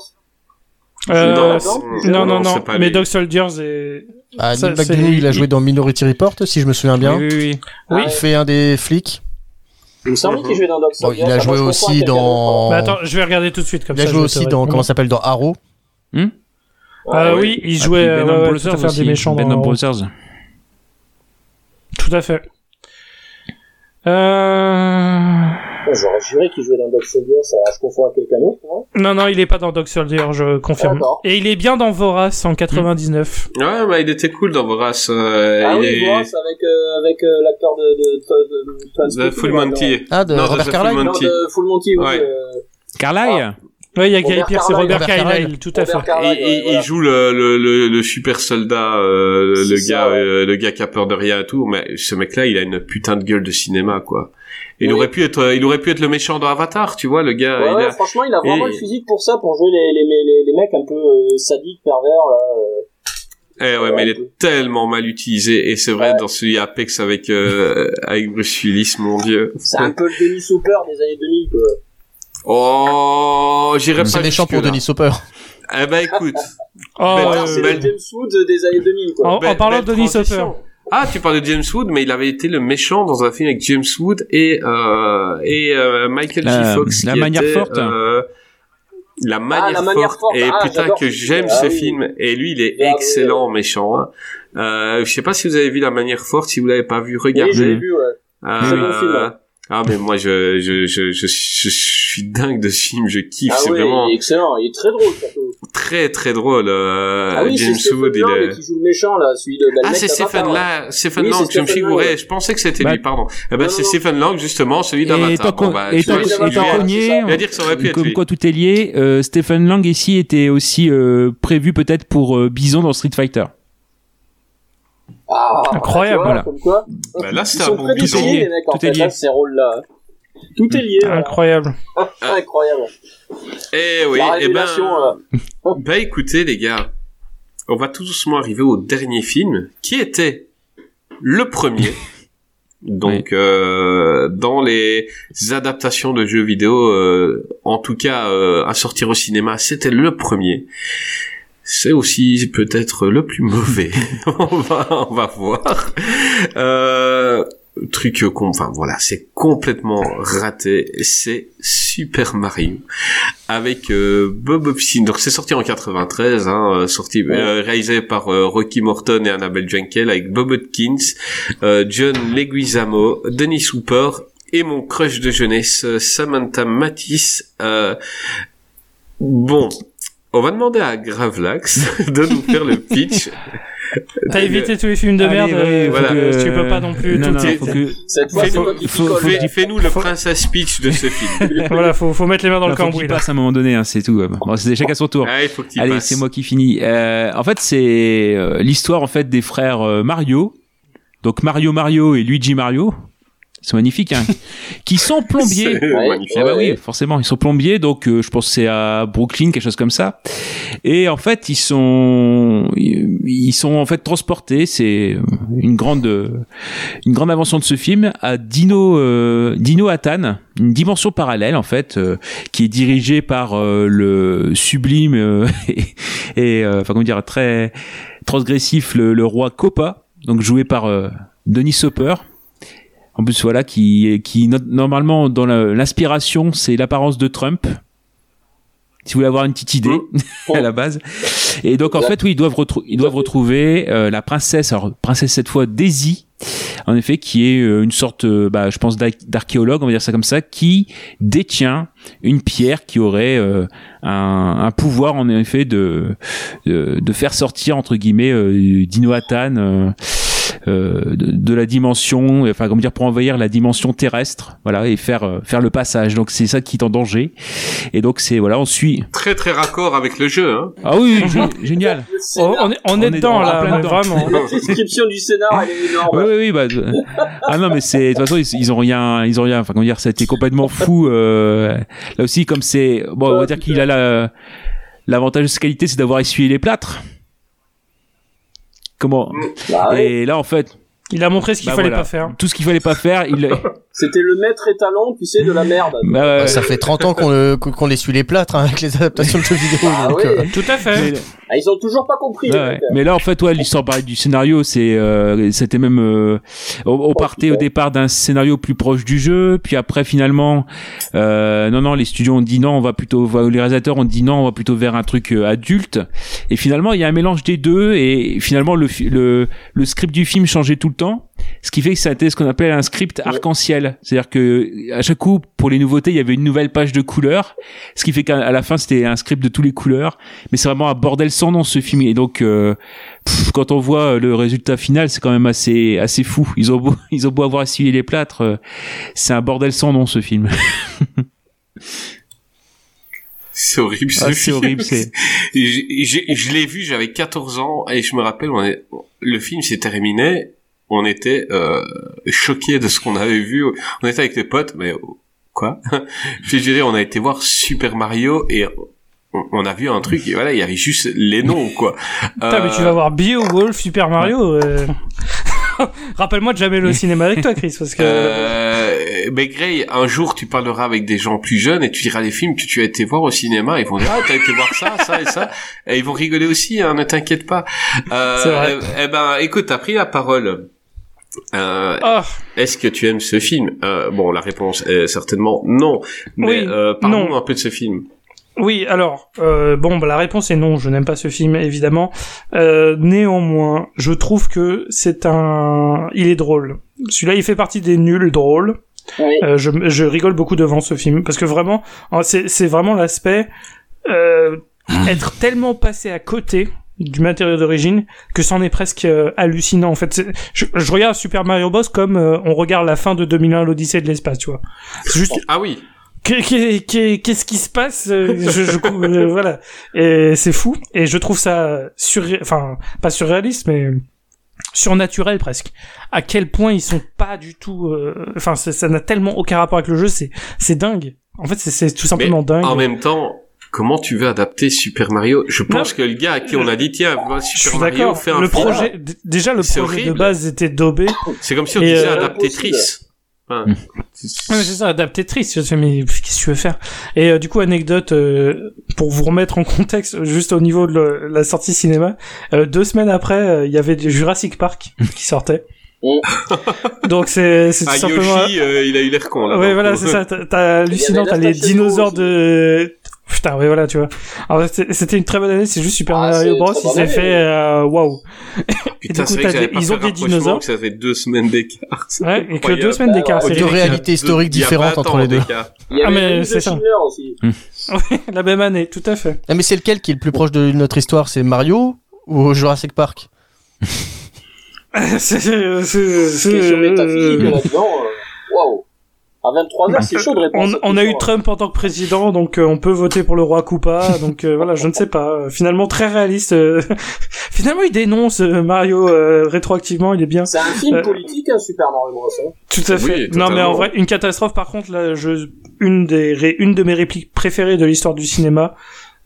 Euh, Non, non, non, non, non, non. c'est pas Mais lui. Dog Soldiers est... Ah, Ça, Neil McDonough, il a joué dans Minority Report, si je me souviens bien. Oui, oui, oui. Ah Oui. Il fait un des flics. Il me semble qu'il jouait dans Dog Bon, Soldiers. il a Ah, joué aussi dans. Mais attends, je vais regarder tout de suite comme Il a joué aussi dans. Comment ça s'appelle Dans Arrow. d'autre. Euh, Ouais, oui, il Ah, jouait euh, Venom ouais, Brothers tout à fait aussi. des méchants Venom dans... Brothers. Tout à fait. Euh... J'aurais juré qu'il jouait dans Dog Soldiers, ça, je confonds avec quelqu'un d'autre, non Non, non, il est pas dans Dog Soldier, je confirme. Et il est bien dans Vorace en 99. Ouais, bah, il était cool dans Vorace. Euh, Ah il oui, est... Boras avec, euh, avec euh, l'acteur de, de, de, de, The Transpotting, Full Monty. Ah, de Non, Robert Carlyle Full Non, Monty. de Full Monty, oui. Ouais. euh, Carlyle Ouais, il y a Guy Robert Pierce et Carlyle. Robert Carlyle, tout à fait. Et, Carlyle, et- ouais, il joue le, le, le, le super soldat, euh, le C'est gars, ça, ouais. euh, le gars qui a peur de rien et tout. Mais ce mec-là, il a une putain de gueule de cinéma, quoi. Il Oui. aurait pu être, il aurait pu être le méchant dans Avatar, tu vois, le gars. Ouais, il ouais, a- franchement, il a vraiment et- le physique pour ça, pour jouer les, les, les, les mecs un peu euh, sadiques, pervers, là. euh. Eh ouais, mais il est tellement mal utilisé. Et c'est vrai, Ouais. dans celui Apex avec, euh, <laughs> avec Bruce Willis, mon dieu. C'est un peu le Denis Hooper des années 2000, quoi. Oh, j'irais pas C'est méchant pour. Denis Hopper. Eh ben, écoute. <laughs> Oh, Ben, euh, C'est le James Wood des années 2000, quoi. En- Belle- parlant de Denis. Hopper. Ah, tu parles de James Wood, mais il avait été le méchant dans un film avec James Wood et euh, et euh, Michael La- J. Fox. La qui manière était, forte. euh, la manière, La manière forte. forte. Et Ah, putain que j'aime. Ah ce oui. film. Et lui, il est Ah oui, excellent méchant. Hein. Euh, je sais pas si vous avez vu La manière forte. Si vous l'avez pas vu, regardez. Oui, vu, ouais. Euh, bon film. Ah mais moi je je je je, je suis dingue de ce film. Je kiffe. Ah c'est oui, vraiment il est excellent, il est très drôle, surtout. très très drôle. Euh, ah oui, c'est James Stephen Wood, il Lang est. qui joue le méchant, là, celui de... Ah, c'est Stephen Lang, Stephen Lang, c'est je me figurais, ouais. je pensais que c'était Bah, lui, pardon. Eh ben, c'est. Stephen Lang, justement, celui d'Avatar. Bon, bah, et tant qu'on- c'est vais dire que ça aurait pu être comme quoi tout est lié, euh, Stephen Lang ici était aussi euh, prévu peut-être pour euh, Bison dans Street Fighter. Ah, Incroyable, voilà. Comme quoi. Bah, là, c'était un bon bison. les mecs, en Tout est fait, lié. à ces rôles-là. Tout est lié, voilà. Incroyable. Incroyable. Eh oui, eh ben, euh, <laughs> bah écoutez les gars, on va tout doucement arriver au dernier film, qui était le premier. <laughs> Donc euh, dans les adaptations de jeux vidéo, euh, en tout cas euh, à sortir au cinéma, c'était le premier. C'est aussi peut-être le plus mauvais. <laughs> on va on va voir. Truc qu'on, enfin voilà, c'est complètement raté. C'est Super Mario avec euh, Bob Hopkins. Donc c'est sorti en 93, hein, euh, sorti euh, réalisé par euh, Rocky Morton et Annabelle Jankel avec Bob Hopkins, euh, John Leguizamo, Dennis Hooper et mon crush de jeunesse Samantha Matisse. Bon, on va demander à Gravelax <laughs> de nous faire le pitch. <laughs> T'as évité tous les films de Allez, merde, ouais, euh, voilà. faut que tu peux pas non plus Non, tout non, faut que, Cette fois, c'est Fais-nous- faut- faut- le princess pitch de ce film. <laughs> Voilà, faut, faut mettre les mains dans le faut qu'il cambouis, là. passe à un moment donné, hein, c'est tout. Bon, c'est chacun son tour. Ah, il faut que tu Allez, c'est moi qui finis. Euh, en fait, c'est euh, l'histoire en fait des frères euh, Mario. Donc Mario Mario et Luigi Mario. Sont magnifiques, hein. <laughs> qui sont plombiers. Ouais. Eh bah Ouais. oui, forcément, ils sont plombiers, donc euh, je pense que c'est à Brooklyn, quelque chose comme ça. Et en fait, ils sont, ils sont en fait transportés. C'est une grande, une grande invention de ce film à Dino, euh, Dino Atan, une dimension parallèle en fait, euh, qui est dirigée par euh, le sublime euh, et, <laughs> et, euh, enfin comment dire très transgressif le, le roi Copa, donc joué par euh, Denis Hopper. En plus, voilà, qui, qui no- normalement dans l'inspiration, c'est l'apparence de Trump. Si vous voulez avoir une petite idée <laughs> à la base. Et donc en fait, oui, ils doivent, ils doivent retrouver euh, la princesse, alors princesse cette fois Daisy, en effet, qui est euh, une sorte, euh, bah, je pense, d'arch- d'archéologue, on va dire ça comme ça, qui détient une pierre qui aurait euh, un, un pouvoir en effet de, de, de faire sortir entre guillemets euh, Dinoatan. Euh, de, de la dimension, enfin comment dire pour envahir la dimension terrestre, voilà et faire euh, faire le passage. Donc c'est ça qui est en danger. Et donc c'est voilà, on suit. Très très raccord avec le jeu. Hein. Ah oui, gé- <laughs> génial. Oh, on est, on On est dedans, là, vraiment. La description du scénar, elle est énorme. Oui, oui, oui. Bah, euh, ah non, mais c'est de toute façon ils, ils ont rien, ils ont rien. Enfin comment dire, ça a été complètement fou. euh, là aussi, comme c'est bon, on va dire qu'il a la l'avantage de sa qualité, c'est d'avoir essuyé les plâtres. Comment Bah ouais. Et là, en fait, Il a montré ce qu'il bah, fallait voilà. pas faire. tout ce qu'il fallait pas faire, il. <laughs> C'était le maître étalon, tu sais, de la merde. Bah, ouais. Ça fait 30 ans qu'on qu'on essuie les plâtres hein, avec les adaptations de jeux vidéo. Ah donc, euh, Tout à fait. Mais- Ah, ils ont toujours pas compris. Ouais. Mais là, en fait, ouais, l'histoire pareil, du scénario, c'est, euh, c'était même, euh, on, on partait au départ d'un scénario plus proche du jeu, puis après, finalement, euh, non, non, les studios ont dit non, on va plutôt, les réalisateurs ont dit non, on va plutôt vers un truc adulte. Et finalement, il y a un mélange des deux, et finalement, le, le, le script du film changeait tout le temps, ce qui fait que ça a été ce qu'on appelle un script arc-en-ciel. C'est-à-dire que à chaque coup, pour les nouveautés, il y avait une nouvelle page de couleurs, ce qui fait qu'à la fin, c'était un script de tous les couleurs. Mais c'est vraiment un bordel sans nom ce film. Et donc, euh, pff, quand on voit le résultat final, c'est quand même assez assez fou. Ils ont beau, <laughs> ils ont beau avoir essuyé les plâtres, euh, c'est un bordel sans nom ce film. <laughs> C'est horrible Ah, c'est film. horrible, c'est- <laughs> Je l'ai vu, j'avais 14 ans et je me rappelle, on est, le film s'est terminé, on était euh, choqués de ce qu'on avait vu. On était avec des potes, mais quoi? <laughs> Je dirais, on a été voir Super Mario et on, a vu un truc. Et voilà, il y avait juste les noms, quoi. <laughs> Putain, mais tu vas voir Beowulf, Super Mario. euh. <laughs> Rappelle-moi de jamais aller au cinéma avec toi, Chris, parce que. Euh, mais Gray, un jour tu parleras avec des gens plus jeunes et tu diras les films que tu as été voir au cinéma, ils vont dire ah t'as été voir ça, ça et ça, et ils vont rigoler aussi, hein, ne t'inquiète pas. Euh, C'est vrai. eh, eh ben écoute, t'as pris la parole. Euh, Ah, Est-ce que tu aimes ce film? Euh, Bon, la réponse est certainement non. Mais Oui, euh, parlons non. un peu de ce film. oui, alors, euh, bon, bah, la réponse est non, je n'aime pas ce film, évidemment. Euh, néanmoins, je trouve que c'est un... Il est drôle. Celui-là, il fait partie des nuls drôles. Oui. Euh, je, je rigole beaucoup devant ce film, parce que vraiment, euh, c'est c'est vraiment l'aspect... Euh, être tellement passé à côté du matériau d'origine que c'en est presque euh, hallucinant en fait je, je regarde Super Mario Bros comme euh, on regarde la fin de 2001 l'Odyssée de l'espace tu vois c'est juste Ah oui. Qu'est- qu'est- qu'est- Qu'est-ce qui se passe euh, je, je- euh, Voilà, et c'est fou. Et je trouve ça sur, enfin pas surréaliste, mais surnaturel presque. À quel point ils sont pas du tout. euh, Enfin, ça ça n'a tellement aucun rapport avec le jeu. C'est c'est dingue. En fait, c'est- c'est tout simplement Mais dingue. en même temps, comment tu veux adapter Super Mario? Je pense que le gars à qui on a dit tiens, va, je Super suis Mario fait un Le film. projet, déjà le projet de base était daubé. C'est comme si on Et, disait euh, adapter. Triss. Enfin, Ouais, mais c'est ça, adapté triste. Je fais, mais qu'est-ce que tu veux faire? Et euh, du coup, anecdote euh, pour vous remettre en contexte, juste au niveau de le- la sortie cinéma. euh, deux semaines après, euh, il y avait Jurassic Park qui sortait. <laughs> <laughs> Donc c'est c'est tout Ah, simplement. Yoshi, euh, il a eu l'air con là. Ouais, voilà, c'est ça. T'as- hallucinant, t'as les dinosaures de. Putain, ouais, voilà, tu vois. Alors, c'était c'était une très bonne année. C'est juste Super Ah, Mario c'est Bros. Il s'est fait euh, waouh. Putain, du c'est coup, des- ils ont des dinosaures. que ça fait deux semaines d'écart. C'est Ouais, et que deux semaines d'écart. Ouais, c'est Deux réalités historiques différentes 20 entre les deux. d'écart. Ah, mais c'est ça. Ouais, la même année, tout à fait. Ah, mais c'est lequel qui est le plus proche de notre histoire C'est Mario ou Jurassic Park? <laughs> C'est, c'est, c'est- Question métaphysique là-dedans. euh, Waouh. À 23h, c'est chaud de répondre. on, on a eu question, Trump en tant que président, donc euh, on peut voter pour le roi Koopa. Donc euh, voilà, je ne sais pas. Euh, Finalement, très réaliste. euh, <laughs> Finalement, il dénonce euh, Mario euh, rétroactivement. Il est bien. C'est un film Euh, politique, hein, Super Mario Bros. hein. Tout à fait. Oui, non, mais en vrai, une catastrophe. Par contre, là, je, une des, ré- une de mes répliques préférées de l'histoire du cinéma,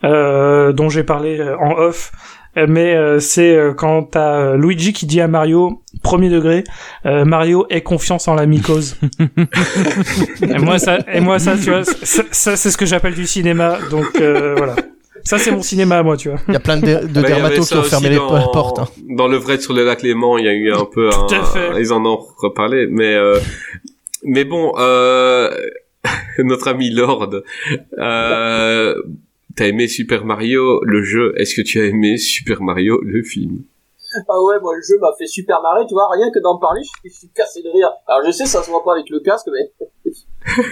euh, dont j'ai parlé en off, mais euh, c'est euh, quand t'as euh, Luigi qui dit à Mario, premier degré, euh, Mario ait confiance en la mycose. <laughs> et moi ça, et moi ça, tu vois, ça, ça, c'est ce que j'appelle du cinéma. Donc euh, voilà. Ça c'est mon cinéma, moi, tu vois. Il y a plein de, Bah, dermatos qui ont fermé les dans- portes. hein. Dans le vrai sur le lac Léman, il y a eu un peu Tout un, à fait. ils en ont reparlé, mais euh, mais bon, euh, <laughs> notre ami Lord, euh, t'as aimé Super Mario le jeu? Est-ce que tu as aimé Super Mario le film? Ah ouais, moi le jeu m'a fait super marrer, tu vois, rien que d'en parler, je, suis cassé de rire. Alors je sais, ça se voit pas avec le casque, mais <laughs>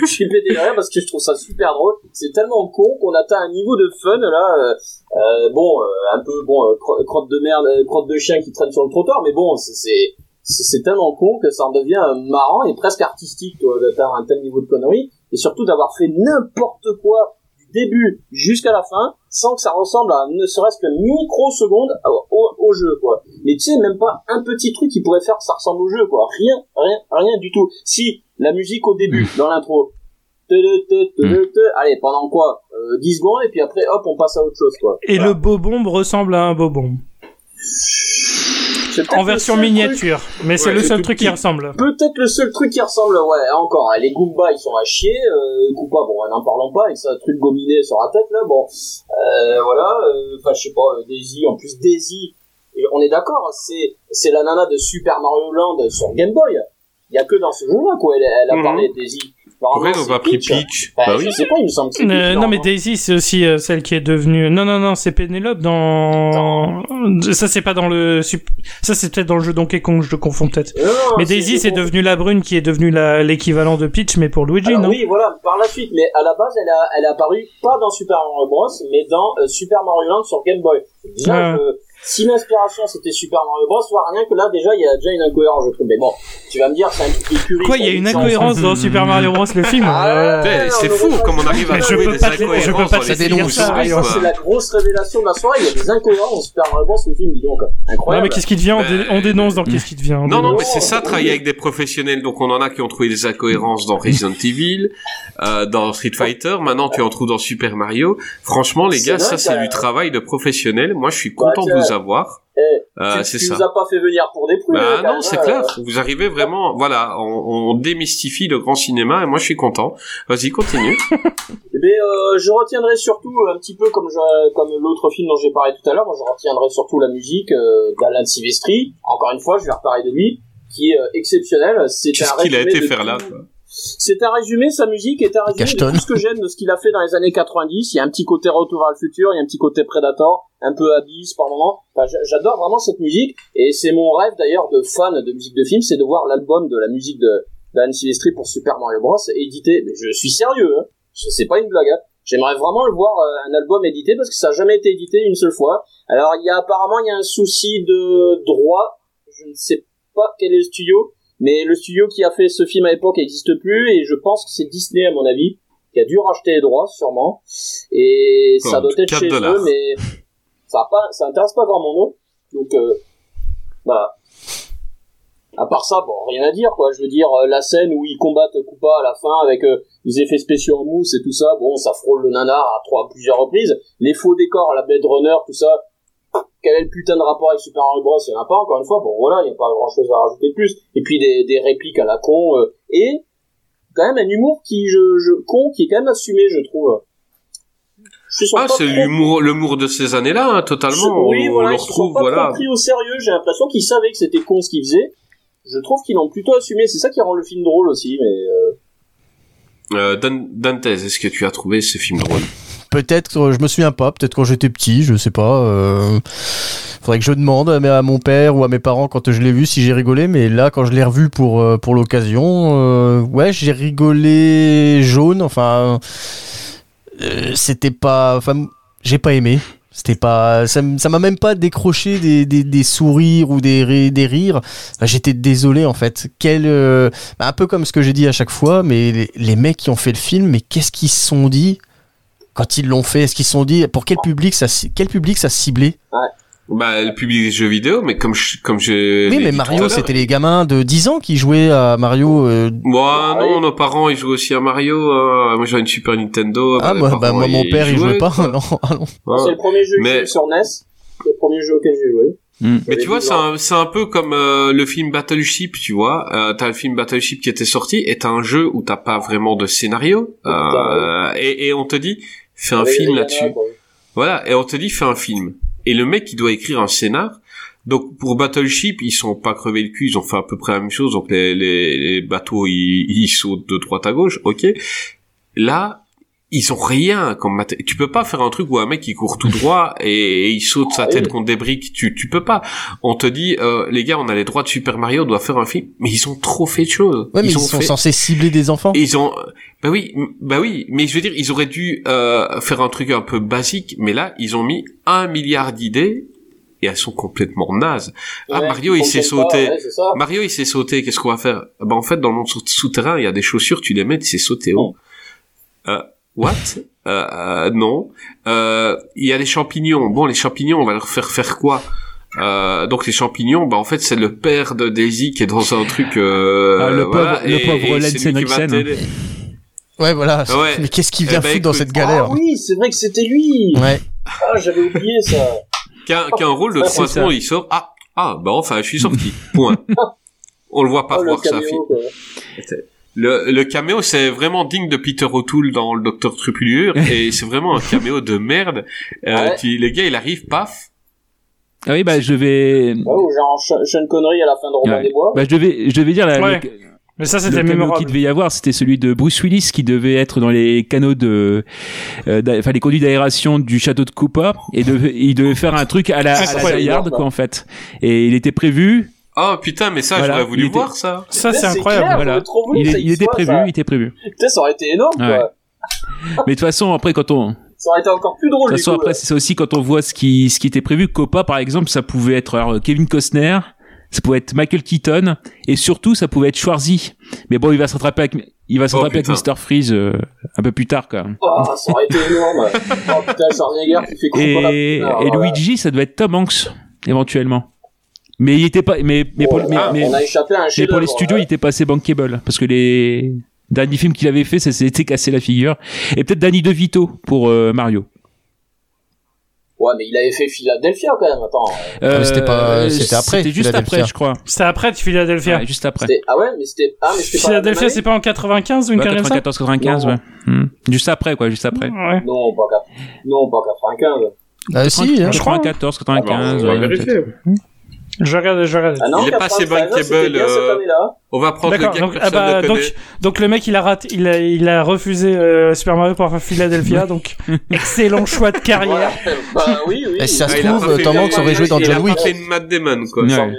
je suis pété de rire parce que je trouve ça super drôle. C'est tellement con qu'on atteint un niveau de fun là. euh, euh, bon, euh, un peu bon, euh, cro- crotte de merde, euh, crotte de chien qui traîne sur le trottoir, mais bon, c'est c'est tellement con que ça en devient marrant et presque artistique, d'atteindre un tel niveau de connerie et surtout d'avoir fait n'importe quoi début jusqu'à la fin sans que ça ressemble à ne serait-ce que microseconde au, au, jeu quoi. Mais tu sais même pas un petit truc qui pourrait faire que ça ressemble au jeu quoi. Rien, rien, rien du tout. Si la musique au début <laughs> dans l'intro. te- Allez, pendant quoi? Euh, 10 secondes et puis après hop, on passe à autre chose quoi. Et Voilà. le bobombe ressemble à un bobombe. C'est peut-être En version truc- miniature. Mais c'est Ouais, le seul truc qui ressemble. Peut-être le seul truc qui ressemble, ouais, encore, hein, les Goombas ils sont à chier, euh, Koopa, bon, n'en parlons pas, avec sa truc gominé sur la tête, là, bon, euh, voilà, euh, enfin, je sais pas, euh, Daisy, en plus, Daisy, on est d'accord, c'est, c'est la nana de Super Mario Land sur Game Boy. Il y a que dans ce jeu-là, quoi, elle, elle a Mhm. parlé de Daisy. Pourquoi ils ont pas pris Peach. Bah, Bah je oui. sais pas, il me semble que c'est Euh, non mais. Daisy c'est aussi euh, celle qui est devenue non non non c'est Pénélope dans ça c'est pas dans le ça c'est peut-être dans le jeu Donkey Kong je le confonds peut-être mais Daisy c'est bon. devenu la brune qui est devenue la- l'équivalent de Peach mais pour Luigi Alors non oui, voilà, par la suite, mais à la base, elle a, elle est apparue pas dans Super Mario Bros, mais dans euh, Super Mario Land sur Game Boy. Déjà, Ouais. Si l'inspiration c'était Super Mario Bros, vois rien que là, déjà, il y a déjà une incohérence, je trouve. Mais bon, tu vas me dire, c'est un truc de quoi il y a une incohérence dans Super Mario Bros le film Ah, Euh, C'est on fou comme on arrive à trouver peux des pas te- je peux incohérences pas dans te dire ça, c'est la grosse révélation de la soirée, il y a des incohérences dans Super Mario Bros, le film, dis donc. non Incroyable. mais qu'est-ce qui devient on, dé- on dénonce dans qu'est-ce qui devient on Non, non, mais c'est ça, travailler avec des professionnels. Donc, on en a qui ont trouvé des incohérences dans Resident Evil, euh, dans Street Fighter. Maintenant, tu en trouves dans Super Mario. Franchement, les gars, ça, c'est du travail de professionnels. Moi, je suis Bah, content de tiens. Vous avoir. Eh, Euh, tu, tu ça. nous as pas fait venir pour des prunes. Bah non, c'est clair. Vous arrivez vraiment, voilà, on, on démystifie le grand cinéma et moi je suis content. Vas-y, continue. <laughs> Eh bien, euh, je retiendrai surtout un petit peu comme je, comme l'autre film dont j'ai parlé tout à l'heure. Moi, je retiendrai surtout la musique euh, d'Alan Silvestri. Encore une fois, je vais reparler de lui, qui est euh, exceptionnel. C'est Qu'est-ce un qu'il a été faire là quoi C'est un résumé, sa musique est un résumé Cachetonne. de tout ce que j'aime de ce qu'il a fait dans les années 90. Il y a un petit côté Retour vers le futur, il y a un petit côté Predator, un peu Abyss par moment. Enfin, j'a- j'adore vraiment cette musique et c'est mon rêve d'ailleurs de fan de musique de film, c'est de voir l'album de la musique de d'Anne Silvestri pour Super Mario Bros édité. Mais je suis sérieux, hein. C'est pas une blague. hein. J'aimerais vraiment le voir euh, un album édité parce que ça a jamais été édité une seule fois. Alors il y a apparemment il y a un souci de droit. Je ne sais pas quel est le studio, mais le studio qui a fait ce film à l'époque n'existe plus et je pense que c'est Disney à mon avis qui a dû racheter les droits sûrement. Et ça doit être 4 chez dollars. eux mais ça a pas ça intéresse pas grand monde. Donc euh, bah à part ça bon rien à dire quoi. Je veux dire euh, la scène où ils combattent Koopa à la fin avec euh, les effets spéciaux en mousse et tout ça bon ça frôle le nanar à trois plusieurs reprises. Les faux décors la Blade Runner tout ça quel est le putain de rapport avec Super Mario Bros? Il y en a pas, encore une fois. Bon, voilà, il n'y a pas grand chose à rajouter de plus. Et puis des, des répliques à la con. euh, et quand même un humour qui, je, je, con, qui est quand même assumé, je trouve. Je Ah, c'est l'humour, l'humour de ces années-là, hein, totalement. Oui, on, voilà, on le retrouve, pas voilà. pris au sérieux. J'ai l'impression qu'ils savaient que c'était con ce qu'ils faisaient. je trouve qu'ils l'ont plutôt assumé. C'est ça qui rend le film drôle aussi. Mais Euh, Dan- Dantes, est-ce que tu as trouvé ce film drôle? Peut-être, je me souviens pas, peut-être quand j'étais petit, je sais pas. Euh... Faudrait que je demande à, mon père ou à mes parents quand je l'ai vu si j'ai rigolé, mais là quand je l'ai revu pour, euh, pour l'occasion, euh, ouais, j'ai rigolé jaune, enfin. euh, C'était pas. Enfin, j'ai pas aimé. C'était pas, ça ça m'a même pas décroché des, des, sourires ou des, des rires. J'étais désolé en fait. Quel, bah, un peu comme ce que j'ai dit à chaque fois, mais les mecs qui ont fait le film, mais qu'est-ce qu'ils se sont dit? Quand ils l'ont fait Est-ce qu'ils se sont dit pour quel public ça, quel public ça ciblait? Bah, le public des jeux vidéo, mais comme je, comme je. Oui, mais Mario, c'était les gamins de 10 ans qui jouaient à Mario. euh, Moi, Ah, non, nos parents, ils jouent aussi à Mario. hein. Moi, j'avais une Super Nintendo. Ah, bah, parents, moi, mon ils père, il jouait pas. <laughs> Non, ah non. Ouais. c'est le premier jeu que j'ai sur NES. C'est le premier jeu auquel j'ai joué. Hmm. Mais tu vois, c'est un, c'est un peu comme euh, le film Battleship, tu vois. Euh, t'as le film Battleship qui était sorti, et t'as un jeu où t'as pas vraiment de scénario, euh, et, et on te dit, fais un film là-dessus. Voilà, et on te dit, fais un film. Et le mec, il doit écrire un scénar. Donc pour Battleship, ils sont pas crevés le cul, ils ont fait à peu près la même chose. Donc les, les, les bateaux, ils, ils sautent de droite à gauche, ok. Là, ils ont rien comme maté- Tu peux pas faire un truc où un mec il court tout droit et, et il saute sa Ah tête contre des briques. Tu, tu peux pas. On te dit, euh, les gars, on a les droits de Super Mario, on doit faire un film. Mais ils ont trop fait de choses. Ouais, mais ils, ont sont fait- censés cibler des enfants. et ils ont, bah oui, bah oui, mais je veux dire, ils auraient dû euh, faire un truc un peu basique, mais là, ils ont mis un milliard d'idées et elles sont complètement nazes. Ah, Mario, il s'est sauté. ouais. Mario, il s'est sauté. Qu'est-ce qu'on va faire? Bah en fait, dans le monde sou- souterrain, il y a des chaussures, tu les mets, tu sais sauter haut. Euh, what? Euh, euh, Non. Euh, Il y a des champignons. Bon, les champignons, on va leur faire faire quoi? Euh, donc les champignons, bah en fait c'est le père de Daisy qui est dans un truc. Euh, Ah, le voilà, pauvre- le et- pauvre Henriksen. t'aider. Ouais, voilà. Ouais. Mais qu'est-ce qu'il Eh vient ben, foutre dans cette galère? Ah oui, c'est vrai que c'était lui. Ouais. Ah, j'avais oublié ça. qui a, qui a un rôle de Ah, trois secondes, il sort, ah, ah, bah enfin, je suis sorti. Point. <laughs> On le voit pas Oh, le voir sa caméo, fille. Quoi. Le, le caméo, c'est vraiment digne de Peter O'Toole dans le Docteur Trupulure, <laughs> et c'est vraiment un caméo de merde. Euh, Ouais. tu- les gars, il arrive, paf. Ah oui, bah je vais, Ouais, ou genre Sean Connery à la fin de Robin Ouais. des Bois. bah je devais, je devais dire la, Ouais. le- Mais ça, le c'était caméo mémorable. qu'il devait y avoir, c'était celui de Bruce Willis qui devait être dans les canaux de, euh, enfin les conduits d'aération du château de Koopa et il devait faire un truc à la, à la Hard, quoi en fait. Et il était prévu, Oh putain, mais ça, Voilà, j'aurais voulu était- voir ça. Ça, c'est incroyable. clair, voilà. voulu il, est- était prévu, ça. il était prévu. Putain, ça aurait été énorme, Ouais. quoi. Mais de toute façon, après quand on, Ça aurait été encore plus drôle, De toute façon, coup. après, c'est ça aussi quand on voit ce qui, ce qui était prévu. Copa, par exemple, ça pouvait être alors, Kevin Costner, ça pouvait être Michael Keaton, et surtout, ça pouvait être Schwarzy. Mais bon, il va se rattraper avec, il va se Oh, avec. Mr. Freeze euh, un peu plus tard, quoi. Oh, ça aurait été énorme. oh putain, Schwarzenegger qui fait Et, comprendre et voilà. Luigi, ça devait être Tom Hanks, éventuellement. Mais il était pas, mais, mais pour, mais, ah, mais- on a échappé à un mais chef pour les studios, il était pas assez bankable. Parce que les derniers films qu'il avait fait, ça s'était cassé la figure. Et peut-être Danny DeVito pour euh, Mario. Ouais, mais il avait fait Philadelphia quand même, attends. Euh, c'était pas- c'était après, C'était juste Philadelphia. après, je crois. C'était après de Philadelphia. Ouais, juste après. Ah ouais, mais c'était. Ah, mais c'était Philadelphia, c'est pas en 95 ou une Ouais, connerie comme ça 94, 95, Non. ouais. Hmm. Juste après, quoi, juste après. Ouais. Non, pas, non, pas 95. Ah si, hein. Je crois. 94, 95. on va ouais, vérifier. Je regarde, je regarde. Ah non, Il est pas assez 93, c'était bankable, euh. On va prendre le D'accord, gars donc, que ah bah, donc, le mec il a raté, il a, il a refusé euh, Super Mario pour faire Philadelphia, <laughs> donc excellent choix de carrière. Ouais, <laughs> bah oui, oui. Et si ça Ah, se il a trouve, Tom Hanks aurait joué dans il John a Wick. pas fait une Matt Damon, quoi. Ouais. Tant.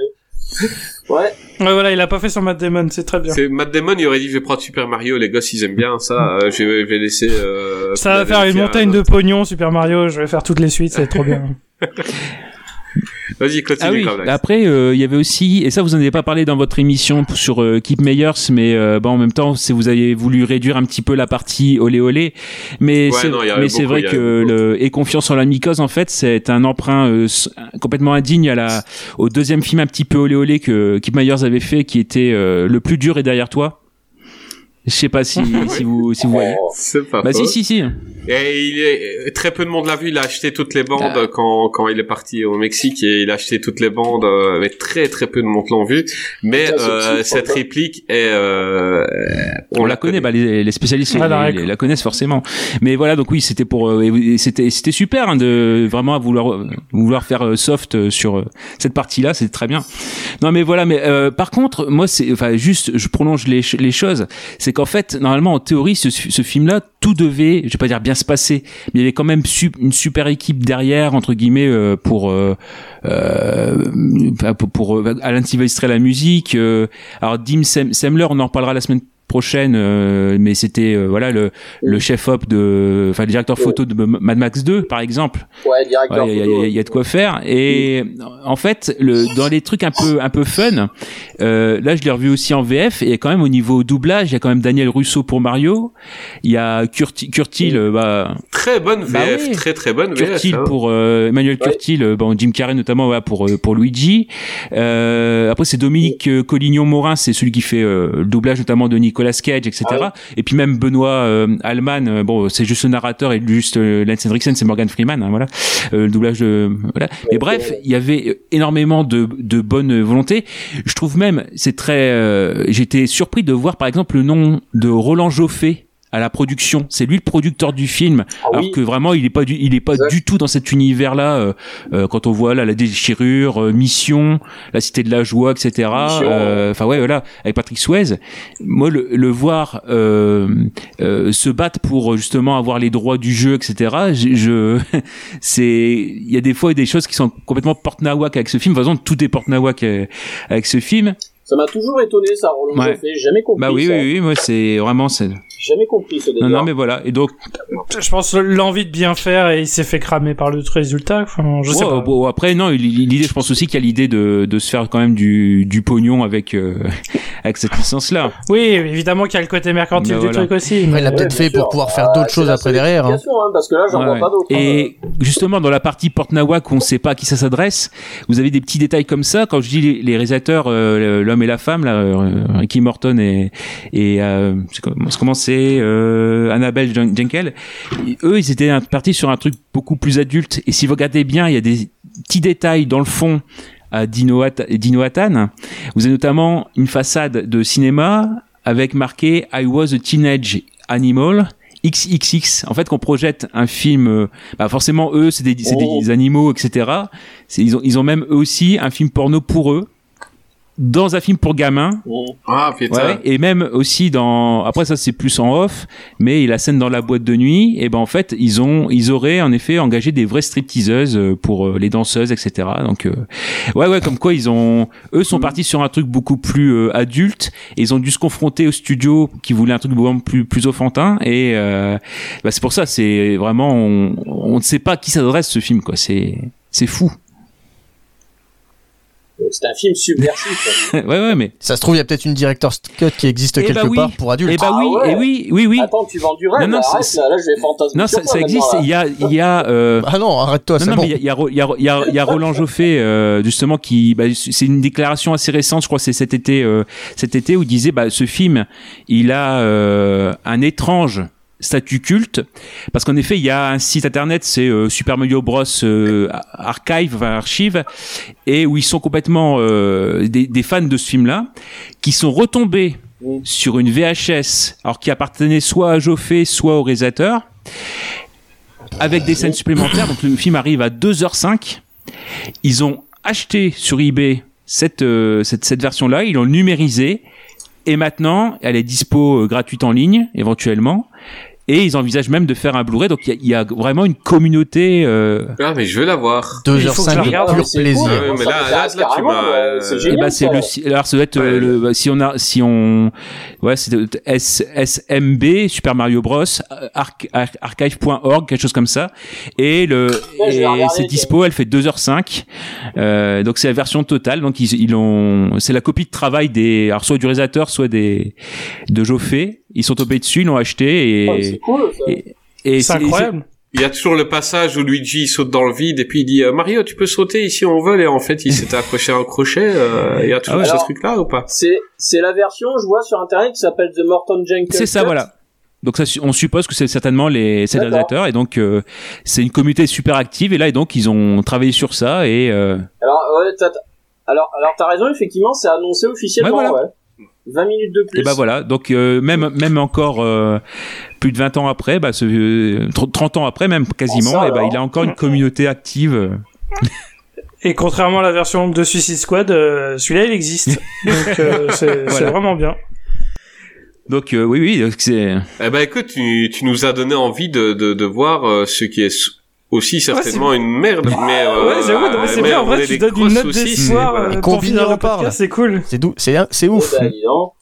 Ouais, Ouais voilà, il a pas fait son Matt Damon, c'est très bien. C'est Matt Damon, il aurait dit je vais prendre Super Mario, les gosses ils aiment bien ça, euh, je, vais, je vais laisser. Euh, Ça va faire une montagne de pognon Super Mario, je vais faire toutes les suites, c'est trop bien. <laughs> Vas-y, continue, Ah oui, après, euh, il y avait aussi, et ça vous en avez pas parlé dans votre émission sur euh, Keep Meyers, mais euh, bon, en même temps, c'est vous avez voulu réduire un petit peu la partie olé olé, mais Ouais, c'est vrai que le et confiance en la mycose en fait, c'est un emprunt euh, complètement indigne à la au deuxième film un petit peu olé olé que Keep Meyers avait fait, qui était euh, le plus dur est derrière toi. Je sais pas si, <laughs> si vous, si vous voyez. C'est pas Bah faux. si, si, si. Et il est très peu de monde l'a vu. Il a acheté toutes les bandes Ah. quand quand il est parti au Mexique et il a acheté toutes les bandes. euh, mais très très peu de monde l'ont vu. Mais euh, cette franchement. réplique est euh, On, la connaît, bah les, les spécialistes Ah, les- la les- la connaissent forcément. Mais voilà, donc oui, c'était pour, euh, c'était, c'était super hein, de vraiment vouloir vouloir faire euh, soft sur euh, cette partie-là, c'est très bien. Non, mais voilà, mais euh, par contre, moi, c'est, enfin, juste, je prolonge les, les choses, c'est qu'en fait, normalement, en théorie, ce, ce film-là, tout devait, je vais pas dire bien se passer, mais il y avait quand même une super équipe derrière, entre guillemets, euh, pour, euh, euh, pour, pour, euh, à la musique. euh, alors, Dim Sem- Semler, on en reparlera la semaine prochaine, euh, mais c'était euh, voilà le, le chef op de, enfin le directeur photo de Mad Max 2 par exemple. Ouais, directeur. Ouais, Il y, a- photo. il y a- il y a de quoi faire. Et en fait, le, dans les trucs un peu un peu fun, euh, là je l'ai revu aussi en VF et quand même au niveau doublage, il y a quand même Daniel Russo pour Mario, il y a Curti, Curtil, bah, Très bonne VF, Bah oui. très très bonne VF. Curtil hein. pour euh, Emmanuel. Curtil, bon Jim Carrey notamment voilà, pour pour Luigi. Euh, après c'est Dominique Collignon Morin, c'est celui qui fait euh, le doublage notamment de Nicolas Cage, etc. Ah. Et puis même Benoît euh, Allman, euh, bon c'est juste le narrateur et juste euh, Lance Henriksen, c'est Morgan Freeman, hein, voilà Euh, le doublage de voilà. Mais bref, il y avait énormément de de bonne volonté. Je trouve même c'est très, euh, j'étais surpris de voir par exemple le nom de Roland Joffé à la production. C'est lui le producteur du film Ah alors oui. que vraiment il est pas du il est pas Exact. du tout dans cet univers là quand on voit là la déchirure euh, mission la cité de la joie etc. Euh, enfin ouais voilà avec Patrick Swayze moi le, le voir euh, euh, se battre pour justement avoir les droits du jeu etc je, je <laughs> c'est il y a des fois des choses qui sont complètement porte-nawak avec ce film de toute façon tout est porte-nawak euh, avec ce film Ça m'a toujours étonné, ça, Roland Ouais. J'ai jamais compris. bah oui ça. oui oui moi c'est vraiment c'est jamais compris ce non délire. non mais voilà et donc Je pense l'envie de bien faire et il s'est fait cramer par le résultat. Enfin, je sais Ouais, pas. bon, après non, l'idée, je pense aussi qu'il y a l'idée de, de se faire quand même du, du pognon avec euh, <laughs> avec cette licence-là. Oui, évidemment qu'il y a le côté mercantile du voilà. truc aussi. Il l'a peut-être fait sûr. pour pouvoir faire Ah, d'autres c'est choses après derrière. hein. hein, parce que là, j'en Ouais, vois ouais. pas d'autres. hein. Et justement, dans la partie Porte-Nawak, où on ne sait pas à qui ça s'adresse, vous avez des petits détails comme ça. Quand je dis les, les réalisateurs, euh, l'homme et la femme, là, euh, Ricky Morton et, et euh, c'est comment comment c'est euh, Annabelle Jen- Jenkel, eux, ils étaient partis sur un truc beaucoup plus adulte. Et si vous regardez bien, il y a des petits détails dans le fond à Dino, Hat- Dino Hattan. Vous avez notamment une façade de cinéma avec marqué I was a teenage animal. XXX, en fait, qu'on projette un film, euh, bah forcément eux, c'est des, c'est Oh. des animaux, etc. Ils ont, ils ont même eux aussi un film porno pour eux, dans un film pour gamins, Mmh. Ah. Ouais, et même aussi dans après ça c'est plus en off mais la scène dans la boîte de nuit et ben en fait ils ont ils auraient en effet engagé des vraies stripteaseuses euh, pour euh, les danseuses etc donc euh, ouais ouais comme quoi ils ont eux sont partis sur un truc beaucoup plus euh, adulte. Et ils ont dû se confronter au studio qui voulait un truc beaucoup plus plus enfantin et euh, bah, c'est pour ça c'est vraiment on, on ne sait pas à qui s'adresse ce film quoi. C'est c'est fou C'est un film subversif. <laughs> ouais ouais mais Ça se trouve, il y a peut-être une director's cut qui existe Eh bah quelque oui. part pour adultes. eh bah Ah oui ouais. et oui oui oui Attends, tu vends du rêve. Non, non, là, arrête, là, là, je vais fantasmer. non ça, toi ça maintenant, existe il y a il y a euh, Ah non, arrête-toi, Non, c'est non, bon. mais il y a, il y, a, il y, a, il y, Roland Joffé, euh, justement, qui, bah, c'est une déclaration assez récente, je crois, c'est cet été, euh, cet été, où il disait, bah, ce film, il a euh, un étrange statut culte, parce qu'en effet, il y a un site internet, c'est euh, Super Mario Bros euh, Archive, enfin, archive, et où ils sont complètement euh, des, des fans de ce film-là, qui sont retombés sur une VHS, alors qui appartenait soit à Joffé, soit au réalisateur, avec des scènes supplémentaires. Donc le film arrive à 2h05. Ils ont acheté sur eBay cette, euh, cette, cette version-là, ils l'ont numérisée. Et maintenant, elle est dispo gratuite en ligne, éventuellement. Et ils envisagent même de faire un Blu-ray. Donc il y a, il y a vraiment une communauté. euh, Ah mais je vais la voir. La 2h05 regarde, de mais pur plaisir. cool. Mais là, là, là, tu m'as. ouais, c'est euh, Eh ben, c'est le alors ça doit être euh, Ouais. le bah, si on a si on ouais c'est S, SMB Super Mario Bros arch- ar- archive.org quelque chose comme ça et le Ouais, et c'est dispo elle fait 2h05 euh, donc c'est la version totale donc ils, ils ont c'est la copie de travail des alors soit du réalisateur soit des de Joffé ils sont tombés dessus ils l'ont acheté et C'est cool, ça. et, et C'est incroyable. il y a toujours le passage où Luigi saute dans le vide et puis il dit euh, Mario tu peux sauter ici on veut et en fait il s'était accroché à un crochet euh, il y a toujours Ah ouais. ce truc là ou pas? C'est c'est la version, je vois sur internet qui s'appelle The Morton Jenkins. C'est ça, Cut. voilà. Donc ça, on suppose que c'est certainement les réalisateurs et donc euh, c'est une communauté super active et là et donc ils ont travaillé sur ça et euh, Alors ouais, t'as- t'as- alors alors t'as raison effectivement, c'est annoncé officiellement. Ouais, voilà. ouais. 20 minutes de plus. et bah voilà donc euh, même même encore euh, plus de 20 ans après bah ce, euh, 30 ans après même quasiment Ah, ça, et bah il a encore une communauté active euh. Et contrairement à la version de Suicide Squad, euh, celui-là il existe. <laughs> Donc euh, c'est Voilà. vraiment bien. donc euh, oui oui donc c'est Eh ben écoute tu, tu nous as donné envie de, de, de voir euh, ce qui est aussi certainement une merde mais euh, ouais, j'avoue, non, mais c'est bien. En vrai, tu donnes une note d'espoir voilà. euh, pour finir le podcast, c'est cool. C'est dou- c'est c'est ouf. donc.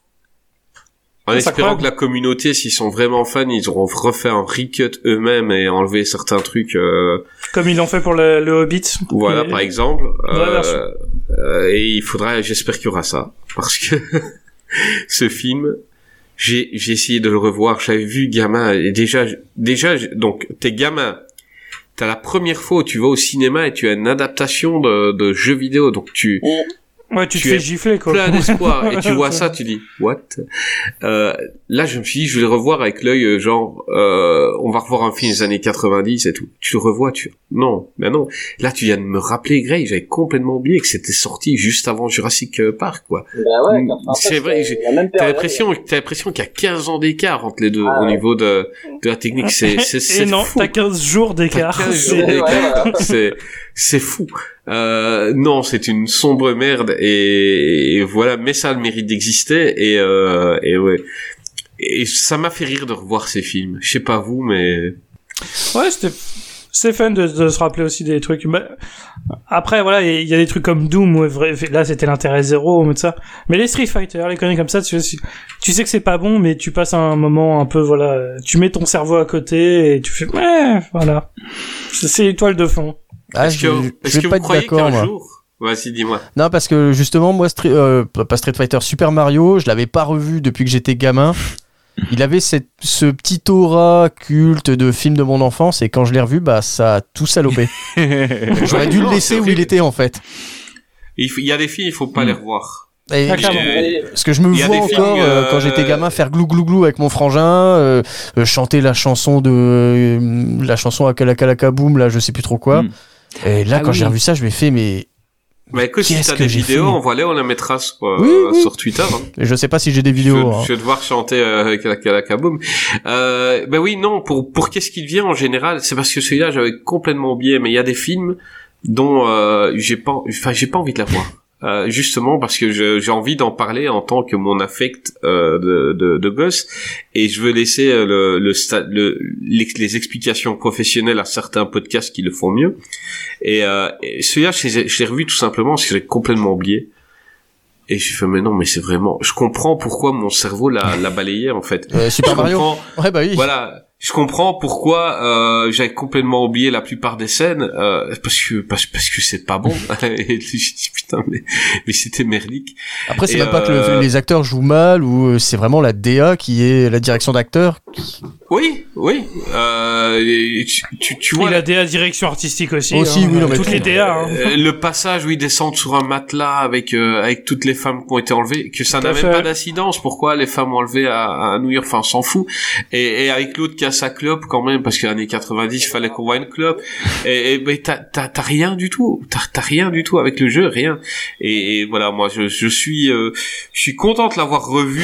En espérant que la communauté, s'ils sont vraiment fans, ils auront refait un recut eux-mêmes et enlevé certains trucs. euh, Comme ils l'ont fait pour le, le Hobbit. voilà, Et- par exemple. Euh, euh, et il faudra, j'espère qu'il y aura ça, parce que <laughs> ce film, j'ai j'ai essayé de le revoir. J'avais vu gamin et déjà, déjà, donc t'es gamin. T'as la première fois où tu vas au cinéma et tu as une adaptation de, de jeux vidéo, donc tu Ouais, tu, Tu te fais gifler quoi. plein d'espoir et tu vois <laughs> ça tu dis what? Euh, là je me suis dit je vais le revoir avec l'œil euh, genre euh, on va revoir un film des années 90 et tout tu le revois tu non mais non là tu viens de me rappeler Grey j'avais complètement oublié que c'était sorti juste avant Jurassic euh, Park quoi Bah ouais, Mm, 87, c'est vrai, t'as l'impression t'as l'impression qu'il y a 15 ans d'écart entre les deux Ah au ouais. niveau de de la technique c'est c'est <laughs> c'est Et non, t'as 15 jours d'écart. T'as 15 <laughs> C'est- jours Ouais, d'écart. voilà. c'est c'est fou. Euh, non, c'est une sombre merde et, voilà, mais ça a le mérite d'exister et euh, et ouais. Et ça m'a fait rire de revoir ces films. Je sais pas vous, mais Ouais, c'était c'est fun de, se rappeler aussi des trucs. Après, voilà, il y, a des trucs comme Doom où là c'était l'intérêt zéro, mais ça. Mais les Street Fighter, les conneries comme ça, tu, sais que c'est pas bon, mais tu passes un moment un peu, voilà, tu mets ton cerveau à côté et tu fais, ouais, voilà. C'est l'étoile de fond. Ah, est-ce je, que je est-ce vais que pas vous être croyez d'accord qu'un moi. jour Vas-y, dis-moi. Non, parce que justement, moi, Street, euh, pas Street Fighter, Super Mario, je l'avais pas revu depuis que j'étais gamin. Il avait cette, ce petit aura culte de film de mon enfance et quand je l'ai revu, bah ça a tout salopé. <laughs> J'aurais dû Non, le laisser où il était en fait. Il, faut- il y a des films, il faut pas Hmm. les revoir. Et- Ah. Et- parce que je me vois films, encore euh, euh, quand j'étais gamin faire glou glou glou avec mon frangin, euh, euh, chanter la chanson de euh, la chanson Akalaka Boom là, je sais plus trop quoi. Mm. Et là, Ah quand oui. j'ai revu ça, je m'ai fait mais Mais écoute, si Qu'est-ce t'as que des vidéos, fait envoie-les, on la mettra sur, euh, Oui, sur Twitter. hein. je sais pas si j'ai des vidéos. hein. je vais devoir chanter euh, avec la Kalakaboom. Euh, ben oui, non, pour pour qu'est-ce qu'il vient en général, c'est parce que celui-là j'avais complètement oublié, mais il y a des films dont euh, j'ai pas, enfin j'ai pas envie de la voir. Euh, justement parce que je- j'ai envie d'en parler en tant que mon affect euh, de, de, de gosse et je veux laisser euh, le, le, le les, explications professionnelles à certains podcasts qui le font mieux. Et, euh, et celui-là je l'ai- je revu tout simplement parce que j'ai complètement oublié. Et j'ai fait mais non mais c'est vraiment je comprends pourquoi mon cerveau l'a l'a balayé en fait. Euh, Super je Mario. comprends. Ouais bah oui. voilà je comprends pourquoi euh, j'avais complètement oublié la plupart des scènes euh, parce que parce, parce que c'est pas bon <laughs> et je dis putain mais mais c'était merdique Après, c'est Et, même pas que le- euh, les acteurs jouent mal ou euh, c'est vraiment la DA qui est la direction d'acteur. oui oui euh, et tu, tu, tu vois Il a DA direction artistique aussi. Aussi, hein. oui, non, mais Toutes tout- les DA. Hein. le passage où ils descendent sur un matelas avec euh, avec toutes les femmes qui ont été enlevées, que ça Tout à n'a même fait. pas d'incidence. Pourquoi les femmes ont enlevé à, à New York Enfin, on s'en fout. Et, et avec l'autre qui a sa clope quand même, parce que l'année 90, il fallait qu'on voit une clope. Et, et ben t'as t'as t'as rien du tout. T'as t'as rien du tout avec le jeu, rien. Et, et voilà, moi je je suis euh, je suis content de l'avoir revu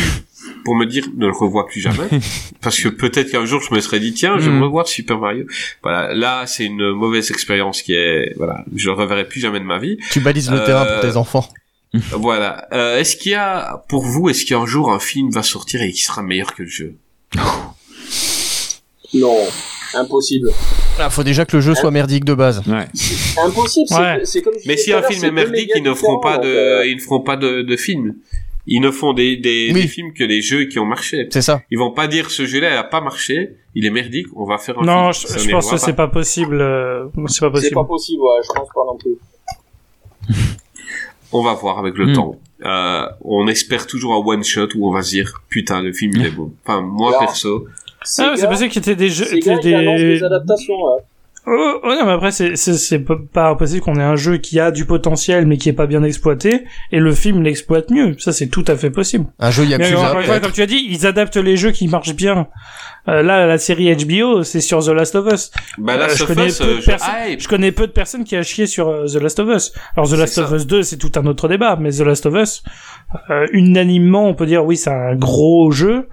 pour me dire ne le revois plus jamais <laughs> parce que peut-être qu'un jour je me serais dit tiens je vais Mm. revoir Super Mario voilà là c'est une mauvaise expérience qui est voilà je le reverrai plus jamais de ma vie Tu balises le Euh, terrain pour tes enfants. <laughs> voilà euh, est-ce qu'il y a pour vous est-ce qu'un jour un film va sortir et qui sera meilleur que le jeu? <laughs> Non, impossible. Ah, faut déjà que le jeu soit merdique de base. Ouais. Impossible, c'est- Ouais. c'est comme mais si un film c'est est merdique ils ne feront pas de euh, ils ne feront pas de, de films ils ne font des des, Oui. des films que les jeux qui ont marché C'est ça. ils vont pas dire ce jeu-là il a pas marché il est merdique on va faire un Non, film je, Ça je pense que c'est pas possible. euh, C'est pas C'est possible. pas possible, ouais, je pense pas non plus. On va voir avec le Hmm. temps. Euh, on espère toujours un one shot où on va se dire putain le film il est beau. Enfin moi Alors. perso, Ah, ouais, c'est possible qu'il y ait des jeux, des... des adaptations. ouais. Oh, oh non, mais après, c'est, c'est, c'est pas- impossible qu'on ait un jeu qui a du potentiel, mais qui est pas bien exploité, et le film l'exploite mieux. Ça, c'est tout à fait possible. Un jeu Mais Yakuza, peut-être. comme tu as dit, ils adaptent les jeux qui marchent bien. Euh, là, la série HBO, c'est sur The Last of Us. Bah là, Euh, je ce connais Us, peu de euh, je connais peu de personnes qui a chié sur euh, The Last of Us. Alors The C'est Last of ça. Us 2, c'est tout un autre débat, mais The Last of Us, euh, unanimement, on peut dire oui, c'est un gros jeu.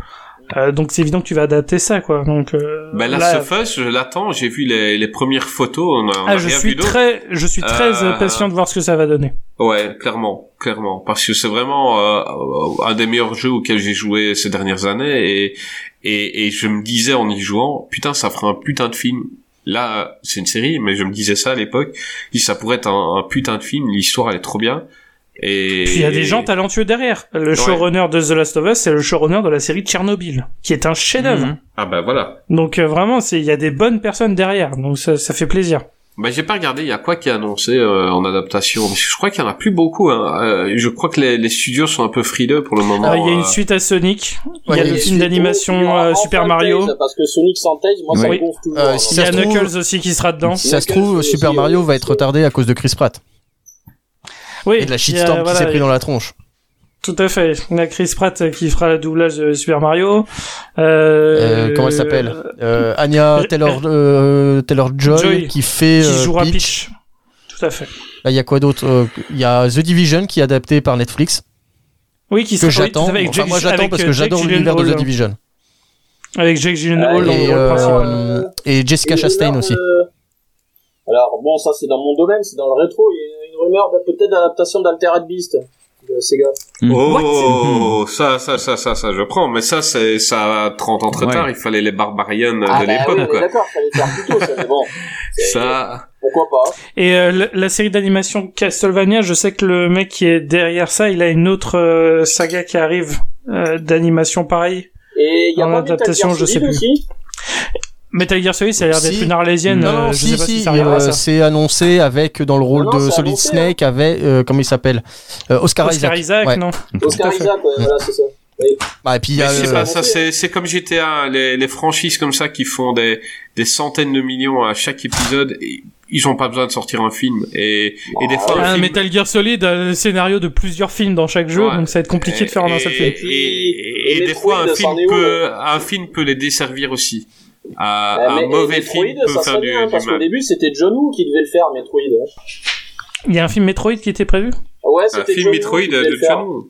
Euh, donc c'est évident que tu vas adapter ça, quoi. Donc euh, Bah là, là- je l'attends. J'ai vu les, les premières photos. On a, on a ah, je rien suis vu très, je suis très Euh, euh, patient de voir ce que ça va donner. Ouais, clairement, clairement, parce que c'est vraiment euh, un des meilleurs jeux auxquels j'ai joué ces dernières années et, et et je me disais en y jouant, putain, ça fera un putain de film. Là, c'est une série, mais je me disais ça à l'époque, ça pourrait être un, un putain de film, l'histoire elle est trop bien. Et Puis il y a des gens talentueux derrière. Le showrunner de The Last of Us, c'est le showrunner de la série Tchernobyl, qui est un chef-d'œuvre. Mhm. Ah bah voilà. Donc euh, vraiment, c'est il y a des bonnes personnes derrière. Donc ça, ça fait plaisir. Bah j'ai pas regardé, il y a quoi qui est annoncé euh, en adaptation? Parce que Je crois qu'il y en a plus beaucoup. Hein. Euh, je crois que les, les studios sont un peu frileux pour le moment. Euh, Il y a une euh. suite à Sonic. Il Ouais, y a il y le film d'animation euh, Super Mario. Tails, Parce que Sonic sans moi ça Oui. me gonfle toujours. Si Il y a trouve- Knuckles aussi qui sera dedans. Si ça se trouve, aussi, Super euh, Mario va être retardé à cause de Chris Pratt Oui, et de la a- shitstorm qui voilà, s'est pris dans la tronche. Tout à fait. Il y a Chris Pratt qui fera le doublage de Super Mario. Euh, Euh, comment elle s'appelle euh, Anya euh, Taylor euh, Taylor Joy, Joy, qui fait Qui jouera Peach. Peach. Tout à fait. Là, il y a quoi d'autre Il y a The Division qui est adapté par Netflix Oui, qui que oui, j'attends. fait, avec Enfin, Jake- moi, j'attends parce que j'adore l'univers de. The Division. Avec Jake Gyllenhaal Et, euh, et Jessica Une Chastain aussi. Alors bon, ça c'est dans mon domaine, c'est dans le rétro. Il y a une rumeur de peut-être d'adaptation d'Altered Beast de Sega. Oh, ça, ça, ça, ça, ça, je prends. Mais ça, c'est, ça a 30 ans très Ouais. tard. Il fallait les Barbarians Ah de bah l'époque, oui, quoi. d'accord, fallait faire plus tôt, ça, mais bon. <laughs> Ça, Pourquoi pas Et euh, la, la série d'animation Castlevania, je sais que le mec qui est derrière ça, il a une autre euh, saga qui arrive euh, d'animation pareil. Et il y a En pas adaptation, je sais plus. aussi? Metal Gear Solid, ça a l'air d'être Si. une arlésienne. Non, euh, non, je si, sais pas si, si, ça arrivera à euh, ça. c'est annoncé avec dans le rôle Non, de c'est Solid annoncé, Snake avec euh, comment il s'appelle Euh, Oscar, Oscar Isaac. Isaac, Ouais. non Oscar. Isaac, ouais, voilà, c'est ça. Bah, et puis il y mais a je sais euh, pas, ça, c'est, c'est comme GTA, les, les franchises comme ça qui font des, des centaines de millions à chaque épisode. Et ils ont pas besoin de sortir un film. Et, et des fois, un Un film- Metal Gear Solid a le scénario de plusieurs films dans chaque jeu, Ouais. donc ça va être compliqué de faire en un seul film. Et, et, Et et des fois, un film peut, un film peut les desservir aussi. Un, Euh, un mauvais Metroid, film peut ça faire du, bien, du parce qu'au mal. début c'était John Woo qui devait le faire, Metroid. Il y a un film Metroid qui était prévu? Ouais, Un c'était film John Woo Metroid de. John Woo.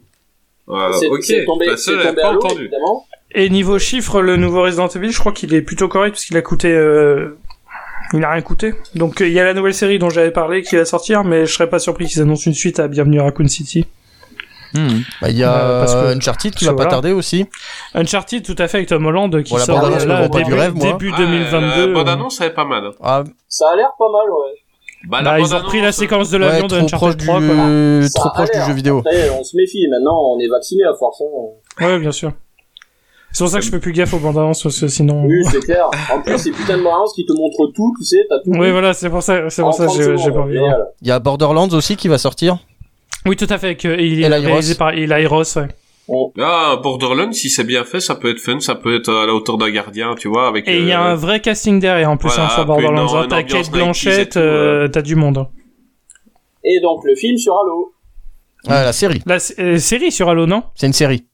C'est ok, c'est tombé, seule, elle tombé à pas entendu. évidemment. Et niveau chiffres, le nouveau Resident Evil, je crois qu'il est plutôt correct parce qu'il a coûté. Euh... Il a rien coûté. Donc euh, il y a la nouvelle série dont j'avais parlé qui va sortir, mais je serais pas surpris qu'ils annoncent une suite à Bienvenue à Raccoon City. Hmm. bah, il y a Euh, parce que- euh, Uncharted qui va voilà. pas tarder aussi. Uncharted, tout à fait, avec Tom Holland qui Bon, la sort bande-annonce euh, là, début, du rêve, moi. début Ah, 2022. La bande euh. annonce, elle est pas mal. hein. Ah, Ça a l'air pas mal, ouais. Bah, Bah, ils ont bande-annonce, repris la séquence de ouais, l'avion de trop proche Uncharted du 3, quoi. Ça trop a proche du l'air. jeu vidéo. Après, on se méfie. Maintenant, on est vacciné à force. hein. Ouais, bien sûr. C'est pour ça que je fais plus gaffe aux bandes annonces parce que sinon. Oui, c'est clair. En plus, c'est putain de marrance qui te montre tout, tu sais, t'as tout. Oui, voilà, c'est pour ça, c'est pour ça que 30 j'ai pas envie. de génial. Il y a Borderlands aussi qui va sortir. Oui, tout à fait. Que, il est Eli réalisé par ouais. Ah, Borderlands, si c'est bien fait, ça peut être fun, ça peut être à la hauteur d'un gardien, tu vois, avec. Et il y a euh, un vrai casting derrière en plus voilà, hein, sur un peu une- Borderlands. hein. une T'as Kate 90s et Blanchett, tout, euh, t'as du monde. Et donc, le film sur Halo. Ah, la série. La euh, série sur Halo, non? C'est une série.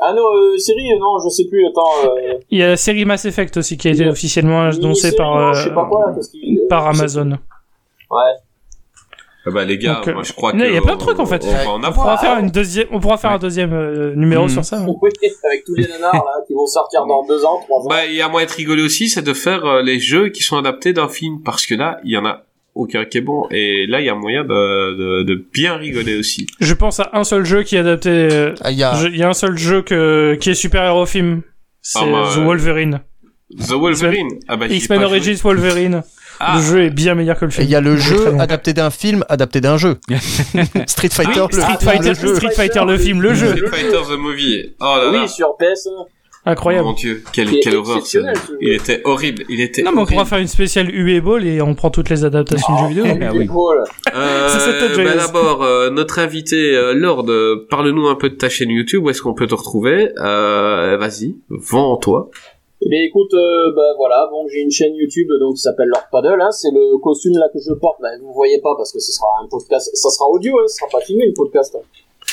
Ah non, euh, série, euh, non, je sais plus, attends. Euh, Il y a la série Mass Effect aussi qui a été officiellement annoncée par, euh, euh, par Amazon. Ouais. Ah bah, les gars, Donc, euh, moi, je crois Il y a- que. il y a plein de trucs en fait. On pourra faire une deuxième, on pourra faire un deuxième euh, numéro Mhm. sur ça. hein. Avec tous les nanars là qui vont sortir dans deux ans, trois ans. Bah, il y a moyen de rigoler aussi, c'est de faire euh, les jeux qui sont adaptés d'un film, parce que là, il y en a aucun qui est bon, et là, il y a moyen de, de, de bien rigoler aussi. Je pense à un seul jeu qui est adapté. euh, Ah, il y a y un seul jeu que, qui est super héros film. C'est Ah, The Wolverine. The Wolverine. Ah bah, X-Men. Origins Wolverine. Ah, Le jeu est bien meilleur que le et film. il y a le jeu adapté d'un film adapté d'un jeu. <laughs> Street Fighter, le, Street film, Fighter, le jeu. Street Fighter, le film, le jeu. Street Fighter The Movie. Oh là là. Oui, sur PS1. Incroyable. Mon dieu, quelle, horreur. ce-. Il était horrible. Il était Non, mais on horrible. pourra faire une spéciale UE Ball et on prend toutes les adaptations de jeux vidéo. <laughs> Ah oui. Euh, bah, d'abord, euh, notre invité euh, Lord, euh, parle-nous un peu de ta chaîne YouTube. Où est-ce qu'on peut te retrouver? Euh, Vas-y, vends-toi. Eh bien écoute, euh, bah voilà, bon j'ai une chaîne YouTube donc qui s'appelle Lord Paddle, hein, c'est le costume là que je porte, bah, vous voyez pas parce que ce sera un podcast, ça sera audio, hein, ce sera pas filmé le podcast. hein.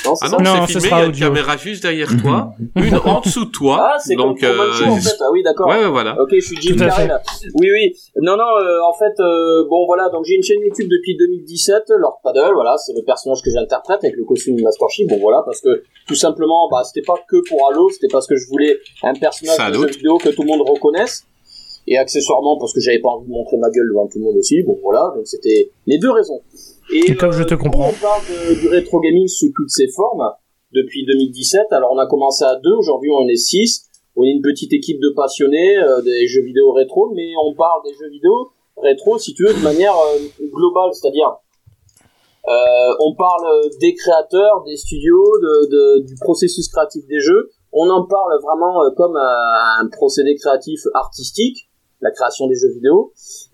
Non, c'est Ah non, Non, c'est ce filmé. Il y a une audio. caméra juste derrière toi, une <laughs> en dessous de toi. Ah, c'est donc, comme Truman Show, en euh, fait, ah oui d'accord. ouais, ouais, voilà. Ok, je suis Jim Carrey là. Oui, oui. Non, non. euh, en fait, euh, bon voilà. Donc j'ai une chaîne YouTube depuis 2017, Lord Paddle. Voilà, c'est le personnage que j'interprète avec le costume de Master Chief. Bon voilà, parce que tout simplement, bah c'était pas que pour Halo, c'était parce que je voulais un personnage Ça, de jeu vidéo que tout le monde reconnaisse. Et accessoirement parce que j'avais pas envie de montrer ma gueule devant tout le monde aussi. Bon voilà, donc c'était les deux raisons. Et comme je te coup, comprends. On parle de- du rétro gaming sous toutes ses formes depuis 2017. Alors on a commencé à deux, aujourd'hui on est six. On est une petite équipe de passionnés euh, des jeux vidéo rétro, mais on parle des jeux vidéo rétro, si tu veux, de manière euh, globale, c'est-à-dire euh, on parle des créateurs, des studios, de, de- du processus créatif des jeux. On en parle vraiment euh, comme un, un procédé créatif artistique, la création des jeux vidéo,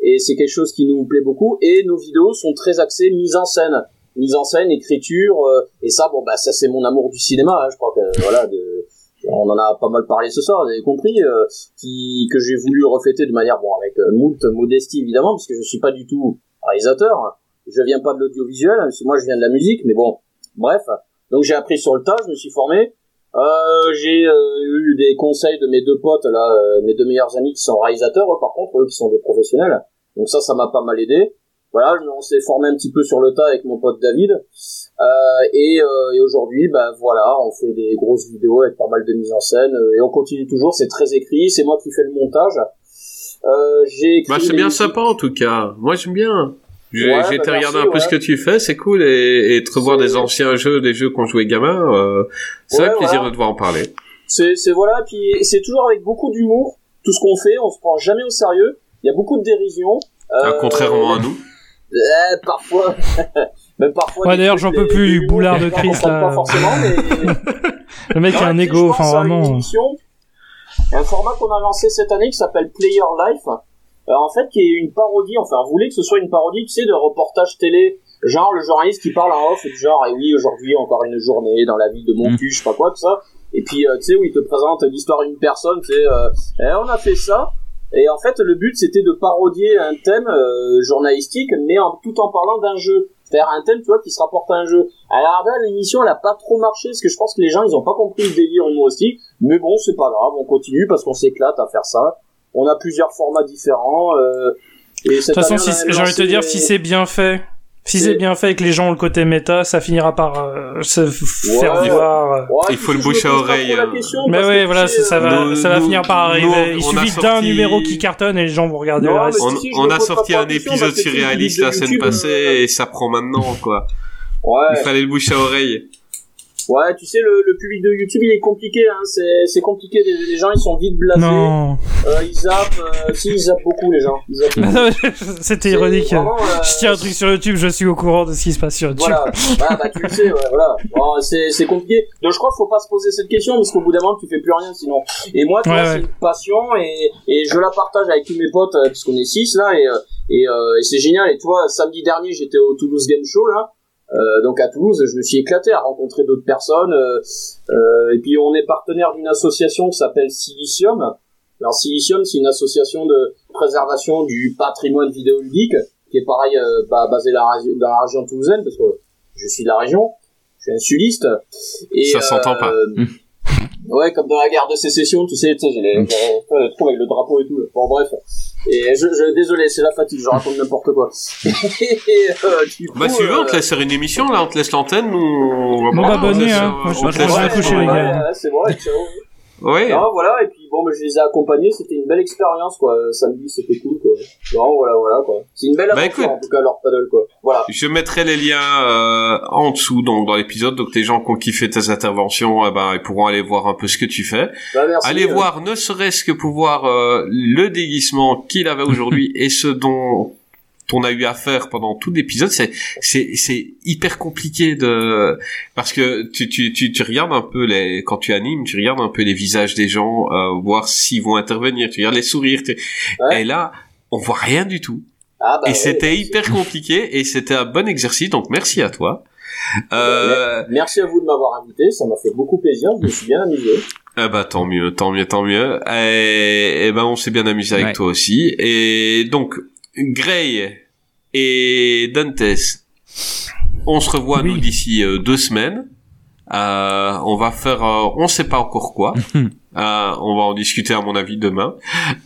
et c'est quelque chose qui nous plaît beaucoup. Et nos vidéos sont très axées mise en scène, mise en scène, écriture, euh, et ça, bon bah ça c'est mon amour du cinéma. hein, je crois que voilà, de, on en a pas mal parlé ce soir, vous avez compris, euh, qui, que j'ai voulu refléter de manière bon avec euh, moult modestie évidemment, parce que je suis pas du tout réalisateur. Je viens pas de l'audiovisuel, hein, moi je viens de la musique, mais bon, bref. Donc j'ai appris sur le tas, je me suis formé. Euh, j'ai euh, eu des conseils de mes deux potes là, euh, mes deux meilleurs amis qui sont réalisateurs, eux, par contre, eux qui sont des professionnels. Donc ça, ça m'a pas mal aidé. Voilà, on s'est formé un petit peu sur le tas avec mon pote David. Euh, et euh, et aujourd'hui, ben voilà, on fait des grosses vidéos avec pas mal de mise en scène euh, et on continue toujours. C'est très écrit, c'est moi qui fais le montage. Euh, j'ai écrit Bah, c'est bien sympa en tout cas. Moi j'aime bien. J'ai Ouais, j'ai bah, été merci, regarder un peu ouais. ce que tu fais, c'est cool et, et de revoir des anciens jeux, des jeux qu'on jouait gamin, euh, c'est Ouais, un plaisir voilà. de devoir en parler. C'est, c'est voilà, puis c'est toujours avec beaucoup d'humour. Tout ce qu'on fait, on se prend jamais au sérieux. Il y a beaucoup de dérision. Ah, Euh, contrairement à nous. euh, parfois, <laughs> même parfois. Ouais, d'ailleurs, j'en peux plus du boulard de Chris, là. Pas forcément, mais <laughs> Le mec a un ego, enfin pense à une vraiment. émission, un format qu'on a lancé cette année qui s'appelle Player Life. Euh, en fait, qui est une parodie. Enfin, on voulait que ce soit une parodie, tu sais, de reportage télé. Genre le journaliste qui parle en off, du genre, et oui, aujourd'hui encore une journée dans la ville de mon Mm. je sais pas quoi, tout ça. Et puis, euh, tu sais, où il te présente l'histoire d'une personne, tu sais, euh, Eh, on a fait ça. Et en fait, le but, c'était de parodier un thème euh, journalistique, mais en, tout en parlant d'un jeu. C'est-à-dire un thème, tu vois, qui se rapporte à un jeu. Alors là, l'émission, elle a pas trop marché, parce que je pense que les gens, ils ont pas compris le délire humoristique. Mais bon, c'est pas grave, on continue, parce qu'on s'éclate à faire ça. On a plusieurs formats différents. Euh, et De toute façon, si, j'ai envie de te dire, si c'est bien fait, si C'est- bien fait avec les gens ont le côté méta, ça finira par euh, se faire Ouais. voir. euh. Il faut le bouche à oreille, euh. Mais oui, voilà, ça, ça va, Nous- ça va nous- finir par arriver. nous, Il suffit d'un sorti- numéro qui cartonne et les gens vont regarder Non, le reste. On, si, a sorti un épisode que surréaliste la semaine passée euh, et ça prend maintenant quoi. Ouais. Il fallait le bouche à oreille. Ouais, tu sais, le, le public de YouTube, il est compliqué, hein. C'est, c'est compliqué. Les, les gens, ils sont vite blasés. Non, Euh, ils zappent. Euh, si, ils zappent beaucoup, les gens. <laughs> C'était <laughs> ironique. vraiment, euh, Je tiens un truc sur YouTube, je suis au courant de ce qui se passe sur YouTube. Voilà, <laughs> bah, bah tu le sais, ouais, voilà. Bon, c'est c'est compliqué. Donc je crois qu'il faut pas se poser cette question parce qu'au bout d'un moment tu fais plus rien sinon. Et moi, tu Ouais, ouais. c'est une passion et, et je la partage avec tous mes potes euh, parce qu'on est six là et euh, et, euh, et c'est génial. Et toi, samedi dernier j'étais au Toulouse Game Show là. Euh, donc à Toulouse, je me suis éclaté à rencontrer d'autres personnes. euh, euh, et puis on est partenaire d'une association qui s'appelle Silicium. Alors Silicium, c'est une association de préservation du patrimoine vidéoludique qui est pareil euh, bah, basée dans la, régi- dans la région toulousaine parce que je suis de la région, je suis un sudiste. Et, Ça s'entend pas. <laughs> Ouais, comme dans la guerre de sécession, tu sais, tu sais, j'ai les, avec le drapeau et tout. Bon, bref. Et je, je désolé, c'est la fatigue, je raconte n'importe quoi. <laughs> et, euh, du coup, Bah si tu veux, on te laisse faire une émission là, on te laisse l'antenne, nous on va Bon, pas- bah, bonne nuit, hein. euh, Moi, je- on moi, te je laisse- vais coucher, ouais, les gars. ouais, c'est bon, ciao. Ouais. Non, voilà, et puis bon, bah, je les ai accompagnés, c'était une belle expérience, quoi. Samedi, c'était cool, quoi. Non, voilà, voilà, quoi. C'est une belle Bah, aventure, écoute. en tout cas, leur paddle, quoi. Voilà. Je mettrai les liens euh, en dessous donc dans l'épisode, donc les gens qui ont kiffé tes interventions, eh ben, ils pourront aller voir un peu ce que tu fais. Bah, merci. Allez euh, voir, ne serait-ce que pour voir euh, le déguisement qu'il avait aujourd'hui et ce dont on a eu à faire pendant tout l'épisode, c'est c'est c'est hyper compliqué de parce que tu tu tu tu regardes un peu les quand tu animes, tu regardes un peu les visages des gens, euh, voir s'ils vont intervenir, tu regardes les sourires, tu- Ouais. et là on voit rien du tout. Ah, bah, et ouais, c'était hyper compliqué et c'était un bon exercice, donc merci à toi. Euh, Merci à vous de m'avoir invité, ça m'a fait beaucoup plaisir, je me suis bien amusé. Eh bah tant mieux, tant mieux, tant mieux. Et, et ben on s'est bien amusé avec Ouais. toi aussi. Et donc Gray et Dantes, on se revoit Oui. nous d'ici euh, deux semaines. Euh, on va faire, euh, on sait pas encore quoi. <laughs> Euh, on va en discuter à mon avis demain.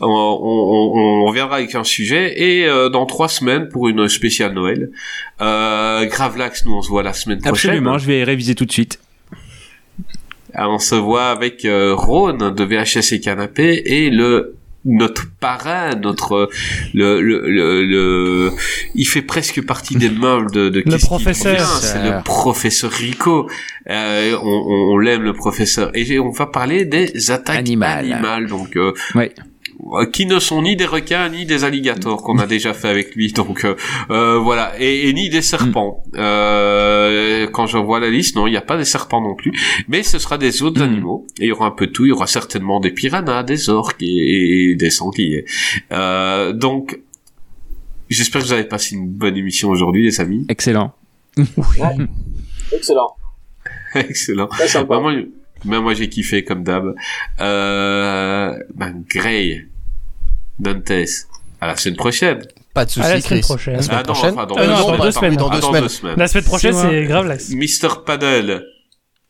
On, on, on, on reviendra avec un sujet et euh, dans trois semaines pour une spéciale Noël. Euh, Gravelax, nous on se voit la semaine prochaine. Absolument, je vais réviser tout de suite. On se voit avec euh, Rhône de VHS et Canapé et le notre parrain, notre le le le, le- il fait presque partie des meubles de, de qui professeur. C'est le professeur Rico. Euh, on on, on l'aime le professeur et on va parler des attaques Animales. animales. Donc euh, Ouais. Euh, qui ne sont ni des requins ni des alligators qu'on a déjà fait avec lui. <laughs> Donc euh, euh, voilà. Et, et ni des serpents. Euh, quand je vois la liste non il n'y a pas des serpents non plus. Mais ce sera des autres Mm. animaux. Et il y aura un peu de tout. Il y aura certainement des piranhas des orques et, et des sangliers. Euh, donc j'espère que vous avez passé une bonne émission aujourd'hui les amis. Excellent. Excellent. <laughs> excellent. Très moi, j'ai kiffé comme d'hab. Euh, ben, Gray, Dantes, à la semaine prochaine. Pas de soucis, À la semaine Chris. prochaine. La semaine Ah non, prochaine. enfin, dans Euh, deux non, semaines, dans deux semaines. Dans deux semaines. La semaine prochaine, C'est c'est Gravelax. Mister Paddle,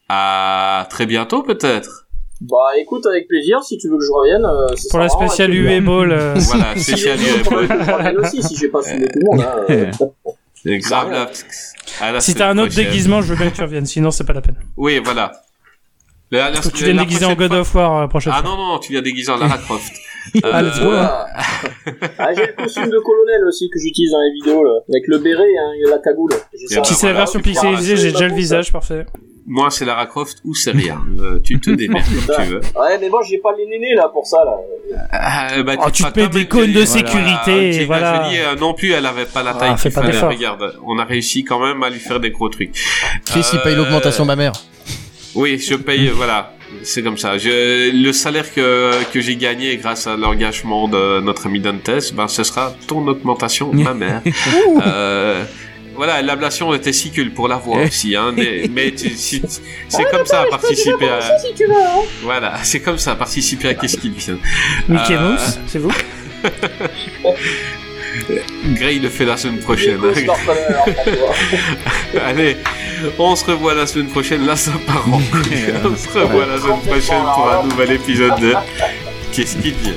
à très bientôt peut-être. Bah écoute, avec plaisir, si tu veux que je revienne. euh, Pour la spéciale UE. Ball. euh, Voilà, Si spécial je veux que je revienne aussi, si j'ai pas fumé tout le monde. Hein, <laughs> euh, grave là. Si t'as un autre prochaine. déguisement, je veux bien que tu reviennes, sinon c'est pas la peine. Oui, voilà. La, la- Faut que tu la viennes déguisé en God fois- of War euh, prochaine Ah fois. non, non, tu viens déguisé en Lara Croft. <laughs> Ah, let's go. voilà. Ah, j'ai le costume de colonel aussi que j'utilise dans les vidéos, là. Avec le béret hein, et la cagoule. Ah, Si c'est la version pixelisée, j'ai déjà le visage, parfait. Moi, c'est Lara Croft ou c'est rien. Euh, tu te démerdes comme tu veux. Ouais, mais bon, j'ai pas les nénés là pour ça là. Ah, bah, Oh, tu te mets des cônes de sécurité, voilà. Jolie, euh, non plus, elle avait pas la taille Ah, fais qu'il pas fallait. Regarde, on a réussi quand même à lui faire des gros trucs. Chris, il paye Euh, l'augmentation de ma mère. Oui, je paye, voilà. C'est comme ça. Je, le salaire que, que j'ai gagné grâce à l'engagement de notre ami Dantes, ben, ce sera ton augmentation, ma <laughs> mère. euh, voilà, l'ablation était si cool pour la voix aussi, hein, mais tu- si- <laughs> c'est comme ça, participer à, Si tu veux, hein. voilà, c'est comme ça, participer à qu'est-ce qu'il vient. Mickey Euh, Mouse, c'est vous? <laughs> Gray le fait la semaine prochaine. Alors, <laughs> François. Allez, on se revoit la semaine prochaine, là ça part en <laughs> couille. On se revoit la semaine prochaine pour un nouvel épisode de Qu'est-ce qu'il dit?